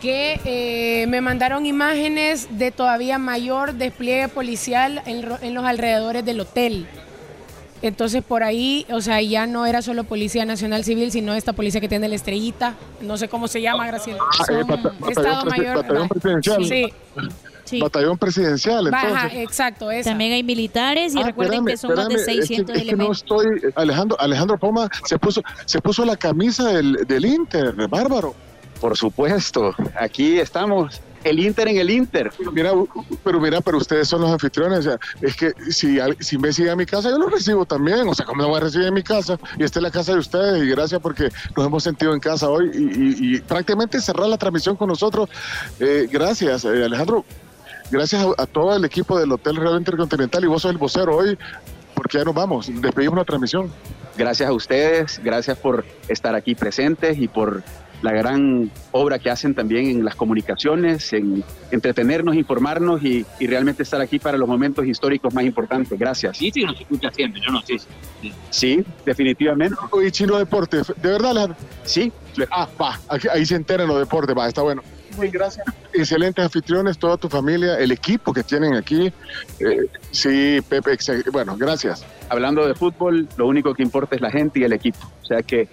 Que eh, me mandaron imágenes de todavía mayor despliegue policial en, ro- en los alrededores del hotel. Entonces por ahí, o sea, ya no era solo Policía Nacional Civil, sino esta policía que tiene la estrellita, no sé cómo se llama, Graciela. Ah, eh, bata- batallón Estado presi- Mayor. batallón presidencial. Sí, Batallón presidencial, Baja, entonces. exacto, esa. También hay militares y Ah, recuerden espérame, que son más de espérame, es que- 600 es que, no elementos. estoy, Alejandro, Alejandro Poma se puso, se puso la camisa del, del Inter, bárbaro. Por supuesto, aquí estamos, el Inter en el Inter. Pero mira, pero mira, pero ustedes son los anfitriones, o sea, es que si, si me siguen a mi casa, yo lo recibo también, o sea, ¿cómo lo voy a recibir en mi casa? Y esta es la casa de ustedes, y gracias porque nos hemos sentido en casa hoy, y, y- y prácticamente cerrar la transmisión con nosotros. Eh, gracias, eh, Alejandro, gracias a, a todo el equipo del Hotel Real Intercontinental, y vos sos el vocero hoy, porque ya nos vamos, despedimos la transmisión. Gracias a ustedes, gracias por estar aquí presentes y por la gran obra que hacen también en las comunicaciones, en entretenernos, informarnos y, y realmente estar aquí para los momentos históricos más importantes. Gracias. Sí, sí, nos escucha siempre, yo no sé. si- Sí, definitivamente. Y Chino Deporte, ¿de verdad, Alejandro? Sí. Ah, va, ahí se enteran los deportes, va, está bueno. bueno. Gracias. Excelentes anfitriones, toda tu familia, el equipo que tienen aquí. Eh, sí, Pepe, bueno, gracias. Hablando de fútbol, lo único que importa es la gente y el equipo. O sea que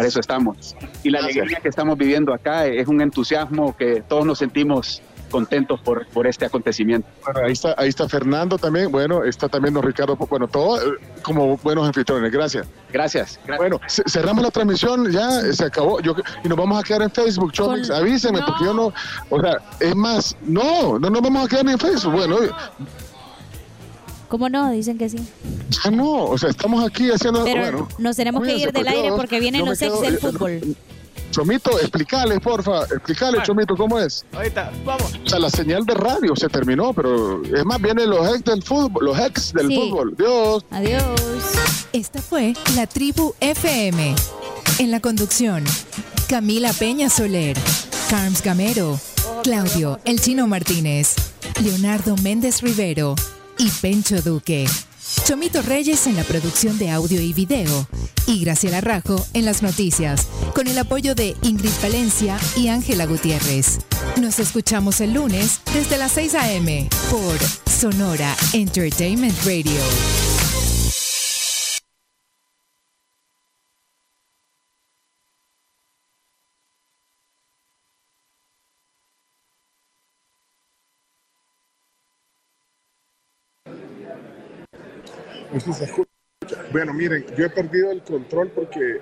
para eso estamos. Y la Gracias. alegría que estamos viviendo acá es un entusiasmo que todos nos sentimos contentos por, por este acontecimiento. Bueno, ahí está, ahí está Fernando también, bueno, está también don Ricardo, bueno, todos eh, como buenos anfitriones, gracias. Gracias. Bueno, ce- cerramos la transmisión, ya eh, se acabó, yo, y nos vamos a quedar en Facebook, Chomix, Con- avísenme, porque yo no, o sea, es más, no, no nos vamos a quedar ni en Facebook, bueno, ¿Cómo no? Dicen que sí. ya no, o sea, estamos aquí haciendo, Pero bueno. nos tenemos que ir del aire porque vienen los ex del fútbol. Chomito, explícale, porfa, explícale, Chomito, ¿cómo es? Ahorita, vamos. O sea, la señal de radio se terminó, pero es más, vienen los ex del fútbol, los ex del Sí. fútbol. Dios. Adiós. Esta fue la tribu FM. En la conducción, Camila Peña Soler, Carms Gamero, Claudio El Chino Martínez, Leonardo Méndez Rivero y Pencho Duque. Chomito Reyes en la producción de audio y video y Graciela Rajo en las noticias, con el apoyo de Ingrid Valencia y Ángela Gutiérrez. Nos escuchamos el lunes desde las 6 a.m. por Sonora Entertainment Radio. Sí se escucha. Bueno, miren, yo he perdido el control porque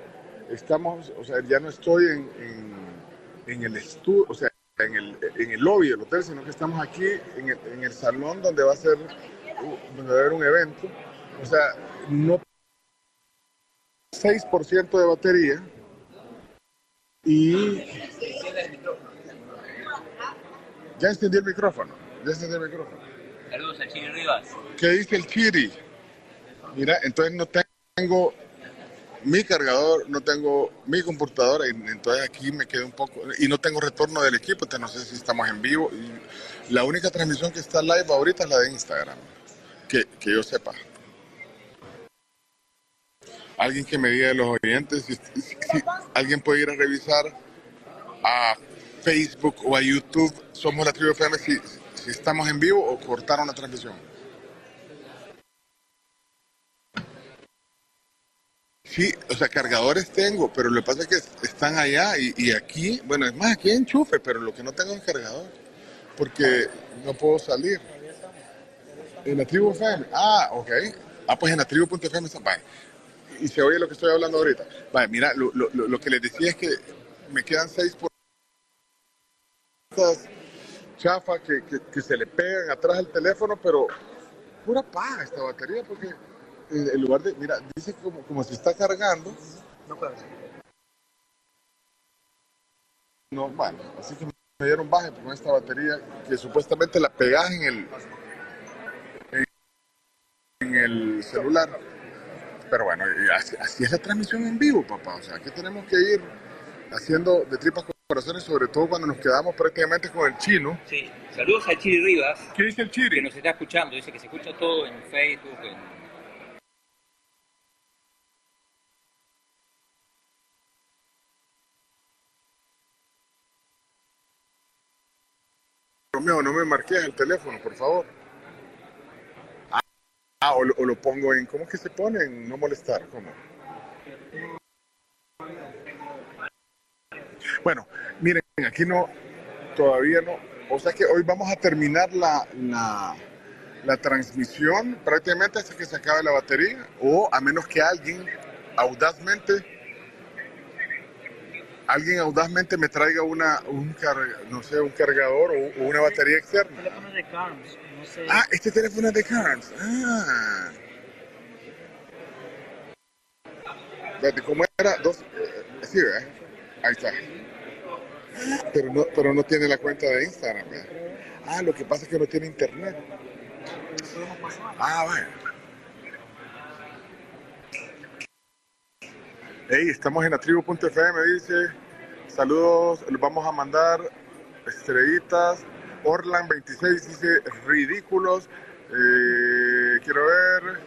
estamos, o sea, ya no estoy en, en, en el estudio, o sea, en el, en el lobby del hotel, sino que estamos aquí en el, en el salón donde va a ser, uh, donde va a haber un evento. O sea, no 6% de batería y ya encendí el micrófono, ya encendí el micrófono. Saludos al Chile Rivas. ¿Qué dice el Chiri? Mira, entonces no tengo mi cargador, no tengo mi computadora, y entonces aquí me quedo un poco, y no tengo retorno del equipo, entonces no sé si estamos en vivo. La única transmisión que está live ahorita es la de Instagram, que, que yo sepa. Alguien que me diga de los oyentes, si alguien puede ir a revisar a Facebook o a YouTube, somos la tribu FM, si, si estamos en vivo o cortaron la transmisión. Sí, o sea, cargadores tengo, pero lo que pasa es que están allá y, aquí, bueno, es más, aquí enchufe, pero lo que no tengo es cargador, porque no puedo salir. En la tribu FM, ah, ok. Ah, pues en la tribu.fm está, vaya. Y se oye lo que estoy hablando ahorita. Vaya, mira, lo, lo- lo- lo que les decía es que me quedan seis por estas chafas que, que, que se le pegan atrás al teléfono, pero pura paja esta batería, porque en lugar de, mira, dice como, como si está cargando. No No, bueno, así que me dieron baje con esta batería que supuestamente la pegas en el en, en el celular. Pero bueno, así, así es la transmisión en vivo, papá. O sea, aquí tenemos que ir haciendo de tripas corazones, sobre todo cuando nos quedamos prácticamente con el chino. Sí, saludos al Chiri Rivas. ¿Qué dice el Chiri? Que nos está escuchando, dice que se escucha todo en Facebook, en Romeo, no me marques el teléfono, por favor. Ah, o, lo, pongo en, ¿cómo que se pone? En no molestar, ¿cómo? Bueno, miren, aquí no, todavía no. O sea que hoy vamos a terminar la, la, la transmisión prácticamente hasta que se acabe la batería, o a menos que alguien audazmente, alguien audazmente me traiga una, un carga- no sé, un cargador o, o una batería externa. teléfono de Carms, no sé. Ah, este teléfono es de Carnes. Ah. ¿Cómo era? Dos. eh, Sí, ¿verdad? Ahí está. Pero no, pero no tiene la cuenta de Instagram, ¿verdad? Ah, lo que pasa es que no tiene internet. Ah, bueno. Hey, estamos en la tribu.fm, dice. Saludos, les vamos a mandar estrellitas. Orlan 26 dice ridículos. Eh, quiero ver.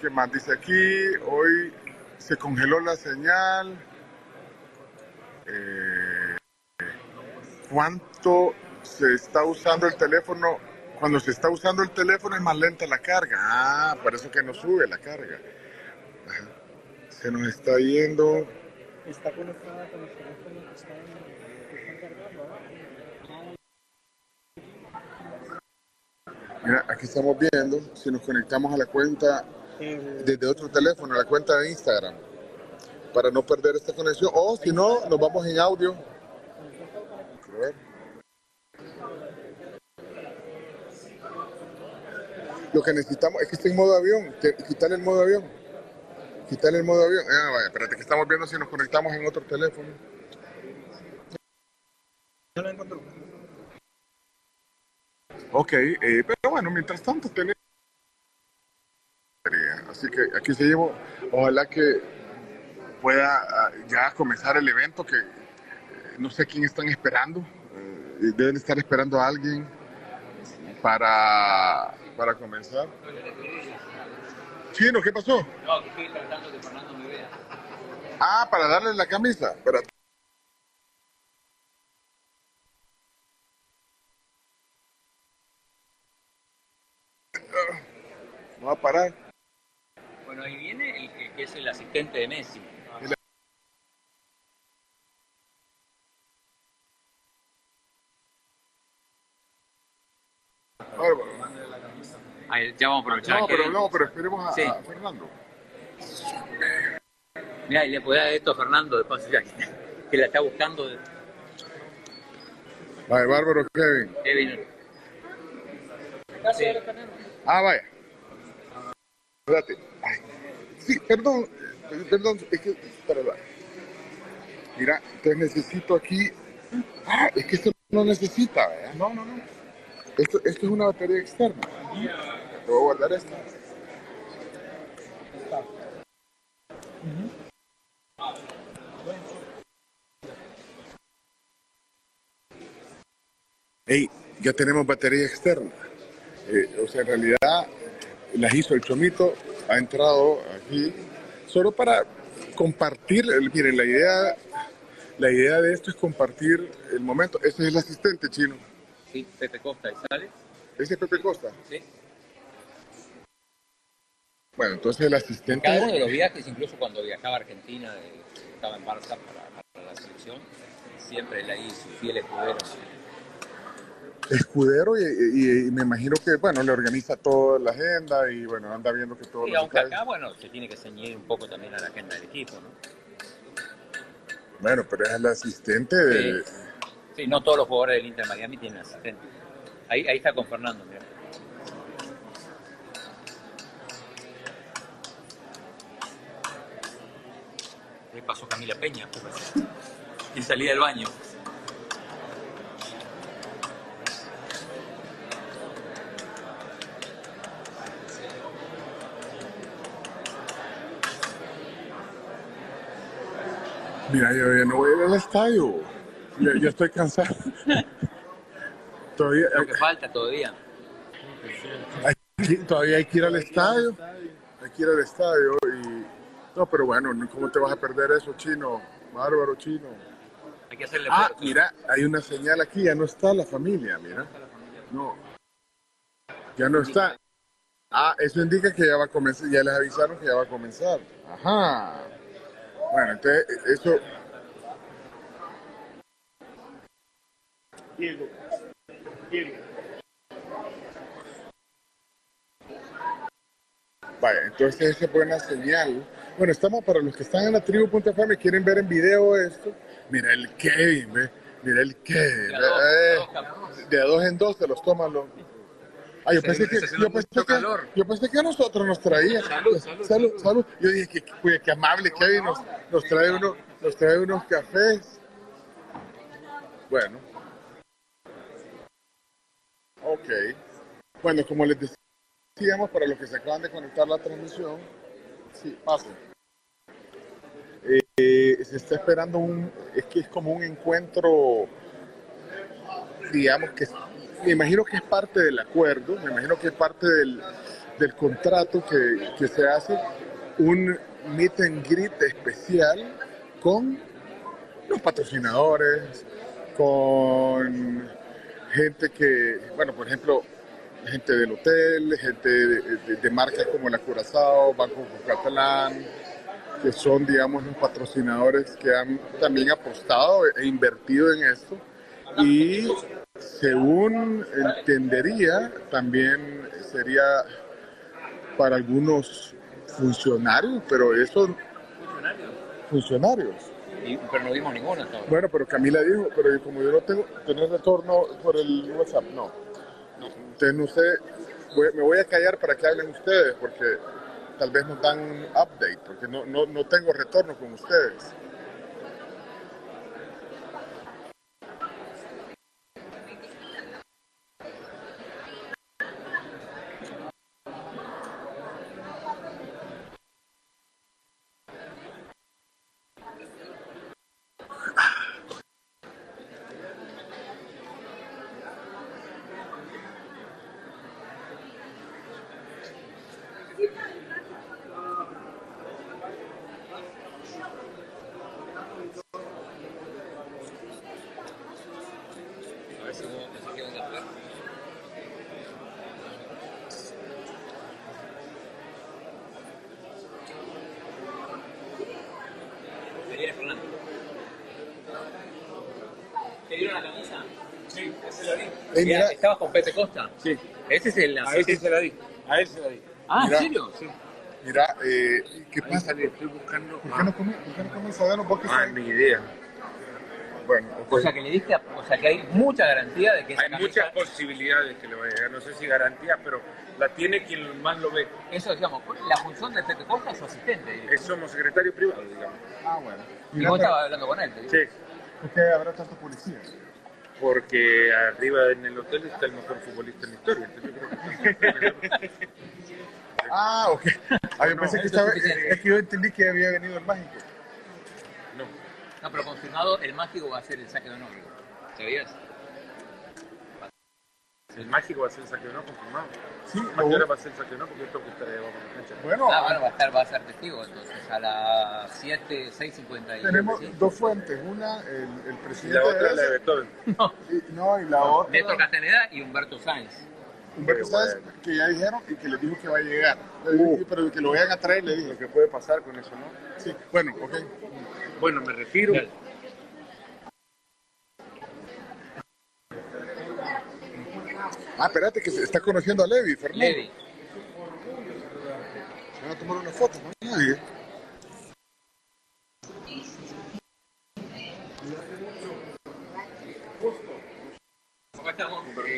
¿Qué más dice aquí? Hoy se congeló la señal. Eh, cuánto se está usando el teléfono. Cuando se está usando el teléfono es más lenta la carga. Ah, por eso que no sube la carga. Ajá. Se nos está yendo. Está conectada con los teléfonos que están, que están cargando. Mira, aquí estamos viendo si nos conectamos a la cuenta desde otro teléfono, a la cuenta de Instagram, para no perder esta conexión. O si no, nos vamos en audio. Lo que necesitamos es que esté en modo avión, quitarle el modo avión. Quitarle el modo avión. Ah, vaya, espérate que estamos viendo si nos conectamos en otro teléfono. No la encuentro. Ok, eh, pero bueno, mientras tanto tenemos... Así que aquí seguimos. Ojalá que pueda ah, ya comenzar el evento que eh, no sé quién están esperando. Eh, deben estar esperando a alguien para, para comenzar. Chino, ¿qué pasó? No, que estoy tratando que Fernando me vea. Ah, para darle la camisa. Espérate. No va a parar. Bueno, ahí viene el que es el asistente de Messi. Bárbaro. Ahí, ya vamos a aprovechar. No, que- pero no, pero esperemos a, Sí. a Fernando. Mira, y le podés dar esto a Fernando después, ya que, la está buscando. Bárbaro Kevin. Kevin. Sí. Ah, vaya. Espérate. Ay, Sí, perdón, eh, perdón, es que. Mira, te necesito aquí. Ah, es que esto no necesita, ¿verdad? No, no, no. Esto, esto es una batería externa. Te voy a guardar esta. Hey, ya tenemos batería externa. Eh, o sea, en realidad las hizo el chomito, ha entrado aquí solo para compartir. el- miren, la idea, la idea de esto es compartir el momento. Ese es el asistente chino. Sí, Pepe Costa, ¿y sale? Ese es Pepe Costa. Sí. Bueno, entonces el asistente. Cada uno de los viajes, incluso cuando viajaba a Argentina, eh, estaba en Barça para, para la selección, siempre él ahí, sus fieles escuderos. escudero y, y- y me imagino que, bueno, le organiza toda la agenda y, bueno, anda viendo que todo Y lo que aunque acá, bueno, se tiene que ceñir un poco también a la agenda del equipo, ¿no? Bueno, pero es el asistente de... Sí, no todos los jugadores del Inter Miami tienen asistente. Ahí, ahí está con Fernando, mira. Pasó Camila Peña, y salía del baño. Mira, yo ya no voy a ir al estadio. Ya estoy cansado. todavía, Lo que falta todavía. hay, todavía hay que ir al estadio. Hay que ir al estadio. No, pero bueno, ¿cómo te vas a perder eso, chino? Bárbaro, chino. Hay que hacerle Ah, mira, hay una señal aquí, ya no está la familia, mira. No. Ya no está. Ah, eso indica que ya va a comenzar, ya les avisaron que ya va a comenzar. Ajá. Bueno, entonces, eso, Diego. Diego. vaya, entonces esa es buena señal. Bueno, estamos para los que están en la tribu.fm y quieren ver en video esto. Mira el Kevin, ve. Mira el Kevin. eh, de dos en dos te los toman los. Ah, yo pensé, que, yo, pensé que, yo pensé que a nosotros nos traía. Salud, salud, salud. salud. Yo dije que, que, que amable Kevin nos, nos, trae uno, nos trae unos cafés. Bueno. Ok. Bueno, como les decíamos, para los que se acaban de conectar la transmisión, sí, pasen. Eh, se está esperando un, es que es como un encuentro, digamos que, me imagino que es parte del acuerdo, me imagino que es parte del, del contrato que, que se hace, un meet and greet especial con los patrocinadores, con gente que, bueno, por ejemplo, gente del hotel, gente de- de marcas como la Curazao, Banco Catalán, que son, digamos, los patrocinadores que han también apostado e invertido en esto. Y según entendería, también sería para algunos funcionarios, pero eso funcionarios. Y- pero no dimos ninguno hasta ahora. Bueno, pero Camila dijo, pero como yo no tengo tener retorno por el WhatsApp, no. Entonces no sé, voy- me voy a callar para que hablen ustedes, porque tal vez nos dan update, porque no, no, no tengo retorno con ustedes. Ey, mira. ¿Estabas con Pepe Costa? Sí. Ese es el A ese se la di. A ese se la di. Ah. ¿en serio? Sí. Mira, eh, ¿qué Ahí pasa? salí, estoy buscando. ¿Por qué no comes, por qué no comes sadano? ¿Por qué Ah, ni idea. Bueno, ok. O sea que le diste, a- o sea que hay mucha garantía de que esa Hay camisa- muchas posibilidades que le vaya a llegar. No sé si garantía, pero la tiene quien más lo ve. Eso, digamos, la función de Pepe Costa es su asistente. Es somos secretario privado, digamos. Ah, bueno. Y vos pero- estabas hablando con él. te digo. Sí. ¿Por qué habrá tanto policía? Porque arriba en el hotel está el mejor futbolista en la historia. Entonces yo creo que Ah, ok. Ah, yo No, pensé que es estaba, suficiente. es que yo entendí que había venido el mágico. no. No, pero confirmado, el mágico va a ser el saque de honor. ¿Sabías? El mágico va a ser el saque de honor confirmado. Sí, ¿A qué hora va a ser el saque de honor? Porque yo tengo que estar abajo la cancha. Bueno, Ah, bueno, va a estar, va a ser testigo entonces, a las 7, 6.50 y tenemos ¿sí? dos fuentes. Una, el, el Y presidente la otra es la de Beethoven. y, no, y la otra, Néstor Castaneda y Humberto Sáenz. Humberto Sáenz, que ya dijeron y que les dijo que va a llegar. Le dije, pero que lo vayan a traer, le dije. Lo que puede pasar con eso, ¿no? Sí, bueno, ok. Bueno, me. Dale. Ah, espérate, que se está conociendo a Levi, Fernando. Levi. Se van a tomar una foto, ¿no? Nadie.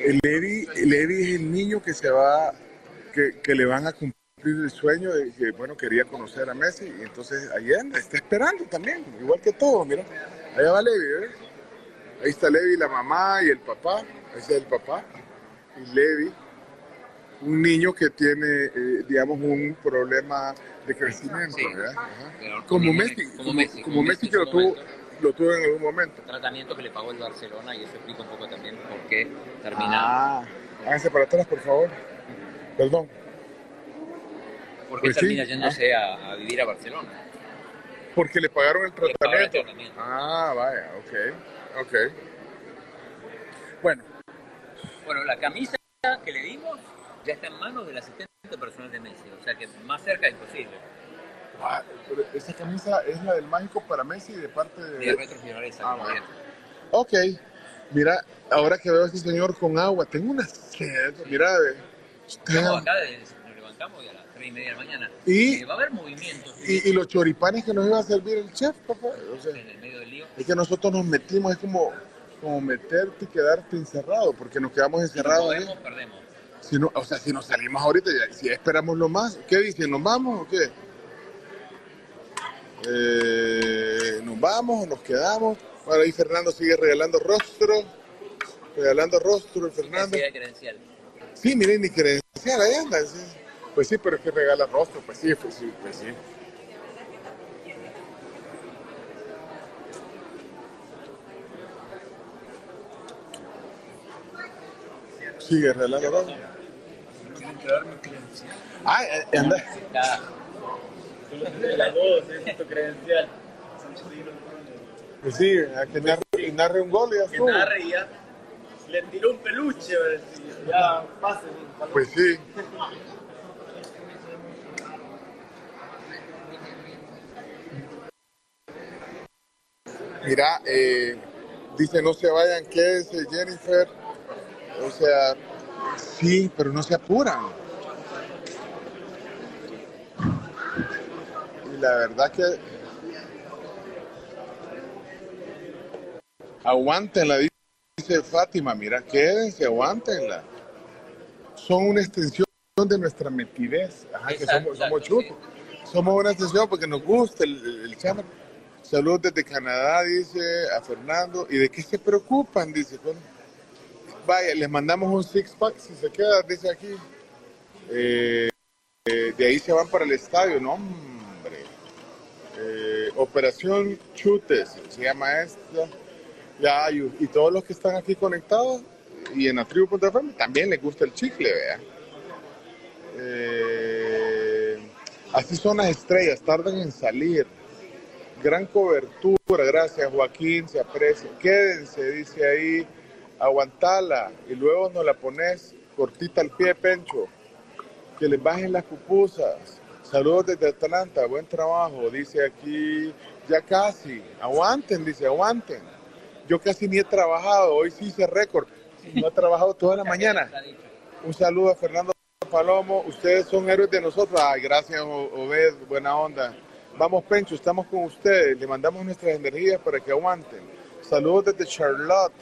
El Levi, Levi es el niño que se va, que, que le van a cumplir el sueño de que, bueno, quería conocer a Messi y entonces ahí anda, está esperando también, igual que todos, mira. Allá va Levi, ¿ves? Ahí está Levi, la mamá y el papá, ahí está el papá Levi, un niño que tiene, eh, digamos, un problema de crecimiento, Sí. ¿verdad? Ajá. Pero Como Messi, como, como Messi, como que lo tuvo, lo tuvo en algún momento. Tratamiento que le pagó el Barcelona y eso explica un poco también por qué termina. Ah, háganse para atrás, por favor. Perdón. por qué pues sí. termina yéndose a, a vivir a Barcelona. Porque le pagaron el pagaron el tratamiento. tratamiento. Ah, vaya, ok, ok. Bueno, Bueno, la camisa que le dimos ya está en manos del asistente personal de Messi, o sea que más cerca imposible. ah, pero esa camisa es la del mágico para Messi de parte de... De Retro Ah, bueno. bien. Ok, mira, ahora que veo a este señor con agua, tengo una sed, mira, ve. Estamos acá, nos levantamos y a las 3 y media de la mañana. Y- Eh, va a haber movimientos Y, y los choripanes que nos iba a servir el chef, papá. O sea, en el medio del lío. es que nosotros nos metimos, es como, como meterte y quedarte encerrado, porque nos quedamos Si no encerrados podemos, perdemos. Si no, o sea, si nos salimos ahorita, ya- si esperamos lo más, ¿qué dicen? ¿Nos vamos o qué? Eh, ¿Nos vamos o nos quedamos? Bueno, ahí Fernando sigue regalando rostro, regalando rostro el Fernando. Credencial. Sí, miren, ni credencial, ahí anda. sí. Pues sí, pero es que regala rostro, pues sí, pues sí, pues sí. Tienen que darme credencial. Ah, eh, anda. Ya, La voz, es tu credencial. Pues sí, a que y narre un gol y ya Que estuvo. narre y ya. Le tiró un peluche. ¿verdad? Ya, pase. Pues sí. Mira, eh, dice no se vayan, quédense, Jennifer. O sea, sí, pero no se apuran. Y la verdad que aguántenla, dice Fátima. Mira, quédense, aguántenla. Son una extensión de nuestra metidez. Ajá, que somos, somos chutos. Somos una extensión porque nos gusta el, el, el chama. Saludos desde Canadá, dice a Fernando. ¿Y de qué se preocupan? Dice. Bueno, les mandamos un six pack si se queda, dice aquí. Eh, eh, de ahí se van para el estadio, no, hombre. Eh, Operación Chutes, se llama esta. Ya, y, y todos los que están aquí conectados y en la también les gusta el chicle, vea. Así son las estrellas, tardan en salir. Gran cobertura, gracias Joaquín, se aprecia. Quédense, dice ahí, aguantala y luego nos la pones cortita al pie, Pencho. Que les bajen las pupusas. Saludos desde Atlanta, buen trabajo, dice aquí, ya casi. Aguanten, dice, aguanten. Yo casi ni he trabajado, hoy sí hice récord. No he trabajado toda la mañana. Un saludo a Fernando Palomo, ustedes son héroes de nosotros. Ay, gracias, Obed, buena onda. Vamos, Pencho, estamos con ustedes. Le mandamos nuestras energías para que aguanten. Saludos desde Charlotte.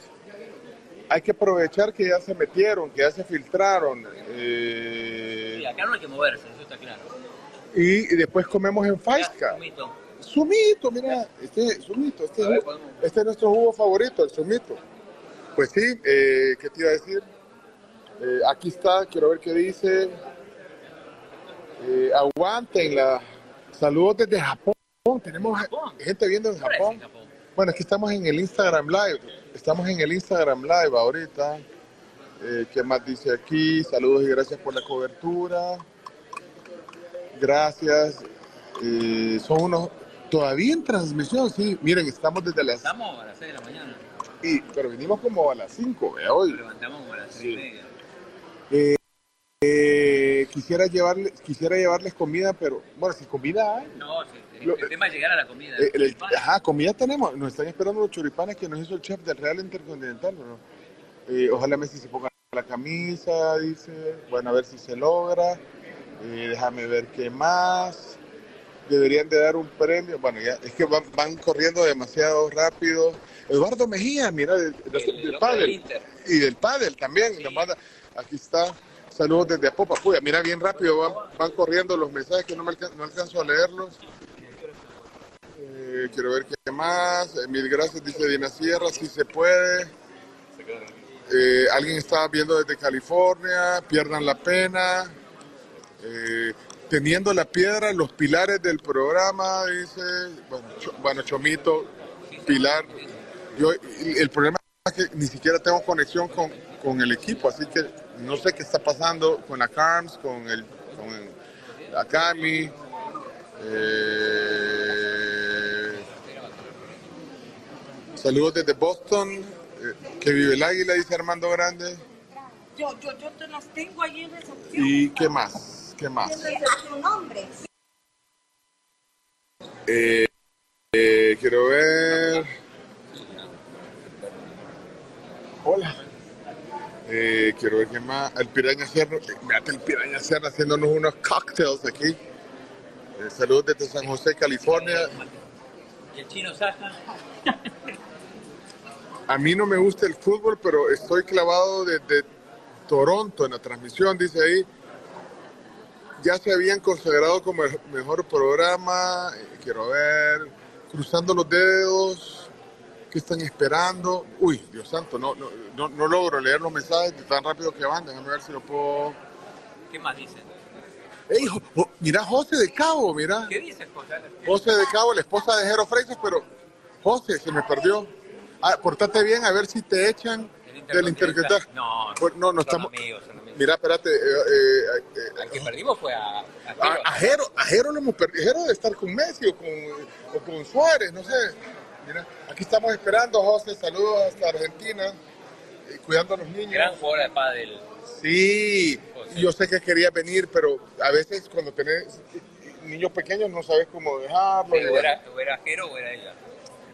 Hay que aprovechar que ya se metieron, que ya se filtraron. eh, Sí, acá no hay que moverse, eso está claro. y, y después comemos en Faisca. Sumito. Sumito, mira, este sumito, este, es- este es nuestro jugo favorito, el sumito. Pues sí, eh, ¿qué te iba a decir? Eh, aquí está, quiero ver qué dice. Eh, aguántenla. Saludos desde Japón. Tenemos gente viendo en Japón. Bueno, aquí estamos en el Instagram Live. Estamos en el Instagram Live ahorita. Eh, ¿Qué más dice aquí? Saludos y gracias por la cobertura. Gracias. Eh, son unos todavía en transmisión, sí. Miren, estamos desde las. Estamos a las 6 de la mañana. Y, pero venimos como a las 5, vea hoy. Levantamos como a las 6 y media. Eh, eh, quisiera llevarles, quisiera llevarles comida, pero bueno, si comida hay. No, sí, el, Lo- el tema es llegar a la comida. Eh, el- ajá, comida tenemos. Nos están esperando los choripanes que nos hizo el chef del Real Intercontinental. ¿no? Eh, ojalá Messi se ponga la camisa, dice. Bueno, a ver si se logra. Eh, déjame ver qué más. Deberían de dar un premio. Bueno, ya es que van, van corriendo demasiado rápido. Eduardo Mejía, mira, del, del- del hombre del pádel. Y del pádel también. nos manda- aquí está. Saludos desde Apopa. Puya, mira bien rápido, van, corriendo los mensajes que no, me alcanzo a leerlos. Eh, quiero ver qué más. Eh, mil gracias, dice Dina Sierra, si se puede. Eh, alguien está viendo desde California, pierdan la pena. Teniendo la piedra, los pilares del programa, dice, bueno, bueno, Chomito, Pilar. Yo, el problema es que ni siquiera tengo conexión con, con el equipo, así que no sé qué está pasando con la Carms, con, el, con el- la Cami. Eh, saludos desde Boston. eh, que vive el águila, dice Armando Grande. Yo, yo, yo te las tengo allí en recepción. ¿Y qué más? ¿Qué más? Eh, eh, quiero ver. Hola. Eh, quiero ver qué más. El Piraña Sierra. eh, Mírate el Piraña Sierra haciéndonos unos cocktails aquí. Eh, saludos desde San José, California. Y el chino Saja. A mí no me gusta el fútbol, pero estoy clavado desde Toronto en la transmisión, dice ahí. Ya se habían consagrado como el mejor programa. eh, quiero ver. Cruzando los dedos. ¿Qué están esperando? Uy, Dios santo, no, no, no, no logro leer los mensajes de tan rápido que van. Déjame ver si lo puedo. ¿Qué más dicen? ¡Ey, Jo- Jo- mira José de Cabo, mira! ¿Qué dicen, José? José de Cabo, la esposa de Jero Freitas, pero José, se me perdió. Ah, portate bien, a ver si te echan del interpretar. No, no, no son estamos. amigos, son amigos. Mira, espérate. eh, eh, eh, Al que perdimos fue a... a a, a Jero, a Jero lo hemos perdido. Jero debe estar con Messi o con, o con Suárez, no sé. Aquí estamos esperando, José. Saludos hasta Argentina. eh, cuidando a los niños. Gran jugador de pádel. Sí, yo sé que quería venir, pero a veces cuando tenés niños pequeños no sabes cómo dejarlo. y ¿O era, o era Jero o era ella?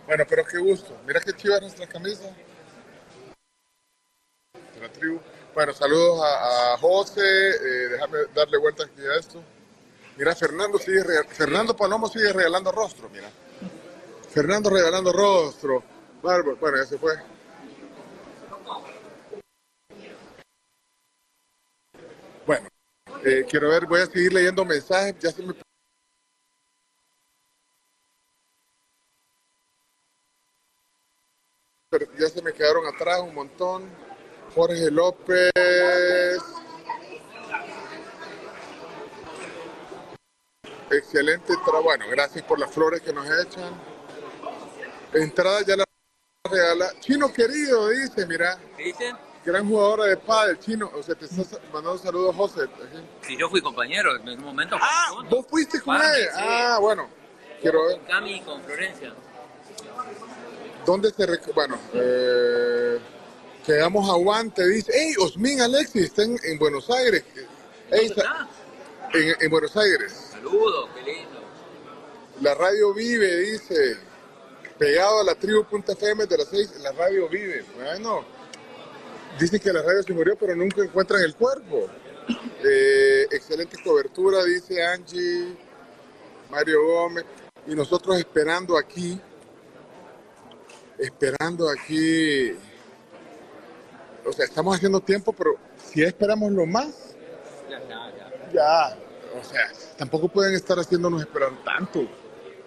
Bueno, pero qué gusto. Mira qué chivas nuestra camisa. De la tribu. Bueno, saludos a, a José. eh, déjame darle vuelta aquí a esto. Mira, Fernando sigue Fernando Palomo sigue regalando rostro, mira. Fernando regalando rostro. Bárbaro. Bueno, ya se fue. Bueno, eh, quiero ver, voy a seguir leyendo mensajes. Ya se me ya se me quedaron atrás un montón. Jorge López. Excelente trabajo. Bueno, gracias por las flores que nos echan. Entrada ya la regala. Chino querido, dice, mira. ¿Qué dicen? Gran jugadora de pádel, Chino. O sea, te estás mandando saludos, José. Si yo fui compañero en un momento. Ah, vos fuiste con él. sí. Ah, bueno. Quiero ver. Con Cami y con Florencia. ¿Dónde se rec- Bueno, eh, quedamos a guante, dice. ¡Ey, Osmin Alexis! Está en, en Buenos Aires. Ey, sa- en, en Buenos Aires. Saludos, qué lindo. La radio vive, dice. Pegado a la tribu.fm de las 6, la radio vive. Bueno, dicen que la radio se murió, pero nunca encuentran el cuerpo. Eh, excelente cobertura, dice Angie, Mario Gómez. Y nosotros esperando aquí, esperando aquí. O sea, estamos haciendo tiempo, pero si esperamos lo más, Ya está, ya. ya. O sea, tampoco pueden estar haciéndonos esperar tanto.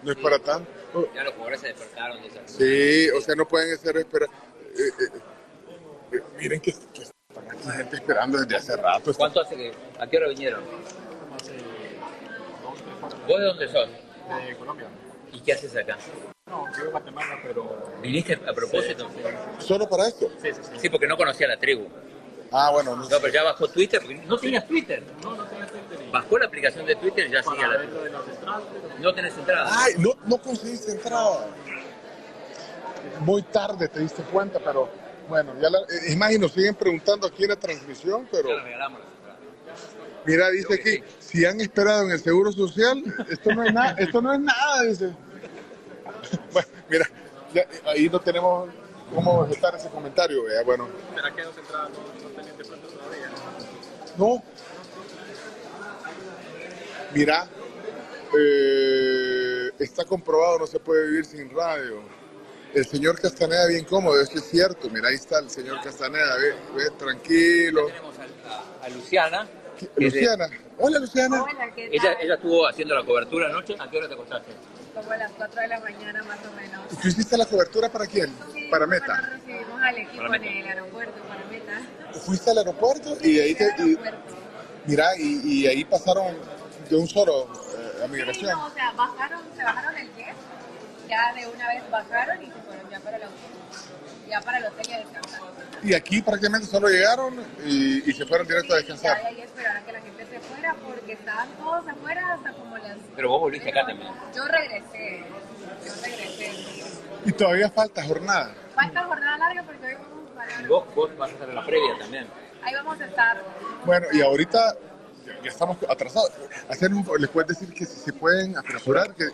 No es para tanto. Ya los jugadores se despertaron de esa. Sí, o sea, no pueden hacer esperar. eh, eh, eh, miren que, que están aquí gente esperando desde hace rato. ¿Cuánto hace que.? ¿A qué hora vinieron? ¿Vos de dónde sos? De Colombia. ¿Y qué haces acá? No, yo de Guatemala, pero. ¿Viniste a propósito? ¿Solo para esto? Sí, sí, sí. Sí, porque no conocía la tribu. Ah, bueno, no, No, pero ya bajó Twitter. porque No tenías Twitter. No, no tenía Twitter. Bajó la aplicación de Twitter y ya sigue la ver lo de las entradas, pero. No tenés entrada. Ay, no, no conseguiste entrada. Muy tarde te diste cuenta, pero bueno, ya la, eh, es más, y nos siguen preguntando aquí en la transmisión, pero Ya regalamos mira, dice aquí, si han esperado en el Seguro Social, esto no es nada, esto no es nada, dice. Bueno, mira, ya, ahí no tenemos cómo vegetar ese comentario, vea, bueno. ¿Será que dos entradas no, no tenían de pronto todavía? No. Mira, eh, está comprobado, no se puede vivir sin radio. El señor Castaneda bien cómodo, eso es cierto. Mira, ahí está el señor Castaneda, ve, ve, tranquilo. Tenemos a, a Luciana. de- Luciana, hola Luciana. Hola, ¿qué Ella, ella estuvo haciendo la cobertura anoche. ¿A qué hora te acostaste? Como a las 4 de la mañana más o menos. ¿Y ¿Tú hiciste la cobertura para quién? Para Meta. recibimos al equipo Para en el aeropuerto para Meta. Fuiste al aeropuerto y ahí te, y- mira, y, y ahí pasaron de un solo eh, a Sí, migración. no, o sea, bajaron, se bajaron el jet, ya de una vez bajaron y se fueron ya para el hotel. Ya para el hotel y a descansar. Y aquí prácticamente solo llegaron y, y se fueron directo a Ya descansar. de ahí esperaron que la gente se fuera porque estaban todos afuera hasta como las... Pero vos volviste acá también. Yo regresé, yo regresé. Y todavía falta jornada. Falta jornada larga porque hoy vamos para... Y vos, vos vas a hacer la previa también. Ahí vamos a estar. Bueno, y ahorita estamos atrasados. Hacer un- les puedes decir que si se pueden apresurar, que,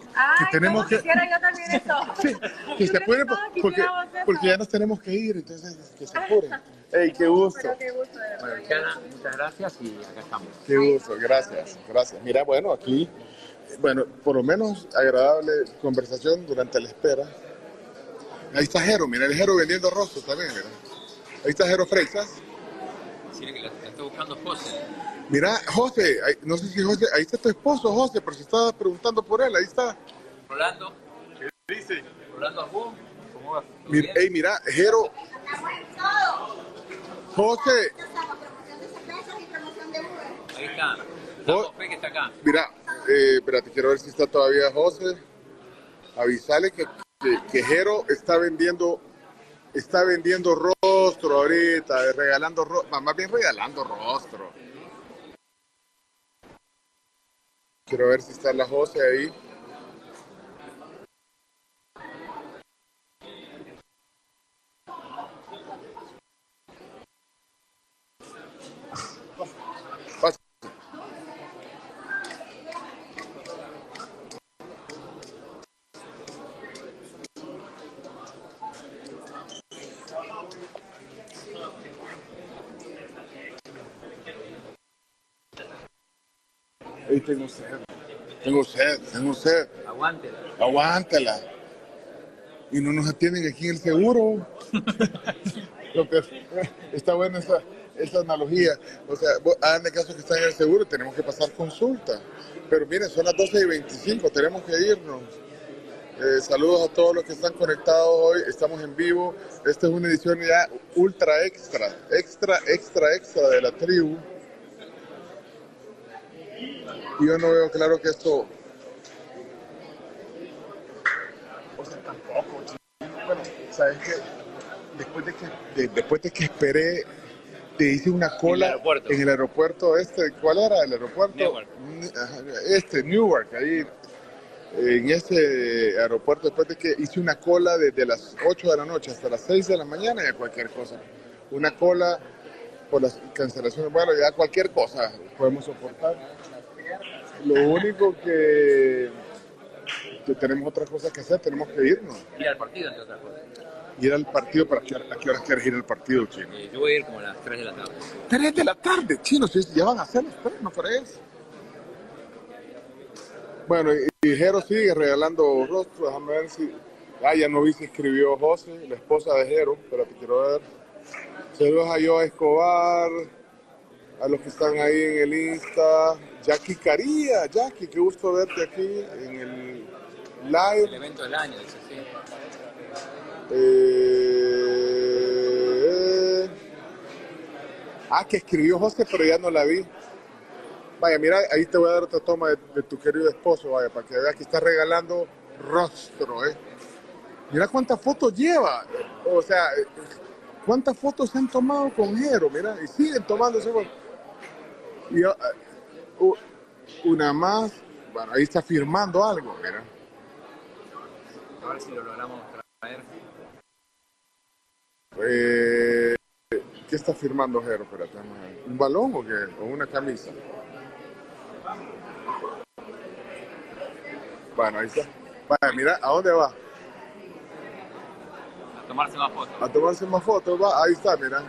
tenemos ¿cómo que, quisiera yo también eso. que se pueden, porque, porque ya nos tenemos que ir, entonces que se apuren. ¡Ey, qué gusto! Pero qué gusto. Bueno, muchas gracias y acá estamos. Qué gusto, gracias, gracias. Mira, bueno, aquí, bueno, por lo menos agradable conversación durante la espera. Ahí está Jero, mira, el Jero vendiendo rostros también, mira. Ahí está Jero la, la está buscando José. Mira, José, no sé si José, ahí está tu esposo, José, pero si estaba preguntando por él, ahí está. Rolando. ¿Qué dice? Rolando Ajú. ¿Cómo va? Mira, ey, mira, Jero, José, Ahí está. Fe que está acá. mira, eh, espérate, quiero ver si está todavía José. Avisale que, que, que Jero está vendiendo, está vendiendo rostro ahorita, eh, regalando rostro, más bien regalando rostro. Quiero ver si está la José ahí. Tengo sed. Tengo sed, tengo sed. Aguántela. Aguántala. Y no nos atienden aquí en el seguro. Lo que está buena esa, esa analogía. O sea, hagan de caso que están en el seguro, tenemos que pasar consulta. Pero miren, son las 12 y 25, tenemos que irnos. Eh, saludos a todos los que están conectados hoy. Estamos en vivo. Esta es una edición ya ultra extra, extra, extra, extra de la tribu. Y yo no veo claro que esto. O sea, tampoco. chico. Bueno, sabes que después de que de- después de que esperé, te hice una cola en el aeropuerto este. ¿Cuál era el aeropuerto? Newark. Este, Newark, ahí en este aeropuerto después de que hice una cola desde las 8 de la noche hasta las 6 de la mañana ya cualquier cosa. Una cola por las cancelaciones, bueno, ya cualquier cosa podemos soportar. Lo único que, que tenemos otras cosas que hacer, tenemos que irnos. Ir al partido, entre otras cosas. Ir al partido, ¿para qué, ¿a qué horas quieres ir al partido, chino? Eh, yo voy a ir como a las 3 de la tarde. 3 de la tarde, chino, si ya van a ser las 3, ¿no crees? Bueno, y, Jero sigue regalando rostros, déjame ver si... Ah, ya no vi si escribió José, la esposa de Jero, pero te quiero ver. Saludos a Joa Escobar, a los que están ahí en el Insta. Jackie Caría, Jackie, qué gusto verte aquí en el live. El evento del año, dice, sí. Eh, Ah, que escribió José, pero ya no la vi. Vaya, mira, ahí te voy a dar otra toma de, de tu querido esposo, vaya, para que veas que está regalando rostro, ¿eh? Mira cuántas fotos lleva. O sea, cuántas fotos se han tomado con Jero, mira, y siguen tomándose fotos. Y ah, una más, bueno, ahí está firmando algo, mira. A ver si lo logramos traer. Eh, ¿Qué está firmando Jero? Espérate. ¿Un balón o qué? ¿O una camisa? Bueno, ahí está. Mira, ¿a dónde va? A tomarse más fotos. A tomarse más fotos, va. Ahí está, mira.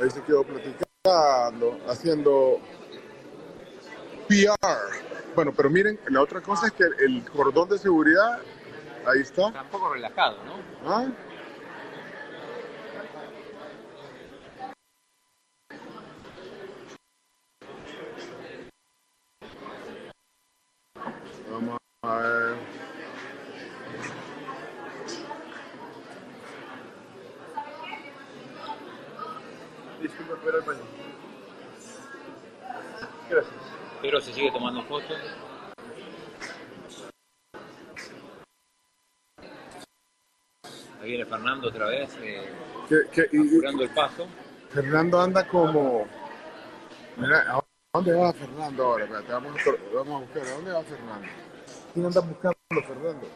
Ahí se quedó platicando, haciendo PR. Bueno, pero miren, la otra cosa es que el cordón de seguridad, ahí está. Está un poco relajado, ¿no? ¿Ah? Vamos a ver. Pero el baño. Gracias. Pero se sigue tomando fotos. Ahí viene Fernando otra vez, eh, y- apurando el paso. Fernando anda como. Mira, ¿a dónde va Fernando ahora? Vamos, a, vamos a buscar. ¿A dónde va Fernando? ¿Quién anda buscando Fernando?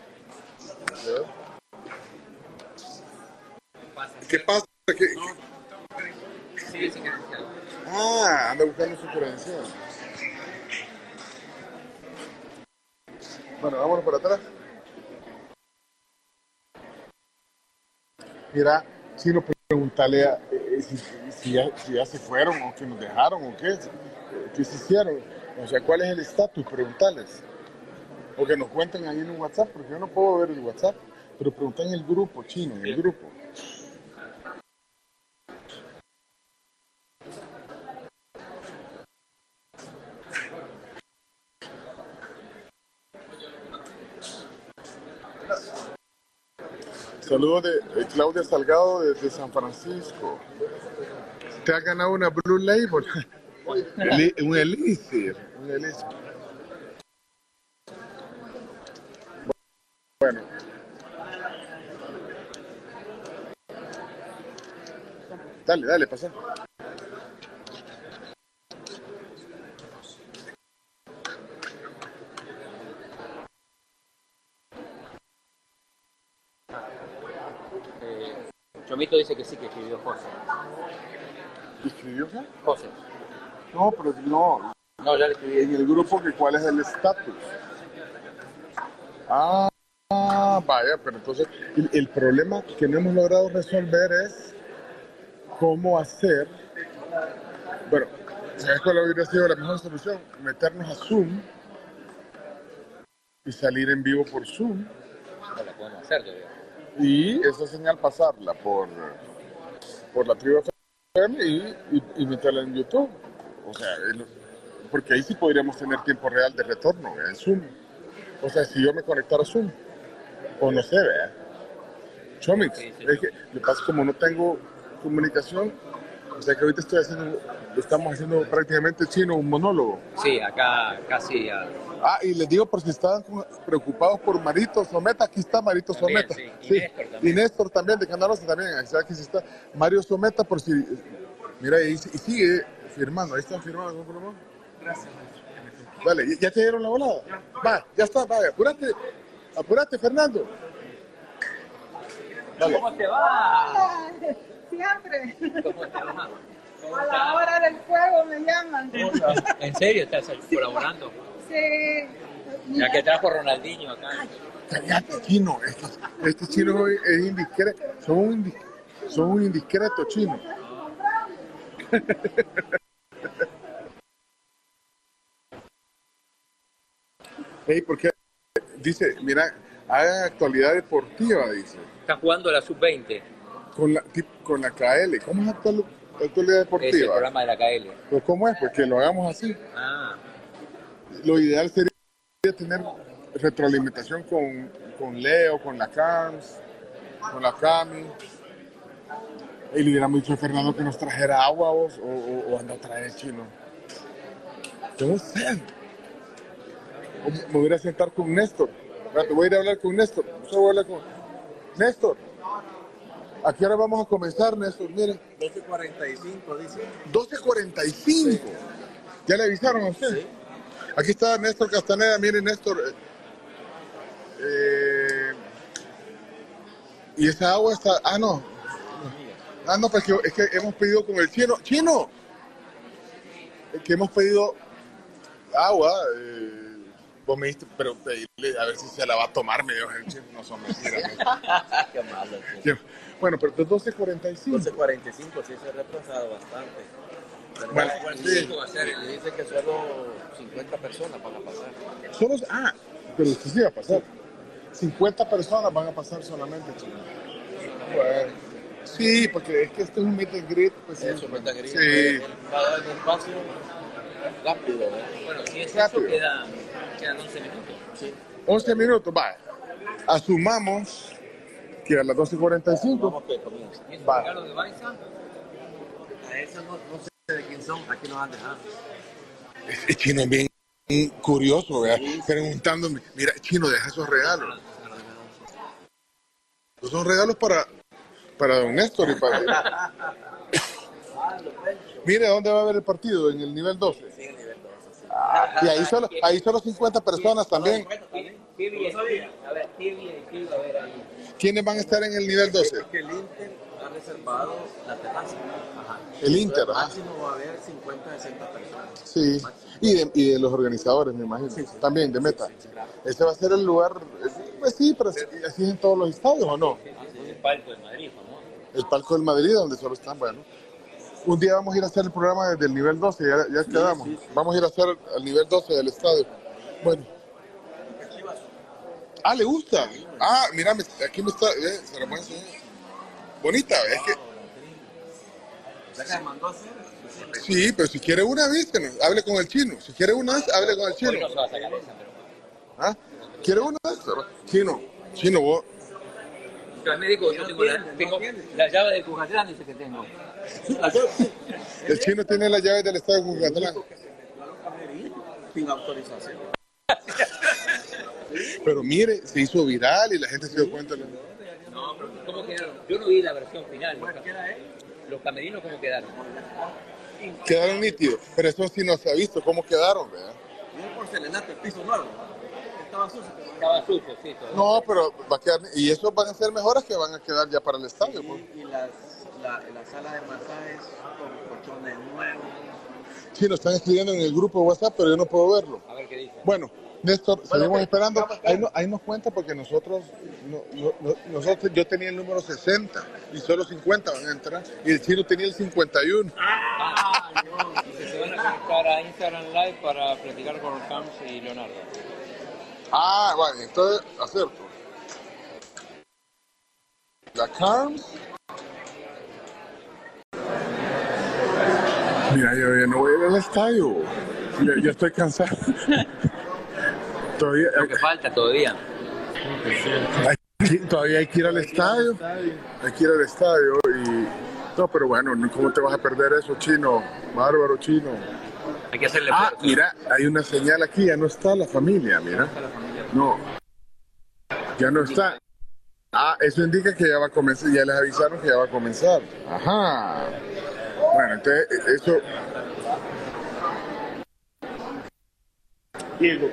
¿Qué pasa? ¿Qué- Ah, anda buscando su credencial. Bueno, vámonos por atrás. Mira, si nos preguntarle a, eh, si, si ya, si ya se fueron o que nos dejaron o qué, eh, qué se hicieron. O sea, ¿cuál es el estatus? Preguntarles. O que nos cuenten ahí en un WhatsApp, porque yo no puedo ver el WhatsApp, pero preguntan en el grupo chino, en el grupo. Saludos de eh, Claudia Salgado desde San Francisco. Te ha ganado una Blue Label. Un Elixir. Un Elixir. Bueno. Dale, dale, pasa. Chomito dice que sí, que escribió José. ¿Escribió qué? José. No, pero no. No, ya le escribí. En el grupo, que ¿cuál es el estatus? Ah, vaya, pero entonces el, el problema que no hemos logrado resolver es cómo hacer. Bueno, ¿sabes cuál hubiera sido la mejor solución? Meternos a Zoom y salir en vivo por Zoom No la podemos hacer todavía. Y esa señal pasarla por, por la tribu FM y, y, y meterla en YouTube. O sea, el- porque ahí sí podríamos tener tiempo real de retorno en Zoom. O sea, si yo me conectara a Zoom, o no sé, vea. Chomix, es que pasa como no tengo comunicación, o sea que ahorita estoy haciendo, estamos haciendo prácticamente chino un monólogo. Sí, acá casi a... Ah, y les digo por si estaban preocupados por Marito Someta, aquí está Marito También, Someta. sí. Y Néstor también. Y Néstor también, de Canal 11 también, aquí sí está. Mario Someta, por si. Mira, y, y sigue firmando, ahí están firmando, ¿no, Pulmón? Gracias. Dale, ¿ya- ¿ya te dieron la volada? Va, ya está, vaya, apúrate, apúrate, Fernando. Dale. ¿Cómo te va? Hola, siempre. ¿Cómo te va? A la hora del fuego me llaman. ¿En serio estás colaborando? Sí. Ya que trajo Ronaldinho acá. Cállate, chino, este, este chino es indiscreto, son un, indi- son un indiscreto chino. Ey, porque dice, mira, hagan actualidad deportiva, dice, Está jugando la sub-20, con la, con la KL. ¿Cómo es actual- actualidad es el deportiva? programa de la KL. Pues, ¿Cómo es? Pues que lo hagamos así. Ah, Lo ideal sería tener retroalimentación con, con Leo, con la CAMS, con la CAMI. Y le hubiéramos dicho a Fernando que nos trajera agua vos, o, o, o anda a traer chino. Tengo sed. O me voy a sentar con Néstor. Espérate, voy a ir a hablar con Néstor. Voy a hablar con Néstor. ¿A qué hora vamos a comenzar, Néstor? Mire, 12.45 dice. 12.45. ¿Ya le avisaron a usted? Aquí está Néstor Castaneda. Mire, Néstor. eh, eh, y esa agua está. Ah, no. Ah, no, pues que, es que hemos pedido con el chino. ¡Chino! Es que hemos pedido agua. eh, vos me dijiste, pero pedirle a ver si se la va a tomar, me dijo el chino. No son mentiras. Qué malo. Bueno, pero de 12.45. 12.45 sí se ha retrasado bastante. Bueno, 12.45 va a ser, y dice que solo 50 personas van a pasar. Solo, ah, pero usted sí va a pasar. 50 personas van a pasar solamente, chino. Bueno, sí, porque es que este es un meet and greet. Pues, sí. Eso, cuenta que Sí. va a dar un espacio rápido. ¿eh? bueno, si es Rápido. eso, quedan, quedan 11 minutos. Sí. 11 minutos, va. Asumamos que a las 12.45. Vamos que comienza. ¿Y esos Va. regalos de Baiza? A eso no, no sé de quién son, aquí nos han dejado. Es chino es bien curioso, ¿verdad? Preguntándome, mira, chino, deja esos regalos. Esos son regalos para, para don Néstor y para... Mire, ¿dónde va a haber el partido? En el nivel 12. Ah, y ahí solo, ahí solo 50 personas también. ¿Quiénes van a estar en el nivel 12? Que el Inter ha reservado la terraza. El Inter, máximo va a haber 50, 60 personas. Sí. Y de, y de los organizadores, me imagino. También, de meta. Ese va a ser el lugar, eh, pues sí, pero así así es en todos los estadios, ¿o no? El palco de Madrid, famoso. El palco del Madrid, donde solo están, bueno. Un día vamos a ir a hacer el programa desde el nivel 12, ya, ya quedamos. Vamos a ir a hacer el nivel 12 del estadio. Bueno. Ah, ¿le gusta? Ah, mira, aquí me está, eh, se enseñar. Bonita, es que, ¿La que mandó a hacer? sí, pero si quiere una, avísenos, hable con el chino. Si quiere una, hable con el chino. ¿Ah? ¿Quiere una? Chino, chino, vos. Al médico, yo tengo la, tengo la llave de Cujatlán, dice que tengo. El chino tiene las llaves del estadio de Cucatlán. Sin autorización. Pero mire, se hizo viral y la gente se dio cuenta. No, pero ¿cómo quedaron? Yo no vi la versión final. Los, los camerinos, ¿cómo quedaron? Quedaron nítidos, pero eso sí no se ha visto cómo quedaron, ¿verdad? Viene porcelanato, el piso nuevo. Estaba sucio. Estaba sucio, sí. todo. No, pero va a quedar, y eso van a ser mejoras que van a quedar ya para el estadio. pues. Y las, la, la sala de masajes con colchones nuevos. Sí, nos están escribiendo en el grupo de WhatsApp, pero yo no puedo verlo. A ver, Bueno, Néstor, seguimos esperando. Ahí, no- ahí nos cuenta porque nosotros, no- no- no- nosotros, yo tenía el número 60 y solo 50 van a entrar y el chino tenía el 51. Se van a conectar a Instagram Live para platicar con Camps y Leonardo. Ah, vale, entonces acerto. La Carms. Mira, yo ya no voy a ir al estadio. Ya, ya estoy cansado. Todavía, Lo que falta todavía. hay todavía hay que ir al estadio. Hay que ir al estadio y. No, pero bueno, ¿cómo te vas a perder eso, chino? Bárbaro, chino. Hay que hacerle Ah, mira, hay una señal aquí, ya no está la familia, mira. No, ya no está. Ah, eso indica que ya va a comenzar, ya les avisaron que ya va a comenzar. Ajá. Bueno, entonces eso... Diego.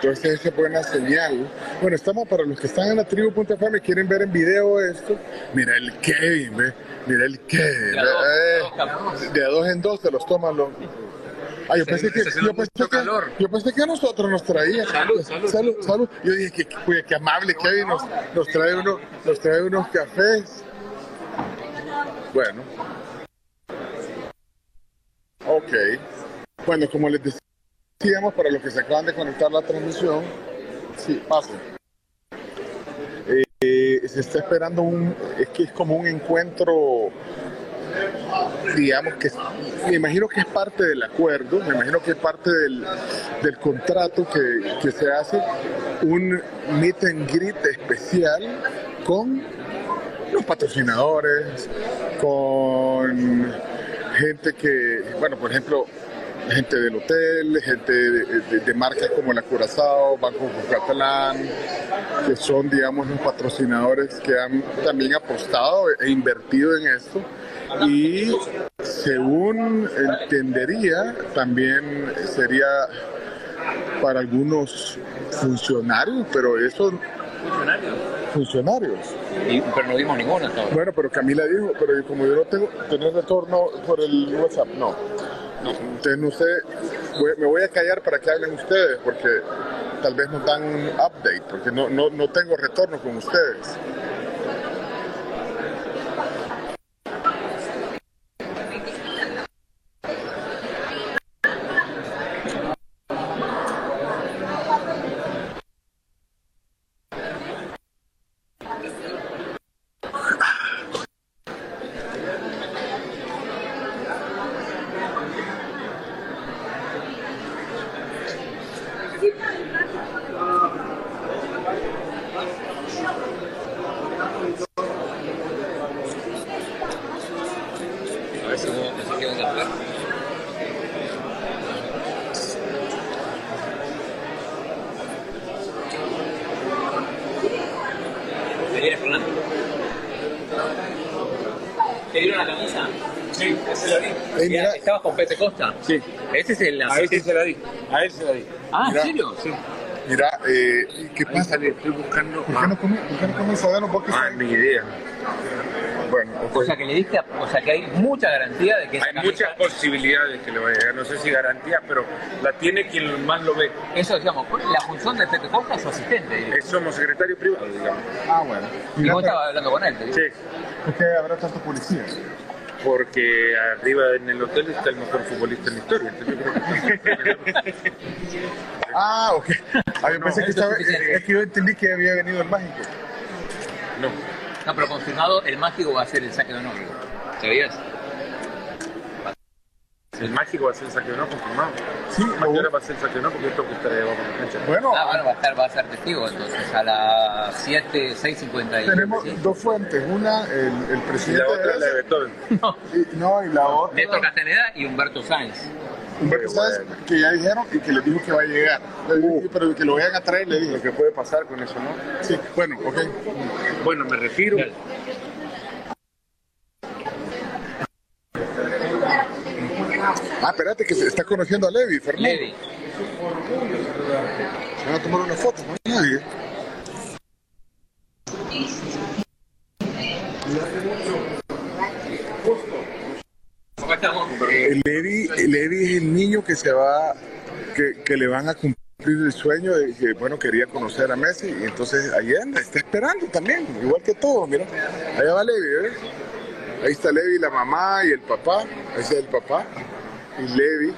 Entonces esa es buena señal. Bueno, estamos para los que están en la tribu.fm y quieren ver en video esto. Mira el Kevin, ve. Mira el Kevin. De a dos, ve. Eh, de a dos en dos se los toman los. Ah, yo pensé que, yo pensé que, calor. yo pensé que a nosotros nos traía. Salud, salud, salud, salud. Yo dije que, que, que amable Kevin nos, nos trae uno, nos trae unos cafés. Bueno. Ok. Bueno, como les decíamos, para los que se acaban de conectar la transmisión, sí, pasen. Eh, eh, se está esperando un, es que es como un encuentro, digamos que, me imagino que es parte del acuerdo, me imagino que es parte del, del contrato que, que se hace, un meet and greet especial con los patrocinadores, con gente que, bueno, por ejemplo, gente del hotel, gente de, marcas como la Curazao, Banco Catalán, que son, digamos, los patrocinadores que han también apostado e invertido en esto. Y según entendería, también sería para algunos funcionarios, pero eso funcionarios. Y- pero no dimos ninguno hasta ahora. Bueno, pero Camila dijo, pero como yo no tengo tener retorno por el WhatsApp, no. Entonces no sé, voy- me voy a callar para que hablen ustedes, porque tal vez nos dan un update, porque no, no, no tengo retorno con ustedes. A ver si no se quedan de afuera. ¿Te viene Fernando? ¿Te dieron la camisa? Sí, ese la di. Mira. ¿Estabas con Pepe Costa? Sí. Ese es el... A ese se la di. A él se la di. Ah, ¿en Mira. serio? Sí. Mira, eh, ¿qué pasa? Estoy buscando. ¿Por qué no come, por qué Ah, ni idea. Bueno, O sea que le diste, a- o sea que hay mucha garantía de que Hay camisa- muchas posibilidades que le vaya a llegar. No sé si garantía, pero la tiene quien más lo ve. Eso, digamos, la función de Pepe Costa es su asistente. Es- Somos secretario privado, digamos. Ah, bueno. Y Mira, vos estabas hablando con él. te digo. Sí. ¿Por qué habrá tanta policía? Porque arriba en el hotel está el mejor futbolista en la historia. Entonces yo creo que... Ah, ok. Ah, yo No, pensé que estaba, es que yo entendí que había venido el mágico. No. No, pero confirmado, el mágico va a ser el saque de honor. ¿Sabías? El mágico va a ser el saque de honor confirmado. Sí, ¿A qué hora va a ser el saque de honor? Porque yo tengo que estar abajo en la cancha. Bueno, Ah, bueno, va a, estar, va a ser testigo entonces a las 7, 6.50. tenemos dos fuentes. Una, el, el Y presidente la otra es la de Beethoven. y, no, y la otra, Néstor Castaneda y Humberto Sáenz. Humberto Sáenz, que ya dijeron y que les dijo que va a llegar. Le dije, pero que lo vayan a traer, le Lo dije. que puede pasar con eso, ¿no? Sí, bueno, ok. Bueno, me retiro. Ah, espérate, que se está conociendo a Levi, Fernando. Levi. Se van a tomar una foto, no hay nadie. El Levi, el Levi es el niño que se va, que, que le van a cumplir el sueño de que, bueno, quería conocer a Messi y entonces ahí anda, está esperando también, igual que todos, mira. Allá va Levi, ¿ves? Ahí está Levi, la mamá y el papá, ese es el papá, Levi,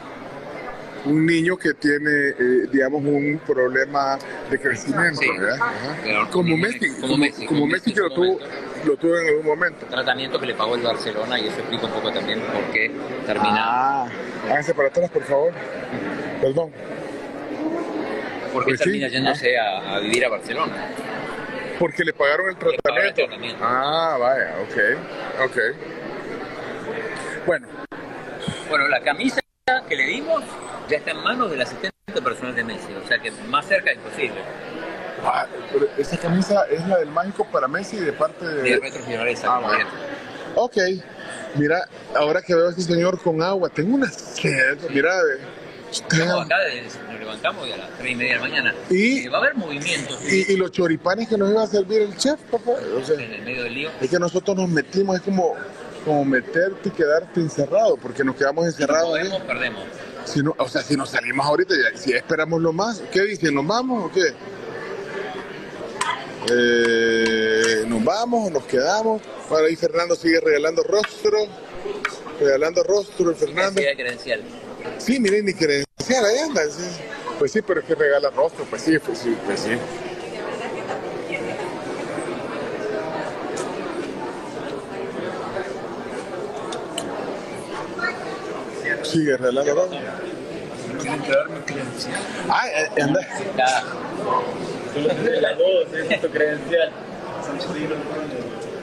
un niño que tiene, eh, digamos, un problema de crecimiento, ¿verdad? Ajá. Como Messi, como, como Messi que lo tuvo, lo tuvo en algún momento. Tratamiento que le pagó el Barcelona y eso explica un poco también por qué termina. Ah, háganse para atrás, por favor. Perdón. ¿Por qué Pues sí, termina yéndose a, a vivir a Barcelona? Porque le pagaron el pagaron el tratamiento. tratamiento. Ah, vaya, ok, ok. Bueno, Bueno, la camisa que le dimos ya está en manos del asistente personal de Messi, o sea que más cerca imposible. ah, pero esa camisa es la del mágico para Messi de parte de... De Retro Gironesa, Ah, bueno. Ok, mira, ahora que veo a ese señor con agua, tengo una sed, mira, ve. Estamos acá, nos levantamos y a las 3 y media de la mañana. Y- Eh, va a haber movimientos Y, y los choripanes que nos iba a servir el chef, papá. O sea, en el medio del lío. es que nosotros nos metimos, es como, como meterte y quedarte encerrado, porque nos quedamos encerrados ahí. Podemos, perdemos. Si no, o sea, si nos salimos ahorita, ya, si esperamos lo más, ¿qué dicen? ¿Nos vamos o qué? Eh, ¿Nos vamos o nos quedamos? Bueno, ahí Fernando sigue regalando rostro, regalando rostro, el Fernando. Necesidad credencial. Sí, miren, ni credencial, ahí anda. sí. Pues sí, pero es que regala rostro, pues sí, pues sí, pues sí. Sigue regalando rostro. Tienen que darme credencial. Ah, eh, anda. Ya. Las dos, es tu credencial.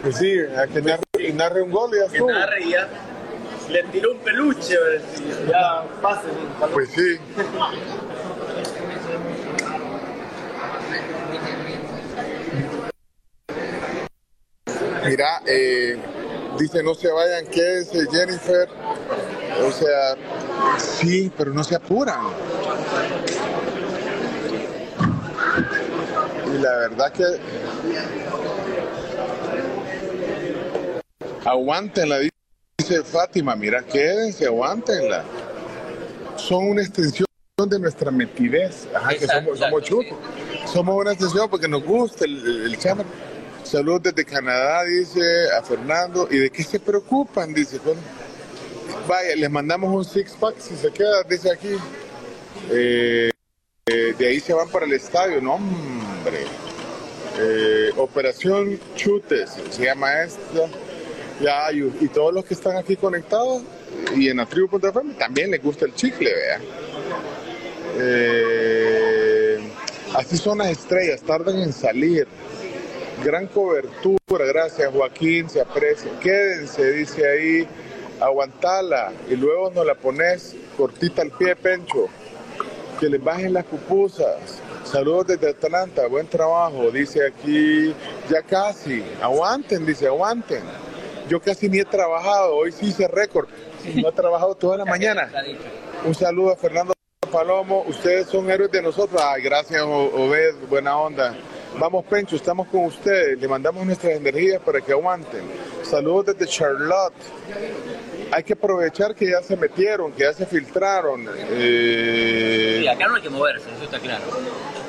Pues sí, a que narre, narre un gol y ya Que estuvo. narre y ya. Le tiró un peluche, a ver si ya pase. Pues sí. Mira, eh, dice no se vayan, quédense Jennifer. O sea, sí, pero no se apuran. Y la verdad que aguántenla, dice Fátima, mira, quédense, aguántenla. Son una extensión de nuestra metidez, Ajá, que Exacto, somos, somos exacto, chutos. Somos una extensión porque nos gusta el, el, el chamar. Saludos desde Canadá, dice a Fernando. ¿Y de qué se preocupan? Dice. Bueno, vaya, les mandamos un six pack si se queda, dice aquí. Eh, eh, de ahí se van para el estadio, no, hombre. Eh, Operación Chutes, se llama esta. Ya, y, y todos los que están aquí conectados y en la también les gusta el chicle, vea. Así son las estrellas, tardan en salir. Gran cobertura, gracias Joaquín, se aprecia. Quédense, dice ahí, aguantala y luego nos la pones cortita al pie, Pencho. Que les bajen las pupusas. Saludos desde Atlanta, buen trabajo, dice aquí, ya casi, aguanten, dice, aguanten. Yo casi ni he trabajado, hoy sí hice récord, no he trabajado toda la mañana. Un saludo a Fernando Palomo, ustedes son héroes de nosotros. Ay, gracias, Obed, buena onda. Vamos, Pencho, estamos con ustedes. Le mandamos nuestras energías para que aguanten. Saludos desde Charlotte. Hay que aprovechar que ya se metieron, que ya se filtraron. eh, Sí, acá no hay que moverse, eso está claro.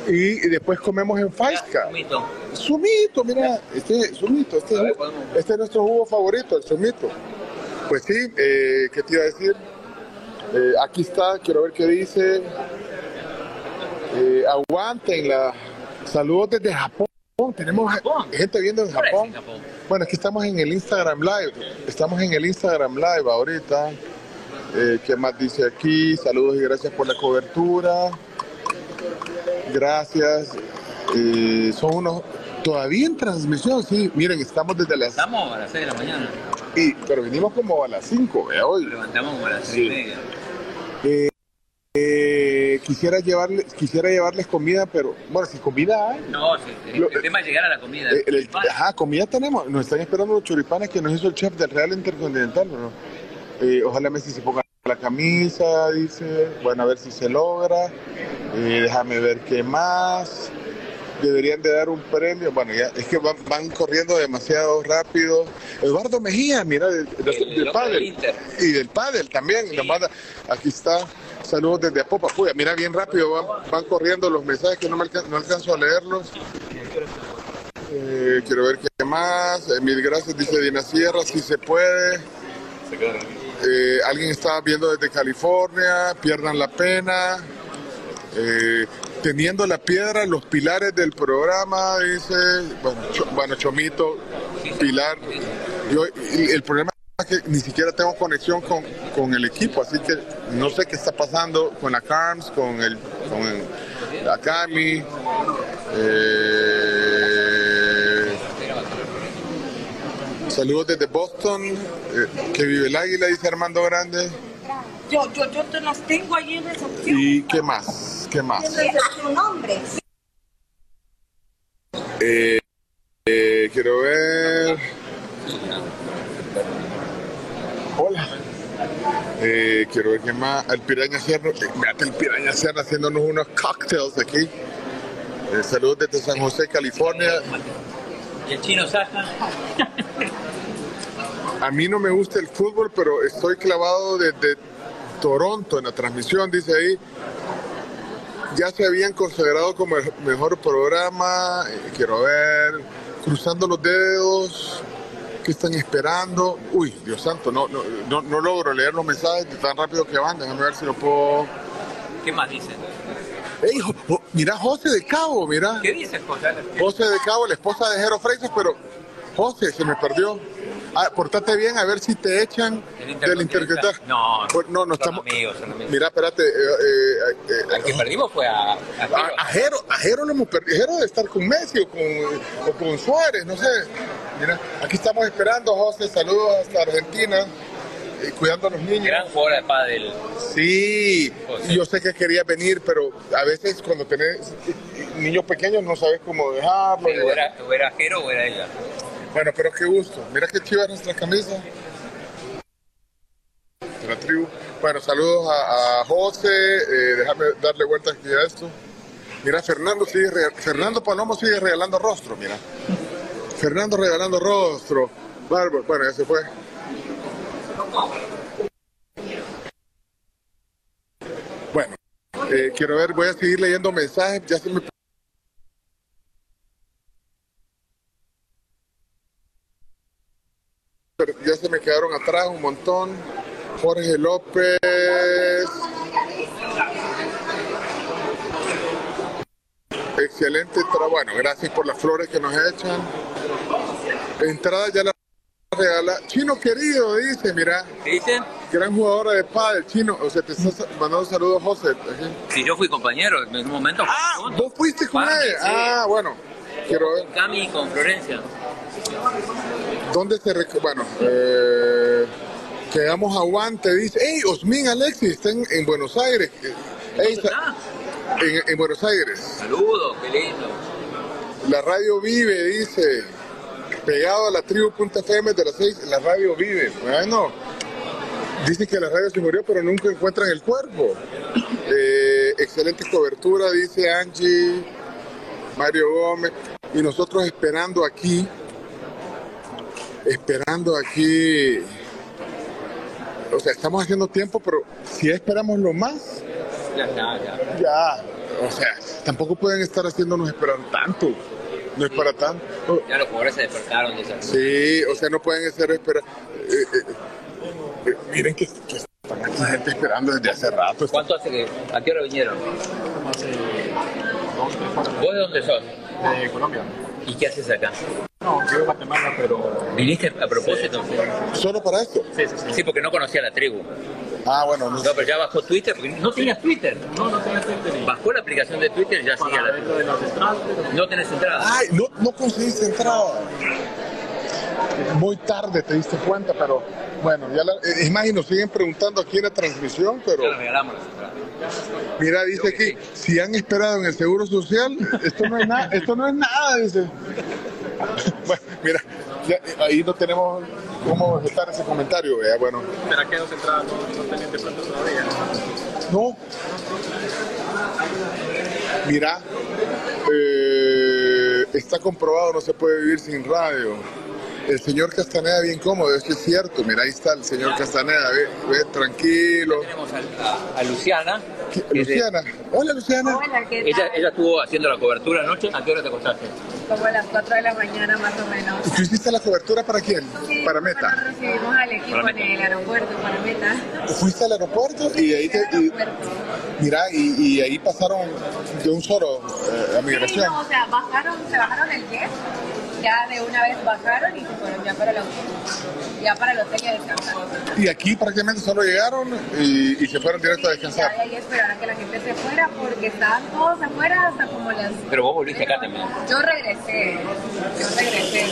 y, y después comemos en Faisca. Sumito. Sumito, mira, este sumito, este, es- este es nuestro jugo favorito, el sumito. Pues sí, eh, ¿qué te iba a decir? Eh, aquí está, quiero ver qué dice. Eh, aguantenla. Saludos desde Japón. Tenemos gente viendo en Japón. Bueno, aquí estamos en el Instagram Live. Estamos en el Instagram Live ahorita. Eh, ¿Qué más dice aquí? Saludos y gracias por la cobertura. Gracias. Eh, son unos todavía en transmisión, sí. Miren, estamos desde las. Estamos a las 6 de la mañana. Y, pero venimos como a las 5, vea hoy. Levantamos como a las 6 Sí. y media. Eh, eh, quisiera llevarles, quisiera llevarles comida, pero bueno, si comida hay. No, sí, el, Lo- el tema es llegar a la comida. Eh, el- ajá, comida tenemos. Nos están esperando los choripanes que nos hizo el chef del Real Intercontinental. ¿no? Eh, ojalá Messi se ponga la camisa, dice. Bueno, a ver si se logra. Eh, déjame ver qué más. deberían de dar un premio. Bueno, ya es que van, van corriendo demasiado rápido. Eduardo Mejía, mira, del, del- pádel. del. Y del pádel también. manda- aquí está. Saludos desde Apopa. Puya, mira bien rápido, van, van corriendo los mensajes que no, me alcan- no alcanzo a leerlos. Eh, quiero ver qué más. Eh, mil gracias, dice Dina Sierra, si se puede. Eh, alguien está viendo desde California, pierdan la pena. Eh, teniendo la piedra, los pilares del programa, dice, bueno, bueno, Chomito, Pilar. Yo, el problema que ni siquiera tengo conexión con, con el equipo, así que no sé qué está pasando con la Carms, con el, con el- la Cami. Eh, saludos desde Boston, eh, que vive el águila, dice Armando Grande. Yo, yo, yo te las tengo ahí en recepción. ¿Y qué más? ¿Qué más? Hombre. Eh, eh, quiero ver. Hola. Eh, quiero ver qué más. El Piraña Sierra. eh, Mírate el Piraña Sierra haciéndonos unos cocktails aquí. Eh, saludos desde San José, California. Y el chino Saja. A mí no me gusta el fútbol, pero estoy clavado desde Toronto en la transmisión, dice ahí. Ya se habían considerado como el mejor programa. eh, quiero ver. Cruzando los dedos. ¿Qué están esperando? Uy, Dios santo, no, no, no, no logro leer los mensajes de tan rápido que van. Déjame ver si lo puedo. ¿Qué más dicen? Ey, Jo- Jo- mira José de Cabo, mira. ¿Qué dices, José? José de Cabo, la esposa de Jero Freitas, pero José se me perdió. Ah, portate bien a ver si te echan del Intercontinental. No, Pues, no, no estamos. amigos. Mira, espérate. eh, eh, eh, Al que perdimos fue a, a Jero, a Jero lo hemos perdido. Jero debe estar con Messi o con, o con Suárez, no sé. Mira, aquí estamos esperando, José. Saludos hasta Argentina. eh, cuidando a los niños. gran jugador de pádel. Sí, yo sé que quería venir, pero a veces cuando tenés niños pequeños no sabes cómo dejarlo. Pero era, o era Jero o era ella. Bueno, pero qué gusto. Mira qué chivas nuestras camisas. De la tribu. Bueno, saludos a, José. eh, déjame darle vuelta aquí a esto. Mira, Fernando sigue Fernando Palomo sigue regalando rostro, mira. Fernando regalando rostro. Bárbaro. Bueno, ya se fue. Bueno, eh, quiero ver, voy a seguir leyendo mensajes. Ya se me pero ya se me quedaron atrás un montón. Jorge López. Excelente trabajo. Bueno, gracias por las flores que nos echan. Entrada ya la regala. Chino querido, dice, mira. ¿Qué dicen? Gran jugadora de pádel, Chino. O sea, te estás mandando saludos, José. Si yo fui compañero en un momento. Ah, vos fuiste con él. sí. Ah, bueno. Quiero ver. Cami con Florencia. ¿Dónde se rec- Bueno, eh, quedamos aguante, dice. ¡Ey, Osmin Alexis! Está en, en Buenos Aires. Ey, sa- en, en Buenos Aires. Saludos, qué lindo. La radio vive, dice. Pegado a la tribu.fm de las 6, la radio vive. Bueno, dicen que la radio se murió, pero nunca encuentran el cuerpo. Eh, excelente cobertura, dice Angie, Mario Gómez. Y nosotros esperando aquí, esperando aquí. O sea, estamos haciendo tiempo, pero si esperamos lo más, Ya está, ya. ya. O sea, tampoco pueden estar haciéndonos esperar tanto. No es para tanto. Ya los jugadores se despertaron de Sí, o sea, no pueden estar esperando. miren que, que están aquí gente esperando desde hace rato. ¿Cuánto hace que.? ¿A qué hora vinieron? ¿Vos de dónde sos? De Colombia. ¿Y qué haces acá? No, vivo en Guatemala, pero. ¿Viniste a propósito? ¿Solo para esto? Sí, sí, sí. Sí, porque no conocía la tribu. Ah, bueno, no. No, pero ya bajó Twitter, porque no tenías Twitter. No, no tenía Twitter. Bajó la aplicación de Twitter y ya sigue la Dentro de las entradas, pero. No tenés entrada. Ay, no, no conseguiste entrada. Muy tarde te diste cuenta, pero bueno, ya la, eh, es más, y nos siguen preguntando aquí en la transmisión, pero Ya le regalamos. Mira, dice aquí, si han esperado en el Seguro Social, esto no es nada, esto no es nada, dice. Bueno, mira, ya, ahí no tenemos cómo objetar ese comentario, vea, bueno. ¿Será que dos entradas no, no tenían de pronto todavía? No. Mira, eh, está comprobado, no se puede vivir sin radio. El señor Castaneda bien cómodo, eso es cierto. Mira, ahí está el señor Castaneda, ve, ve, tranquilo. Tenemos a, a Luciana. ¿Qué- que es de- Luciana, hola Luciana. Hola, ¿qué ella, tal? ella estuvo haciendo la cobertura anoche. ¿A qué hora te acostaste? Como a las 4 de la mañana más o menos. ¿Tú hiciste la cobertura para quién? Para Meta. Cuando recibimos al equipo Para en el aeropuerto para Meta. Fuiste al aeropuerto y ahí te, y- mira, y, y ahí pasaron de un solo eh, a Sí, migración. no, o sea, bajaron, se bajaron el jet, ya de una vez bajaron y se fueron ya para el hotel. Ya para el hotel y a descansar. Y aquí prácticamente solo llegaron y, y se fueron directo a descansar. de ahí esperaron que la gente se fuera porque estaban todos afuera hasta como las... Pero vos volviste acá también. Yo regresé, yo regresé.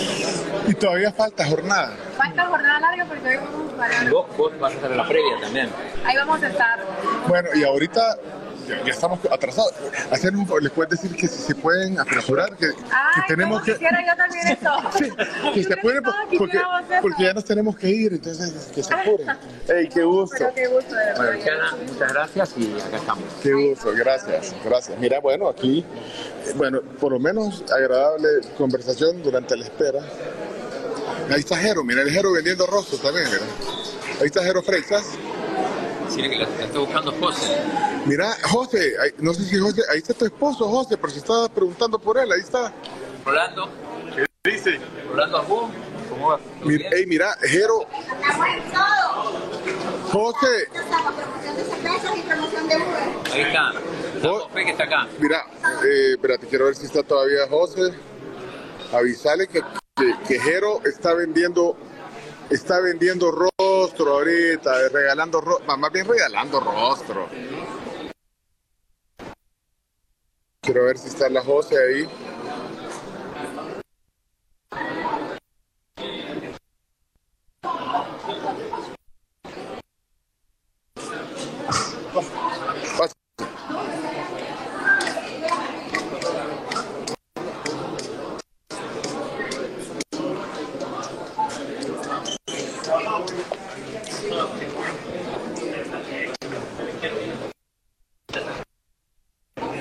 Y todavía falta jornada. Falta jornada larga porque hoy vamos a Y parar. vos, vos vas a estar en la previa también. Ahí vamos a estar. Bueno, y ahorita ya, ya estamos atrasados. Hacer un, les puedes decir que si se pueden apresurar, que, que Ay, tenemos ¿cómo que, quisiera yo también eso. que se apuren todos porque, ya nos tenemos que ir, entonces que se apuren. ¡Ey, qué gusto! Pero qué gusto, de verdad. Bueno, Luciana, muchas gracias y acá estamos. Qué gusto, gracias, gracias. Mira, bueno, aquí, bueno, por lo menos agradable conversación durante la espera. Ahí está Jero, mira el Jero vendiendo rostros también, mira. Ahí está Jero Freixas. Sí, que la, la está buscando José. Mira, José, no sé si José, ahí está tu esposo, José, pero si estabas preguntando por él, ahí está. Rolando. ¿Qué dice? Rolando Ajú. ¿Cómo va? Mira, ey, mira, Jero, Estamos en todo. José. Ahí está. José que está acá. mira, eh, espérate, quiero ver si está todavía José. Avisale que, que, que Jero está vendiendo, está vendiendo rostro ahorita, eh, regalando rostro, más bien regalando rostro. Quiero ver si está la José ahí.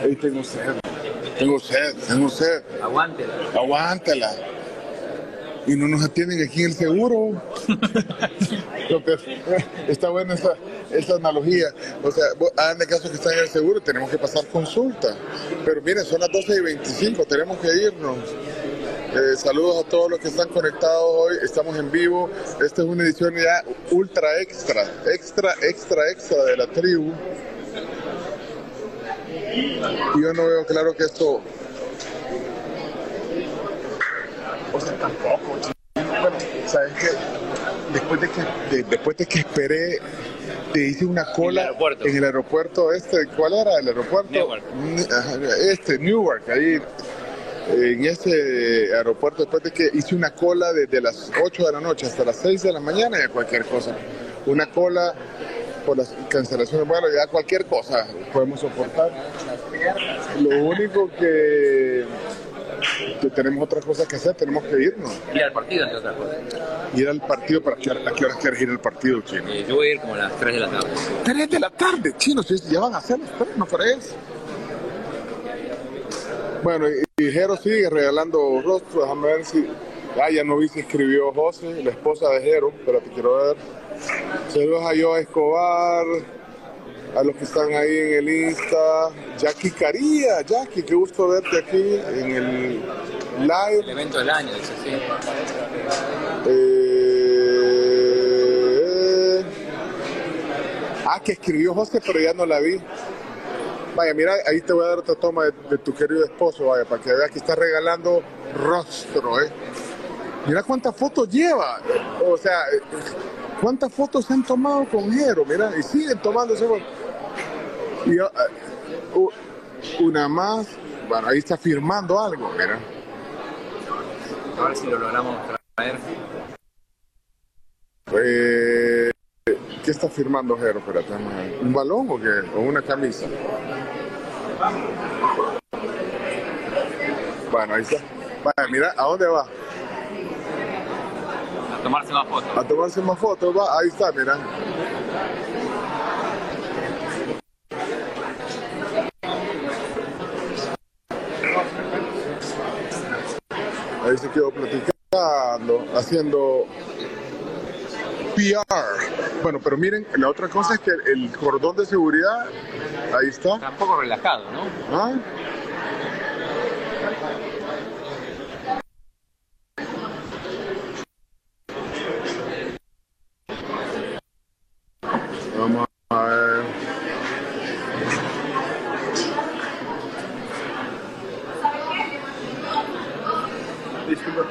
Ahí tengo sed. Tengo sed, tengo sed. Aguántela. Aguántala. Y no nos atienden aquí en el seguro. Lo que- está buena esa, esa analogía. O sea, hagan de caso que están en el seguro, tenemos que pasar consulta. Pero miren, son las 12 y 25, tenemos que irnos. Eh, saludos a todos los que están conectados hoy. Estamos en vivo. Esta es una edición ya ultra extra, extra, extra, extra de la tribu. Yo no veo claro que esto. O sea, tampoco. Bueno, sabes que después de que de- después de que esperé, te hice una cola en el aeropuerto este. ¿Cuál era el aeropuerto? Ajá, Este, Newark, ahí. En ese aeropuerto, después de que hice una cola desde las 8 de la noche hasta las 6 de la mañana, ya cualquier cosa. Una cola por las cancelaciones, bueno, ya cualquier cosa podemos soportar. Lo único que, que tenemos otras cosas que hacer, tenemos que irnos. Ir al partido, entre otras cosas. Ir al partido, ¿para qué, ¿a qué hora quieres ir al partido, chino? Eh, yo voy a ir como a las 3 de la tarde. 3 de la tarde, chino, si ya van a ser las 3, ¿no crees? Bueno, y, Jero sigue regalando rostros, déjame ver si... Ah, ya no vi si escribió José, la esposa de Jero, pero te quiero ver. Saludos a Joa Escobar, a los que están ahí en el Insta. Jackie Caría, Jackie, qué gusto verte aquí en el live. El evento del año, dice sí. Eh, Ah, que escribió José, pero ya no la vi. Vaya, mira, ahí te voy a dar otra toma de, de tu querido esposo, vaya, para que veas que está regalando rostro, ¿eh? Mira cuántas fotos lleva. O sea, eh, cuántas fotos se han tomado con Jero, mira, y siguen tomándose fotos. Y eh, u- una más, bueno, ahí está firmando algo, mira. A ver si lo logramos traer. Eh, ¿Qué está firmando Jero? Espérate. ¿Un balón o qué? ¿O una camisa? Bueno, ahí está. Vaya, mira, ¿a dónde va? tomarse más fotos. A tomarse más fotos, va, ahí está, mirá. Ahí se quedó platicando, haciendo PR. Bueno, pero miren, la otra cosa es que el cordón de seguridad, ahí está. Está un poco relajado, ¿no? ¿Ah?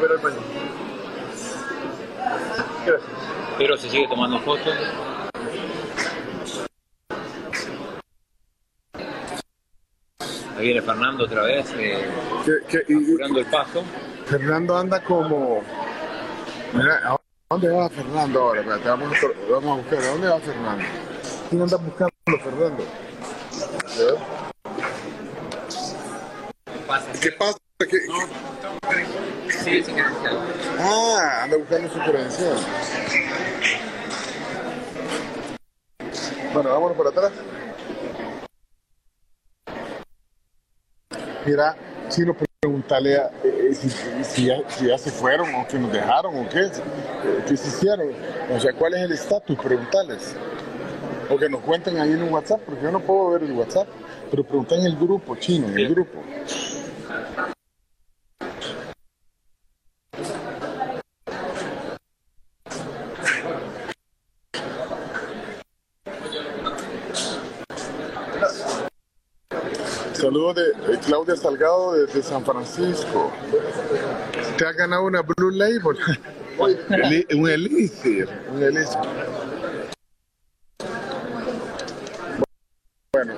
Baño. Gracias. Pero se sigue tomando fotos. Ahí viene Fernando otra vez, eh, apurando el paso. Fernando anda como. Mira, ¿a dónde va Fernando ahora? Vamos, a, vamos a buscar. ¿A dónde va Fernando? ¿Quién anda buscando Fernando? ¿Eh? ¿Qué pasa? ¿Qué- Sí, sí. Ah, anda buscando su credencial. Bueno, vámonos para atrás. Mira, Chino, pregúntale a, eh, eh, si, si ya, si ya se fueron o que nos dejaron o qué, eh, qué se hicieron. O sea, ¿cuál es el estatus? Preguntarles. O que nos cuenten ahí en un WhatsApp, porque yo no puedo ver el WhatsApp, pero preguntar en el grupo, Chino, en el grupo. Saludos de eh, Claudia Salgado desde San Francisco. ¿Te ha ganado una Blue Label? Un Elixir. Un Elixir. Bueno.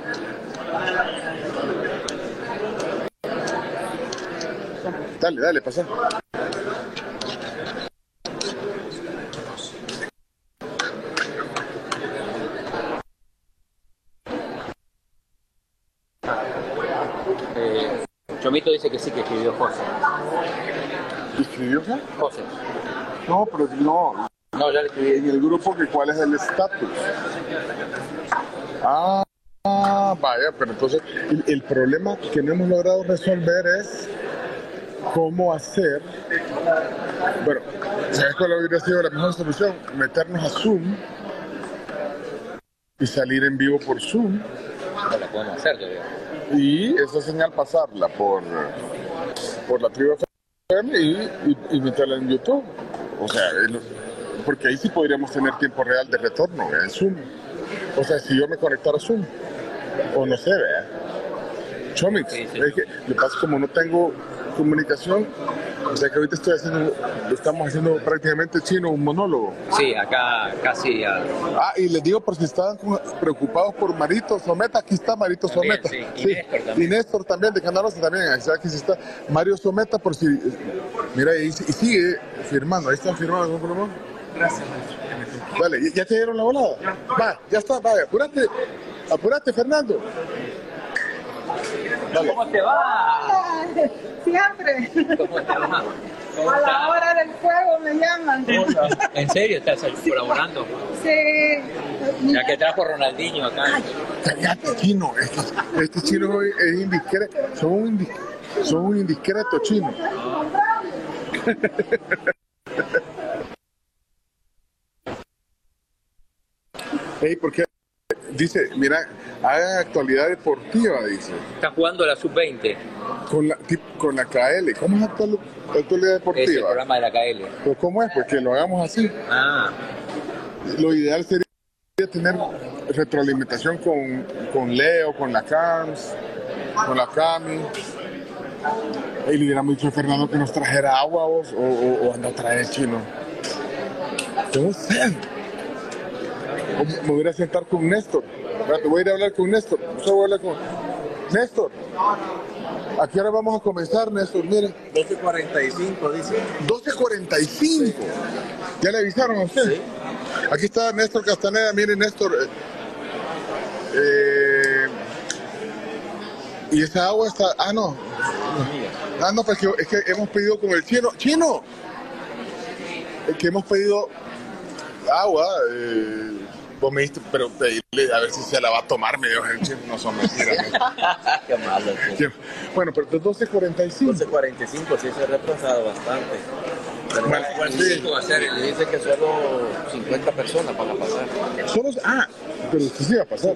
Dale, dale, pasa. Chomito dice que sí que escribió José. ¿Escribió qué? José. No, pero no. No, ya le escribí. En el grupo, que ¿cuál es el estatus? Ah, ah, vaya, pero entonces el, el problema que no hemos logrado resolver es cómo hacer. Bueno, ¿sabes cuál hubiera sido la mejor solución? Meternos a Zoom y salir en vivo por Zoom No la podemos hacer todavía. Y esa señal pasarla por, por la tribu FM y, y, y meterla en YouTube. O sea, el- porque ahí sí podríamos tener tiempo real de retorno, en Zoom. O sea, si yo me conectara a Zoom, o no sé, vea. Chomix, es que le pasa como no tengo comunicación, o sea que ahorita estoy haciendo, estamos haciendo prácticamente chino un monólogo. Sí, acá casi a- Ah, y les digo por si estaban preocupados por Marito Someta, aquí está Marito También, Someta. sí, y Néstor también. Y Néstor también, de Canalosa también, aquí sí está. Mario Someta, por si. Mira, y, y sigue firmando, ahí están firmando, ¿no, Pulmón? Gracias. Dale, ¿ya- ¿ya te dieron la volada? Va, ya está, vaya, apúrate, apúrate, Fernando. Dale. ¿Cómo te va? Siempre. ¿Cómo te va? ¿Cómo A la hora del fuego me llaman. ¿En serio estás colaborando? Sí. Ya que trajo Ronaldinho acá. Cállate, chino. Este, este chino es es indiscreto. Son un, son un indiscreto chino. Ey, porque dice, mira, hagan actualidad deportiva, dice. Está jugando la sub-20, Con la, con la KL. ¿Cómo es actual- actualidad es el deportiva? programa de la KL. Pues, ¿Cómo es? Porque lo hagamos así. Ah, Lo ideal sería tener retroalimentación con, con Leo, con la CAMS, con la CAMI. Y le hubiéramos dicho a Fernando que nos trajera agua vos, o, o, o anda a traer chino. Tengo sed. O me voy a a sentar con Néstor. Voy a ir a hablar con Néstor. Yo voy a hablar con Néstor. ¿A qué hora vamos a comenzar, Néstor? Miren. 12.45, dice. 12.45. ¿Ya le avisaron a usted? Aquí está Néstor Castaneda. Miren, Néstor. eh, eh, y esa agua está. Ah, no. Ah, no, pues que- es que hemos pedido con el chino. ¡Chino! Es que hemos pedido agua. Eh, vos me dijiste, pero pedirle a ver si se la va a tomar, me dijo el. No son mentiras. Qué malo. sí. Bueno, pero de 12.45. 12.45, sí, se ha retrasado bastante. Pero Francisco va a ser, le dice que solo 50 personas van a pasar. Solo, ah, pero sí, sí va a pasar.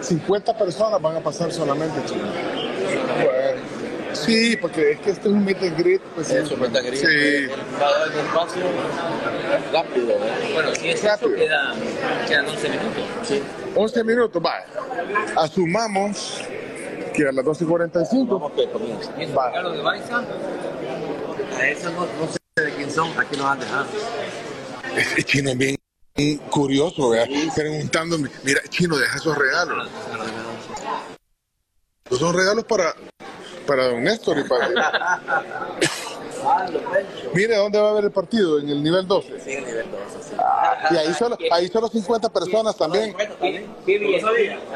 50 personas van a pasar solamente. Bueno, sí, porque es que este es un meet and greet. Pues, sí. Eso, meet and greet, Sí. el espacio rápido. ¿eh? Bueno, si es eso, queda, quedan 11 minutos. Sí. 11 minutos, va. Asumamos que a las 12.45. Vamos que comienza. ¿Y regalos de Baiza? A eso no, no sé de quién son, aquí nos han dejado. Ese chino es bien curioso, ¿verdad? Preguntándome, mira, chino, deja esos regalos. Esos son regalos para, para don Néstor y para... Mire, ¿dónde va a haber el partido? En el nivel 12. Sí, el nivel 12. sí. Y ahí solo, ahí solo 50 personas también. ¿Qué bien? A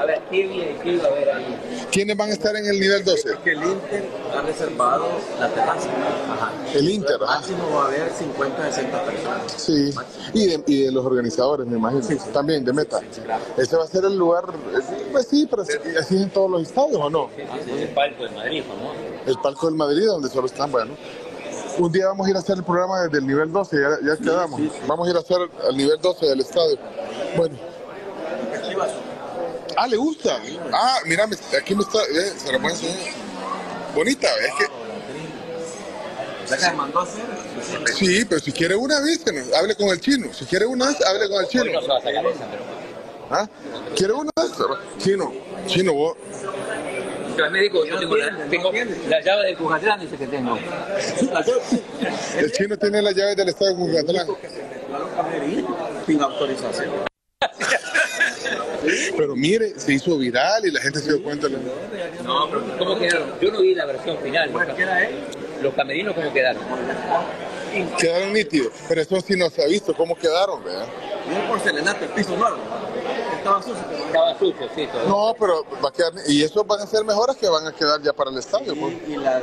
ver, qué bien, qué iba a ver ahí. ¿Quiénes van a estar en el nivel 12? Que el Inter ha reservado la terraza. Ajá. El Inter, ajá. Máximo va a haber 50, 60 personas. Sí, y de, y de los organizadores, me imagino, también de Meta. Ese va a ser el lugar, eh, pues sí, pero así así es en todos los estadios, ¿o no? Es el palco de Madrid, famoso. El Palco del Madrid, donde solo están, bueno. Un día vamos a ir a hacer el programa desde el nivel 12, ya, ya quedamos. Vamos a ir a hacer al nivel 12 del estadio. Bueno. Ah, ¿le gusta? Ah, mira, aquí me está, eh, se lo a enseñar. Bonita, es que... ¿Ya que mandó hacer? Sí, pero si quiere una, avísenos, hable con el chino. Si quiere una, hable con el chino. ¿Ah? ¿Quiere una? Chino, chino, vos. Yo me dijo, yo tengo, la, tengo la llave de Cujatlán, dice que tengo. El chino tiene las llaves del estadio Cucatlán. Sin autorización. Pero mire, se hizo viral y la gente se dio cuenta. No, pero ¿cómo quedaron? Yo no vi la versión final. Los, cam- los camerinos, ¿cómo quedaron? Quedaron nítidos, pero eso sí no se ha visto cómo quedaron, ¿verdad? Y el porcelanato, el piso nuevo. Estaba sucio. Estaba sucio, sí. todo. No, pero va a quedar, y esos van a ser mejoras que van a quedar ya para el estadio. pues. Y las,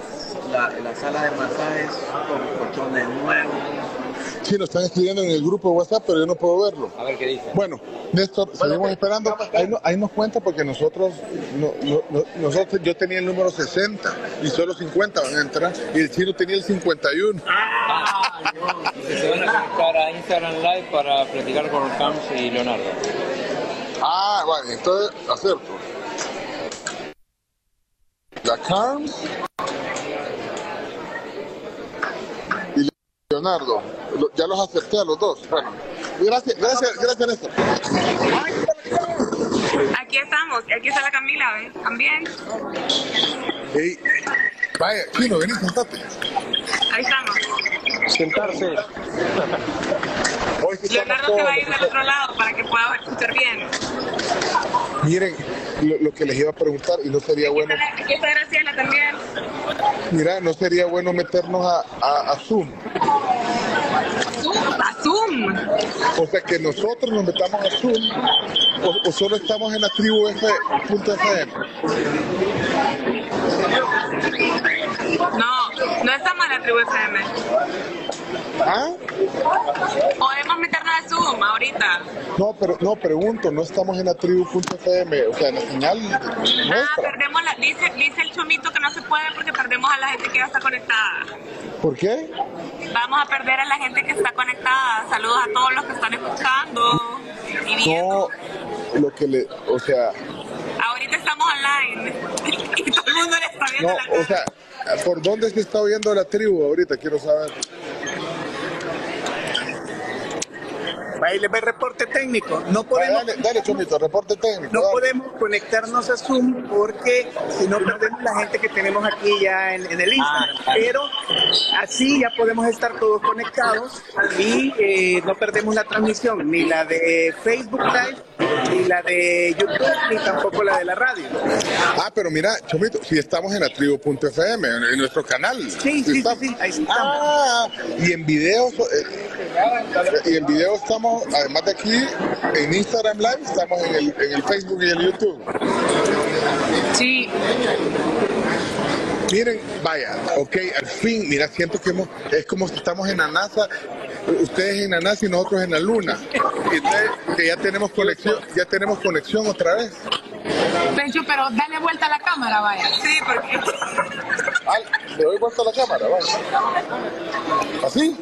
la, la sala de masajes con colchones nuevos. Sí, nos están escribiendo en el grupo de WhatsApp, pero yo no puedo verlo. A ver qué dice. Bueno, Néstor, seguimos esperando. Ahí, no- ahí nos cuenta porque nosotros, no- no- no- nosotros, yo tenía el número 60 y solo 50 van a entrar y el chino tenía el 51. Dice, se van a conectar a Instagram Live para platicar con Camps y Leonardo. Ah, vale, entonces acerto. La Carms Leonardo. Lo- Ya los acerté a los dos. Bueno, gracias, gracias, gracias Néstor. Aquí estamos, aquí está la Camila, ¿ves? También. Ey, vaya, chino, vení, sentate. Ahí estamos. Sentarse. Leonardo se va a ir del otro lado para que pueda escuchar bien. Miren, lo, lo que les iba a preguntar, y no sería bueno, Aquí está Graciela también. mira, no sería bueno meternos a, a, a Zoom. A Zoom. O sea, que nosotros nos metamos a Zoom, o, o solo estamos en la tribu F.fm. No, no estamos en la tribu FM. ¿Ah? Podemos meternos a Zoom ahorita. No, pero no, pregunto, no estamos en la tribu.fm, o sea, en la señal Ah, perdemos la, dice, dice el chomito que no se puede porque perdemos a la gente que ya está conectada. ¿Por qué? Vamos a perder a la gente que está conectada. Saludos a todos los que están escuchando y viendo. No, lo que le, o sea, Ahorita estamos online y todo el mundo le está viendo no, la o sea, ¿por dónde se está oyendo la tribu ahorita? Quiero saber. Ahí les va el reporte técnico. No podemos, Dale, dale, Chomito, reporte técnico. no dale. podemos conectarnos a Zoom porque si no perdemos la gente que tenemos aquí ya en, en el Instagram. Pero así ya podemos estar todos conectados y eh, no perdemos la transmisión, ni la de Facebook Live, ni la de YouTube, ni tampoco la de la radio. Ah, pero mira, Chomito, si estamos en la tribu.fm, en, en nuestro canal. Sí, sí, sí, sí, ahí estamos. Ah, y en videos, eh, y en video estamos, además de aquí, en Instagram Live, estamos en el, en el Facebook y el YouTube. Sí. Miren, vaya, ok, al fin, mira, siento que hemos, es como si estamos en la NASA, ustedes en la NASA y nosotros en la Luna. Y entonces, que ya tenemos conexión, ya tenemos conexión otra vez. Pencho, pero dale vuelta a la cámara, vaya. Sí, porque Ah, le doy vuelta a la cámara, vaya. ¿Así?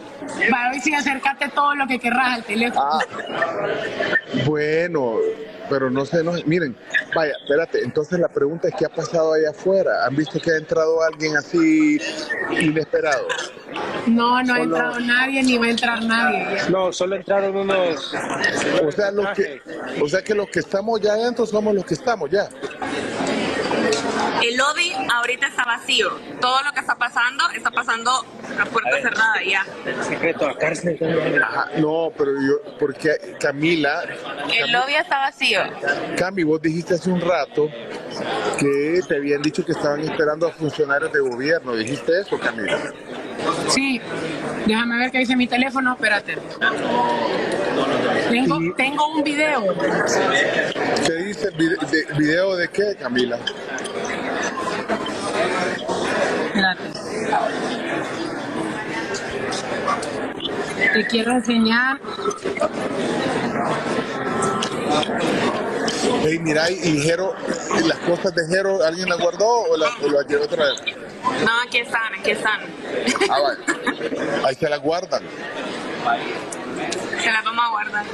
Va, hoy sí, acércate todo lo que querrás al teléfono. Ah, bueno, pero no sé, no, miren, vaya, espérate, entonces la pregunta es qué ha pasado allá afuera. ¿Han visto que ha entrado alguien así inesperado? No, no ha entrado nadie ni va a entrar nadie. No, solo entraron unos. O sea, los que, o sea que los que estamos ya adentro somos los que estamos ya. El lobby ahorita está vacío. Todo lo que está pasando está pasando a puerta cerrada ya. Secreto a cárcel. Ajá, no, pero yo, porque Camila, El lobby está vacío. Cami, vos dijiste hace un rato que te habían dicho que estaban esperando a funcionarios de gobierno. ¿Dijiste eso, Camila? Sí, déjame ver qué dice mi teléfono, espérate. Tengo, tengo un video. ¿Qué dice? ¿Vide- de- ¿Video de qué, Camila? Espérate. Te quiero enseñar. Hey, mira, y Jero, ¿y las cosas de Jero, ¿alguien las guardó o las o las llevó otra vez? No, aquí están, aquí están. Ah, vale. Ahí se las guardan. Se las vamos a guardar.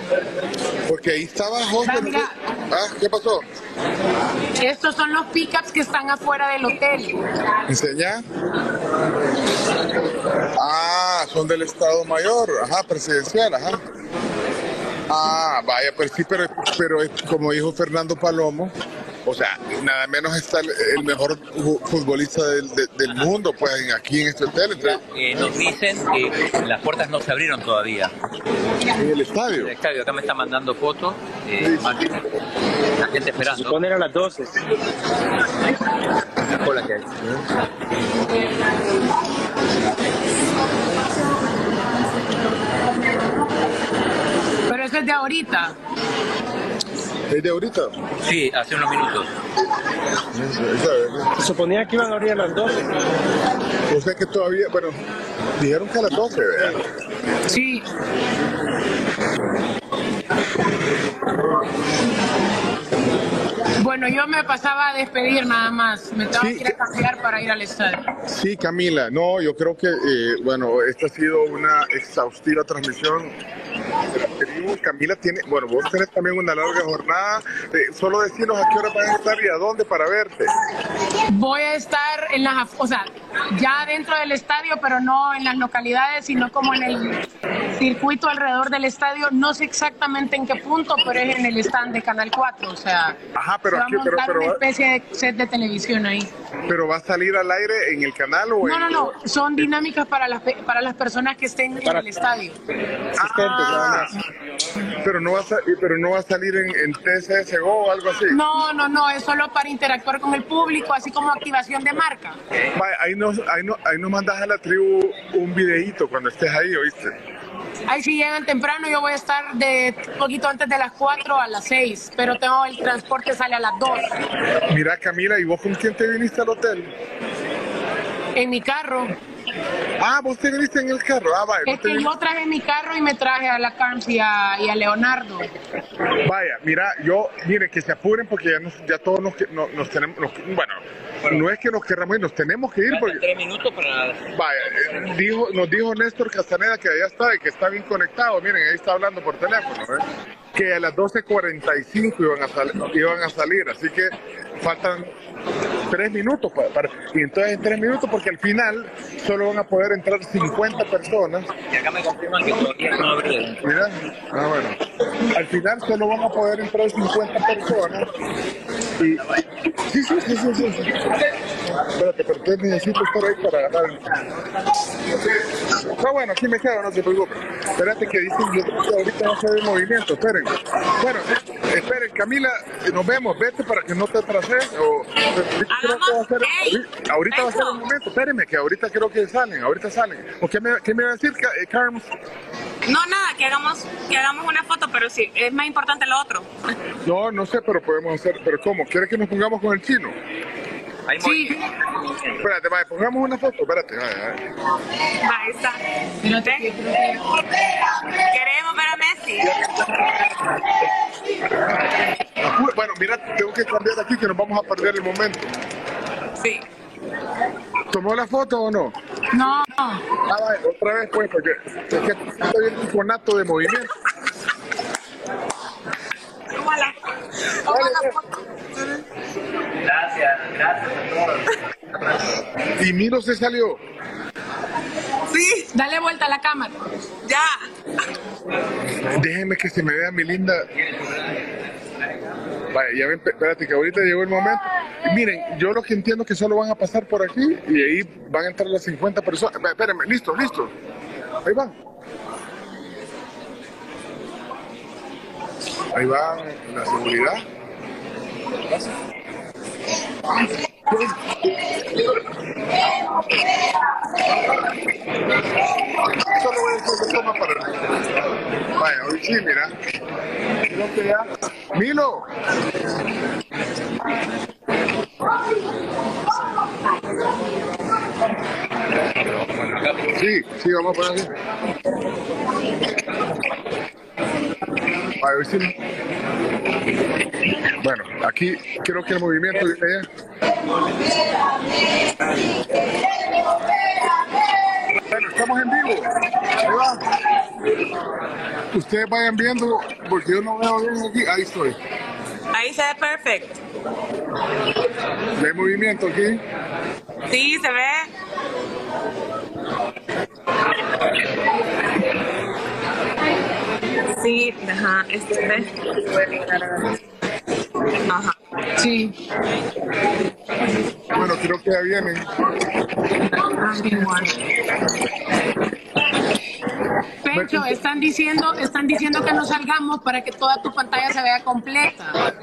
Porque ahí estaba José. Ah, mira. Ah, ¿qué pasó? Estos son los pickups que están afuera del hotel. ¿Enseña? Ah, son del Estado Mayor, ajá, presidencial, ajá. Ah, vaya, pues sí, pero, pero es como dijo Fernando Palomo, o sea, nada menos está el, el mejor futbolista del, de- del mundo, pues en- aquí en este hotel, entonces, Eh, nos dicen que las puertas no se abrieron todavía. en el estadio. El estadio, acá me está mandando fotos. eh, la gente esperando. Se ponen a las 12. La cola que hay. Pero es de ahorita. ¿Es de ahorita? Sí, hace unos minutos. Se suponía que iban a abrir a las 12. O sea que todavía, bueno, dijeron que a las 12, ¿verdad? Sí. Bueno, yo me pasaba a despedir nada más. Me tengo que ir a cambiar para ir al estadio. Sí, Camila, no, yo creo que, eh, bueno, esta ha sido una exhaustiva transmisión Camila tiene, bueno, vos tenés también una larga jornada. Eh, solo decirnos a qué hora vas a estar y a dónde para verte. Voy a estar en las, af- o sea, ya dentro del estadio, pero no en las localidades, sino como en el circuito alrededor del estadio. No sé exactamente en qué punto, pero es en el stand de Canal 4, o sea, Ajá, pero se va a aquí- pero- montar pero- una especie de set de televisión ahí. ¿Pero va a salir al aire en el canal o No, en...? no, no, son dinámicas para las, pe- para las personas que estén en el estadio. Ah, pero no va a, pero no va a salir en, en TCSGO o algo así. No, no, no, es solo para interactuar con el público, así como activación de marca. Vaya, ahí nos, ahí, no- ahí nos mandas a la tribu un videíto cuando estés ahí, ¿oíste? Ahí si llegan temprano, yo voy a estar de poquito antes de las 4 a las 6, pero tengo el transporte sale a las 2. Mira, Camila, ¿y vos con quién te viniste al hotel? En mi carro. Ah, vos te viniste en el carro. Ah, vaya. Es que yo traje mi carro y me traje a la Carms y a, y a Leonardo. Vaya, mira, yo, miren, que se apuren porque ya, nos, ya todos nos, que- no- nos tenemos, nos- bueno, no es que nos querramos ir, nos tenemos que ir porque... Tres minutos para... Vaya, eh, dijo, nos dijo Néstor Castaneda que allá está y que está bien conectado, miren, ahí está hablando por teléfono, ¿eh? que a las 12.45 iban a, iban a salir, así que faltan tres minutos para, para- y entonces en tres minutos porque al final solo van a poder entrar 50 personas Y acá me confirman que todavía no abrieron. Mira, ah, bueno. Al final solo van a poder entrar 50 personas. Y... Sí, sí, sí, sí, sí. sí. Espérate, pero entonces necesito estar ahí para ganar. Está bueno, aquí me quedo, no se preocupe. Espérate que dicen que ahorita a ser el movimiento, esperen. Bueno, esperen, Camila, nos vemos, vete para que no te atrases. O, creo que va a ser, ahorita- ahorita va a ser el momento, espérenme, que ahorita creo que salen, ahorita salen. ¿O qué me, qué me va a decir, eh, Carms? No, nada, que hagamos, que hagamos una foto, pero sí, es más importante lo otro. No, no sé, pero podemos hacer. ¿Pero cómo? ¿Quieres que nos pongamos con el chino? Sí. Espérate, vaya, pongamos una foto. Espérate, vaya. Ahí está. Queremos ver a Messi. Bueno, mira, tengo que cambiar aquí que nos vamos a perder el momento. Sí. ¿Tomó la foto o no? No. Ah, vale, otra vez pues, porque es que estoy en un conato de movimiento. Gracias, gracias a todos. Y Milo se salió. Sí. Dale vuelta a la cámara. Ya. Déjeme que se me vea mi linda. Vaya, ya ven, espérate que ahorita llegó el momento. Y miren, yo lo que entiendo es que solo van a pasar por aquí y ahí van a entrar las 50 personas. Espé- Espérenme, listo, listo. Ahí van. Ahí va la seguridad. Solo voy a hacer toma para Vaya, hoy sí, mira. Milo. Sí, sí, vamos a poner. Hoy sí. Bueno, aquí creo que el movimiento viene. Bueno, estamos en vivo. Va. Ustedes vayan viendo, porque yo no veo bien aquí. Ahí estoy. Ahí se ve perfecto. ¿Ve movimiento aquí? Sí, se ve. Sí, ajá, este. Ajá. Sí. Bueno, creo que ya vienen. Pencho, están diciendo, están diciendo que no salgamos para que toda tu pantalla se vea completa.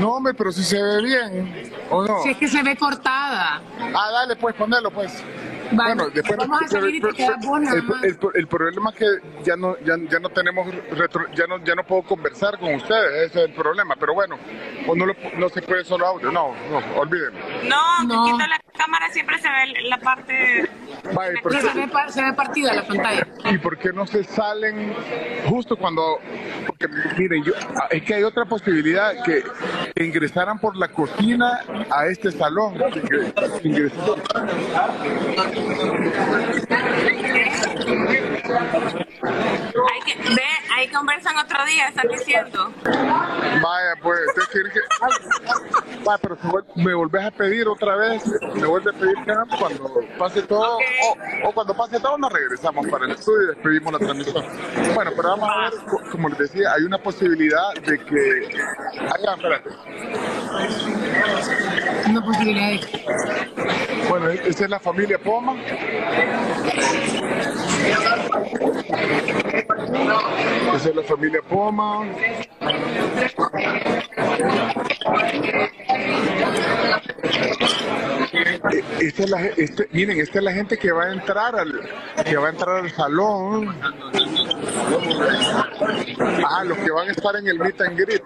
No, hombre, pero si se ve bien, ¿o no? Si es que se ve cortada. Ah, dale, pues, ponelo, pues. Vale, Bueno, después vamos a salir y te quedas vos nada el, más. el- el problema es que ya no, ya, ya no tenemos retro- ya no, ya no puedo conversar con ustedes, ese es el problema. Pero bueno, o no, lo- no se puede solo audio, no, no, olvídenlo. No, quito la cámara, siempre se ve la parte. Vaya, ¿por Que qué- se ve, se ve partida la pantalla. ¿Y por qué no se salen justo cuando.? Porque miren, yo, ah, es que hay otra posibilidad que ingresaran por la cocina a este salón. que ingre- スタートです。Hay que, ve, ahí conversan otro día, están diciendo. Vaya, pues, quiere que. Vaya, pero si me volvés a pedir otra vez, me vuelves a pedir que cuando pase todo, o, o cuando pase todo, nos regresamos para el estudio y despedimos la transmisión. Bueno, pero vamos a ver, co- como les decía, hay una posibilidad de que. Acá, espérate. Una posibilidad de Bueno, e- esta es la familia Poma. Esa es la familia Poma. Esta es la, este- miren, esta es la gente que va a entrar al, que va a entrar al salón. Ah, los que van a estar en el meet and greet.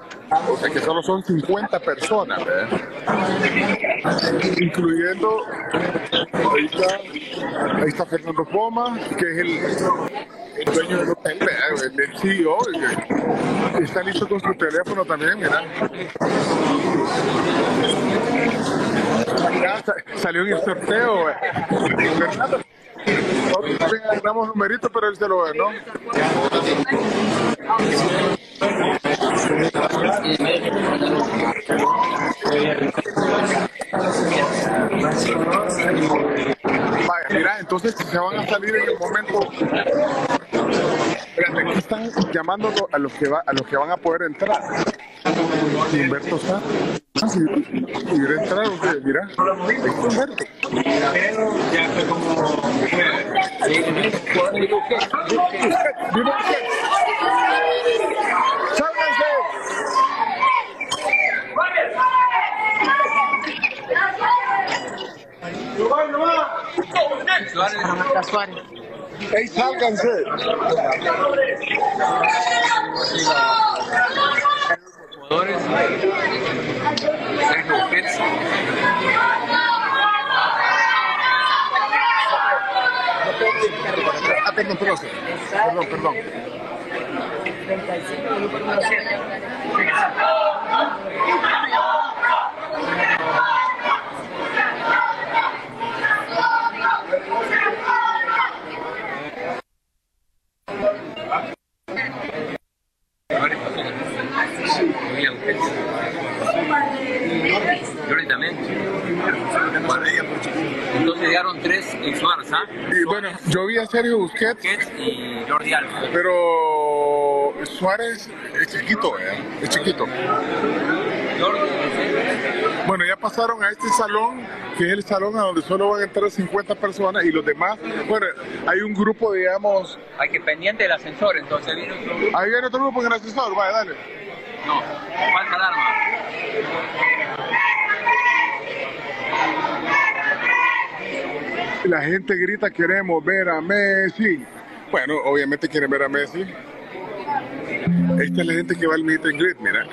O sea que solo son 50 personas, ¿verdad? incluyendo ahí está, Fernando Poma, que es el, dueño del hotel, el, CEO, está listo con su teléfono también, mira. Salió en el sorteo. Fernando, agarramos numeritos, pero él se lo ganó. Vaya, mira, entonces se van a salir en el momento. Están llamando a los que va, a los que van a poder entrar. Si Humberto está. Ah, si pudiera entrar, o qué? mira. Humberto. Ya fue como. ¡Ey, sálganse! Ah, perdón, perdón. Muy auténtico. Violentamente. Entonces llegaron tres ex Barça. Y bueno, yo vi a Sergio Busquets. Busquets y Jordi Alba. Pero Suárez es chiquito, ¿eh? Es chiquito. Jordi, bueno, ya pasaron a este salón, que es el salón a donde solo van a entrar 50 personas y los demás, bueno, hay un grupo, digamos, Hay que pendiente del ascensor, entonces viene otro grupo. ahí viene otro grupo en el ascensor, vaya, dale. No, falta alarma. La gente grita, queremos ver a Messi. Bueno, obviamente quieren ver a Messi. Esta es la gente que va al meet and greet, mira.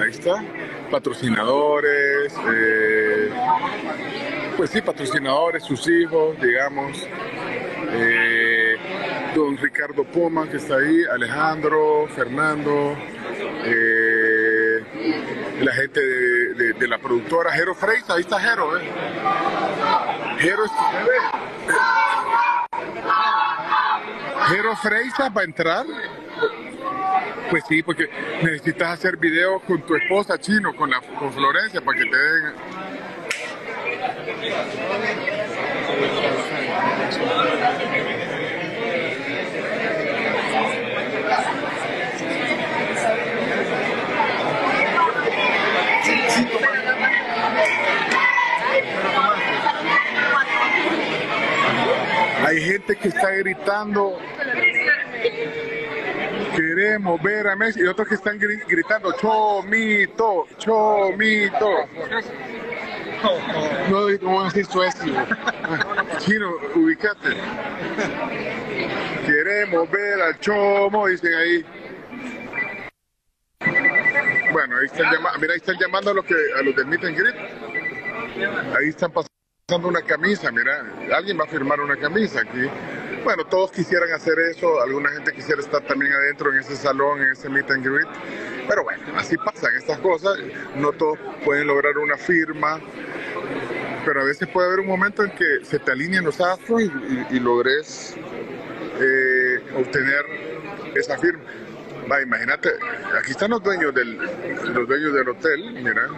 Ahí está. Patrocinadores, eh, pues sí, patrocinadores, sus hijos, digamos. Eh, don Ricardo Poma, que está ahí, Alejandro, Fernando, eh, la gente de, la productora, Jero Freisa, ahí está Jero, ¿eh? Jero, Jero Freisa va a entrar. Pues sí, porque necesitas hacer videos con tu esposa chino, con la con Florencia, para que te den. Hay gente que está gritando Queremos ver a Messi y otros que están gri- gritando Chomito, Chomito. No, van a decir suecio. Chino, ubicate. Queremos ver al Chomo, dicen ahí. Bueno, ahí están llamando, mira, ahí están llamando a los que a los del meet and greet. Ahí están pasando una camisa, mira, alguien va a firmar una camisa aquí. Bueno, todos quisieran hacer eso, alguna gente quisiera estar también adentro en ese salón, en ese meet and greet, pero bueno, así pasan estas cosas, no todos pueden lograr una firma, pero a veces puede haber un momento en que se te alinean los astros y, logres eh, obtener esa firma. Va, imagínate, aquí están los dueños del, los dueños del hotel, mira,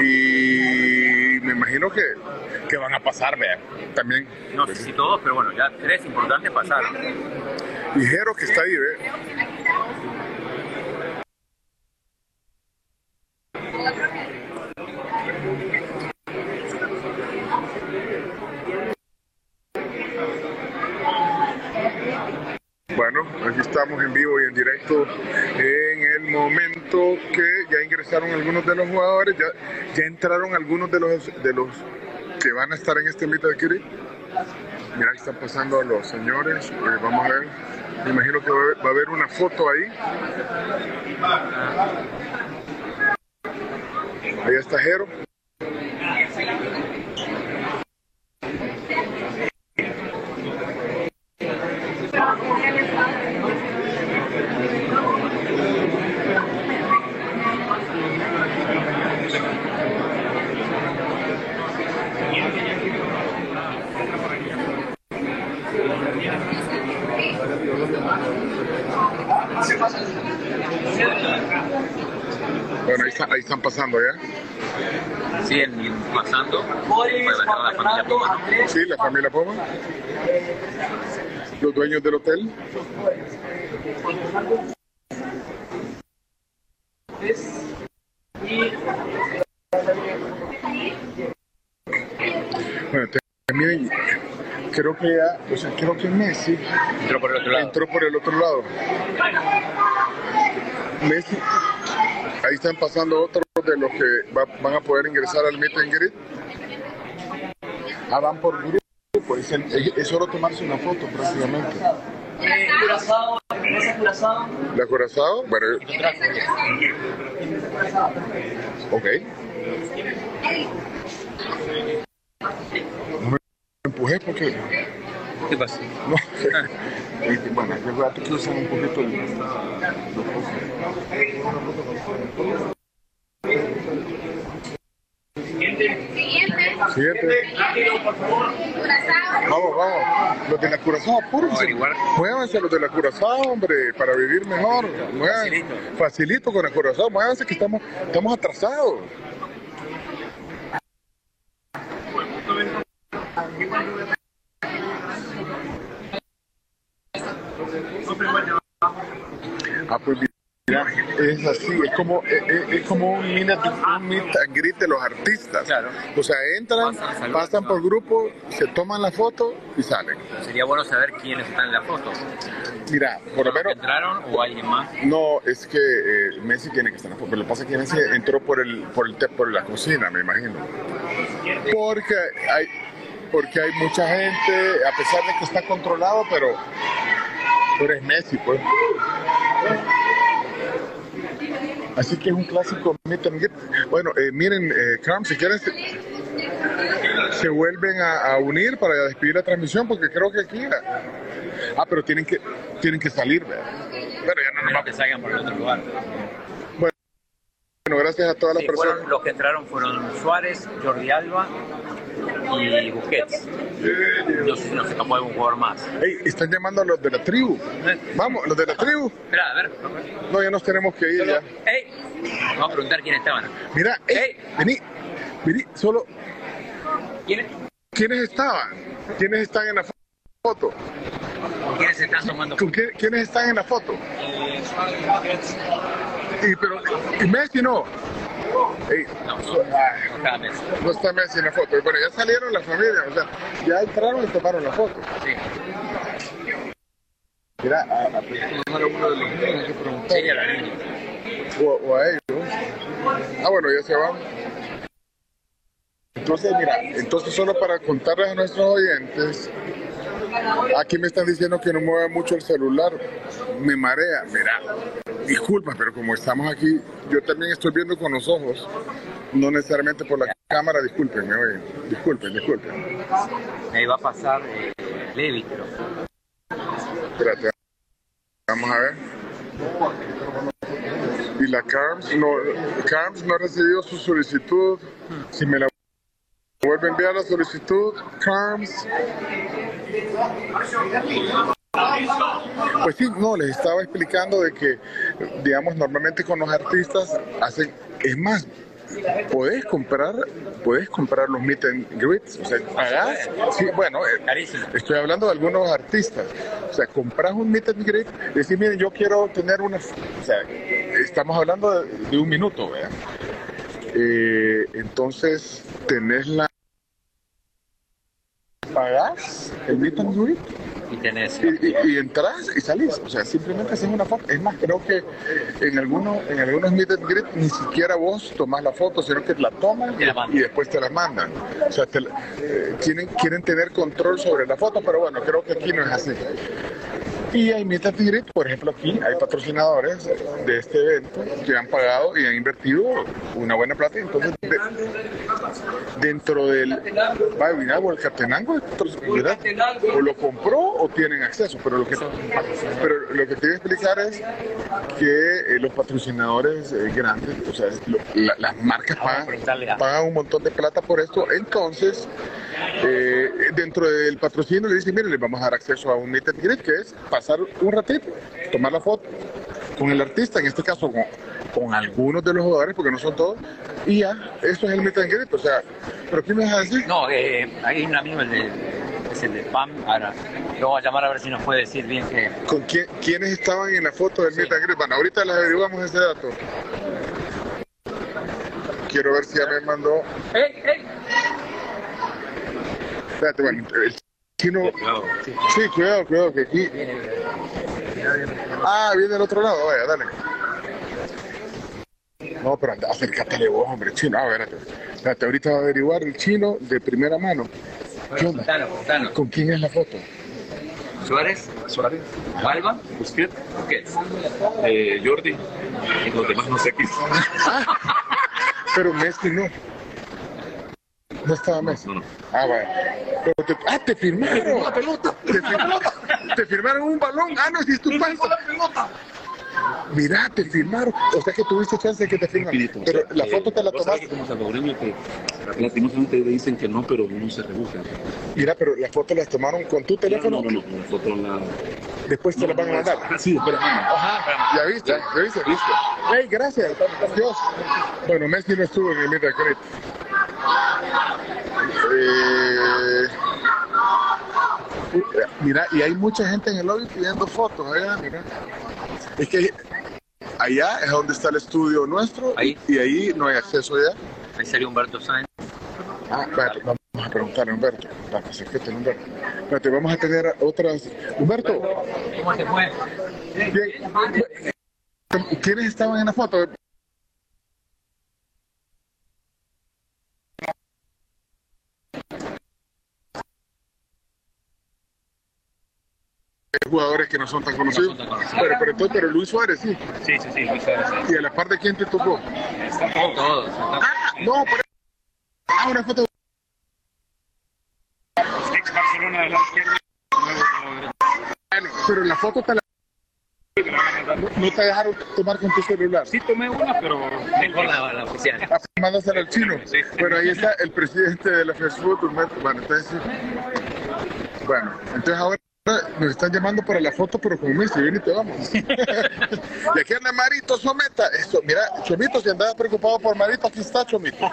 y me imagino que, que van a pasar, vea, también. No sé si todos, pero bueno, ya tres importantes pasaron. Y Jero que está ahí, ve. Bueno, aquí estamos en vivo y en directo en el momento que ya ingresaron algunos de los jugadores, ya, entraron algunos de los de los que van a estar en este mito de Kiri. Mira, están pasando los señores. eh, vamos a ver. Me imagino que a, va a haber una foto ahí. Ahí está Jero. Bueno, ahí, está- ahí están pasando ya. Siguen pasando. Pues, bueno, la familia Poma. Sí, la familia Poma. Los dueños del hotel. Bueno, también creo que ya, o sea, creo que Messi entró por el otro lado. Entró por el otro lado. Messi, ahí están pasando otros de los que va- van a poder ingresar al meet and greet. Ah, van por grupo, es, es- es solo tomarse una foto prácticamente. Curazao. ¿La Curazao? Ok. No me empujé porque... ¿Qué pasa? No, bueno, recuerda que usan un poquito el- los Siguiente. Vamos, vamos. Los de la Curazao, apúrense. Muévanse los de la Curazao, hombre, para vivir mejor. Muevan- Facilito con la Curazao. Muévanse que estamos, estamos atrasados. Ah, pues mira, es así, es como, es, es- es como un, meet, un meet and greet de los artistas. O sea, entran, pasan por grupo, se toman la foto y salen. Sería bueno saber quiénes están en la foto. Mira, por lo menos... ¿Entraron o alguien más? No, es que eh, Messi tiene que estar en la foto, pero lo que pasa es que Messi entró por el, por el por la cocina, me imagino. Porque hay, porque hay mucha gente, a pesar de que está controlado, pero, pero es Messi, pues. Así que es un clásico meet and. Bueno, eh, miren, eh, si quieres, se vuelven a, a unir para despedir la transmisión, porque creo que aquí... Ah, pero tienen que, tienen que salir, ¿verdad? Pero ya no nos Menos que salgan por el otro lugar. Bueno, gracias a todas las Sí, personas. fueron- los que entraron fueron Suárez, Jordi Alba y Busquets. No sé si nos escapó algún jugador más. Ey, están llamando a los de la tribu. Vamos, los de la tribu. Espera, a ver. No, ya nos tenemos que ir ya. ¡Ey! Vamos a preguntar quiénes estaban. Mira, ey, vení, vení, solo. ¿Quiénes? ¿Quiénes estaban? ¿Quiénes están en la fo- foto? ¿Quiénes están tomando ¿Con qué- ¿Quiénes están en la foto? Y, pero, y Messi no. Ey, Cada mes. no está Messi en la foto. Bueno, ya salieron las familias, o sea, ya entraron y tomaron la foto. Mira, a, uno de los niños que preguntar. Sí, a la niña. O, o a ellos. Ah, bueno, ya se van. Entonces, mira, entonces solo para contarles a nuestros oyentes, aquí me están diciendo que no mueve mucho el celular, me marea, mira, disculpa, pero como estamos aquí, yo también estoy viendo con los ojos, no necesariamente por la cámara, discúlpenme, oye, disculpen, disculpen. Ahí va a pasar eh, Levi, creo. Espérate, vamos a ver. Y la Carms no, Carms no ha recibido su solicitud. Si me la vuelve a enviar la solicitud, Carms. Pues sí, no, les estaba explicando de que, digamos, normalmente con los artistas hacen, es más, podés comprar, podés comprar los meet and greets, o sea, pagás, sí, bueno, eh, estoy hablando de algunos artistas, o sea, compras un meet and greet y decís, miren, yo quiero tener una, o sea, estamos hablando de, de un minuto, ¿verdad? Eh, entonces, tenés la, pagás el meet and greet Y tenés. y, y- y entras y salís, o sea, simplemente haces una foto. Es más, creo que en algunos, en algunos meet and greet ni siquiera vos tomás la foto, sino que la toman y, y después te la mandan. O sea, te eh, tienen, quieren tener control sobre la foto, pero bueno, creo que aquí no es así. Y hay meet and greet, por ejemplo, aquí hay patrocinadores de este evento que han pagado y han invertido una buena plata. Entonces, de- dentro del mira, o el Catenango o lo compró o tienen acceso pero lo que pero lo que te voy a explicar es que eh, los patrocinadores eh, grandes o sea lo- la- las marcas pagan, pagan un montón de plata por esto entonces eh, dentro del patrocinio le dicen mire les vamos a dar acceso a un meet and greet que es pasar un ratito tomar la foto con el artista en este caso con, con algunos de los jugadores porque no son todos y ya eso es el meet and greet o sea pero ¿qué me vas a decir? No, eh, hay un amigo, el de, es el de PAM. Ahora, lo voy a llamar a ver si nos puede decir bien que. ¿Con quién, quiénes estaban en la foto del meet and greet? Bueno, ahorita les averiguamos ese dato. Quiero ver si ya me mandó. ¡Ey, ey! Espérate, bueno, el chino. Sí, cuidado, cuidado, que aquí. Ah, viene del otro lado, vaya, dale. No, pero anda, acércatele vos, hombre, chino. A ver, espérate. Espérate, ahorita va a averiguar el chino de primera mano. ¿Qué onda? ¿Con quién es la foto? Suárez. Suárez. Alba. Busquets. Busquets. Eh, Jordi. Y los demás no sé qué. Pero Messi no. No estaba Messi. Ah, vaya. Pero te, ah, te firmaron. la pelota. Te, fir- te firmaron un balón. Ah, no, si es tu la pelota. Mira, te firmaron. O sea que tuviste chance de que te firmaran. Pero la foto te la tomaste. como salvadoreño que lastimosamente dicen que no, pero uno se rebusca. Mira, pero la foto las tomaron con tu teléfono. No, no, no, la foto la... Después te la van a mandar. Sí, espera. Ajá, ya viste, ya viste. Hey, gracias, Dios. Bueno, Messi no estuvo en el Greet. Eh, Mira, y hay mucha gente en el lobby pidiendo fotos, allá, mira. Es que allá es donde está el estudio nuestro Ahí. y ahí no hay acceso allá. Ahí salió Humberto Sáenz. Ah, espérate, vamos a preguntar a Humberto. Espérate, vamos a tener otras. Humberto, ¿Cómo se fue? bien. ¿quiénes estaban en la foto? Jugadores que no son tan conocidos. Pero, pero, entonces, pero Luis Suárez sí. Sí, sí, sí, Luis Suárez. ¿Y a la par de quién te tocó? Todos. No, por Ah, una foto. Ex Barcelona de la izquierda. Bueno, pero la foto te la... No, no te dejaron tomar con tu celular. Sí tomé una, pero Mejor la, la oficial. Ah, Mándasela al chino. Pero ahí está el presidente de la. Humberto. Bueno, entonces, sí. bueno, entonces ahora nos están llamando para la foto, pero como me dice, ven y te vamos. y aquí anda Marito Someta. Esto, mira, Chomito, si andaba preocupado por Marito, aquí está Chomito.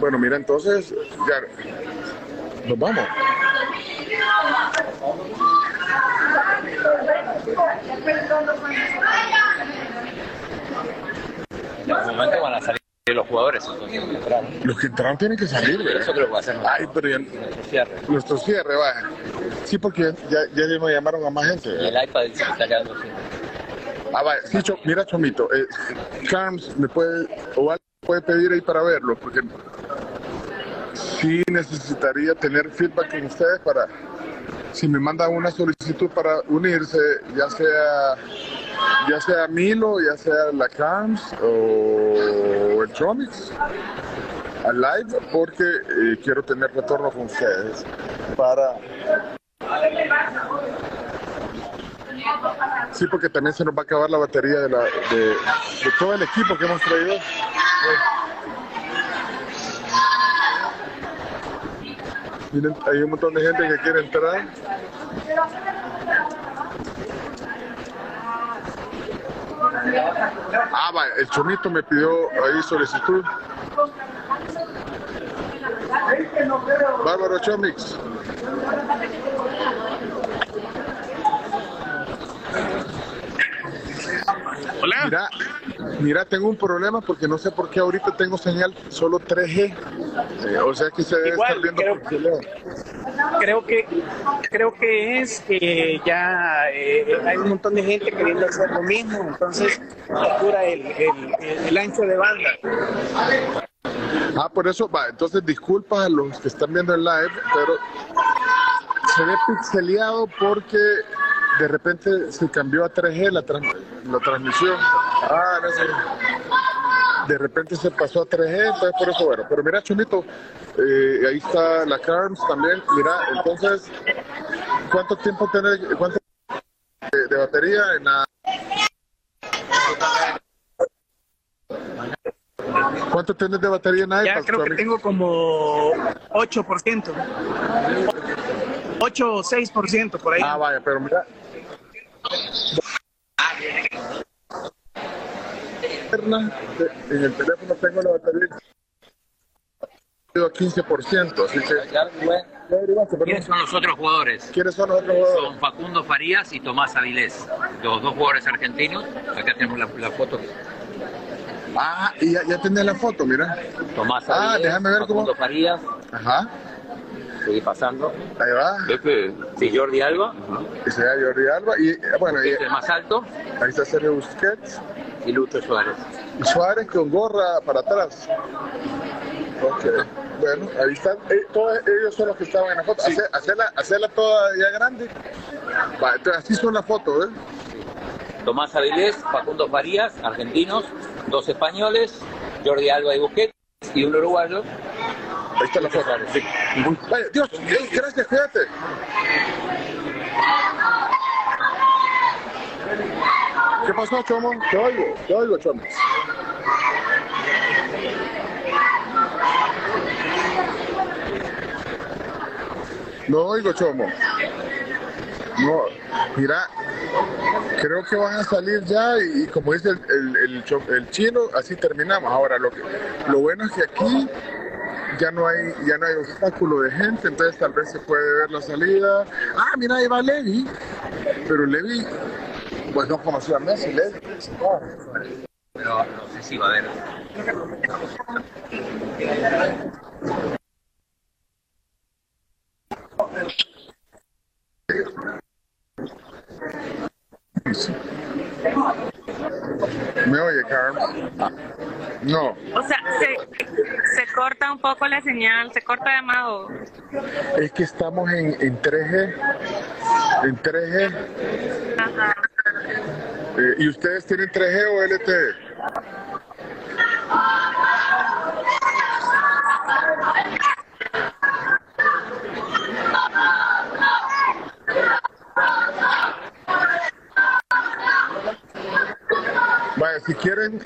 Bueno, mira, entonces, ya, nos vamos. En algún momento van a salir los jugadores, entraron. Los que entraron tienen que salir, ¿verdad? Eso creo que va a ser Ay, pero ya, nuestro cierre. nuestro cierre, vaya. Sí, porque ya, ya me llamaron a más gente. El iPad se está quedando sin. Ah. Sí, Cho- mira, Chomito, eh, Carms me puede, o alguien puede pedir ahí para verlo, porque sí necesitaría tener feedback con ustedes para, si me mandan una solicitud para unirse, ya sea, ya sea Milo, ya sea la Carms o el Chomix, al live, porque eh, quiero tener retorno con ustedes para Sí, porque también se nos va a acabar la batería de, la, de todo el equipo que hemos traído. Miren, hay un montón de gente que quiere entrar. Ah, va, el chomito me pidió ahí solicitud. Bárbaro Chomix. Hola. Mira, mira, tengo un problema porque no sé por qué ahorita tengo señal solo 3G. Eh, o sea que se debe Igual, estar viendo creo- por. Creo que creo que es que ya eh, hay un montón de gente queriendo hacer lo mismo, entonces el, el, el- el ancho de banda. Ah, por eso, va, entonces disculpas a los que están viendo el live, pero se ve pixeleado porque de repente se cambió a 3G la, tran- la transmisión. Ah, no sé. De repente se pasó a 3G, entonces por eso, bueno. Pero mira, Chomito, eh, ahí está la Carms también. Mira, entonces, ¿cuánto tiempo tiene, cuánto de, de batería en la... ¿Cuánto tienes de batería en iPad? Ya creo que tengo como 8%. 8 o 6% por ahí. Ah, vaya, pero mira. En el teléfono tengo la batería a 15%, así que... ¿Quiénes son los otros jugadores? ¿Quiénes son los otros jugadores? Son Facundo Farías y Tomás Avilés, los dos jugadores argentinos. Acá tenemos la, la foto. Ah, y ya, ya tenés la foto, mira. Tomás Ah, Avilés, déjame ver cómo... Facundo Farías, Ajá, seguí pasando. ahí va. Este, Sí, Jordi Alba, Ese es Jordi Alba. Y eh, bueno, y, este es el más alto, ahí está Sergio Busquets. y Lucho Suárez. Y Suárez con gorra para atrás. Ok, bueno, ahí están. Eh, todos ellos son los que estaban en la foto. Hace- Hacerla, hacerla toda ya grande. Va, entonces así son las fotos, ¿eh? Tomás Avilés, Facundo Farías, argentinos, dos españoles, Jordi Alba y Busquets, y un uruguayo. Ahí está la foto. Sí. Vaya, Dios, gracias, cuídate. ¿Qué pasó, Chomo? Te oigo, te oigo, Chomo. No oigo, Chomo. No. Mira, creo que van a salir ya y, como dice el, el- el chino, así terminamos. Ahora, lo, que, lo bueno es que aquí ya no hay ya no hay obstáculo de gente, entonces tal vez se puede ver la salida. Ah, mira, ahí va Levi. Pero Levi, pues no conocía a Messi, Levi. Pero no sé va a haber. ¿Me oye, Carmen? No. O sea, se, se corta un poco la señal, se corta de Amado. Es que estamos en, en 3G. En 3G. Eh, ¿Y ustedes tienen 3G o LTE? Vaya, si quieren.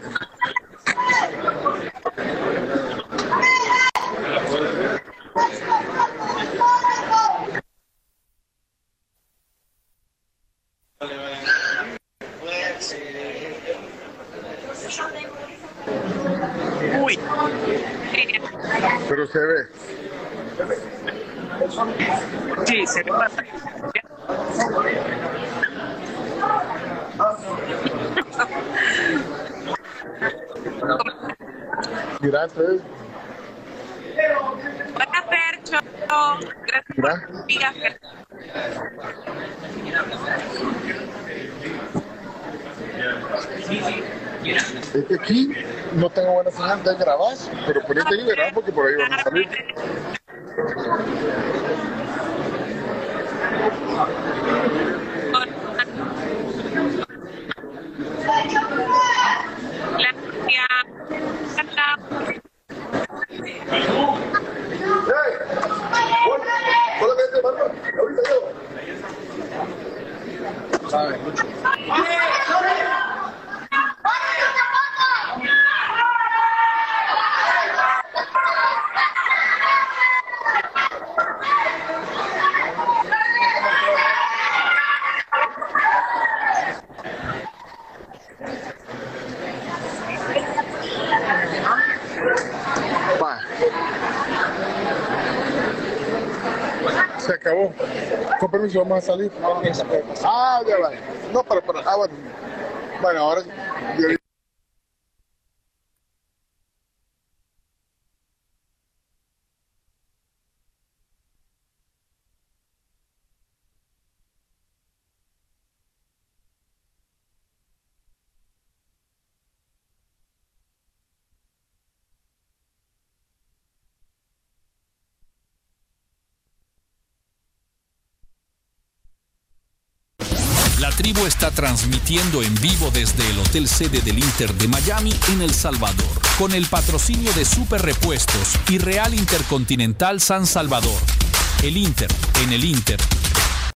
Uy. Pero se ve. Sí, se ve bastante. Percho. Gracias mira. por digas, Es que aquí no tengo buena señal de grabar, pero ponete ahí. Porque por ahí vamos a salir. Va. Se acabó. Con permiso, vamos a salir. Ah, ya va. No, para, para. Ah, bueno. Bueno, ahora. yo- Tribu está transmitiendo en vivo desde el hotel sede del Inter de Miami en El Salvador, con el patrocinio de Super Repuestos y Real Intercontinental San Salvador. El Inter, en el Inter,